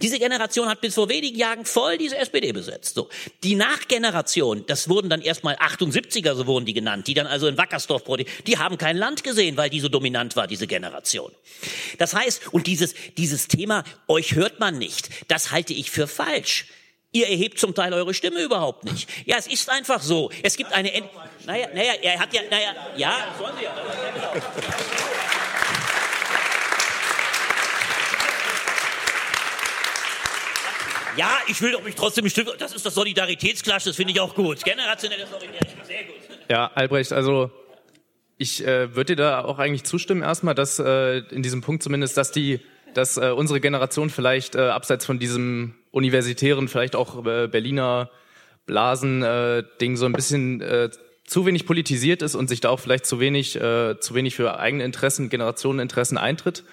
Diese Generation hat bis vor wenigen Jahren voll diese SPD besetzt. So. Die Nachgeneration, das wurden dann erstmal 78er, so wurden die genannt, die dann also in Wackersdorf, die haben kein Land gesehen, weil die so dominant war, diese Generation. Das heißt, und dieses, dieses Thema, euch hört man nicht, das halte ich für falsch. Ihr erhebt zum Teil eure Stimme überhaupt nicht. Ja, es ist einfach so. Es gibt eine, Ent naja, naja, er hat ja, naja, ja, ja. Ich will doch mich trotzdem Stück, das ist das Solidaritätsklatsch, das finde ich auch gut. Generationelle Solidarität, sehr gut. Ja, Albrecht, also ich äh, würde dir da auch eigentlich zustimmen erstmal, dass äh, in diesem Punkt zumindest, dass die, dass äh, unsere Generation vielleicht äh, abseits von diesem universitären, vielleicht auch äh, Berliner Blasen äh, so ein bisschen äh, zu wenig politisiert ist und sich da auch vielleicht zu wenig, zu wenig für eigene Interessen, Generationeninteressen eintritt.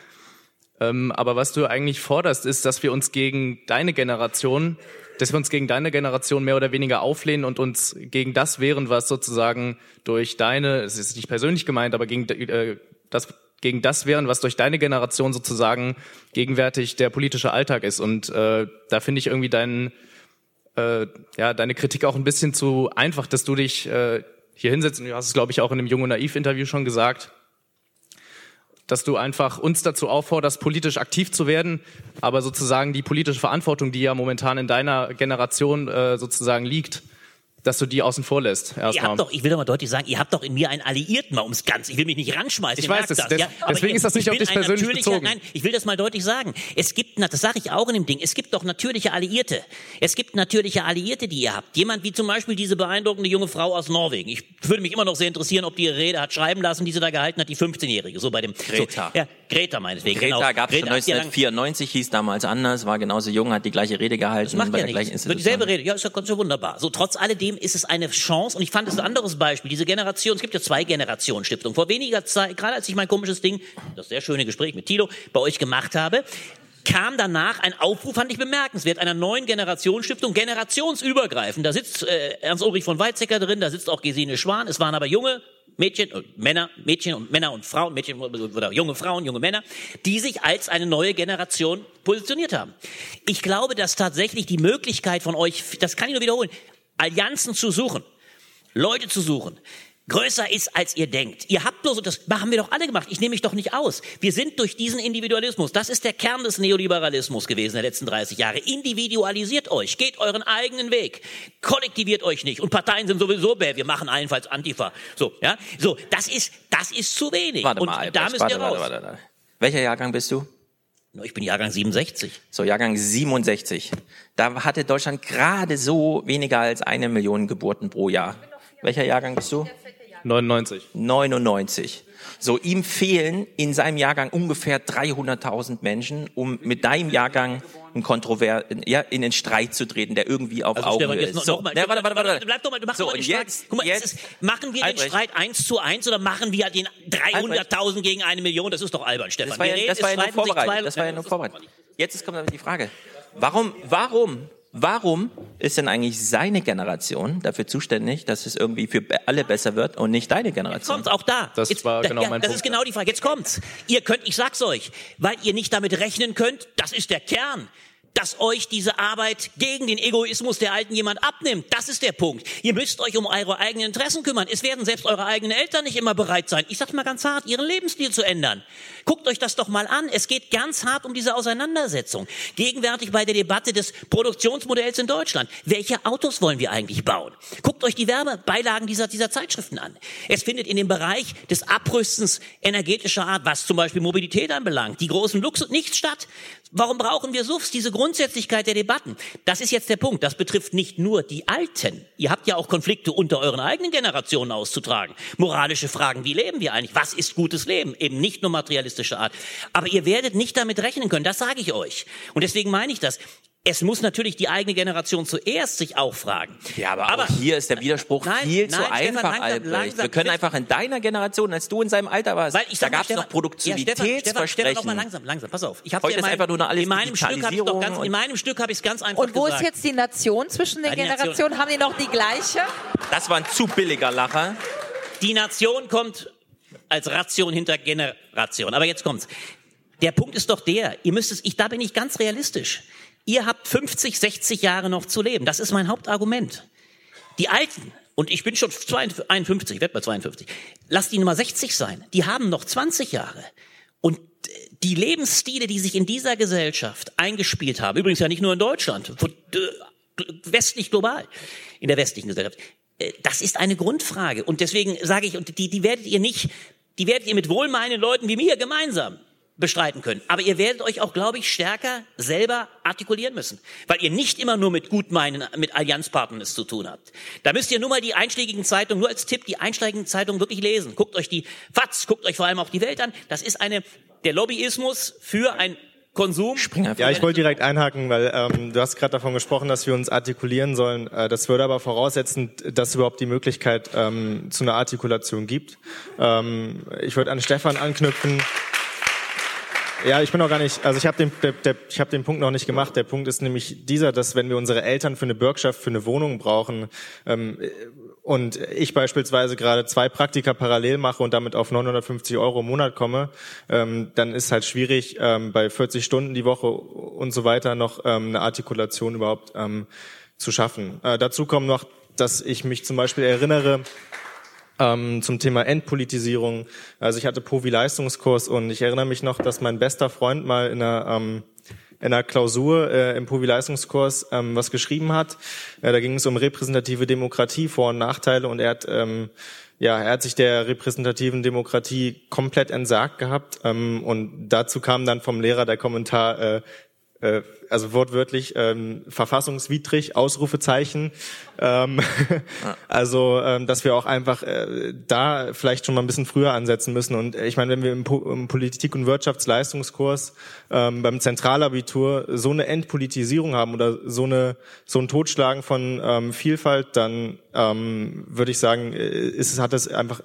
Ähm, aber was du eigentlich forderst, ist, dass wir uns gegen deine Generation, dass wir uns gegen deine Generation mehr oder weniger auflehnen und uns gegen das wehren, was sozusagen durch deine, es ist nicht persönlich gemeint, aber gegen äh, das gegen das wehren, was durch deine Generation sozusagen gegenwärtig der politische Alltag ist. Und äh, da finde ich irgendwie deinen, äh, ja, deine Kritik auch ein bisschen zu einfach, dass du dich äh, hier hinsetzt, und du hast es, glaube ich, auch in dem Jung und Naiv-Interview schon gesagt, dass du einfach uns dazu aufforderst, politisch aktiv zu werden, aber sozusagen die politische Verantwortung, die ja momentan in deiner Generation äh, sozusagen liegt, dass du die außen vor lässt. Ihr Erstmal. habt doch, ich will doch mal deutlich sagen, ihr habt doch in mir einen Alliierten mal ums Ganze. Ich will mich nicht ranschmeißen. Ich ihr weiß, das- das- aber deswegen ihr- ist das nicht ich auf dich persönlich bezogen. Nein, ich will das mal deutlich sagen. Es gibt, das sage ich auch in dem Ding, es gibt doch natürliche Alliierte. Es gibt natürliche Alliierte, die ihr habt. Jemand wie zum Beispiel diese beeindruckende junge Frau aus Norwegen. Ich würde mich immer noch sehr interessieren, ob die ihre Rede hat schreiben lassen, die sie da gehalten hat, die 15-Jährige. So bei dem Greta. So, ja, Greta meinetwegen. Greta genau. gab es schon Greta hat ja lang- 1994, hieß damals anders, war genauso jung, hat die gleiche Rede gehalten Das macht bei ja der gleichen nichts. Wird Institution. dieselbe Rede. Ja, ist ja ganz ja wunderbar. So, trotz alledem ist es eine Chance. Und ich fand es ein anderes Beispiel. Diese Generation, es gibt ja zwei Generationenstiftungen. Vor weniger Zeit, gerade als ich mein komisches Ding, das sehr schöne Gespräch mit Tilo bei euch gemacht habe, kam danach ein Aufruf, fand ich bemerkenswert, einer neuen Generationsstiftung, generationsübergreifend. Da sitzt äh, Ernst Ulrich von Weizsäcker drin, da sitzt auch Gesine Schwan. Es waren aber junge Mädchen und Männer, Mädchen und Männer und Frauen, Mädchen oder junge Frauen, junge Männer, die sich als eine neue Generation positioniert haben. Ich glaube, dass tatsächlich die Möglichkeit von euch, das kann ich nur wiederholen, Allianzen zu suchen, Leute zu suchen, größer ist, als ihr denkt. Ihr habt bloß, und das haben wir doch alle gemacht, ich nehme mich doch nicht aus. Wir sind durch diesen Individualismus, das ist der Kern des Neoliberalismus gewesen der letzten 30 Jahre. Individualisiert euch, geht euren eigenen Weg, kollektiviert euch nicht. Und Parteien sind sowieso bäh, wir machen allenfalls Antifa. So, ja, so, das ist, das ist zu wenig. Warte und mal, Albrecht, da müsst warte, warte, raus. warte, warte. Welcher Jahrgang bist du? Ich bin Jahrgang 67. So, Jahrgang 67. Da hatte Deutschland gerade so weniger als eine Million Geburten pro Jahr. Welcher Jahrgang bist du? 99. 99. So, ihm fehlen in seinem Jahrgang ungefähr 300.000 Menschen, um mit deinem Jahrgang einen Kontrover ja, in den Streit zu treten, der irgendwie auf Also Augenhöhe ist. noch, So, noch mal, ne, warte, warte, warte. Bleib doch mal, du machst So, doch mal den Streit. jetzt- Guck mal, jetzt- ist, machen wir Albrecht. den Streit eins zu eins oder machen wir den 300.000 gegen eine Million? Das ist doch albern, Stefan. Das war ja, das war ja nur vorbereitet. Das war ja nur vorbereitet. Jetzt ist- kommt aber die Frage. Warum, warum, warum ist denn eigentlich seine Generation dafür zuständig, dass es irgendwie für alle besser wird und nicht deine Generation? Kommt's auch da. Das Jetzt, war da, genau ja, mein Das Punkt. ist genau die Frage. Jetzt kommt's. Ihr könnt, ich sag's euch, weil ihr nicht damit rechnen könnt, das ist der Kern dass euch diese Arbeit gegen den Egoismus der Alten jemand abnimmt. Das ist der Punkt. Ihr müsst euch um eure eigenen Interessen kümmern. Es werden selbst eure eigenen Eltern nicht immer bereit sein, ich sag's mal ganz hart, ihren Lebensstil zu ändern. Guckt euch das doch mal an. Es geht ganz hart um diese Auseinandersetzung. Gegenwärtig bei der Debatte des Produktionsmodells in Deutschland. Welche Autos wollen wir eigentlich bauen? Guckt euch die Werbebeilagen dieser, dieser Zeitschriften an. Es findet in dem Bereich des Abrüstens energetischer Art, was zum Beispiel Mobilität anbelangt, die großen Luxus nicht statt. Warum brauchen wir SUVs? Diese Grundsätzlichkeit der Debatten. Das ist jetzt der Punkt. Das betrifft nicht nur die Alten. Ihr habt ja auch Konflikte unter euren eigenen Generationen auszutragen. Moralische Fragen. Wie leben wir eigentlich? Was ist gutes Leben? Eben nicht nur materialistische Art. Aber ihr werdet nicht damit rechnen können. Das sage ich euch. Und deswegen meine ich das. Es muss natürlich die eigene Generation zuerst sich auch fragen. Ja, aber, auch hier ist der Widerspruch Nein, viel nein, zu Stefan, einfach, langsam, Albrecht. langsam, Wir können einfach in deiner Generation, als du in seinem Alter warst, Weil ich da gab es Stefan- noch Produktivitätsversprechen. Ja, Stefan, Stefan, noch mal langsam, langsam, pass auf. Ich hab's Heute ja in ist meinem- einfach nur noch alles in meinem Stück habe ich doch Digitalisierung ganz, in meinem Stück habe ich es ganz einfach Und wo gesagt. ist jetzt die Nation zwischen den Generationen? Haben die noch die gleiche? Das war ein zu billiger Lacher. Die Nation kommt als Ration hinter Generation. Aber jetzt kommt's. Der Punkt ist doch der, ihr müsst es, ich, da bin ich ganz realistisch. Ihr habt 50, 60 Jahre noch zu leben. Das ist mein Hauptargument. Die Alten, und ich bin schon 52, 51, werde bei 52, lasst die Nummer 60 sein, die haben noch 20 Jahre. Und äh, die Lebensstile, die sich in dieser Gesellschaft eingespielt haben, übrigens ja nicht nur in Deutschland, westlich global, in der westlichen Gesellschaft, äh, das ist eine Grundfrage. Und deswegen sage ich, und die, die werdet ihr nicht, die werdet ihr mit wohlmeinenden Leuten wie mir gemeinsam bestreiten können. Aber ihr werdet euch auch, glaube ich, stärker selber artikulieren müssen. Weil ihr nicht immer nur mit Gutmeinen, mit Allianzpartnern es zu tun habt. Da müsst ihr nur mal die einschlägigen Zeitungen, nur als Tipp, die einschlägigen Zeitungen wirklich lesen. Guckt euch die FATS, guckt euch vor allem auch die Welt an. Das ist eine, der Lobbyismus für ein Konsum. Ja, ich wollte direkt einhaken, weil ähm, du hast gerade davon gesprochen, dass wir uns artikulieren sollen. Äh, das würde aber voraussetzen, dass es überhaupt die Möglichkeit ähm, zu einer Artikulation gibt. Ähm, ich würde an Stefan anknüpfen. Ja, ich bin noch gar nicht, also ich habe den, der, der, ich hab den Punkt noch nicht gemacht. Der Punkt ist nämlich dieser, dass wenn wir unsere Eltern für eine Bürgschaft, für eine Wohnung brauchen ähm, und ich beispielsweise gerade zwei Praktika parallel mache und damit auf 950 Euro im Monat komme, ähm, dann ist halt schwierig, ähm, bei 40 Stunden die Woche und so weiter noch ähm, eine Artikulation überhaupt ähm, zu schaffen. Äh, dazu kommt noch, dass ich mich zum Beispiel erinnere, ähm, zum Thema Entpolitisierung. Also ich hatte Povi-Leistungskurs und ich erinnere mich noch, dass mein bester Freund mal in einer ähm, in einer Klausur äh, im Povi-Leistungskurs ähm, was geschrieben hat. Äh, da ging es um repräsentative Demokratie, Vor- und Nachteile und er hat ähm, ja, er hat sich der repräsentativen Demokratie komplett entsagt gehabt ähm, und dazu kam dann vom Lehrer der Kommentar, äh, äh, also wortwörtlich ähm, verfassungswidrig, Ausrufezeichen. Ähm, <laughs> also, ähm, dass wir auch einfach äh, da vielleicht schon mal ein bisschen früher ansetzen müssen. Und äh, ich meine, wenn wir im, po im Politik- und Wirtschaftsleistungskurs ähm, beim Zentralabitur so eine Entpolitisierung haben oder so eine so ein Totschlagen von ähm, Vielfalt, dann ähm, würde ich sagen, äh, ist hat das einfach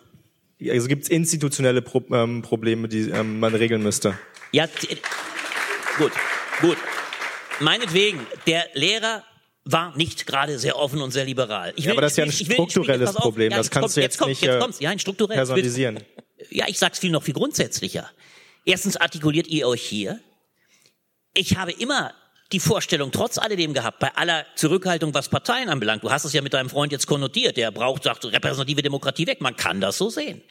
also gibt es institutionelle Pro ähm, Probleme, die ähm, man regeln müsste. Ja, gut, gut. Meinetwegen, der Lehrer war nicht gerade sehr offen und sehr liberal. Ich Ja, aber das ist ja ein will- will- strukturelles pass auf, Problem. ja, Das kannst kommt, du jetzt kommt, nicht, Jetzt äh. Ja, ein strukturelles. personalisieren. Ja, ich sag's viel noch viel grundsätzlicher. Erstens artikuliert ihr euch hier. Ich habe immer die Vorstellung trotz alledem gehabt, bei aller Zurückhaltung, was Parteien anbelangt. Du hast es ja mit deinem Freund jetzt konnotiert. Der braucht, sagt, repräsentative Demokratie weg. Man kann das so sehen.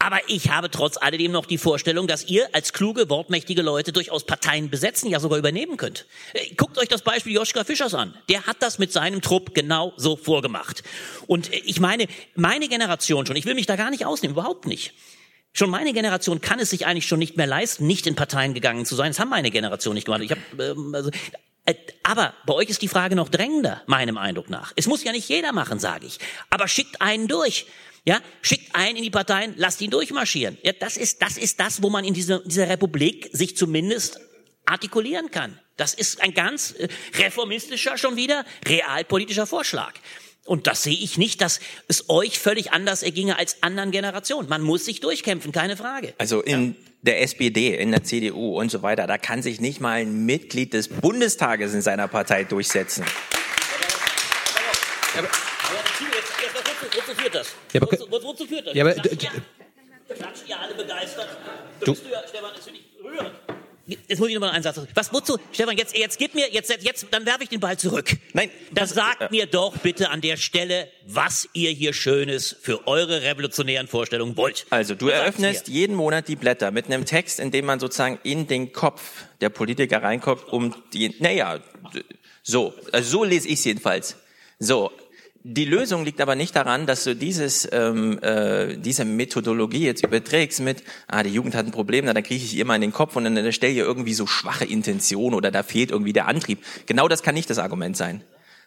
Aber ich habe trotz alledem noch die Vorstellung, dass ihr als kluge, wortmächtige Leute durchaus Parteien besetzen, ja sogar übernehmen könnt. Äh, Guckt euch das Beispiel Joschka Fischers an. Der hat das mit seinem Trupp genau so vorgemacht. Und äh, ich meine, meine Generation schon, ich will mich da gar nicht ausnehmen, überhaupt nicht. Schon meine Generation kann es sich eigentlich schon nicht mehr leisten, nicht in Parteien gegangen zu sein. Das haben meine Generation nicht gemacht. Ich hab, ähm, also, äh, aber bei euch ist die Frage noch drängender, meinem Eindruck nach. Es muss ja nicht jeder machen, sage ich. Aber schickt einen durch. Ja, schickt einen in die Parteien, lasst ihn durchmarschieren. Ja, das ist, das ist das, wo man in dieser, dieser Republik sich zumindest artikulieren kann. Das ist ein ganz äh, reformistischer schon wieder, realpolitischer Vorschlag. Und das sehe ich nicht, dass es euch völlig anders erginge als anderen Generationen. Man muss sich durchkämpfen, keine Frage. Also in der SPD, in der CDU und so weiter, da kann sich nicht mal ein Mitglied des Bundestages in seiner Partei durchsetzen. Führt das? Ja, aber- wozu, wozu führt das? Ja, aber- Klatschen ja, klatschen ja alle begeistert. Da Du- bist du ja, Stefan, das finde ich rührend. Jetzt muss ich noch mal einen Satz sagen. Was, wozu? Stefan, jetzt, jetzt gib mir, jetzt, jetzt, dann werfe ich den Ball zurück. Nein. Dann sagt mir doch bitte an der Stelle, was ihr hier Schönes für eure revolutionären Vorstellungen wollt. Also du Was eröffnest jeden Monat die Blätter mit einem Text, in dem man sozusagen in den Kopf der Politiker reinkommt, um die, naja, so, also so lese ich es jedenfalls. So, die Lösung liegt aber nicht daran, dass du dieses, ähm, äh, diese Methodologie jetzt überträgst mit, ah, die Jugend hat ein Problem, na, dann kriege ich ihr mal in den Kopf und dann erstelle ihr irgendwie so schwache Intention oder da fehlt irgendwie der Antrieb. Genau das kann nicht das Argument sein,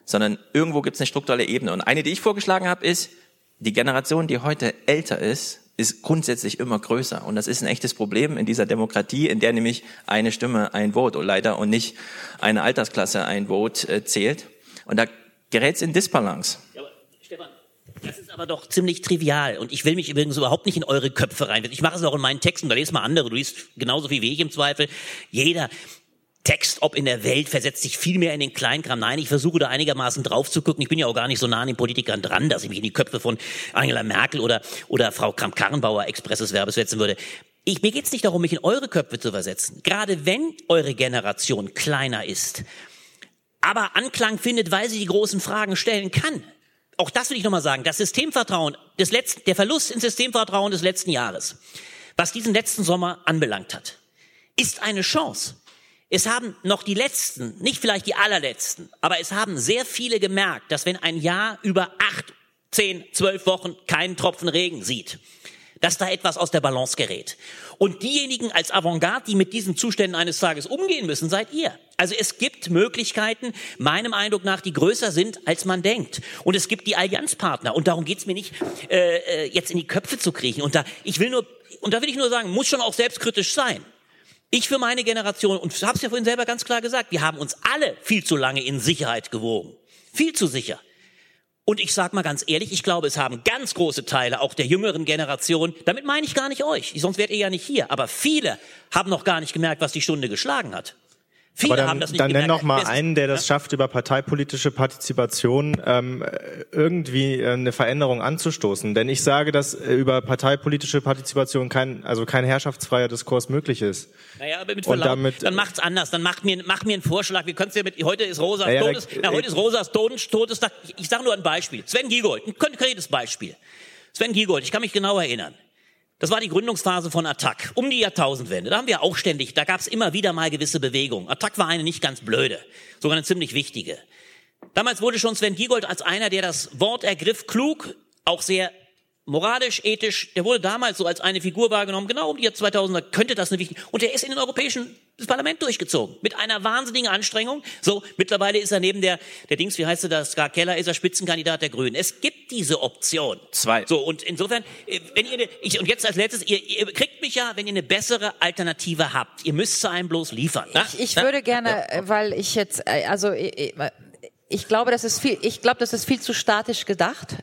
sondern irgendwo gibt es eine strukturelle Ebene. Und eine, die ich vorgeschlagen habe, ist, die Generation, die heute älter ist, ist grundsätzlich immer größer. Und das ist ein echtes Problem in dieser Demokratie, in der nämlich eine Stimme ein Vote leider und nicht eine Altersklasse ein Vote äh, zählt. Und da gerät es in Disbalance. Das ist aber doch ziemlich trivial und ich will mich übrigens überhaupt nicht in eure Köpfe rein. Ich mache es auch in meinen Texten, da lest mal andere, du liest genauso viel wie ich im Zweifel. Jeder Text, ob in der Welt, versetzt sich viel mehr in den Kleinkram. Nein, ich versuche da einigermaßen drauf zu gucken. Ich bin ja auch gar nicht so nah an den Politikern dran, dass ich mich in die Köpfe von Angela Merkel oder, oder Frau Kramp-Karrenbauer expresses Verbes setzen würde. Ich, mir geht's nicht darum, mich in eure Köpfe zu versetzen. Gerade wenn eure Generation kleiner ist, aber Anklang findet, weil sie die großen Fragen stellen kann. Auch das will ich nochmal sagen. Das Systemvertrauen des letzten, der Verlust in Systemvertrauen des letzten Jahres, was diesen letzten Sommer anbelangt hat, ist eine Chance. Es haben noch die letzten, nicht vielleicht die allerletzten, aber es haben sehr viele gemerkt, dass wenn ein Jahr über acht, zehn, zwölf Wochen keinen Tropfen Regen sieht, dass da etwas aus der Balance gerät. Und diejenigen als Avantgarde, die mit diesen Zuständen eines Tages umgehen müssen, seid ihr. Also es gibt Möglichkeiten, meinem Eindruck nach, die größer sind, als man denkt. Und es gibt die Allianzpartner. Und darum geht's mir nicht, äh, äh, jetzt in die Köpfe zu kriechen. Und da, ich will nur, und da will ich nur sagen, muss schon auch selbstkritisch sein. Ich für meine Generation, und habe es ja vorhin selber ganz klar gesagt, wir haben uns alle viel zu lange in Sicherheit gewogen. Viel zu sicher. Und ich sage mal ganz ehrlich, ich glaube, es haben ganz große Teile auch der jüngeren Generation, damit meine ich gar nicht euch, sonst wärt ihr ja nicht hier, aber viele haben noch gar nicht gemerkt, was die Stunde geschlagen hat. Viele dann, haben das nicht dann nenn doch mal einen, der das schafft, über parteipolitische Partizipation ähm, irgendwie äh, eine Veränderung anzustoßen. Denn ich sage, dass äh, über parteipolitische Partizipation kein, also kein herrschaftsfreier Diskurs möglich ist. Naja, aber mit Verlaub, damit- dann macht's anders. Dann macht mir, mach mir einen Vorschlag. Wir können ja mit, heute ist Rosas Ja, ja, Todes, na, heute ist Rosas Todes, Todestag. Ich, ich sage nur ein Beispiel. Sven Giegold, ein konkretes Beispiel. Sven Giegold, ich kann mich genau erinnern. Das war die Gründungsphase von Attac, um die Jahrtausendwende. Da haben wir auch ständig, da gab es immer wieder mal gewisse Bewegungen. Attac war eine nicht ganz blöde, sogar eine ziemlich wichtige. Damals wurde schon Sven Giegold als einer, der das Wort ergriff, klug, auch sehr moralisch, ethisch, der wurde damals so als eine Figur wahrgenommen, genau um die Jahr 2000er könnte das eine wichtige, und er ist in den Europäischen das Parlament durchgezogen, mit einer wahnsinnigen Anstrengung. So, mittlerweile ist er neben der, der Dings, wie heißt er das, Ska Keller, ist er Spitzenkandidat der Grünen. Es gibt diese Option. Zwei. So, und insofern, äh, wenn ihr, eine, ich, und jetzt als letztes, ihr, ihr kriegt mich ja, wenn ihr eine bessere Alternative habt. Ihr müsst sie einem bloß liefern. ne? Ich, ich würde gerne, äh, weil ich jetzt, äh, also ich, ich glaube, das ist viel, ich glaube, das ist viel zu statisch gedacht.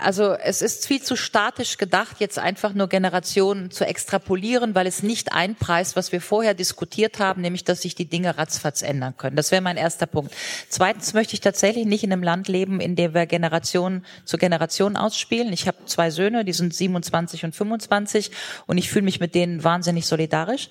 Also es ist viel zu statisch gedacht, jetzt einfach nur Generationen zu extrapolieren, weil es nicht einpreist, was wir vorher diskutiert haben, nämlich dass sich die Dinge ratzfatz ändern können. Das wäre mein erster Punkt. Zweitens möchte ich tatsächlich nicht in einem Land leben, in dem wir Generation zu Generation ausspielen. Ich habe zwei Söhne, die sind 27 und 25 und ich fühle mich mit denen wahnsinnig solidarisch.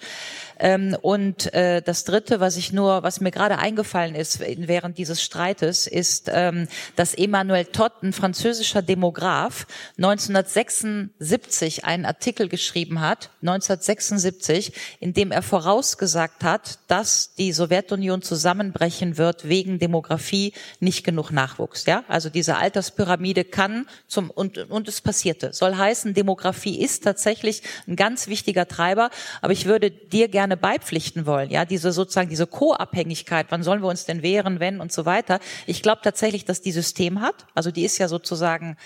Ähm, und äh, das Dritte, was ich nur, was mir gerade eingefallen ist während dieses Streites, ist, ähm, dass Emmanuel Todd, ein französischer Demograf, 1976 einen Artikel geschrieben hat, 1976, in dem er vorausgesagt hat, dass die Sowjetunion zusammenbrechen wird wegen Demografie, nicht genug Nachwuchs. Ja, also diese Alterspyramide kann zum und und es passierte. Soll heißen, Demografie ist tatsächlich ein ganz wichtiger Treiber. Aber ich würde dir gerne beipflichten wollen. Ja, diese sozusagen diese Co-Abhängigkeit. Wann sollen wir uns denn wehren, wenn und so weiter? Ich glaube tatsächlich, dass die System hat. Also die ist ja sozusagen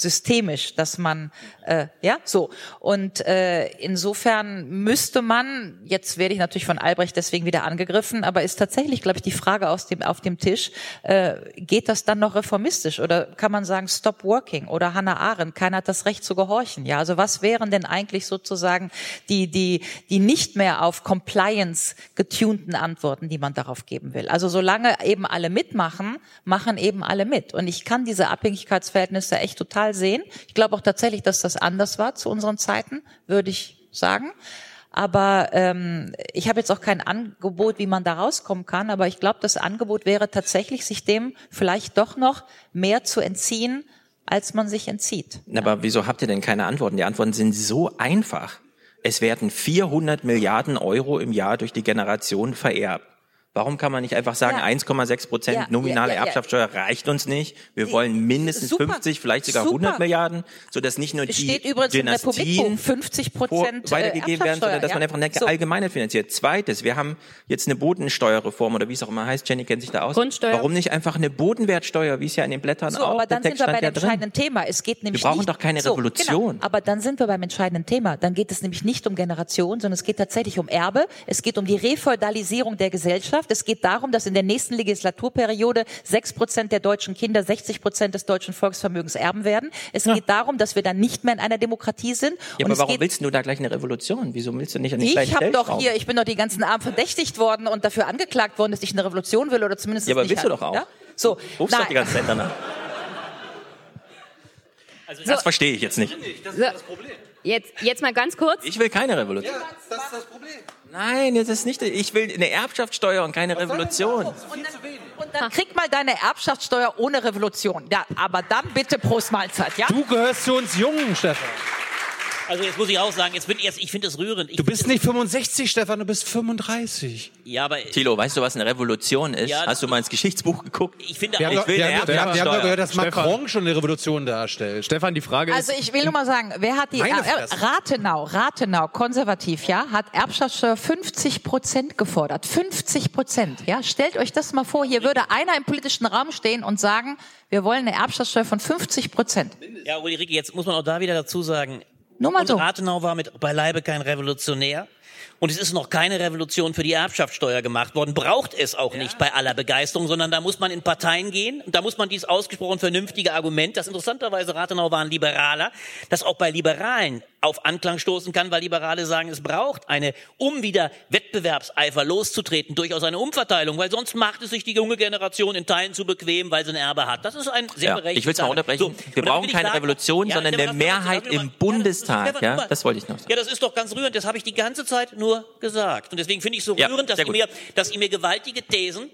systemisch, dass man äh, ja so. Und äh, insofern müsste man jetzt werde ich natürlich von Albrecht deswegen wieder angegriffen, aber ist tatsächlich glaube ich die Frage aus dem auf dem Tisch äh, geht das dann noch reformistisch oder kann man sagen Stop Working oder Hannah Arendt keiner hat das Recht zu gehorchen? Ja also was wären denn eigentlich sozusagen die die die nicht mehr auf Compliance getunten Antworten die man darauf geben will? Also solange eben alle mitmachen machen eben alle mit. Und ich kann diese Abhängigkeitsverhältnisse echt total sehen. Ich glaube auch tatsächlich, dass das anders war zu unseren Zeiten, würde ich sagen. Aber ähm, ich habe jetzt auch kein Angebot, wie man da rauskommen kann. Aber ich glaube, das Angebot wäre tatsächlich, sich dem vielleicht doch noch mehr zu entziehen, als man sich entzieht. Aber wieso habt ihr denn keine Antworten? Die Antworten sind so einfach. Es werden 400 Milliarden Euro im Jahr durch die Generation vererbt. Warum kann man nicht einfach sagen, Ja. 1,6 Prozent Ja, nominale ja. Erbschaftssteuer reicht uns nicht? Wir wollen mindestens Super. 50, vielleicht sogar Super. 100 Milliarden, sodass nicht nur die steht übrigens Dynastien Republikbuch 50 Prozent vor- weitergegeben werden, sondern dass man einfach eine So. Allgemeinheit finanziert. Zweites, wir haben jetzt eine Bodensteuerreform oder wie es auch immer heißt, Jenny kennt sich da aus. Grundsteuer. Warum nicht einfach eine Bodenwertsteuer, wie es ja in den Blättern So, auch, aber dann sind wir bei dem entscheidenden Thema. Es geht nämlich brauchen nicht, doch keine so, Revolution. Genau, aber dann sind wir beim entscheidenden Thema. Dann geht es nämlich nicht um Generation, sondern es geht tatsächlich um Erbe. Es geht um die Refeudalisierung der Gesellschaft. Es geht darum, dass in der nächsten Legislaturperiode sechs Prozent der deutschen Kinder 60 Prozent des deutschen Volksvermögens erben werden. Es geht darum, dass wir dann nicht mehr in einer Demokratie sind. Ja, Und aber warum geht willst du da gleich eine Revolution? Wieso willst du nicht an den ich habe doch hier, ich bin doch die ganzen Abend verdächtigt worden und dafür angeklagt worden, dass ich eine Revolution will oder zumindest Ja, aber nicht willst du doch auch. Ja? So, Rufst doch nein. die ganze Zeit danach. So. Das verstehe ich jetzt nicht. So, jetzt, jetzt mal ganz kurz. Ich will keine Revolution. das ist das Problem. Nein, das ist nicht. Ich will eine Erbschaftssteuer und keine Revolution. Und dann krieg mal deine Erbschaftssteuer ohne Revolution. Ja, aber dann bitte Prost Mahlzeit, ja? Du gehörst zu uns Jungen, Stefan. Also jetzt muss ich auch sagen, jetzt bin ich, jetzt, ich finde es rührend. Ich Du bist nicht 65, Stefan, du bist 35. Ja, aber Thilo, weißt du, was eine Revolution ist? Ja, Hast du mal ins Geschichtsbuch geguckt? Ich finde Wir haben, ich will wir, eine haben, wir, haben, wir haben doch Erbschaftssteuer. gehört, dass Stefan. Macron schon eine Revolution darstellt. Stefan, die Frage Also ist, ich will nur mal sagen, wer hat die Meine äh. Rathenau, Rathenau, konservativ, ja, hat Erbschaftssteuer 50 Prozent gefordert. 50 Prozent, ja. Stellt euch das mal vor, hier würde einer im politischen Raum stehen und sagen, wir wollen eine Erbschaftssteuer von 50 Prozent. Ja, Ulrike, jetzt muss man auch da wieder dazu sagen, Nur mal und so. Rathenau war mit beileibe kein Revolutionär. Und es ist noch keine Revolution für die Erbschaftssteuer gemacht worden. Braucht es auch nicht bei aller Begeisterung, sondern da muss man in Parteien gehen. Und da muss man dieses ausgesprochen vernünftige Argument, das interessanterweise Rathenau war ein Liberaler, das auch bei Liberalen auf Anklang stoßen kann, weil Liberale sagen, es braucht eine, um wieder Wettbewerbseifer loszutreten, durchaus eine Umverteilung, weil sonst macht es sich die junge Generation in Teilen zu bequem, weil sie ein Erbe hat. Das ist ein sehr Ja, berechtigter ich will es mal unterbrechen. So, Wir brauchen keine sagen- Revolution, Ja, sondern eine das- Mehrheit das- das- im Bundestag. Stefan, Ja, das wollte ich noch sagen. Ja, das ist doch ganz rührend. Das habe ich die ganze Zeit nur gesagt. Und deswegen finde ich es so Ja, rührend, dass ihr, mir, dass ihr mir gewaltige Thesen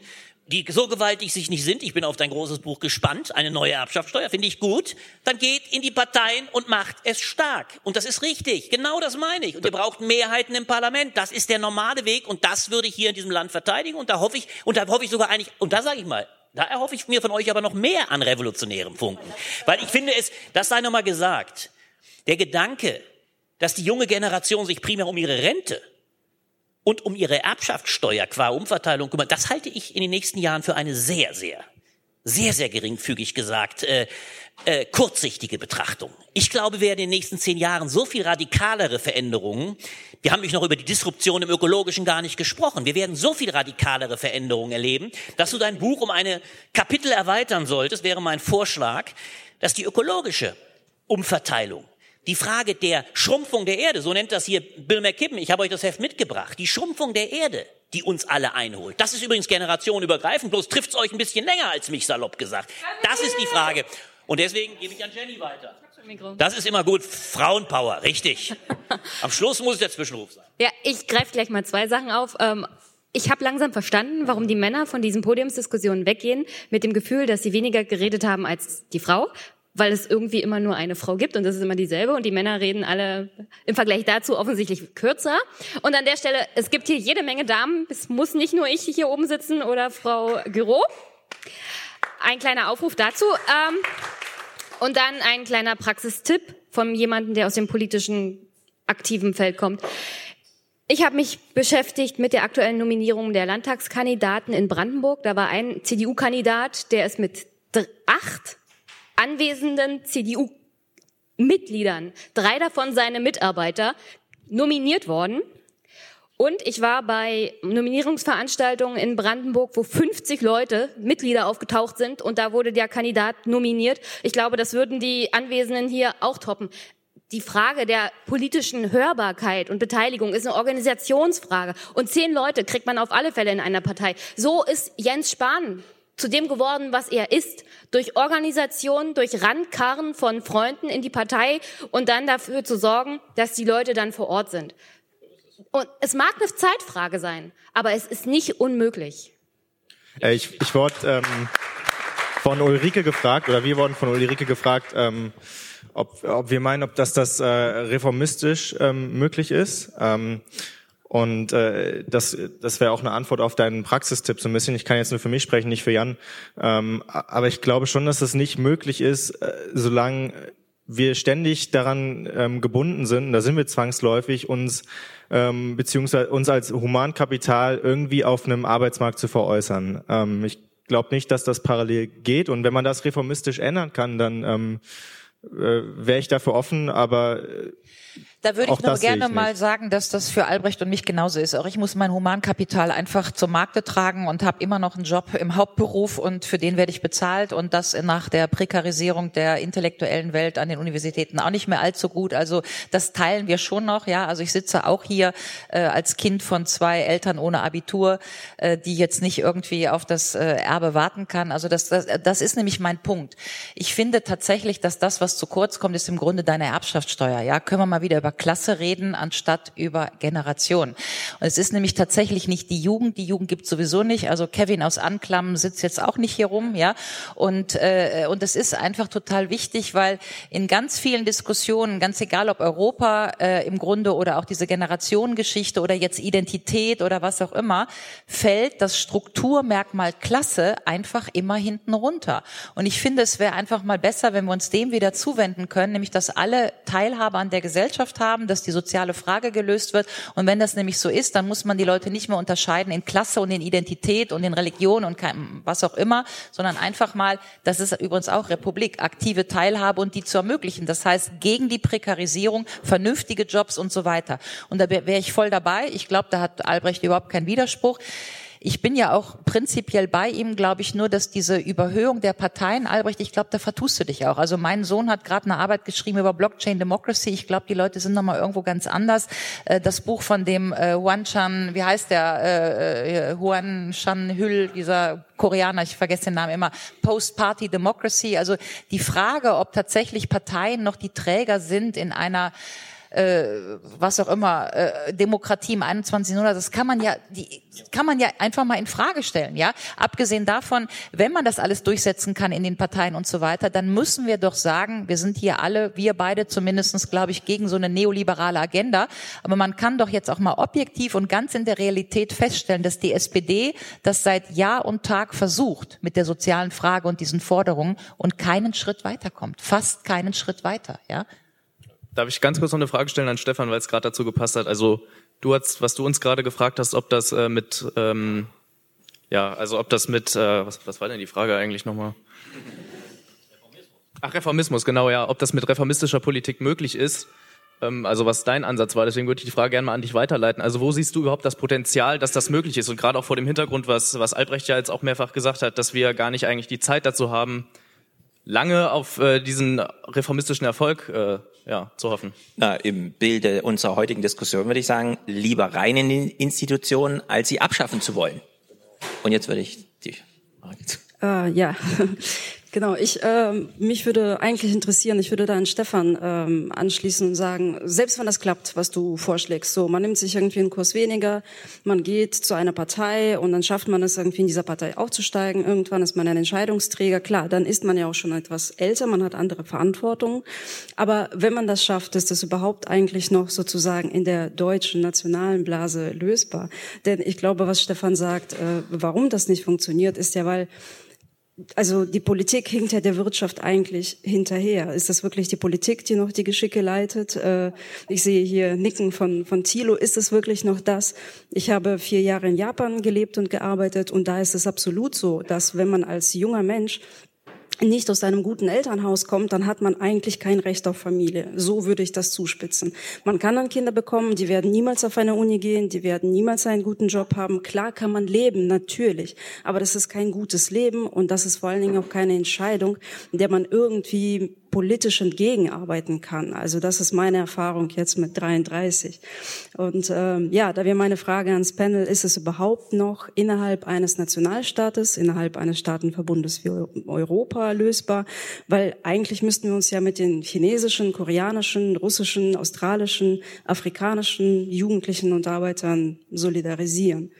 die so gewaltig sich nicht sind, ich bin auf dein großes Buch gespannt, eine neue Erbschaftssteuer, finde ich gut, dann geht in die Parteien und macht es stark. Und das ist richtig, genau das meine ich. Und ihr braucht Mehrheiten im Parlament, das ist der normale Weg und das würde ich hier in diesem Land verteidigen und da hoffe ich, und da hoffe ich sogar eigentlich, und da sage ich mal, da erhoffe ich mir von euch aber noch mehr an revolutionärem Funken. Weil ich finde es, das sei nochmal gesagt, der Gedanke, dass die junge Generation sich primär um ihre Rente und um ihre Erbschaftssteuer qua Umverteilung kümmert, das halte ich in den nächsten Jahren für eine sehr, sehr, sehr, sehr geringfügig gesagt, äh, äh, kurzsichtige Betrachtung. Ich glaube, wir werden in den nächsten zehn Jahren so viel radikalere Veränderungen, wir haben nämlich noch über die Disruption im Ökologischen gar nicht gesprochen, wir werden so viel radikalere Veränderungen erleben, dass du dein Buch um eine Kapitel erweitern solltest, wäre mein Vorschlag, dass die ökologische Umverteilung die Frage der Schrumpfung der Erde, so nennt das hier Bill McKibben, ich habe euch das Heft mitgebracht, die Schrumpfung der Erde, die uns alle einholt. Das ist übrigens generationenübergreifend, bloß trifft es euch ein bisschen länger als mich salopp gesagt. Das ist die Frage. Und deswegen gebe ich an Jenny weiter. Das ist immer gut. Frauenpower, richtig. Am Schluss muss es der Zwischenruf sein. Ja, ich greife gleich mal zwei Sachen auf. Ähm, ich habe langsam verstanden, warum die Männer von diesen Podiumsdiskussionen weggehen, mit dem Gefühl, dass sie weniger geredet haben als die Frau, weil es irgendwie immer nur eine Frau gibt und das ist immer dieselbe und die Männer reden alle im Vergleich dazu offensichtlich kürzer. Und an der Stelle, es gibt hier jede Menge Damen, es muss nicht nur ich hier oben sitzen oder Frau Giro. Ein kleiner Aufruf dazu. Ähm, und dann ein kleiner Praxistipp von jemandem, der aus dem politischen aktiven Feld kommt. Ich habe mich beschäftigt mit der aktuellen Nominierung der Landtagskandidaten in Brandenburg. Da war ein CDU-Kandidat, der ist mit acht anwesenden CDU-Mitgliedern, drei davon seine Mitarbeiter, nominiert worden. Und ich war bei Nominierungsveranstaltungen in Brandenburg, wo 50 Leute, Mitglieder aufgetaucht sind und da wurde der Kandidat nominiert. Ich glaube, das würden die Anwesenden hier auch toppen. Die Frage der politischen Hörbarkeit und Beteiligung ist eine Organisationsfrage. Und zehn Leute kriegt man auf alle Fälle in einer Partei. So ist Jens Spahn zu dem geworden, was er ist, durch Organisation, durch Randkarren von Freunden in die Partei und dann dafür zu sorgen, dass die Leute dann vor Ort sind. Und es mag eine Zeitfrage sein, aber es ist nicht unmöglich. Äh, ich, ich wurde ähm, von Ulrike gefragt, oder wir wurden von Ulrike gefragt, ähm, ob, ob wir meinen, ob das das äh, reformistisch ähm, möglich ist. Ähm, und äh, das, das wäre auch eine Antwort auf deinen Praxistipp so ein bisschen. Ich kann jetzt nur für mich sprechen, nicht für Jan. Ähm, aber ich glaube schon, dass es nicht möglich ist, äh, solange wir ständig daran ähm, gebunden sind, da sind wir zwangsläufig, uns ähm, beziehungsweise uns als Humankapital irgendwie auf einem Arbeitsmarkt zu veräußern. Ähm, ich glaube nicht, dass das parallel geht. Und wenn man das reformistisch ändern kann, dann ähm, äh, wäre ich dafür offen. Aber äh, da würde ich nur gerne mal nicht. sagen, dass das für Albrecht und mich genauso ist. Auch ich muss mein Humankapital einfach zur Markte tragen und habe immer noch einen Job im Hauptberuf und für den werde ich bezahlt und das nach der Prekarisierung der intellektuellen Welt an den Universitäten auch nicht mehr allzu gut. Also das teilen wir schon noch. Ja, also ich sitze auch hier äh, als Kind von zwei Eltern ohne Abitur, äh, die jetzt nicht irgendwie auf das äh, Erbe warten kann. Also das, das, das ist nämlich mein Punkt. Ich finde tatsächlich, dass das, was zu kurz kommt, ist im Grunde deine Erbschaftssteuer. Ja, können wir mal wieder über Klasse reden, anstatt über Generation. Und es ist nämlich tatsächlich nicht die Jugend. Die Jugend gibt sowieso nicht. Also Kevin aus Anklam sitzt jetzt auch nicht hier rum, ja. Und äh, und es ist einfach total wichtig, weil in ganz vielen Diskussionen, ganz egal ob Europa äh, im Grunde oder auch diese Generationengeschichte oder jetzt Identität oder was auch immer, fällt das Strukturmerkmal Klasse einfach immer hinten runter. Und ich finde, es wäre einfach mal besser, wenn wir uns dem wieder zuwenden können, nämlich dass alle Teilhabe an der Gesellschaft haben, dass die soziale Frage gelöst wird. Und wenn das nämlich so ist, dann muss man die Leute nicht mehr unterscheiden in Klasse und in Identität und in Religion und was auch immer, sondern einfach mal, das ist übrigens auch Republik, aktive Teilhabe und die zu ermöglichen. Das heißt, gegen die Prekarisierung, vernünftige Jobs und so weiter. Und da wäre ich voll dabei. Ich glaube, da hat Albrecht überhaupt keinen Widerspruch. Ich bin ja auch prinzipiell bei ihm, glaube ich, nur, dass diese Überhöhung der Parteien, Albrecht, ich glaube, da vertust du dich auch. Also mein Sohn hat gerade eine Arbeit geschrieben über Blockchain Democracy. Ich glaube, die Leute sind nochmal irgendwo ganz anders. Äh, Das Buch von dem äh, Huan Chan, wie heißt der, äh, äh, Chan Hül, dieser Koreaner, ich vergesse den Namen immer, Post-Party Democracy. Also die Frage, ob tatsächlich Parteien noch die Träger sind in einer äh, was auch immer, äh, Demokratie im 21. Jahrhundert, das kann man ja, die kann man ja einfach mal in Frage stellen, ja. Abgesehen davon, wenn man das alles durchsetzen kann in den Parteien und so weiter, dann müssen wir doch sagen, wir sind hier alle, wir beide zumindestens, glaube ich, gegen so eine neoliberale Agenda. Aber man kann doch jetzt auch mal objektiv und ganz in der Realität feststellen, dass die SPD das seit Jahr und Tag versucht mit der sozialen Frage und diesen Forderungen und keinen Schritt weiterkommt. Fast keinen Schritt weiter, ja. Darf ich ganz kurz noch eine Frage stellen an Stefan, weil es gerade dazu gepasst hat? Also du hast, was du uns gerade gefragt hast, ob das äh, mit, ähm, ja, also ob das mit, äh, was, was war denn die Frage eigentlich nochmal? Ach, Reformismus, genau, ja, ob das mit reformistischer Politik möglich ist. Ähm, also was dein Ansatz war, deswegen würde ich die Frage gerne mal an dich weiterleiten. Also wo siehst du überhaupt das Potenzial, dass das möglich ist? Und gerade auch vor dem Hintergrund, was, was Albrecht ja jetzt auch mehrfach gesagt hat, dass wir gar nicht eigentlich die Zeit dazu haben, lange auf äh, diesen reformistischen Erfolg äh, ja, zu hoffen? Na, Im Bilde unserer heutigen Diskussion würde ich sagen, lieber rein in die Institutionen, als sie abschaffen zu wollen. Und jetzt würde ich die Frage Äh, ja, genau. Ich ähm, mich würde eigentlich interessieren. Ich würde da an Stefan ähm, anschließen und sagen, selbst wenn das klappt, was du vorschlägst, so man nimmt sich irgendwie einen Kurs weniger, man geht zu einer Partei und dann schafft man es irgendwie in dieser Partei aufzusteigen. Irgendwann ist man ein Entscheidungsträger. Klar, dann ist man ja auch schon etwas älter, man hat andere Verantwortung. Aber wenn man das schafft, ist das überhaupt eigentlich noch sozusagen in der deutschen nationalen Blase lösbar? Denn ich glaube, was Stefan sagt, äh, warum das nicht funktioniert, ist ja, weil also die Politik hinkt ja der Wirtschaft eigentlich hinterher. Ist das wirklich die Politik, die noch die Geschicke leitet? Äh, ich sehe hier Nicken von, von Thilo. Ist es wirklich noch das? Ich habe vier Jahre in Japan gelebt und gearbeitet und da ist es absolut so, dass wenn man als junger Mensch nicht aus einem guten Elternhaus kommt, dann hat man eigentlich kein Recht auf Familie. So würde ich das zuspitzen. Man kann dann Kinder bekommen, die werden niemals auf eine Uni gehen, die werden niemals einen guten Job haben. Klar kann man leben, natürlich, aber das ist kein gutes Leben und das ist vor allen Dingen auch keine Entscheidung, in der man irgendwie politisch entgegenarbeiten kann. Also das ist meine Erfahrung jetzt mit 33. Und ähm, ja, da wäre meine Frage ans Panel, ist es überhaupt noch innerhalb eines Nationalstaates, innerhalb eines Staatenverbundes wie Europa lösbar? Weil eigentlich müssten wir uns ja mit den chinesischen, koreanischen, russischen, australischen, afrikanischen Jugendlichen und Arbeitern solidarisieren.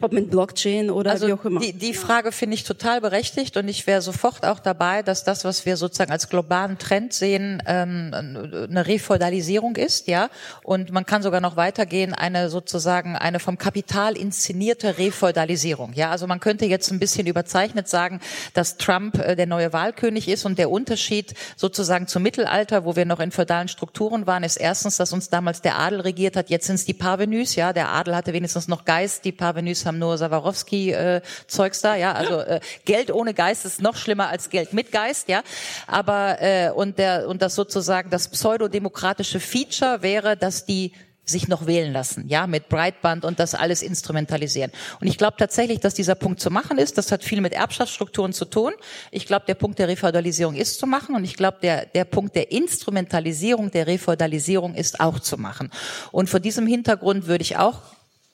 Ob mit Blockchain oder also wie auch immer. Die, die Frage finde ich total berechtigt und ich wäre sofort auch dabei, dass das, was wir sozusagen als globalen Trend sehen, ähm, eine Refeudalisierung ist, ja. Und man kann sogar noch weitergehen, eine sozusagen eine vom Kapital inszenierte Refeudalisierung, ja. Also man könnte jetzt ein bisschen überzeichnet sagen, dass Trump äh, der neue Wahlkönig ist und der Unterschied sozusagen zum Mittelalter, wo wir noch in feudalen Strukturen waren, ist erstens, dass uns damals der Adel regiert hat, jetzt sind es die Parvenus, ja. Der Adel hatte wenigstens noch Geist, die Parvenus haben nur Sawarowski-Zeugs da, ja. Also äh, Geld ohne Geist ist noch schlimmer als Geld mit Geist, ja. Aber äh, und der und das sozusagen das pseudodemokratische Feature wäre, dass die sich noch wählen lassen, ja, mit Breitband und das alles instrumentalisieren. Und ich glaube tatsächlich, dass dieser Punkt zu machen ist. Das hat viel mit Erbschaftsstrukturen zu tun. Ich glaube, der Punkt der Refeudalisierung ist zu machen und ich glaube, der, der Punkt der Instrumentalisierung, der Refeudalisierung ist auch zu machen. Und vor diesem Hintergrund würde ich auch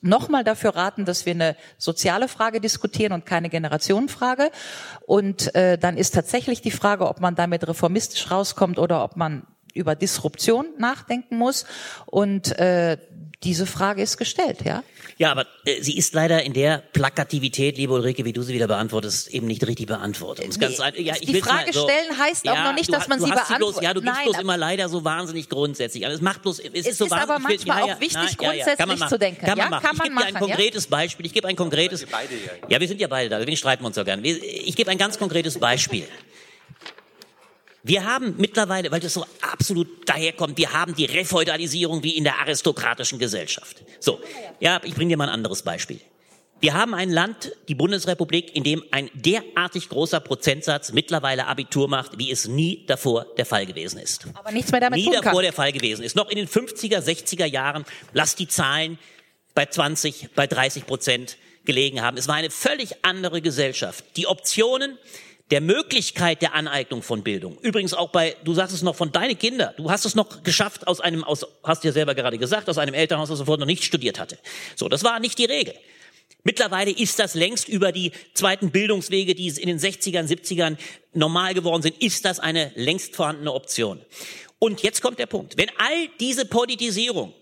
nochmal dafür raten, dass wir eine soziale Frage diskutieren und keine Generationenfrage. Und äh, dann ist tatsächlich die Frage, ob man damit reformistisch rauskommt oder ob man über Disruption nachdenken muss. Und äh, diese Frage ist gestellt, ja? Ja, aber äh, sie ist leider in der Plakativität, liebe Ulrike, wie du sie wieder beantwortest, eben nicht richtig beantwortet. Nee, ganz, ja, die Frage so, stellen heißt auch noch nicht, dass man sie beantwortet. Ja, du gibst Nein, bloß immer leider so wahnsinnig grundsätzlich. Also es macht bloß, es, es ist so ist aber manchmal ja, auch wichtig, ja, ja, man grundsätzlich zu denken. Kann man Ja, machen. kann ich man gebe dir ein ja? konkretes Beispiel. Ich gebe ein konkretes. Ja, wir sind ja beide da, deswegen streiten wir uns ja gern. Wir- Ich gebe ein ganz konkretes Beispiel. Wir haben mittlerweile, weil das so absolut daherkommt, wir haben die Refeudalisierung wie in der aristokratischen Gesellschaft. So, ja, ich bringe dir mal ein anderes Beispiel. Wir haben ein Land, die Bundesrepublik, in dem ein derartig großer Prozentsatz mittlerweile Abitur macht, wie es nie davor der Fall gewesen ist. Aber nichts mehr damit nie davor kann. der Fall gewesen ist. Noch in den 50er, 60er Jahren, lass die Zahlen bei 20, bei 30 Prozent gelegen haben. Es war eine völlig andere Gesellschaft. Die Optionen der Möglichkeit der Aneignung von Bildung. Übrigens auch bei, du sagst es noch von deine Kinder. Du hast es noch geschafft aus einem, aus, hast dir selber gerade gesagt, aus einem Elternhaus, das sofort noch nicht studiert hatte. So, das war nicht die Regel. Mittlerweile ist das längst über die zweiten Bildungswege, die in den 60ern, 70ern normal geworden sind, ist das eine längst vorhandene Option. Und jetzt kommt der Punkt. Wenn all diese Politisierung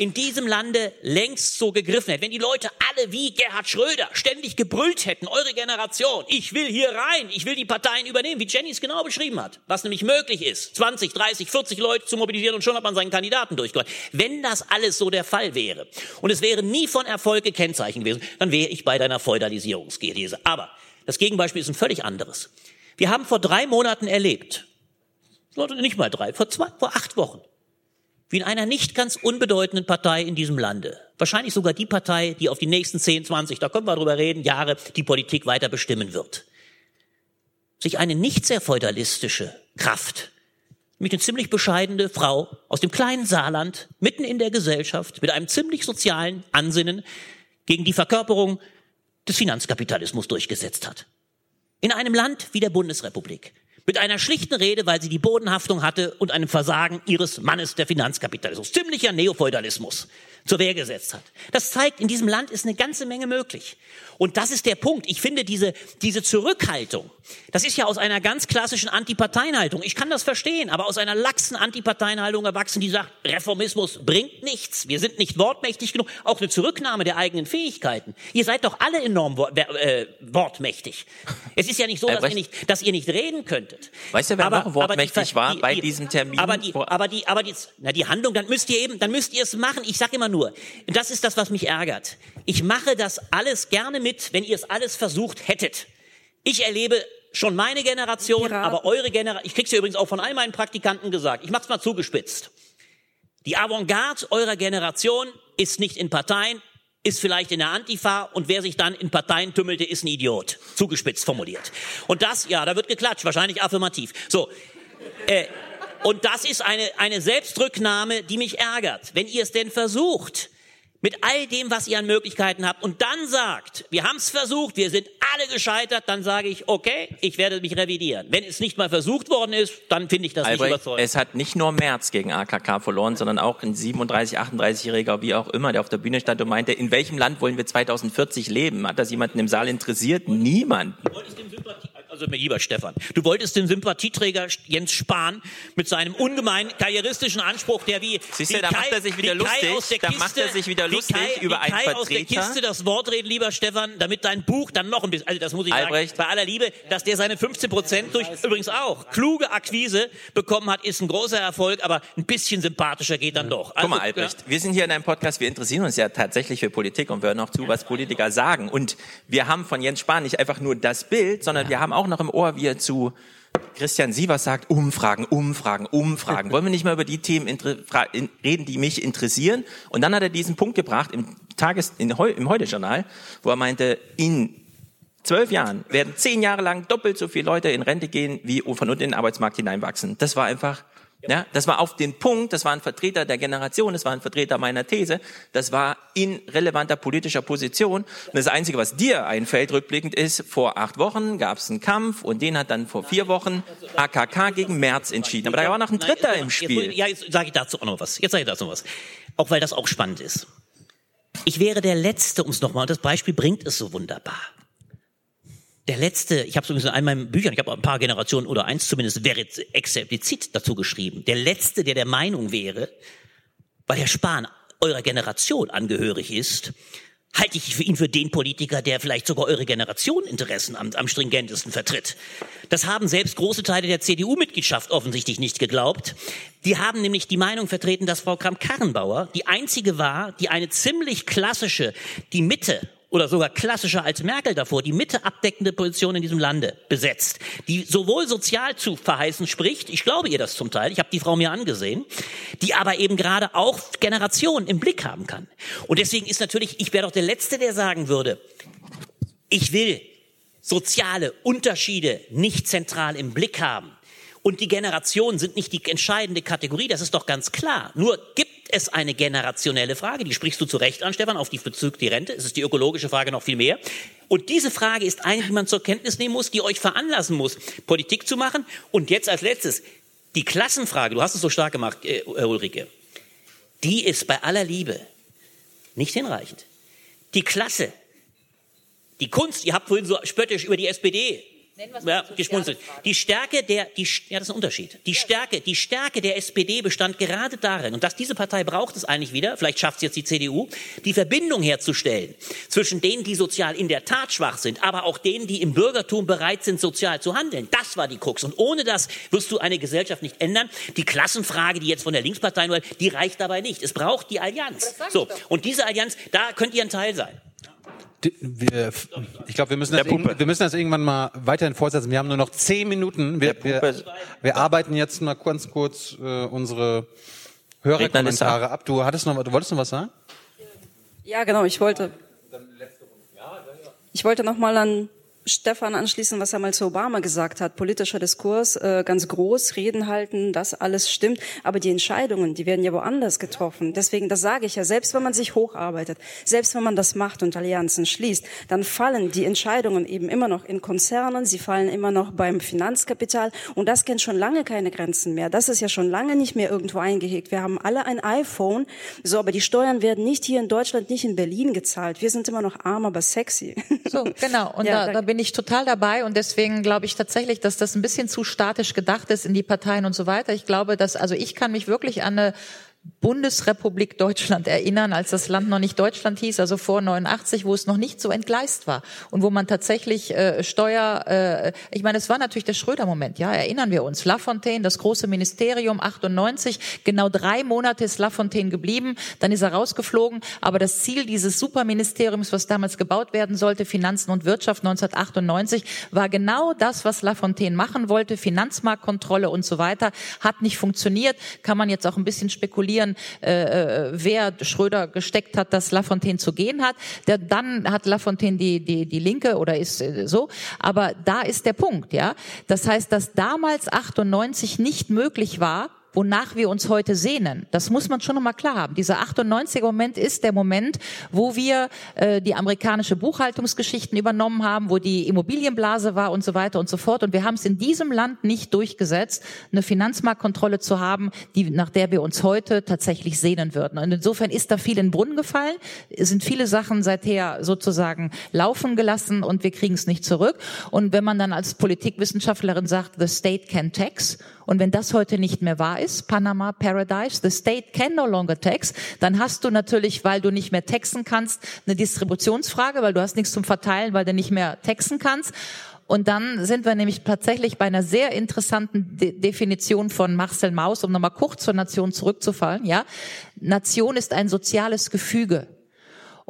in diesem Lande längst so gegriffen hätte, wenn die Leute alle wie Gerhard Schröder ständig gebrüllt hätten, eure Generation, ich will hier rein, ich will die Parteien übernehmen, wie Jenny es genau beschrieben hat, was nämlich möglich ist, 20, 30, 40 Leute zu mobilisieren und schon hat man seinen Kandidaten durchgeholt. Wenn das alles so der Fall wäre und es wäre nie von Erfolg gekennzeichnet gewesen, dann wäre ich bei deiner Feudalisierungsthese. Aber das Gegenbeispiel ist ein völlig anderes. Wir haben vor drei Monaten erlebt, nicht mal drei, vor zwei, vor acht Wochen, wie in einer nicht ganz unbedeutenden Partei in diesem Lande, wahrscheinlich sogar die Partei, die auf die nächsten 10, 20, da können wir drüber reden, Jahre die Politik weiter bestimmen wird, sich eine nicht sehr feudalistische Kraft, nämlich eine ziemlich bescheidene Frau aus dem kleinen Saarland, mitten in der Gesellschaft, mit einem ziemlich sozialen Ansinnen gegen die Verkörperung des Finanzkapitalismus durchgesetzt hat. In einem Land wie der Bundesrepublik, mit einer schlichten Rede, weil sie die Bodenhaftung hatte und einem Versagen ihres Mannes der Finanzkapitalismus, ziemlicher Neofeudalismus, zur Wehr gesetzt hat. Das zeigt, in diesem Land ist eine ganze Menge möglich. Und das ist der Punkt. Ich finde diese, diese Zurückhaltung, das ist ja aus einer ganz klassischen Antiparteienhaltung. Ich kann das verstehen, aber aus einer laxen Antiparteienhaltung erwachsen, die sagt, Reformismus bringt nichts. Wir sind nicht wortmächtig genug. Auch eine Zurücknahme der eigenen Fähigkeiten. Ihr seid doch alle enorm wor äh, wortmächtig. Es ist ja nicht so, dass ihr nicht, dass ihr nicht reden könntet. Weißt du, wer Aber- noch wortmächtig die- war die- bei die- diesem Termin? Aber die, aber die, aber die, na, die Handlung, dann müsst ihr eben, dann müsst ihr es machen. Ich sage immer nur, das ist das, was mich ärgert. Ich mache das alles gerne mit, wenn ihr es alles versucht hättet. Ich erlebe schon meine Generation, aber eure Generation, ich krieg's ja übrigens auch von all meinen Praktikanten gesagt. Ich mach's mal zugespitzt. Die Avantgarde eurer Generation ist nicht in Parteien, ist vielleicht in der Antifa und wer sich dann in Parteien tümmelte, ist ein Idiot. Zugespitzt formuliert. Und das, ja, da wird geklatscht, wahrscheinlich affirmativ. So. Äh, und das ist eine, eine Selbstrücknahme, die mich ärgert. Wenn ihr es denn versucht, mit all dem, was ihr an Möglichkeiten habt, und dann sagt, wir haben es versucht, wir sind alle gescheitert, dann sage ich, okay, ich werde mich revidieren. Wenn es nicht mal versucht worden ist, dann finde ich das nicht Albrecht, überzeugend. es hat nicht nur Merz gegen AKK verloren, sondern auch ein 37, 38-Jähriger, wie auch immer, der auf der Bühne stand und meinte, in welchem Land wollen wir 2040 leben? Hat das jemanden im Saal interessiert? Niemand. Also mein lieber Stefan, du wolltest den Sympathieträger Jens Spahn mit seinem ungemein karrieristischen Anspruch, der wie Siehst du, wie da macht er sich wieder wie Kai lustig, aus der da Kiste, macht er sich wieder wie lustig Kai, über einen Kai aus der Vertreter. Kiste das Wort reden, lieber Stefan, damit dein Buch dann noch ein bisschen, also das muss ich Albrecht. sagen, bei aller Liebe, dass der seine 15 Prozent durch übrigens auch kluge Akquise bekommen hat, ist ein großer Erfolg, aber ein bisschen sympathischer geht dann doch. Guck mal, Also, Albrecht, wir sind hier in einem Podcast, wir interessieren uns ja tatsächlich für Politik und wir hören auch zu, was Politiker sagen. Und wir haben von Jens Spahn nicht einfach nur das Bild, sondern wir haben auch noch im Ohr, wie er zu Christian Sievers sagt, Umfragen, Umfragen, Umfragen. <laughs> Wollen wir nicht mal über die Themen reden, die mich interessieren? Und dann hat er diesen Punkt gebracht im Tages, in, im Heute-Journal, wo er meinte, in zwölf Jahren werden zehn Jahre lang doppelt so viele Leute in Rente gehen, wie von unten in den Arbeitsmarkt hineinwachsen. Das war einfach, ja, das war auf den Punkt, das war ein Vertreter der Generation, das war ein Vertreter meiner These, das war in relevanter politischer Position. Und das Einzige, was dir einfällt, rückblickend ist, vor acht Wochen gab es einen Kampf und den hat dann vor vier Wochen AKK gegen Merz entschieden. Aber da war noch ein Dritter im Spiel. Jetzt, ja, jetzt sage ich dazu auch noch was. Jetzt sage ich dazu noch was. Auch weil das auch spannend ist. Ich wäre der Letzte, um es nochmal, und das Beispiel bringt es so wunderbar. Der letzte, ich habe es übrigens in einem meiner Büchern, ich habe ein paar Generationen oder eins zumindest verit- explizit dazu geschrieben. Der letzte, der der Meinung wäre, weil Herr Spahn eurer Generation angehörig ist, halte ich für ihn für den Politiker, der vielleicht sogar eure Generation Interessen am, am stringentesten vertritt. Das haben selbst große Teile der CDU-Mitgliedschaft offensichtlich nicht geglaubt. Die haben nämlich die Meinung vertreten, dass Frau Kramp-Karrenbauer die einzige war, die eine ziemlich klassische, die Mitte oder sogar klassischer als Merkel davor, die Mitte abdeckende Position in diesem Lande besetzt, die sowohl sozial zu verheißen spricht, ich glaube ihr das zum Teil, ich habe die Frau mir angesehen, die aber eben gerade auch Generationen im Blick haben kann. Und deswegen ist natürlich, ich wäre doch der Letzte, der sagen würde, ich will soziale Unterschiede nicht zentral im Blick haben. Und die Generationen sind nicht die entscheidende Kategorie, das ist doch ganz klar. Nur gibt es eine generationelle Frage, die sprichst du zu Recht an, Stefan, auf die Bezug die Rente. Es ist die ökologische Frage noch viel mehr. Und diese Frage ist eine, die man zur Kenntnis nehmen muss, die euch veranlassen muss, Politik zu machen. Und jetzt als letztes, die Klassenfrage, du hast es so stark gemacht, äh, Ulrike, die ist bei aller Liebe nicht hinreichend. Die Klasse, die Kunst, ihr habt vorhin so spöttisch über die SPD ja, geschmunzelt. Die Stärke der, die, ja, das ist ein Unterschied. Die Stärke, die Stärke der SPD bestand gerade darin, und dass diese Partei braucht es eigentlich wieder, vielleicht schafft es jetzt die CDU, die Verbindung herzustellen zwischen denen, die sozial in der Tat schwach sind, aber auch denen, die im Bürgertum bereit sind, sozial zu handeln. Das war die Krux. Und ohne das wirst du eine Gesellschaft nicht ändern. Die Klassenfrage, die jetzt von der Linkspartei nur, die reicht dabei nicht. Es braucht die Allianz. So. Und diese Allianz, da könnt ihr ein Teil sein. Die- Wir, ich glaube, wir, müssen das wir müssen das irgendwann mal weiterhin fortsetzen. Wir haben nur noch zehn Minuten. Wir, wir, wir arbeiten jetzt mal ganz kurz äh, unsere Hörerkommentare ab. Du hattest noch, du wolltest noch was sagen? Ja, genau, ich wollte. Ich wollte nochmal an Stefan anschließen, was er mal zu Obama gesagt hat. Politischer Diskurs, äh, ganz groß, Reden halten, das alles stimmt. Aber die Entscheidungen, die werden ja woanders getroffen. Deswegen, das sage ich ja, selbst wenn man sich hocharbeitet, selbst wenn man das macht und Allianzen schließt, dann fallen die Entscheidungen eben immer noch in Konzernen, sie fallen immer noch beim Finanzkapital. Und das kennt schon lange keine Grenzen mehr. Das ist ja schon lange nicht mehr irgendwo eingehegt. Wir haben alle ein iPhone, so, aber die Steuern werden nicht hier in Deutschland, nicht in Berlin gezahlt. Wir sind immer noch arm, aber sexy. So, <laughs> genau. Und Ja, da, da bin ich total dabei. Und deswegen glaube ich tatsächlich, dass das ein bisschen zu statisch gedacht ist in die Parteien und so weiter. Ich glaube, dass, also ich kann mich wirklich an eine Bundesrepublik Deutschland erinnern, als das Land noch nicht Deutschland hieß, also vor 89, wo es noch nicht so entgleist war und wo man tatsächlich äh, Steuer, äh, ich meine, es war natürlich der Schröder-Moment, ja, erinnern wir uns. Lafontaine, das große Ministerium, 98, genau drei Monate ist Lafontaine geblieben, dann ist er rausgeflogen, aber das Ziel dieses Superministeriums, was damals gebaut werden sollte, Finanzen und Wirtschaft 1998, war genau das, was Lafontaine machen wollte, Finanzmarktkontrolle und so weiter, hat nicht funktioniert, kann man jetzt auch ein bisschen spekulieren, äh, äh, wer Schröder gesteckt hat, dass Lafontaine zu gehen hat. Der, dann hat Lafontaine die, die, die Linke oder ist äh, so. Aber da ist der Punkt, ja. Das heißt, dass damals 98 nicht möglich war, wonach wir uns heute sehnen. Das muss man schon nochmal klar haben. Dieser 98er Moment ist der Moment, wo wir äh, die amerikanische Buchhaltungsgeschichten übernommen haben, wo die Immobilienblase war und so weiter und so fort. Und wir haben es in diesem Land nicht durchgesetzt, eine Finanzmarktkontrolle zu haben, die, nach der wir uns heute tatsächlich sehnen würden. Und insofern ist da viel in den Brunnen gefallen, sind viele Sachen seither sozusagen laufen gelassen und wir kriegen es nicht zurück. Und wenn man dann als Politikwissenschaftlerin sagt, the state can tax, und wenn das heute nicht mehr wahr ist, Panama Paradise, the state can no longer tax, dann hast du natürlich, weil du nicht mehr taxen kannst, eine Distributionsfrage, weil du hast nichts zum Verteilen, weil du nicht mehr taxen kannst. Und dann sind wir nämlich tatsächlich bei einer sehr interessanten De Definition von Marcel Mauss, um nochmal kurz zur Nation zurückzufallen. Ja, Nation ist ein soziales Gefüge.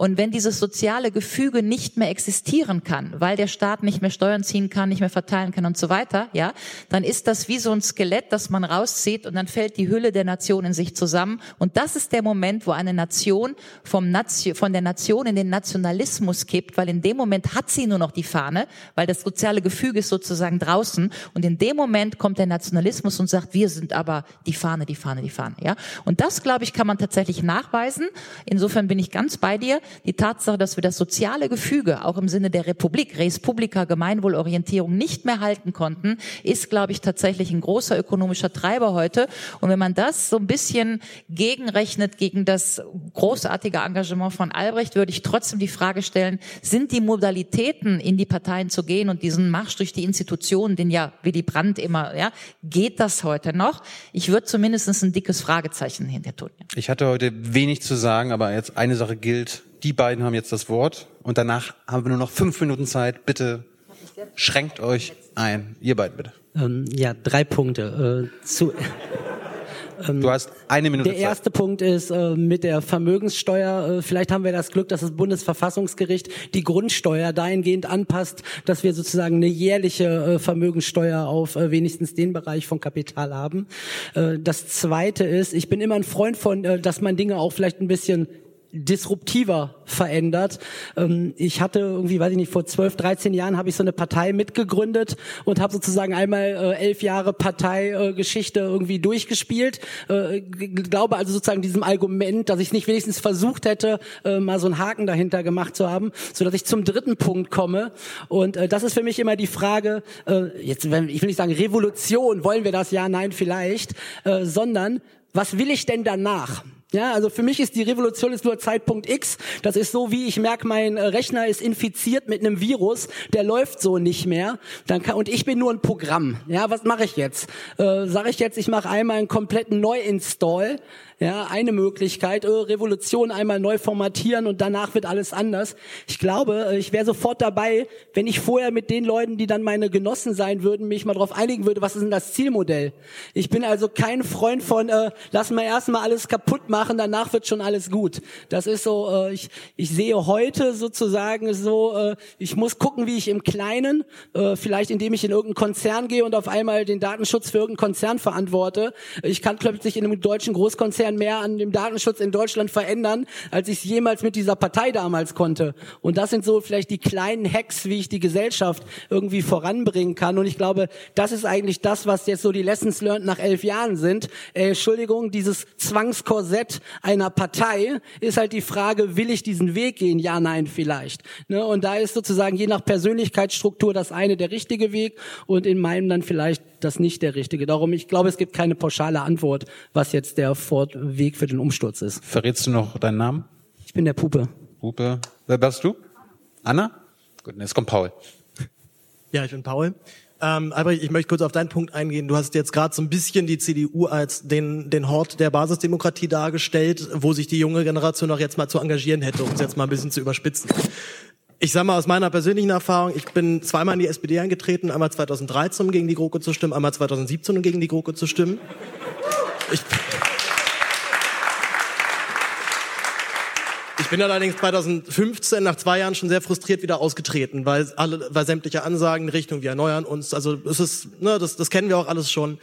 Und wenn dieses soziale Gefüge nicht mehr existieren kann, weil der Staat nicht mehr Steuern ziehen kann, nicht mehr verteilen kann und so weiter, ja, dann ist das wie so ein Skelett, das man rauszieht und dann fällt die Hülle der Nation in sich zusammen. Und das ist der Moment, wo eine Nation vom Nation, von der Nation in den Nationalismus kippt, weil in dem Moment hat sie nur noch die Fahne, weil das soziale Gefüge ist sozusagen draußen. Und in dem Moment kommt der Nationalismus und sagt, wir sind aber die Fahne, die Fahne, die Fahne, ja. Und das, glaube ich, kann man tatsächlich nachweisen. Insofern bin ich ganz bei dir die Tatsache, dass wir das soziale Gefüge auch im Sinne der Republik, Res Publica, Gemeinwohlorientierung nicht mehr halten konnten, ist, glaube ich, tatsächlich ein großer ökonomischer Treiber heute. Und wenn man das so ein bisschen gegenrechnet gegen das großartige Engagement von Albrecht, würde ich trotzdem die Frage stellen, sind die Modalitäten, in die Parteien zu gehen und diesen Marsch durch die Institutionen, den ja Willy Brandt immer, ja, geht das heute noch? Ich würde zumindest ein dickes Fragezeichen hinter tun. Ich hatte heute wenig zu sagen, aber jetzt eine Sache gilt. Die beiden haben jetzt das Wort und danach haben wir nur noch fünf Minuten Zeit. Bitte schränkt euch ein. Ihr beiden bitte. Ähm, ja, drei Punkte. Äh, zu, <laughs> ähm, du hast eine Minute Der Zeit. erste Punkt ist äh, mit der Vermögenssteuer. Äh, vielleicht haben wir das Glück, dass das Bundesverfassungsgericht die Grundsteuer dahingehend anpasst, dass wir sozusagen eine jährliche äh, Vermögenssteuer auf äh, wenigstens den Bereich von Kapital haben. Äh, das zweite ist, ich bin immer ein Freund von, äh, dass man Dinge auch vielleicht ein bisschen disruptiver verändert. Ähm, ich hatte irgendwie, weiß ich nicht, vor 12, 13 Jahren habe ich so eine Partei mitgegründet und habe sozusagen einmal äh, elf Jahre Parteigeschichte irgendwie durchgespielt. Äh, glaube also sozusagen diesem Argument, dass ich nicht wenigstens versucht hätte, äh, mal so einen Haken dahinter gemacht zu haben, so dass ich zum dritten Punkt komme. Und äh, das ist für mich immer die Frage, äh, jetzt, ich will nicht sagen Revolution, wollen wir das? Ja, nein, vielleicht, äh, sondern was will ich denn danach? Ja, also für mich ist die Revolution ist nur Zeitpunkt X. Das ist so, wie ich merke, mein äh, Rechner ist infiziert mit einem Virus, der läuft so nicht mehr. Dann kann, und ich bin nur ein Programm. Ja, was mache ich jetzt? Äh, Sage ich jetzt, ich mache einmal einen kompletten Neuinstall ja, eine Möglichkeit, äh, Revolution einmal neu formatieren und danach wird alles anders. Ich glaube, äh, ich wäre sofort dabei, wenn ich vorher mit den Leuten, die dann meine Genossen sein würden, mich mal darauf einigen würde, was ist denn das Zielmodell? Ich bin also kein Freund von, äh, lass mal erstmal alles kaputt machen, danach wird schon alles gut. Das ist so, äh, ich, ich sehe heute sozusagen so, äh, ich muss gucken, wie ich im Kleinen, äh, vielleicht indem ich in irgendeinen Konzern gehe und auf einmal den Datenschutz für irgendeinen Konzern verantworte. Ich kann plötzlich in einem deutschen Großkonzern mehr an dem Datenschutz in Deutschland verändern, als ich es jemals mit dieser Partei damals konnte. Und das sind so vielleicht die kleinen Hacks, wie ich die Gesellschaft irgendwie voranbringen kann. Und ich glaube, das ist eigentlich das, was jetzt so die Lessons learned nach elf Jahren sind. Äh, Entschuldigung, dieses Zwangskorsett einer Partei ist halt die Frage, will ich diesen Weg gehen? Ja, nein, vielleicht. Ne? Und da ist sozusagen je nach Persönlichkeitsstruktur das eine der richtige Weg und in meinem dann vielleicht das nicht der richtige. Darum, ich glaube, es gibt keine pauschale Antwort, was jetzt der Weg für den Umsturz ist. Verrätst du noch deinen Namen? Ich bin der Pupe. Pupe. Wer bist du? Anna? Gut, jetzt kommt Paul. <laughs> Ja, ich bin Paul. Ähm, Albrecht, ich möchte kurz auf deinen Punkt eingehen. Du hast jetzt gerade so ein bisschen die CDU als den, den Hort der Basisdemokratie dargestellt, wo sich die junge Generation auch jetzt mal zu engagieren hätte, um es jetzt mal ein bisschen zu überspitzen. Ich sage mal aus meiner persönlichen Erfahrung, ich bin zweimal in die SPD eingetreten, einmal 2013, um gegen die GroKo zu stimmen, einmal 2017, um gegen die GroKo zu stimmen. Ich, bin allerdings 2015 nach zwei Jahren schon sehr frustriert wieder ausgetreten, weil alle, weil sämtliche Ansagen in Richtung wir erneuern uns, also es ist, ne, das, das kennen wir auch alles schon.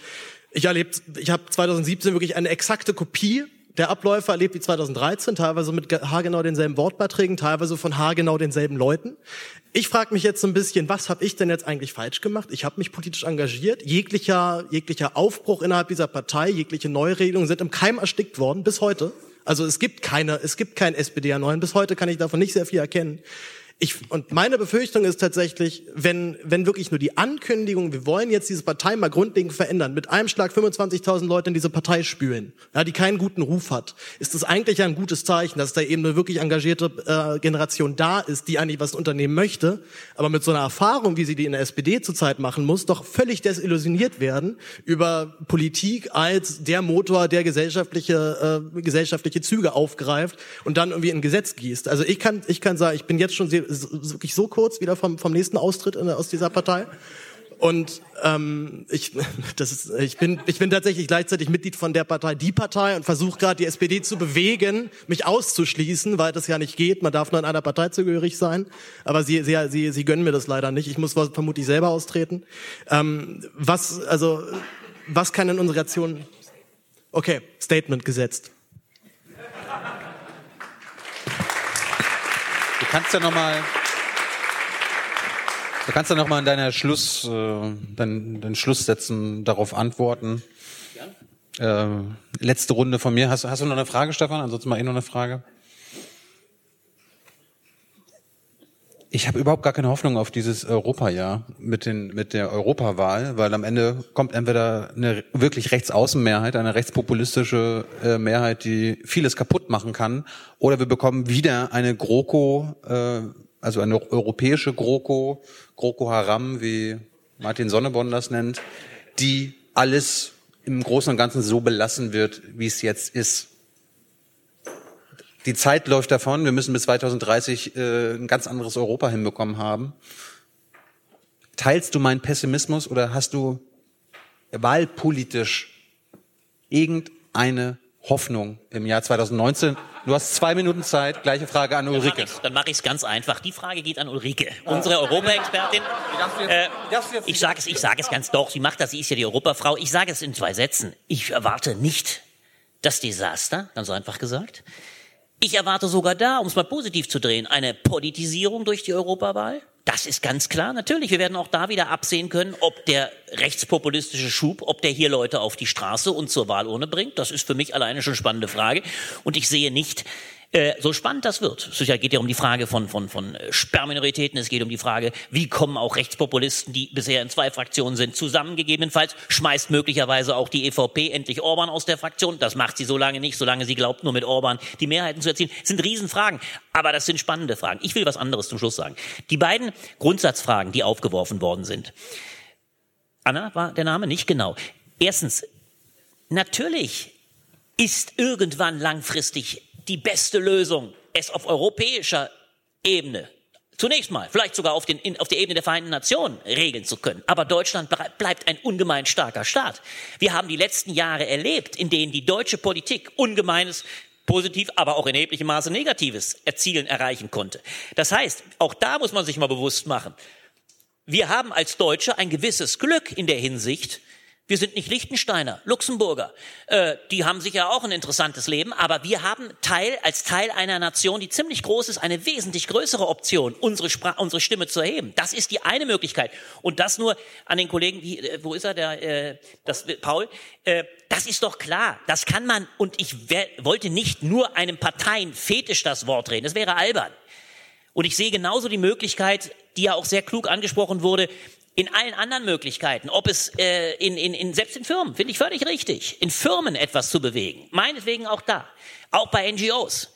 Ich erlebt, ich habe 2017 wirklich eine exakte Kopie der Abläufer erlebt wie 2013, teilweise mit haargenau denselben Wortbeiträgen, teilweise von haargenau denselben Leuten. Ich frage mich jetzt so ein bisschen, was habe ich denn jetzt eigentlich falsch gemacht? Ich habe mich politisch engagiert. Jeglicher, jeglicher Aufbruch innerhalb dieser Partei, jegliche Neuregelungen sind im Keim erstickt worden, bis heute. Also es gibt keine, es gibt kein SPD-Erneuern. Bis heute kann ich davon nicht sehr viel erkennen. Ich, und meine Befürchtung ist tatsächlich, wenn, wenn wirklich nur die Ankündigung, wir wollen jetzt diese Partei mal grundlegend verändern, mit einem Schlag 25.000 Leute in diese Partei spülen, ja, die keinen guten Ruf hat, ist das eigentlich ein gutes Zeichen, dass da eben eine wirklich engagierte äh, Generation da ist, die eigentlich was unternehmen möchte, aber mit so einer Erfahrung, wie sie die in der SPD zurzeit machen muss, doch völlig desillusioniert werden über Politik als der Motor, der gesellschaftliche, äh, gesellschaftliche Züge aufgreift und dann irgendwie in Gesetz gießt. Also ich kann, ich kann sagen, ich bin jetzt schon sehr, wirklich so kurz wieder vom, vom nächsten Austritt aus dieser Partei. Und ähm, ich, <laughs> das ist, ich, bin, ich bin tatsächlich gleichzeitig Mitglied von der Partei Die Partei und versuche gerade die SPD zu bewegen, mich auszuschließen, weil das ja nicht geht. Man darf nur in einer Partei zugehörig sein. Aber sie, sie, sie, sie gönnen mir das leider nicht. Ich muss vermutlich selber austreten. Ähm, was, also, was kann in unserer Nation... Okay, Statement gesetzt. Kannst ja noch mal, du kannst ja noch mal in deiner Schluss, äh, dein, dein Schlusssätzen darauf antworten. Äh, letzte Runde von mir. Hast, hast du noch eine Frage, Stefan? Ansonsten mal eh noch eine Frage. Ich habe überhaupt gar keine Hoffnung auf dieses Europajahr mit, den, mit der Europawahl, weil am Ende kommt entweder eine wirklich Rechtsaußenmehrheit, eine rechtspopulistische äh, Mehrheit, die vieles kaputt machen kann, oder wir bekommen wieder eine GroKo, äh, also eine europäische GroKo, GroKo Haram, wie Martin Sonneborn das nennt, die alles im Großen und Ganzen so belassen wird, wie es jetzt ist die Zeit läuft davon. Wir müssen bis 2030 äh, ein ganz anderes Europa hinbekommen haben. Teilst du meinen Pessimismus oder hast du wahlpolitisch irgendeine Hoffnung im Jahr 2019? Du hast zwei Minuten Zeit. Gleiche Frage an Ulrike. Dann mache ich es ganz einfach. Die Frage geht an Ulrike, unsere Europaexpertin. Äh, ich sage es, ich sage es ganz doch. Sie macht das. Sie ist ja die Europafrau. Ich sage es in zwei Sätzen. Ich erwarte nicht das Desaster, ganz einfach gesagt. Ich erwarte sogar da, um es mal positiv zu drehen, eine Politisierung durch die Europawahl. Das ist ganz klar. Natürlich, wir werden auch da wieder absehen können, ob der rechtspopulistische Schub, ob der hier Leute auf die Straße und zur Wahlurne bringt. Das ist für mich alleine schon spannende Frage. Und ich sehe nicht, Äh, so spannend das wird. Es geht ja um die Frage von, von, von äh, Sperrminoritäten, es geht um die Frage, wie kommen auch Rechtspopulisten, die bisher in zwei Fraktionen sind, zusammengegebenenfalls, schmeißt möglicherweise auch die EVP endlich Orban aus der Fraktion. Das macht sie so lange nicht, solange sie glaubt, nur mit Orban die Mehrheiten zu erzielen. Das sind Riesenfragen, aber das sind spannende Fragen. Ich will was anderes zum Schluss sagen. Die beiden Grundsatzfragen, die aufgeworfen worden sind. Anna war der Name? Nicht genau. Erstens, natürlich ist irgendwann langfristig die beste Lösung, es auf europäischer Ebene zunächst mal, vielleicht sogar auf, den, auf der Ebene der Vereinten Nationen regeln zu können. Aber Deutschland bleibt ein ungemein starker Staat. Wir haben die letzten Jahre erlebt, in denen die deutsche Politik ungemeines positiv, aber auch in erheblichem Maße negatives erzielen, erreichen konnte. Das heißt, auch da muss man sich mal bewusst machen, wir haben als Deutsche ein gewisses Glück in der Hinsicht, wir sind nicht Liechtensteiner, Luxemburger. Äh, die haben sicher auch ein interessantes Leben, aber wir haben Teil, als Teil einer Nation, die ziemlich groß ist, eine wesentlich größere Option, unsere, Spra unsere Stimme zu erheben. Das ist die eine Möglichkeit. Und das nur an den Kollegen, wie, äh, wo ist er, der, äh, das, Paul? Äh, das ist doch klar. Das kann man, und ich wollte nicht nur einem Parteienfetisch das Wort reden. Das wäre albern. Und ich sehe genauso die Möglichkeit, die ja auch sehr klug angesprochen wurde, in allen anderen Möglichkeiten, ob es äh, in, in, in, selbst in Firmen, finde ich völlig richtig, in Firmen etwas zu bewegen. Meinetwegen auch da, auch bei NGOs.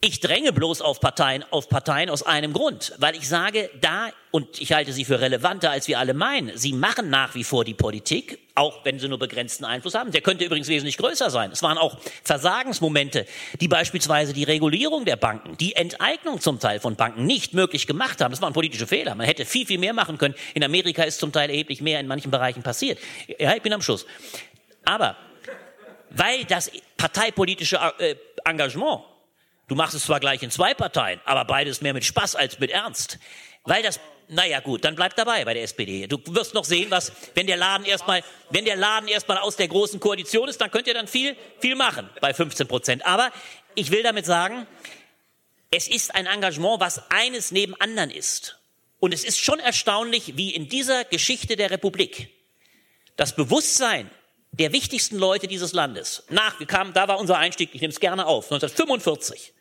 Ich dränge bloß auf Parteien, auf Parteien aus einem Grund, weil ich sage, da, und ich halte sie für relevanter, als wir alle meinen, sie machen nach wie vor die Politik, auch wenn sie nur begrenzten Einfluss haben. Der könnte übrigens wesentlich größer sein. Es waren auch Versagensmomente, die beispielsweise die Regulierung der Banken, die Enteignung zum Teil von Banken nicht möglich gemacht haben. Das waren politische Fehler. Man hätte viel, viel mehr machen können. In Amerika ist zum Teil erheblich mehr in manchen Bereichen passiert. Ja, ich bin am Schluss. Aber weil das parteipolitische äh, Engagement Du machst es zwar gleich in zwei Parteien, aber beides mehr mit Spaß als mit Ernst. Weil das, naja gut, dann bleib dabei bei der SPD. Du wirst noch sehen, was, wenn der Laden erstmal, wenn der Laden erstmal aus der großen Koalition ist, dann könnt ihr dann viel, viel machen bei 15 Prozent. Aber ich will damit sagen, es ist ein Engagement, was eines neben anderen ist. Und es ist schon erstaunlich, wie in dieser Geschichte der Republik das Bewusstsein der wichtigsten Leute dieses Landes nach, kamen, da war unser Einstieg, ich nehme es gerne auf, 1945,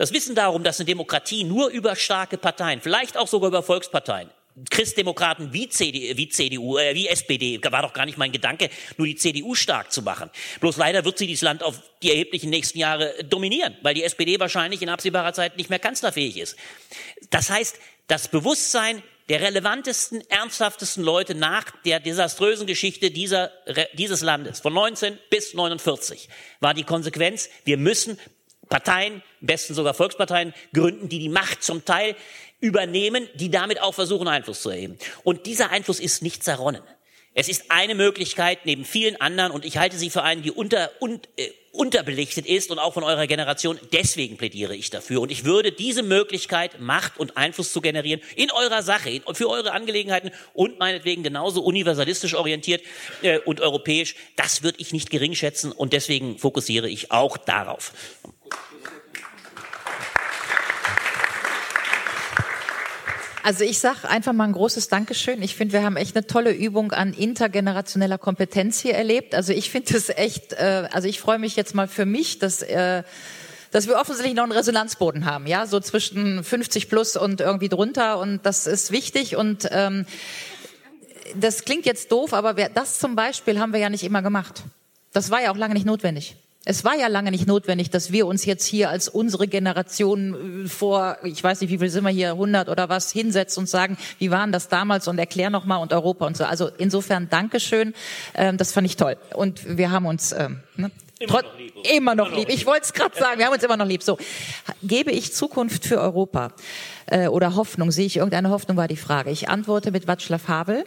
das Wissen darum, dass eine Demokratie nur über starke Parteien, vielleicht auch sogar über Volksparteien, Christdemokraten wie, CD, wie CDU, äh, wie SPD, war doch gar nicht mein Gedanke, nur die CDU stark zu machen. Bloß leider wird sie dieses Land auf die erheblichen nächsten Jahre dominieren, weil die SPD wahrscheinlich in absehbarer Zeit nicht mehr kanzlerfähig ist. Das heißt, das Bewusstsein der relevantesten, ernsthaftesten Leute nach der desaströsen Geschichte dieser, dieses Landes von 19 bis 49 war die Konsequenz, wir müssen Parteien, am besten sogar Volksparteien, gründen, die die Macht zum Teil übernehmen, die damit auch versuchen, Einfluss zu erheben. Und dieser Einfluss ist nicht zerronnen. Es ist eine Möglichkeit neben vielen anderen und ich halte sie für eine, die unter, un, äh, unterbelichtet ist und auch von eurer Generation. Deswegen plädiere ich dafür. Und ich würde diese Möglichkeit, Macht und Einfluss zu generieren in eurer Sache, für eure Angelegenheiten und meinetwegen genauso universalistisch orientiert äh, und europäisch, das würde ich nicht gering schätzen und deswegen fokussiere ich auch darauf. Also ich sage einfach mal ein großes Dankeschön. Ich finde, wir haben echt eine tolle Übung an intergenerationeller Kompetenz hier erlebt. Also ich finde es echt, äh, also ich freue mich jetzt mal für mich, dass äh, dass wir offensichtlich noch einen Resonanzboden haben, ja, so zwischen 50 plus und irgendwie drunter und das ist wichtig und ähm, das klingt jetzt doof, aber wir, das zum Beispiel haben wir ja nicht immer gemacht. Das war ja auch lange nicht notwendig. Es war ja lange nicht notwendig, dass wir uns jetzt hier als unsere Generation äh, vor, ich weiß nicht, wie viel sind wir hier, 100 oder was, hinsetzen und sagen, wie waren das damals und erklär noch mal und Europa und so. Also insofern Dankeschön, ähm, das fand ich toll. Und wir haben uns ähm, ne, Immer noch lieb. Immer noch lieb. Ich wollte es gerade sagen, wir haben uns immer noch lieb. So, gebe ich Zukunft für Europa äh, oder Hoffnung? Sehe ich irgendeine Hoffnung, war die Frage. Ich antworte mit Václav Havel.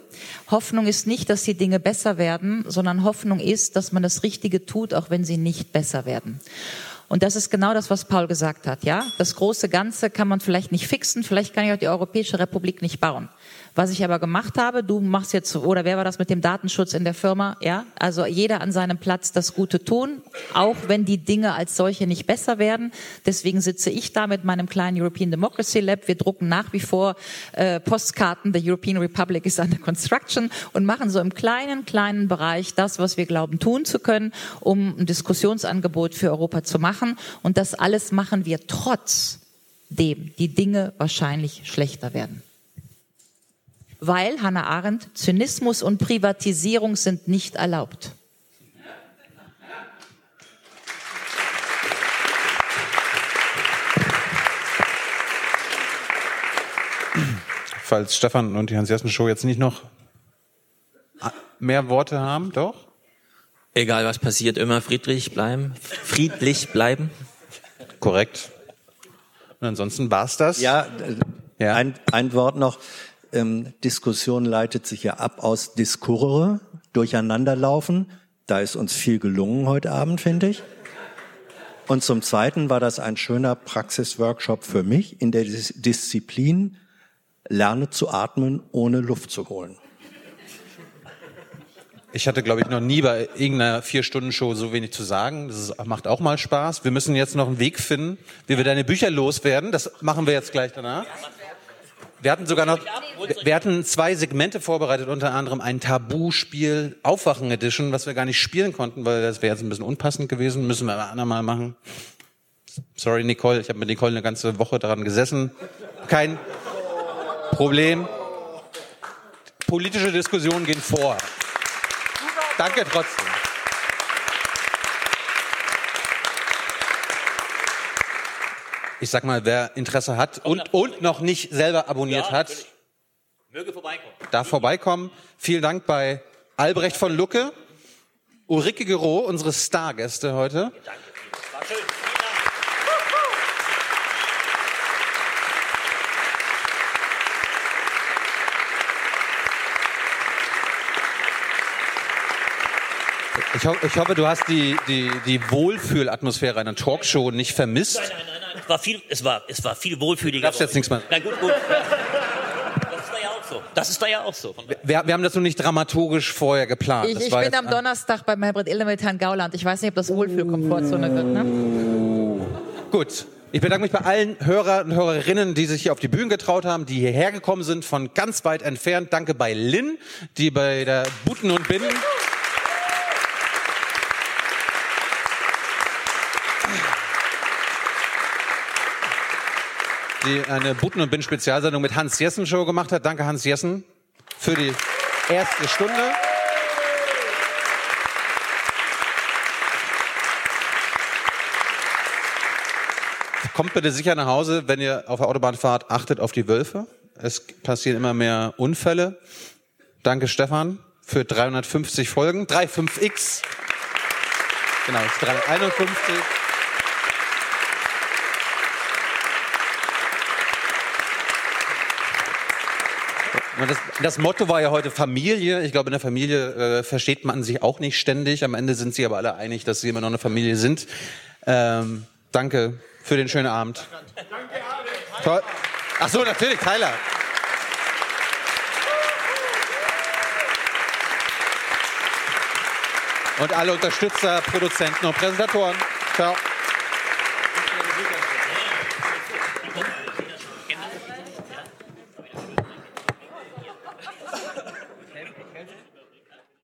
Hoffnung ist nicht, dass die Dinge besser werden, sondern Hoffnung ist, dass man das Richtige tut, auch wenn sie nicht besser werden. Und das ist genau das, was Paul gesagt hat, ja? Das große Ganze kann man vielleicht nicht fixen, vielleicht kann ich auch die Europäische Republik nicht bauen. Was ich aber gemacht habe, du machst jetzt, oder wer war das mit dem Datenschutz in der Firma? Ja, also jeder an seinem Platz das Gute tun, auch wenn die Dinge als solche nicht besser werden. Deswegen sitze ich da mit meinem kleinen European Democracy Lab. Wir drucken nach wie vor äh, Postkarten, The European Republic is under construction und machen so im kleinen, kleinen Bereich das, was wir glauben tun zu können, um ein Diskussionsangebot für Europa zu machen. Und das alles machen wir trotz dem die Dinge wahrscheinlich schlechter werden weil, Hannah Arendt, Zynismus und Privatisierung sind nicht erlaubt. Falls Stefan und die Hans-Jessen-Show jetzt nicht noch mehr Worte haben, doch? Egal was passiert, immer friedlich bleiben. Friedlich bleiben. Korrekt. Und ansonsten war's das. Ja, ja. Ein, ein Wort noch ähm, Diskussion leitet sich ja ab aus Diskurre, durcheinanderlaufen. Da ist uns viel gelungen heute Abend, finde ich. Und zum Zweiten war das ein schöner Praxisworkshop für mich in der Dis Disziplin Lerne zu atmen, ohne Luft zu holen. Ich hatte, glaube ich, noch nie bei irgendeiner Vier-Stunden-Show so wenig zu sagen. Das ist, macht auch mal Spaß. Wir müssen jetzt noch einen Weg finden, wie wir deine Bücher loswerden. Das machen wir jetzt gleich danach. Wir hatten sogar noch, wir hatten zwei Segmente vorbereitet, unter anderem ein Tabu-Spiel Aufwachen Edition, was wir gar nicht spielen konnten, weil das wäre jetzt ein bisschen unpassend gewesen. Müssen wir ein andermal machen. Sorry, Nicole, ich habe mit Nicole eine ganze Woche daran gesessen. Kein Problem. Politische Diskussionen gehen vor. Danke trotzdem. Ich sag mal, wer Interesse hat und, und noch nicht selber abonniert ja, hat, möge vorbeikommen. Darf vorbeikommen. Vielen Dank bei Albrecht von Lucke, Ulrike Gero, unsere Stargäste heute. Danke. War schön. Ich, ho ich, hoffe, du hast die, die, die Wohlfühlatmosphäre einer Talkshow nicht vermisst. Nein, nein, nein war viel, es war, es war viel wohlfühliger. Darfst jetzt nichts mehr. Na gut, gut. Das ist da ja auch so. Das ist da ja auch so. Wir, wir haben das nur nicht dramaturgisch vorher geplant. Ich, ich bin am Donnerstag bei Herbert Ille mit Herrn Gauland. Ich weiß nicht, ob das Wohlfühlkomfortzone wird, ne? Gut. Ich bedanke mich bei allen Hörer und Hörerinnen, die sich hier auf die Bühne getraut haben, die hierher gekommen sind, von ganz weit entfernt. Danke bei Lynn, die bei der Buten und Binnen die eine Buten und Bin Spezialsendung mit Hans Jessen Show gemacht hat. Danke Hans Jessen für die erste Stunde. Kommt bitte sicher nach Hause, wenn ihr auf der Autobahn fahrt, achtet auf die Wölfe. Es passieren immer mehr Unfälle. Danke Stefan für 350 Folgen. 35x. Genau, 351. Das, das, Motto war ja heute Familie. Ich glaube, in der Familie äh, versteht man sich auch nicht ständig. Am Ende sind sie aber alle einig, dass sie immer noch eine Familie sind. Ähm, danke für den schönen Abend. Danke, Alex. Toll. Ach so, natürlich, Tyler. Und alle Unterstützer, Produzenten und Präsentatoren. Ciao.